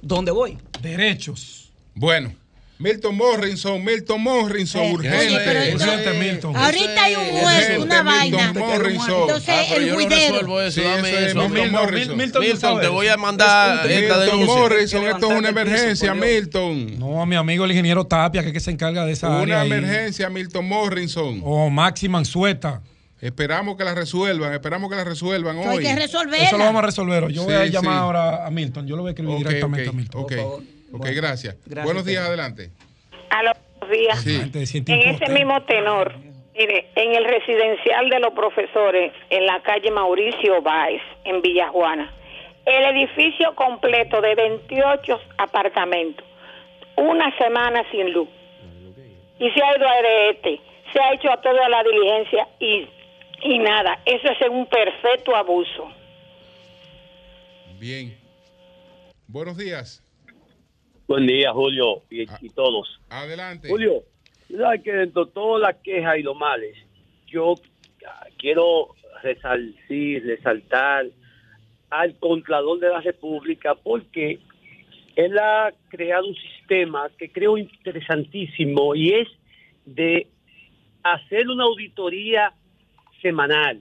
Speaker 26: ¿dónde voy?
Speaker 8: Derechos.
Speaker 3: Bueno, Milton Morrison, Milton Morrison,
Speaker 2: Eh,
Speaker 3: urgente.
Speaker 2: oye, pero
Speaker 8: Milton.
Speaker 2: Ahorita hay un
Speaker 3: Urgente,
Speaker 2: juez, una
Speaker 3: Milton
Speaker 2: vaina.
Speaker 3: Morrison.
Speaker 2: Entonces,
Speaker 18: Ah,
Speaker 2: el
Speaker 18: yo no
Speaker 2: juidero.
Speaker 18: resuelvo eso,
Speaker 3: Sí,
Speaker 18: dame
Speaker 3: eso es
Speaker 18: eso.
Speaker 3: Milton
Speaker 18: Milton,
Speaker 3: Morrison.
Speaker 8: Milton
Speaker 18: Milton, te voy a mandar esta
Speaker 3: Milton
Speaker 18: denuncia.
Speaker 3: Morrison, esto es una emergencia,
Speaker 26: por.
Speaker 3: Milton.
Speaker 8: No, a mi amigo el ingeniero Tapia, que es que se encarga de esa área.
Speaker 3: Una
Speaker 8: ahí.
Speaker 3: emergencia, Milton Morrison.
Speaker 8: O Maxi Mansueta.
Speaker 3: Esperamos que la resuelvan, esperamos que la resuelvan
Speaker 2: Hay
Speaker 3: hoy.
Speaker 2: que resolverla.
Speaker 8: Eso lo vamos a resolver. Yo voy a llamar
Speaker 3: sí.
Speaker 8: ahora a Milton. Yo lo voy a escribir directamente a Milton.
Speaker 3: ok. Ok,
Speaker 26: Bueno,
Speaker 3: gracias.
Speaker 26: gracias,
Speaker 3: Buenos días, adelante.
Speaker 21: A los días.
Speaker 3: Sí.
Speaker 21: En ese mismo tenor, mire, en el residencial de los profesores, en la calle Mauricio Báez, en Villajuana, el edificio completo de 28 apartamentos, una semana sin luz. Y se ha ido a EDET, se ha hecho a toda la diligencia y, y nada, eso es un perfecto abuso.
Speaker 3: Bien. Buenos días.
Speaker 27: Buen día, Julio, y, y todos.
Speaker 3: Adelante.
Speaker 27: Julio, sabes que dentro de todas las quejas y los males, yo ah, quiero resalcir, resaltar al Contralor de la República porque él ha creado un sistema que creo interesantísimo y es de hacer una auditoría semanal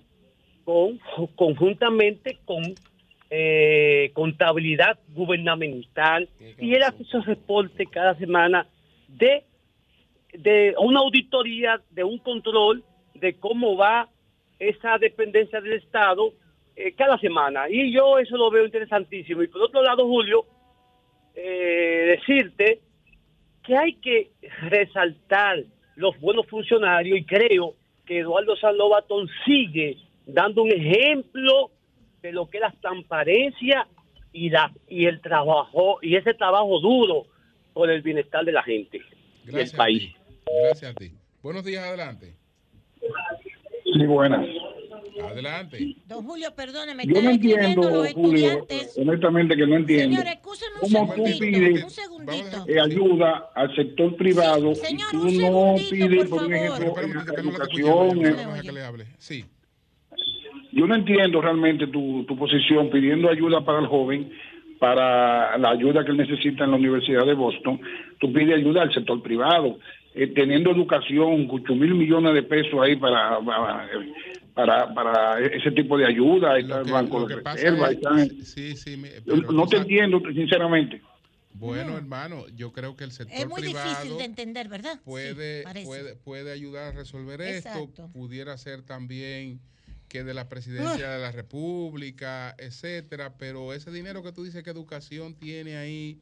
Speaker 27: con, conjuntamente con eh, contabilidad gubernamental y él hace esos reportes cada semana de, de una auditoría, de un control de cómo va esa dependencia del Estado eh, cada semana. Y yo eso lo veo interesantísimo. Y por otro lado, Julio, eh, decirte que hay que resaltar los buenos funcionarios y creo que Eduardo Sandovatón sigue dando un ejemplo de lo que es la transparencia y la y el trabajo y ese trabajo duro por el bienestar de la gente
Speaker 3: Gracias
Speaker 27: del país.
Speaker 3: a ti. Gracias a ti. Buenos días, adelante.
Speaker 28: Sí, buenas.
Speaker 3: Adelante.
Speaker 2: Don Julio, perdóneme,
Speaker 28: Yo no entiendo,
Speaker 2: los
Speaker 28: Julio,
Speaker 2: estudiantes.
Speaker 28: honestamente que no entiendo.
Speaker 2: Señor, escúcheme un
Speaker 28: ¿Cómo tú
Speaker 2: segundito,
Speaker 28: pides
Speaker 2: un segundito.
Speaker 28: eh, ayuda al sector privado
Speaker 2: señor,
Speaker 28: y tú
Speaker 2: un
Speaker 28: no
Speaker 2: segundito,
Speaker 28: pides,
Speaker 2: por
Speaker 28: por, ejemplo, en educación?
Speaker 3: Deja
Speaker 28: en-
Speaker 3: que le hable. Sí.
Speaker 28: Yo no entiendo realmente tu, tu posición pidiendo ayuda para el joven, para la ayuda que él necesita en la Universidad de Boston. Tú pides ayuda al sector privado, eh, teniendo educación, 8 mil millones de pesos ahí para, para, para, para ese tipo de ayuda. Está el Banco
Speaker 3: Lo
Speaker 28: de
Speaker 3: que pasa
Speaker 28: Reserva.
Speaker 3: es-
Speaker 28: está-
Speaker 3: sí, sí, mi-
Speaker 28: Yo
Speaker 3: pero
Speaker 28: no te
Speaker 3: sabes-
Speaker 28: entiendo, sinceramente.
Speaker 3: Bueno, hermano, yo creo que el sector
Speaker 2: Es muy
Speaker 3: privado
Speaker 2: difícil de entender, ¿verdad?
Speaker 3: Puede, puede, puede ayudar a resolver
Speaker 2: Exacto.
Speaker 3: esto. Pudiera ser también que de la presidencia de la República, etcétera, pero ese dinero que tú dices que educación tiene ahí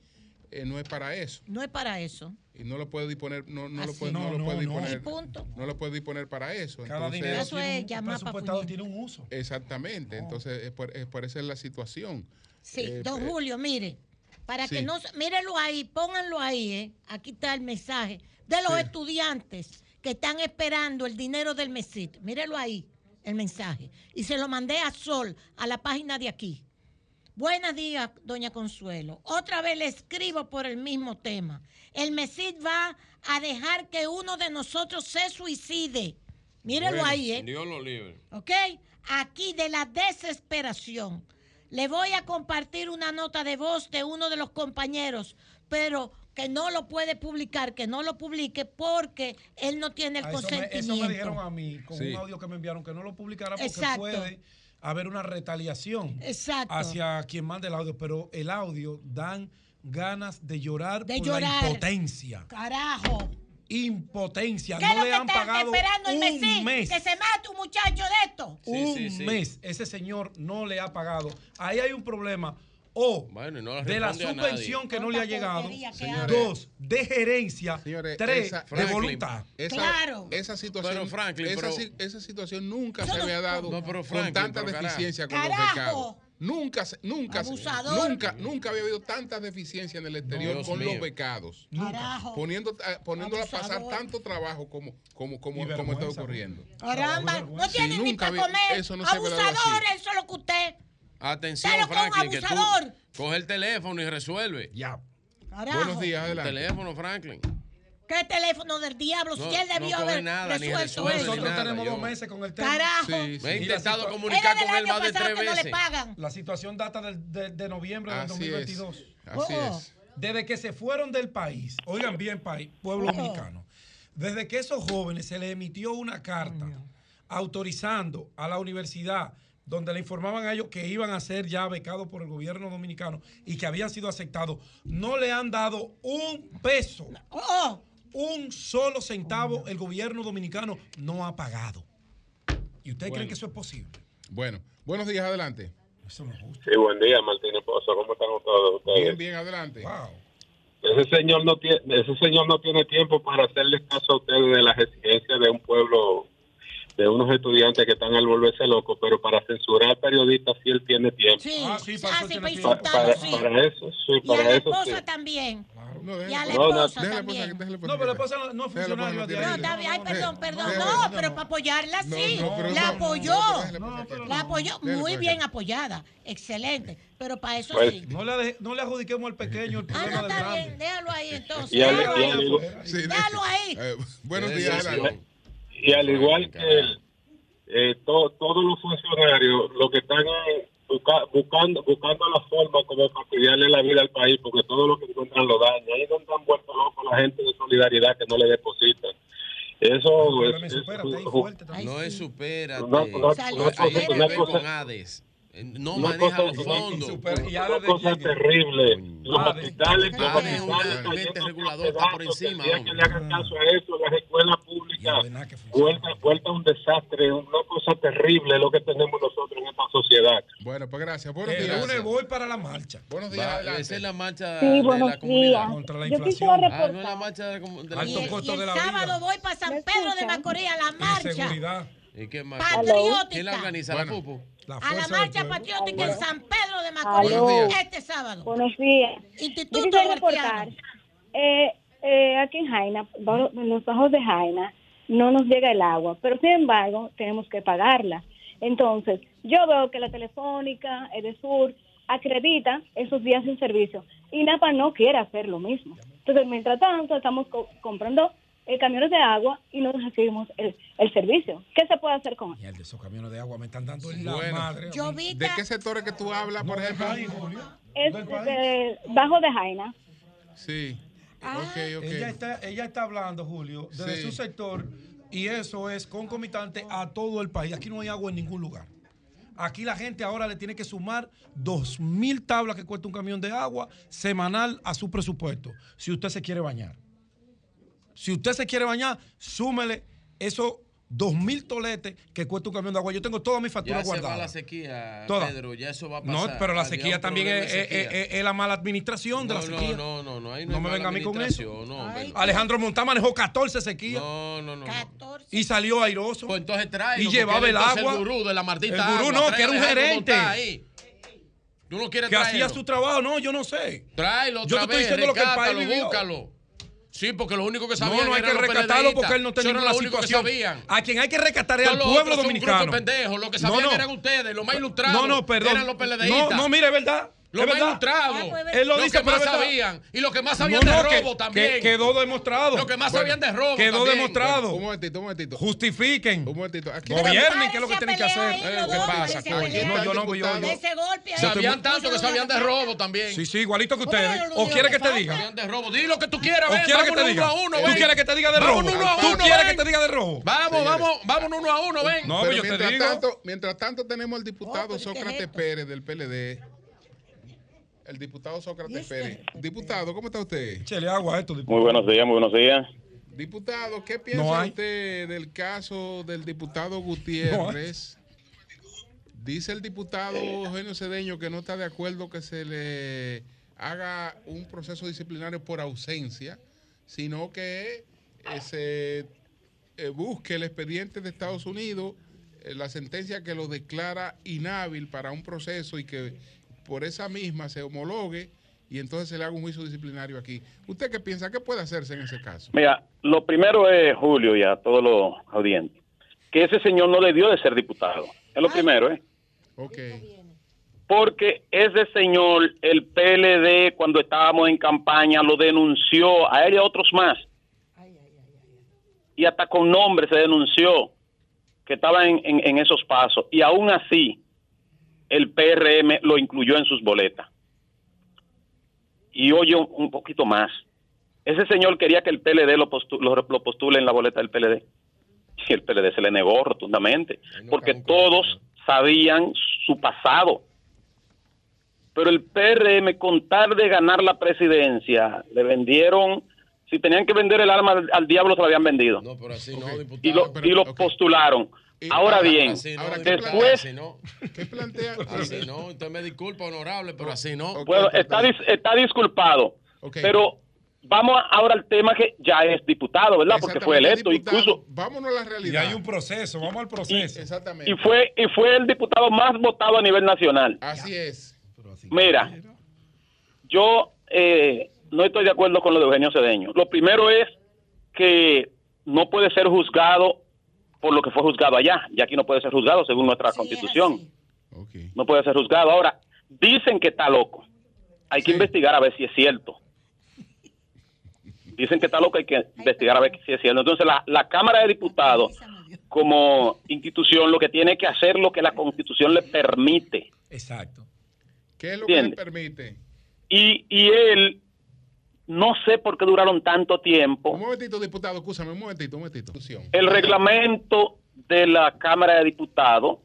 Speaker 3: eh, no es para eso
Speaker 2: No es para eso.
Speaker 3: y no lo puede disponer, no, no lo puede, no,
Speaker 8: No,
Speaker 3: lo
Speaker 8: no,
Speaker 3: puede
Speaker 8: no.
Speaker 3: disponer,
Speaker 2: punto.
Speaker 3: no lo puede disponer para eso.
Speaker 8: Cada
Speaker 3: Entonces,
Speaker 8: dinero
Speaker 2: Eso es llamar
Speaker 8: presupuestado tiene un uso.
Speaker 3: Exactamente, entonces es por, es por esa es la situación.
Speaker 2: Sí,
Speaker 3: Eh,
Speaker 2: don
Speaker 3: eh,
Speaker 2: Julio, mire, para
Speaker 3: sí.
Speaker 2: que no, mírelo ahí, pónganlo ahí, ¿eh? aquí está el mensaje de los
Speaker 3: Sí.
Speaker 2: estudiantes que están esperando el dinero del MESIT. Mírelo ahí, el mensaje. Y se lo mandé a Sol, a la página de aquí. Buenos días, doña Consuelo. Otra vez le escribo por el mismo tema. El MESIT va a dejar que uno de nosotros se suicide.
Speaker 18: Bueno,
Speaker 2: ahí, ¿eh?
Speaker 18: Dios lo libre.
Speaker 2: ¿ok? Aquí de la desesperación. Le voy a compartir una nota de voz de uno de los compañeros, pero que no lo puede publicar, que no lo publique porque él no tiene el
Speaker 8: Ah, eso, me,
Speaker 2: consentimiento.
Speaker 8: eso me dijeron a mí con
Speaker 3: Sí.
Speaker 8: un audio que me enviaron que no lo publicara porque
Speaker 2: Exacto.
Speaker 8: puede haber una retaliación
Speaker 2: Exacto.
Speaker 8: hacia quien mande el audio, pero el audio dan ganas de llorar
Speaker 2: De
Speaker 8: por
Speaker 2: llorar.
Speaker 8: la impotencia.
Speaker 2: Carajo.
Speaker 8: Impotencia.
Speaker 2: ¿Qué es
Speaker 8: No
Speaker 2: lo
Speaker 8: le
Speaker 2: que
Speaker 8: han
Speaker 2: están
Speaker 8: pagado
Speaker 2: esperando el
Speaker 8: un
Speaker 2: MESIT?
Speaker 8: mes.
Speaker 2: Que se mate un muchacho de esto.
Speaker 8: un mes. Ese señor no le ha pagado. Ahí hay un problema o
Speaker 18: bueno, no
Speaker 8: de la subvención que no le ha llegado,
Speaker 3: Señores,
Speaker 8: dos, de gerencia, Señores, tres,
Speaker 3: esa, Franklin, de
Speaker 8: voluntad.
Speaker 3: Esa, claro. Esa situación,
Speaker 18: pero Franklin,
Speaker 3: esa,
Speaker 18: pero,
Speaker 3: esa situación nunca se había dado
Speaker 18: no, pero Franklin,
Speaker 3: con
Speaker 18: tanta
Speaker 3: deficiencia con los pecados. Nunca, nunca,
Speaker 2: Abusador.
Speaker 3: nunca, nunca había habido tantas deficiencias en el exterior con
Speaker 18: mío.
Speaker 3: los becados. Poniendo, eh, poniéndola a pasar tanto trabajo como, como, como, como está ocurriendo.
Speaker 2: Caramba, no tienen sí,
Speaker 3: ni
Speaker 2: para comer.
Speaker 3: Eso no
Speaker 2: Abusador, eso es lo que usted.
Speaker 18: Atención, Franklin, coge el teléfono y resuelve.
Speaker 8: Ya.
Speaker 2: Carajo.
Speaker 3: Buenos días, adelante.
Speaker 18: El teléfono, Franklin.
Speaker 2: ¿Qué teléfono del diablo?
Speaker 18: No,
Speaker 2: si él debió
Speaker 18: no
Speaker 2: haber
Speaker 18: nada,
Speaker 2: resuelto eso.
Speaker 8: Nosotros tenemos dos meses con el teléfono.
Speaker 2: Carajo.
Speaker 18: He intentado comunicar con él más de tres veces.
Speaker 8: La situación data del, de, noviembre del 2022.
Speaker 3: Así
Speaker 2: oh, oh.
Speaker 3: es.
Speaker 8: Desde que se fueron del país, oigan bien, país, pueblo
Speaker 2: oh,
Speaker 8: dominicano, desde que esos jóvenes se les emitió una carta autorizando a la universidad donde le informaban a ellos que iban a ser ya becados por el gobierno dominicano y que habían sido aceptados, no le han dado un peso,
Speaker 2: oh.
Speaker 8: un solo centavo, oh, el gobierno dominicano no ha pagado. ¿Y ustedes
Speaker 3: bueno.
Speaker 8: creen que eso es posible?
Speaker 3: Bueno, buenos días, adelante.
Speaker 8: Eso me gusta.
Speaker 29: Sí, buen día, Martín Pozo. ¿Cómo están ustedes?
Speaker 3: Bien, bien, adelante.
Speaker 8: Wow.
Speaker 29: Ese señor no tiene, ese señor no tiene tiempo para hacerle caso a ustedes de las exigencias de un pueblo de unos estudiantes que están al volverse locos, pero para censurar al periodista sí él tiene tiempo.
Speaker 2: Sí,
Speaker 8: ah, ah, para,
Speaker 2: ah, sí, para,
Speaker 29: eso, sí,
Speaker 2: y a la. Esposa también. Y a la esposa también.
Speaker 8: No, pero la esposa no es.
Speaker 2: No, está bien, ay, perdón, perdón. No, pero para apoyarla sí. La apoyó. La apoyó muy bien apoyada. Excelente pero para eso
Speaker 29: pues,
Speaker 2: sí.
Speaker 8: No le, no le adjudiquemos al pequeño el
Speaker 2: ah,
Speaker 8: problema ah,
Speaker 2: está bien, déjalo ahí entonces. déjalo, ahí. déjalo ahí.
Speaker 3: Buenos días,
Speaker 29: y al igual que eh, todos los funcionarios, lo que están busca, buscando buscando la forma como fastidiarle la vida al país, porque todo lo que encuentran lo dañan. Ahí no están vuelto locos la gente de solidaridad que no le depositan. Eso
Speaker 8: no,
Speaker 29: es,
Speaker 8: me supérate,
Speaker 29: es,
Speaker 18: no es
Speaker 2: superate.
Speaker 29: No,
Speaker 18: no,
Speaker 29: no,
Speaker 18: no, no,
Speaker 29: no,
Speaker 18: no,
Speaker 29: no,
Speaker 18: no, no, eh, no, maneja los fondos.
Speaker 8: Y cosas terribles.
Speaker 29: Mm. Los
Speaker 8: ah,
Speaker 29: hospitales, los hospitales,
Speaker 18: un
Speaker 29: ente
Speaker 18: regulador está por encima.
Speaker 29: Que,
Speaker 18: que
Speaker 29: le hagan caso a eso, las escuelas públicas, vuelta, vuelta un desastre, una cosa terrible lo que tenemos nosotros en esta sociedad.
Speaker 3: Bueno, pues gracias. Buenos
Speaker 8: eh,
Speaker 3: días.
Speaker 8: Gracias. voy para la marcha.
Speaker 3: Buenos días.
Speaker 18: Esa es la marcha
Speaker 30: sí,
Speaker 18: de la comunidad.
Speaker 8: Contra la
Speaker 30: Yo
Speaker 8: inflación.
Speaker 18: Ah, no es la marcha de, de la,
Speaker 2: y el, el sábado
Speaker 8: vida.
Speaker 2: voy para San Pedro de Macorís a la marcha.
Speaker 8: Seguridad.
Speaker 18: ¿Y qué más?
Speaker 2: Patriótica.
Speaker 18: ¿Quién la organiza?
Speaker 3: Bueno,
Speaker 18: la
Speaker 8: FUPO?
Speaker 2: a la marcha patriótica en San Pedro de Macorís este sábado.
Speaker 30: Buenos días.
Speaker 2: Instituto
Speaker 30: reportar, eh, eh, aquí en Jaina, en los bajos de Jaina, no nos llega el agua, pero sin embargo tenemos que pagarla. Entonces, yo veo que la telefónica, Edesur, acredita esos días sin servicio y NAPA no quiere hacer lo mismo. Entonces, mientras tanto, estamos co comprando eh, camiones de agua y no recibimos el, el, servicio. ¿Qué se puede hacer con eso?
Speaker 8: De esos camiones de agua me están dando la.
Speaker 2: Yo vi
Speaker 3: ¿De qué sectores que tú hablas, por ejemplo?
Speaker 30: Bajo de Jaina.
Speaker 3: Sí.
Speaker 2: Ah.
Speaker 8: Ella, está, ella está hablando, Julio, desde su sector y eso es concomitante a todo el país. Aquí no hay agua en ningún lugar. Aquí la gente ahora le tiene que sumar 2.000 tablas que cuesta un camión de agua semanal a su presupuesto, si usted se quiere bañar. Si usted se quiere bañar, súmele esos dos mil toletes que cuesta un camión de agua. Yo tengo todas mis facturas guardadas.
Speaker 18: Ya se va la sequía,
Speaker 8: Toda.
Speaker 18: Pedro, ya eso va a pasar.
Speaker 8: No, pero la sequía también es, la mala administración de la sequía.
Speaker 18: No, no, no,
Speaker 8: no,
Speaker 18: no,
Speaker 8: me venga a mí con eso.
Speaker 18: No,
Speaker 8: Alejandro Montá manejó 14 sequías.
Speaker 18: No, no, no. 14.
Speaker 8: Y salió airoso.
Speaker 18: Pues entonces trae.
Speaker 8: Y llevaba el agua.
Speaker 18: El gurú de la Martita.
Speaker 8: El gurú no, que era un gerente.
Speaker 18: Tú no quieres
Speaker 8: Que hacía su trabajo, no, yo no sé.
Speaker 18: Tráelo, otra yo
Speaker 8: te estoy diciendo lo que el país
Speaker 18: búscalo. Sí, porque lo único que sabían
Speaker 8: No, no hay que rescatarlo porque él no tenía ninguna situación. A quien hay que rescatar es al pueblo dominicano.
Speaker 18: Pendejos, lo que sabían
Speaker 8: no, no.
Speaker 18: eran ustedes, los más ilustrados.
Speaker 8: No, no, perdón.
Speaker 18: Eran los PLDistas.
Speaker 8: No, no, mire, es verdad. Lo
Speaker 18: trago.
Speaker 8: Ah,
Speaker 18: pues,
Speaker 8: Él lo,
Speaker 18: lo
Speaker 8: dice,
Speaker 18: que más sabían. Y lo que más sabían de robo también.
Speaker 8: Quedó demostrado.
Speaker 18: Lo que más sabían de robo.
Speaker 8: Quedó demostrado.
Speaker 3: Un momentito, un momentito.
Speaker 8: Justifiquen.
Speaker 3: Un momentito.
Speaker 8: Gobiernen, que es lo que tienen que hacer.
Speaker 3: Eh, ¿Qué pasa.
Speaker 8: No, yo no, yo, yo.
Speaker 18: Sabían tanto que sabían de robo también.
Speaker 8: Sí, sí, igualito que ustedes. ¿O quiere que te diga?
Speaker 18: Sabían lo que tú quieras.
Speaker 8: ¿O quiere que te diga? ¿Tú quieres que te diga de robo? ¿Tú quieres que te diga de robo?
Speaker 18: Vamos, vamos, vamos uno a uno, ven.
Speaker 8: No, yo te digo.
Speaker 3: Mientras tanto, tenemos al diputado Sócrates Pérez del PLD el diputado Sócrates Pérez. Diputado, ¿cómo está usted?
Speaker 8: Échale agua a esto.
Speaker 31: Muy buenos días, muy buenos días.
Speaker 3: Diputado, ¿qué piensa
Speaker 31: No
Speaker 3: usted del caso del diputado Gutiérrez Dice el diputado Eugenio Cedeño que no está de acuerdo que se le haga un proceso disciplinario por ausencia, sino que eh, se eh, busque el expediente de Estados Unidos, eh, la sentencia que lo declara inhábil para un proceso y que por esa misma se homologue y entonces se le haga un juicio disciplinario aquí. ¿Usted qué piensa? ¿Qué puede hacerse en ese caso?
Speaker 31: Mira, lo primero es, Julio, y a todos los audientes, que ese señor no debió de ser diputado. Es lo primero, ¿eh?
Speaker 3: Ok.
Speaker 31: Porque ese señor, el PLD, cuando estábamos en campaña, lo denunció a él y a otros más. Y hasta con nombre se denunció que estaba en, en- en esos pasos. Y aún así, el PRM lo incluyó en sus boletas. Y oye un, poquito más. Ese señor quería que el PLD lo, postu- lo, lo postule en la boleta del PLD. Y el PLD se le negó rotundamente. Porque todos sabían su pasado. Pero el PRM, con tal de ganar la presidencia, le vendieron, si tenían que vender el alma al, al diablo, se lo habían vendido.
Speaker 18: No, pero así no, diputado.
Speaker 31: y lo, y lo postularon. Ahora bien,
Speaker 18: Así no,
Speaker 31: después,
Speaker 18: así no.
Speaker 3: ¿Qué plantea?
Speaker 18: Así no, usted me disculpa, honorable, pero así no.
Speaker 31: bueno, está, dis- está disculpado. Pero vamos ahora al tema que ya es diputado, ¿verdad? Porque fue electo, incluso,
Speaker 3: Vámonos a la realidad.
Speaker 8: Y hay un proceso, vamos al proceso.
Speaker 3: Exactamente.
Speaker 31: y fue, y fue el diputado más votado a nivel nacional.
Speaker 3: Así es.
Speaker 31: Mira, yo eh, no estoy de acuerdo con lo de Eugenio Cedeño. Lo primero es que no puede ser juzgado por lo que fue juzgado allá, y aquí no puede ser juzgado según nuestra constitución. No puede ser juzgado. Ahora, dicen que está loco. Hay que investigar a ver si es cierto. Dicen que está loco, hay que investigar a ver si es cierto. Entonces, la, la Cámara de Diputados, como institución, lo que tiene que hacer lo que la constitución le permite.
Speaker 8: Exacto.
Speaker 3: ¿Qué es lo que le permite?
Speaker 31: y, y él no sé por qué duraron tanto tiempo.
Speaker 3: Un momentito, diputado, escúchame, un momentito, un momentito.
Speaker 31: El reglamento de la Cámara de Diputados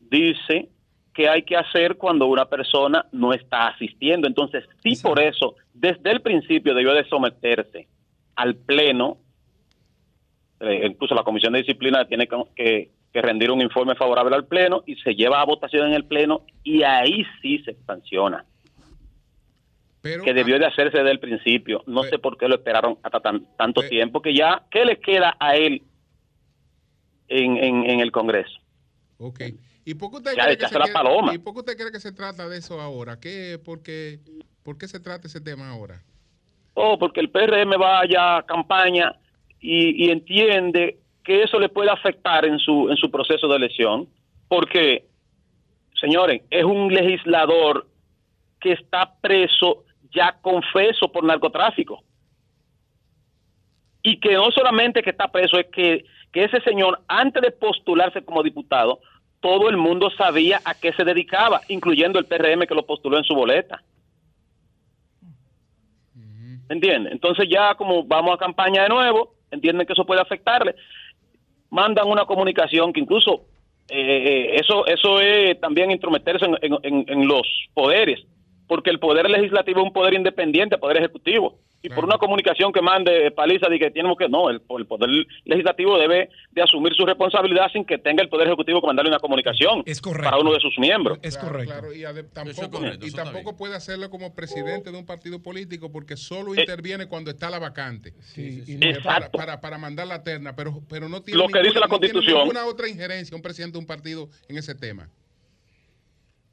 Speaker 31: dice que hay que hacer cuando una persona no está asistiendo. Entonces, sí, por eso, desde el principio debió de someterse al Pleno. Eh, incluso la Comisión de Disciplina tiene que, que- que rendir un informe favorable al Pleno y se lleva a votación en el Pleno y ahí sí se sanciona. Que debió de hacerse desde el principio. No sé por qué lo esperaron hasta tan- tanto tiempo que ya, ¿qué le queda a él en, en, en el Congreso?
Speaker 3: Ok. ¿Y por qué usted cree que se
Speaker 31: la
Speaker 3: quiere-
Speaker 31: paloma.
Speaker 3: ¿Y por qué usted cree que se trata de eso ahora? ¿Qué, por, qué, ¿Por qué se trata ese tema ahora?
Speaker 31: Oh, porque el PRM va allá a campaña y, y entiende que eso le puede afectar en su, en su proceso de elección, porque, señores, es un legislador que está preso ya confeso por narcotráfico. Y que no solamente que está preso, es que, que ese señor, antes de postularse como diputado, todo el mundo sabía a qué se dedicaba, incluyendo el PRM que lo postuló en su boleta. Entonces ya como vamos a campaña de nuevo, entienden que eso puede afectarle, mandan una comunicación que incluso eh, eso eso es también intrometerse en, en- en- en los poderes, porque el poder legislativo es un poder independiente, poder ejecutivo. Y por una comunicación que mande paliza de que tenemos que no, el, el poder legislativo debe de asumir su responsabilidad sin que tenga el poder ejecutivo que mandarle una comunicación para uno de sus miembros.
Speaker 8: Es
Speaker 3: correcto. Claro, y, tampoco,
Speaker 31: correcto,
Speaker 3: y tampoco puede hacerlo como presidente de un partido político porque solo interviene cuando está la vacante.
Speaker 31: sí.
Speaker 3: Eh, para, para, para mandar la terna, pero, pero no tiene,
Speaker 31: Lo que dice la
Speaker 3: no tiene ninguna otra injerencia un presidente de un partido en ese tema.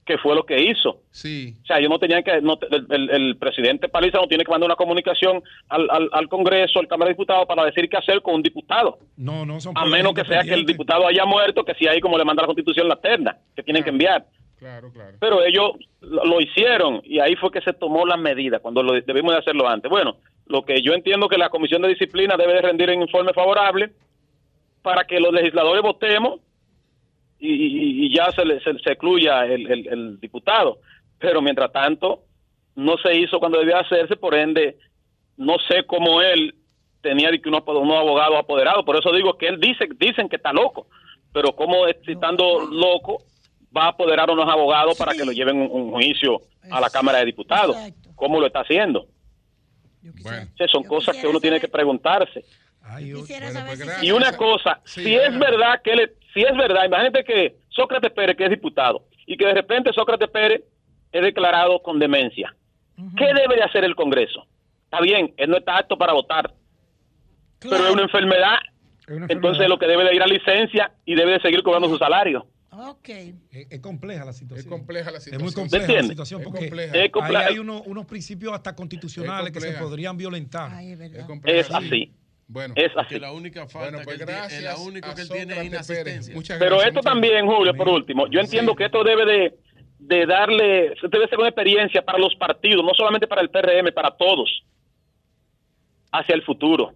Speaker 31: Que fue lo que hizo.
Speaker 3: Sí.
Speaker 31: O sea, yo no tenía que, no el, el- el presidente Paliza no tiene que mandar una comunicación al, al, al Congreso, al Cámara de Diputados, para decir qué hacer con un diputado.
Speaker 8: No, no son
Speaker 31: A menos que sea que el diputado haya muerto, que si ahí como le manda la Constitución la terna, que tienen que enviar.
Speaker 3: Claro, claro.
Speaker 31: Pero ellos lo, lo hicieron y ahí fue que se tomó la medida, cuando lo debimos de hacerlo antes. Bueno, lo que yo entiendo que la Comisión de Disciplina debe de rendir un informe favorable para que los legisladores votemos y, y- y ya se, le, se, se excluya el, el- el diputado. Pero mientras tanto, no se hizo cuando debía hacerse, por ende, no sé cómo él tenía de que unos, unos abogados apoderados. Por eso digo que él dice, dicen que está loco, pero como estando loco va a apoderar a unos abogados para que lo lleven un, un juicio a la Cámara de Diputados. ¿Cómo lo está haciendo?
Speaker 3: Bueno.
Speaker 31: O sea, son cosas que uno tiene que
Speaker 2: Quisiera saber si
Speaker 31: Y una cosa, si es verdad que él, si es verdad, imagínate que Sócrates Pérez, que es diputado, y que de repente Sócrates Pérez es declarado con demencia. ¿Qué debe de hacer el Congreso? Está bien, él no está apto para votar, pero es una enfermedad. Entonces lo que debe de ir a licencia y debe de seguir cobrando su salario.
Speaker 2: Ok.
Speaker 8: Es, es compleja la situación.
Speaker 3: Es compleja la
Speaker 8: Es
Speaker 3: situación.
Speaker 8: muy compleja la
Speaker 3: Es
Speaker 8: porque
Speaker 3: compleja.
Speaker 8: Ahí hay uno- unos principios hasta constitucionales que se podrían violentar.
Speaker 31: Es así.
Speaker 3: Bueno,
Speaker 31: es así.
Speaker 18: la única falta
Speaker 3: Bueno, pues
Speaker 18: que él
Speaker 3: gracias
Speaker 18: la única que él tiene es inasistencia.
Speaker 3: Muchas
Speaker 31: Pero
Speaker 3: gracias,
Speaker 31: esto también, Julio, por último, yo entiendo que esto debe de, de darle, debe ser una experiencia para los partidos, no solamente para el PRM, para todos, hacia el futuro,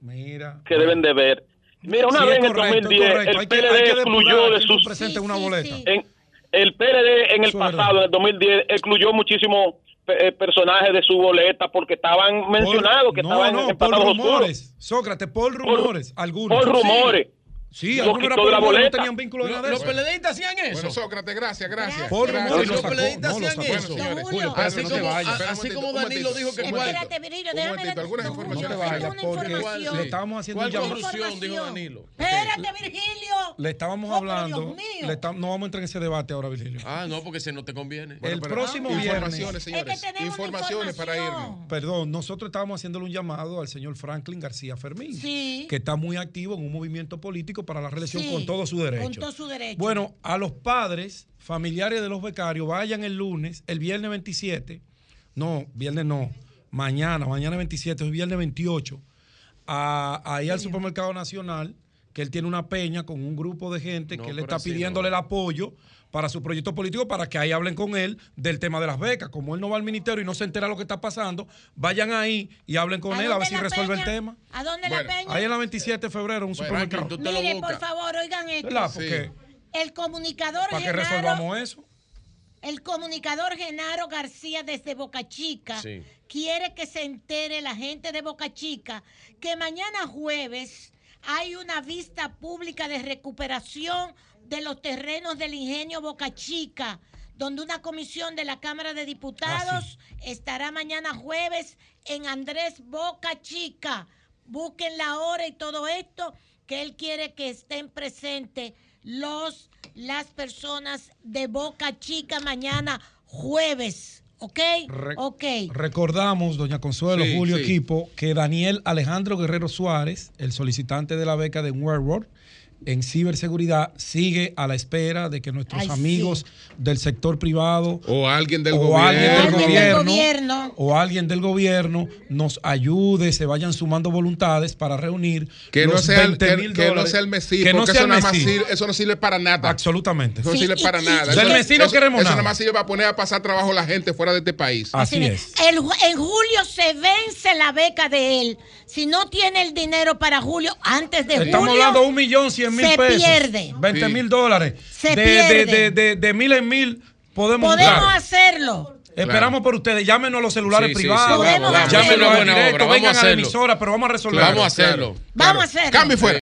Speaker 8: Mira.
Speaker 31: que deben de ver. Mira, una
Speaker 8: Sí,
Speaker 31: vez
Speaker 8: es
Speaker 31: en el
Speaker 8: correcto, es
Speaker 31: 2010,
Speaker 8: correcto.
Speaker 31: el
Speaker 8: Hay
Speaker 31: PLD
Speaker 8: que
Speaker 31: excluyó de sus...
Speaker 8: presentes una boleta.
Speaker 31: En- el PLD en el pasado, en el 2010, excluyó muchísimos eh, personajes de su boleta porque estaban mencionados, que
Speaker 8: no,
Speaker 31: estaban
Speaker 8: no,
Speaker 31: en
Speaker 8: por
Speaker 31: pasados oscuros.
Speaker 8: rumores. Sócrates, por rumores. algunos.
Speaker 31: por rumores.
Speaker 8: Sí,
Speaker 31: Lo
Speaker 8: algunos
Speaker 31: de la
Speaker 8: rumores, no
Speaker 31: boleta.
Speaker 8: tenían vínculo de
Speaker 18: Lo-
Speaker 8: nada de
Speaker 18: los. PLDistas hacían eso.
Speaker 3: Bueno, Sócrates, gracias, gracias.
Speaker 8: Por
Speaker 3: Gracias.
Speaker 18: Los. PLDistas hacían eso.
Speaker 3: Señores,
Speaker 2: Julio.
Speaker 3: Julio,
Speaker 18: Así como- así
Speaker 3: momentito,
Speaker 18: como Danilo dijo que.
Speaker 2: Espérate, déjame
Speaker 3: algunas informaciones.
Speaker 8: Porque
Speaker 2: información.
Speaker 8: le estábamos haciendo
Speaker 18: ¿Cuál
Speaker 8: un llamado.
Speaker 18: conclusión dijo Danilo?
Speaker 2: Espérate, Virgilio.
Speaker 8: Le estábamos
Speaker 2: Oh,
Speaker 8: hablando. No vamos a entrar en ese debate ahora, Virgilio.
Speaker 18: Ah, no, porque si no te conviene.
Speaker 8: el próximo
Speaker 3: Ah,
Speaker 8: viernes.
Speaker 3: Informaciones, señores. Informaciones para irnos.
Speaker 8: Perdón, nosotros estábamos haciéndole un llamado al señor Franklin García Fermín,
Speaker 2: Sí.
Speaker 8: que está muy activo en un movimiento político para la reelección
Speaker 2: Sí,
Speaker 8: con todo su derecho.
Speaker 2: Con todo su derecho.
Speaker 8: Bueno, a los padres, familiares de los becarios, vayan el lunes, el viernes 27, no, viernes no, mañana, mañana 27, es viernes 28, a, ahí al Supermercado Nacional, que él tiene una peña con un grupo de gente
Speaker 18: No,
Speaker 8: que le está pidiéndole
Speaker 18: no.
Speaker 8: el apoyo para su proyecto político para que ahí hablen con él del tema de las becas. Como él no va al ministerio y no se entera lo que está pasando, vayan ahí y hablen con
Speaker 2: ¿A
Speaker 8: él a ver si resuelve el tema.
Speaker 2: ¿A dónde la peña?
Speaker 8: Ahí en la 27 de febrero, un supermercado.
Speaker 18: te lo
Speaker 2: Mire, por favor, oigan esto.
Speaker 8: ¿Verdad? Porque
Speaker 2: El comunicador
Speaker 8: para que
Speaker 2: Genaro,
Speaker 8: resolvamos eso.
Speaker 2: el comunicador Genaro García desde Boca Chica
Speaker 18: Sí.
Speaker 2: quiere que se entere la gente de Boca Chica que mañana jueves hay una vista pública de recuperación de los terrenos del ingenio Boca Chica, donde una comisión de la Cámara de Diputados estará mañana jueves en Andrés Boca Chica. Busquen la hora y todo esto, que él quiere que estén presentes los, las personas de Boca Chica mañana jueves. ¿Ok?
Speaker 8: Re-
Speaker 2: ok.
Speaker 8: Recordamos, doña Consuelo,
Speaker 3: Sí,
Speaker 8: Julio,
Speaker 3: sí.
Speaker 8: equipo, que Daniel Alejandro Guerrero Suárez, el solicitante de la beca de World en ciberseguridad, sigue a la espera de que nuestros
Speaker 2: Ay, sí.
Speaker 8: amigos del sector privado
Speaker 3: O alguien del
Speaker 8: o
Speaker 3: gobierno.
Speaker 8: alguien del
Speaker 2: Alguien del
Speaker 8: gobierno,
Speaker 2: gobierno.
Speaker 8: o alguien del gobierno nos ayude, se vayan sumando voluntades para reunir
Speaker 3: Que no, sea, el-
Speaker 8: 20
Speaker 3: que, que no sea el Messi,
Speaker 8: Que no
Speaker 3: porque
Speaker 8: sea
Speaker 3: eso,
Speaker 8: el
Speaker 3: nada más
Speaker 8: Messi.
Speaker 3: sirve- eso no sirve para nada.
Speaker 8: Absolutamente.
Speaker 3: Eso no
Speaker 2: Sí,
Speaker 3: sirve
Speaker 2: y-
Speaker 3: para
Speaker 2: y-
Speaker 3: nada.
Speaker 8: Del
Speaker 3: Eso-
Speaker 8: Messi no
Speaker 3: eso-
Speaker 8: queremos
Speaker 3: Eso
Speaker 8: nada.
Speaker 3: nada más sirve para poner a pasar trabajo a la gente fuera de este país.
Speaker 8: Así es.
Speaker 2: el en julio se vence la beca de él. Si no tiene el dinero para julio, antes de
Speaker 8: Estamos
Speaker 2: julio,
Speaker 8: hablando de un millón cien mil
Speaker 2: se
Speaker 8: pesos.
Speaker 2: pierde.
Speaker 8: 20 mil dólares.
Speaker 2: Se
Speaker 8: de,
Speaker 2: pierde.
Speaker 8: De, de, de, de mil en mil podemos
Speaker 2: podemos
Speaker 8: dar.
Speaker 2: hacerlo.
Speaker 8: Esperamos por ustedes. Llámenos a los celulares
Speaker 18: Sí, sí, sí,
Speaker 8: privados.
Speaker 2: vamos, vamos.
Speaker 8: llámenos
Speaker 18: buena
Speaker 8: directo. vengan
Speaker 18: a
Speaker 8: a la emisora, pero vamos a resolver.
Speaker 18: Vamos a hacerlo.
Speaker 2: Vamos a hacerlo.
Speaker 3: Cambio fuera.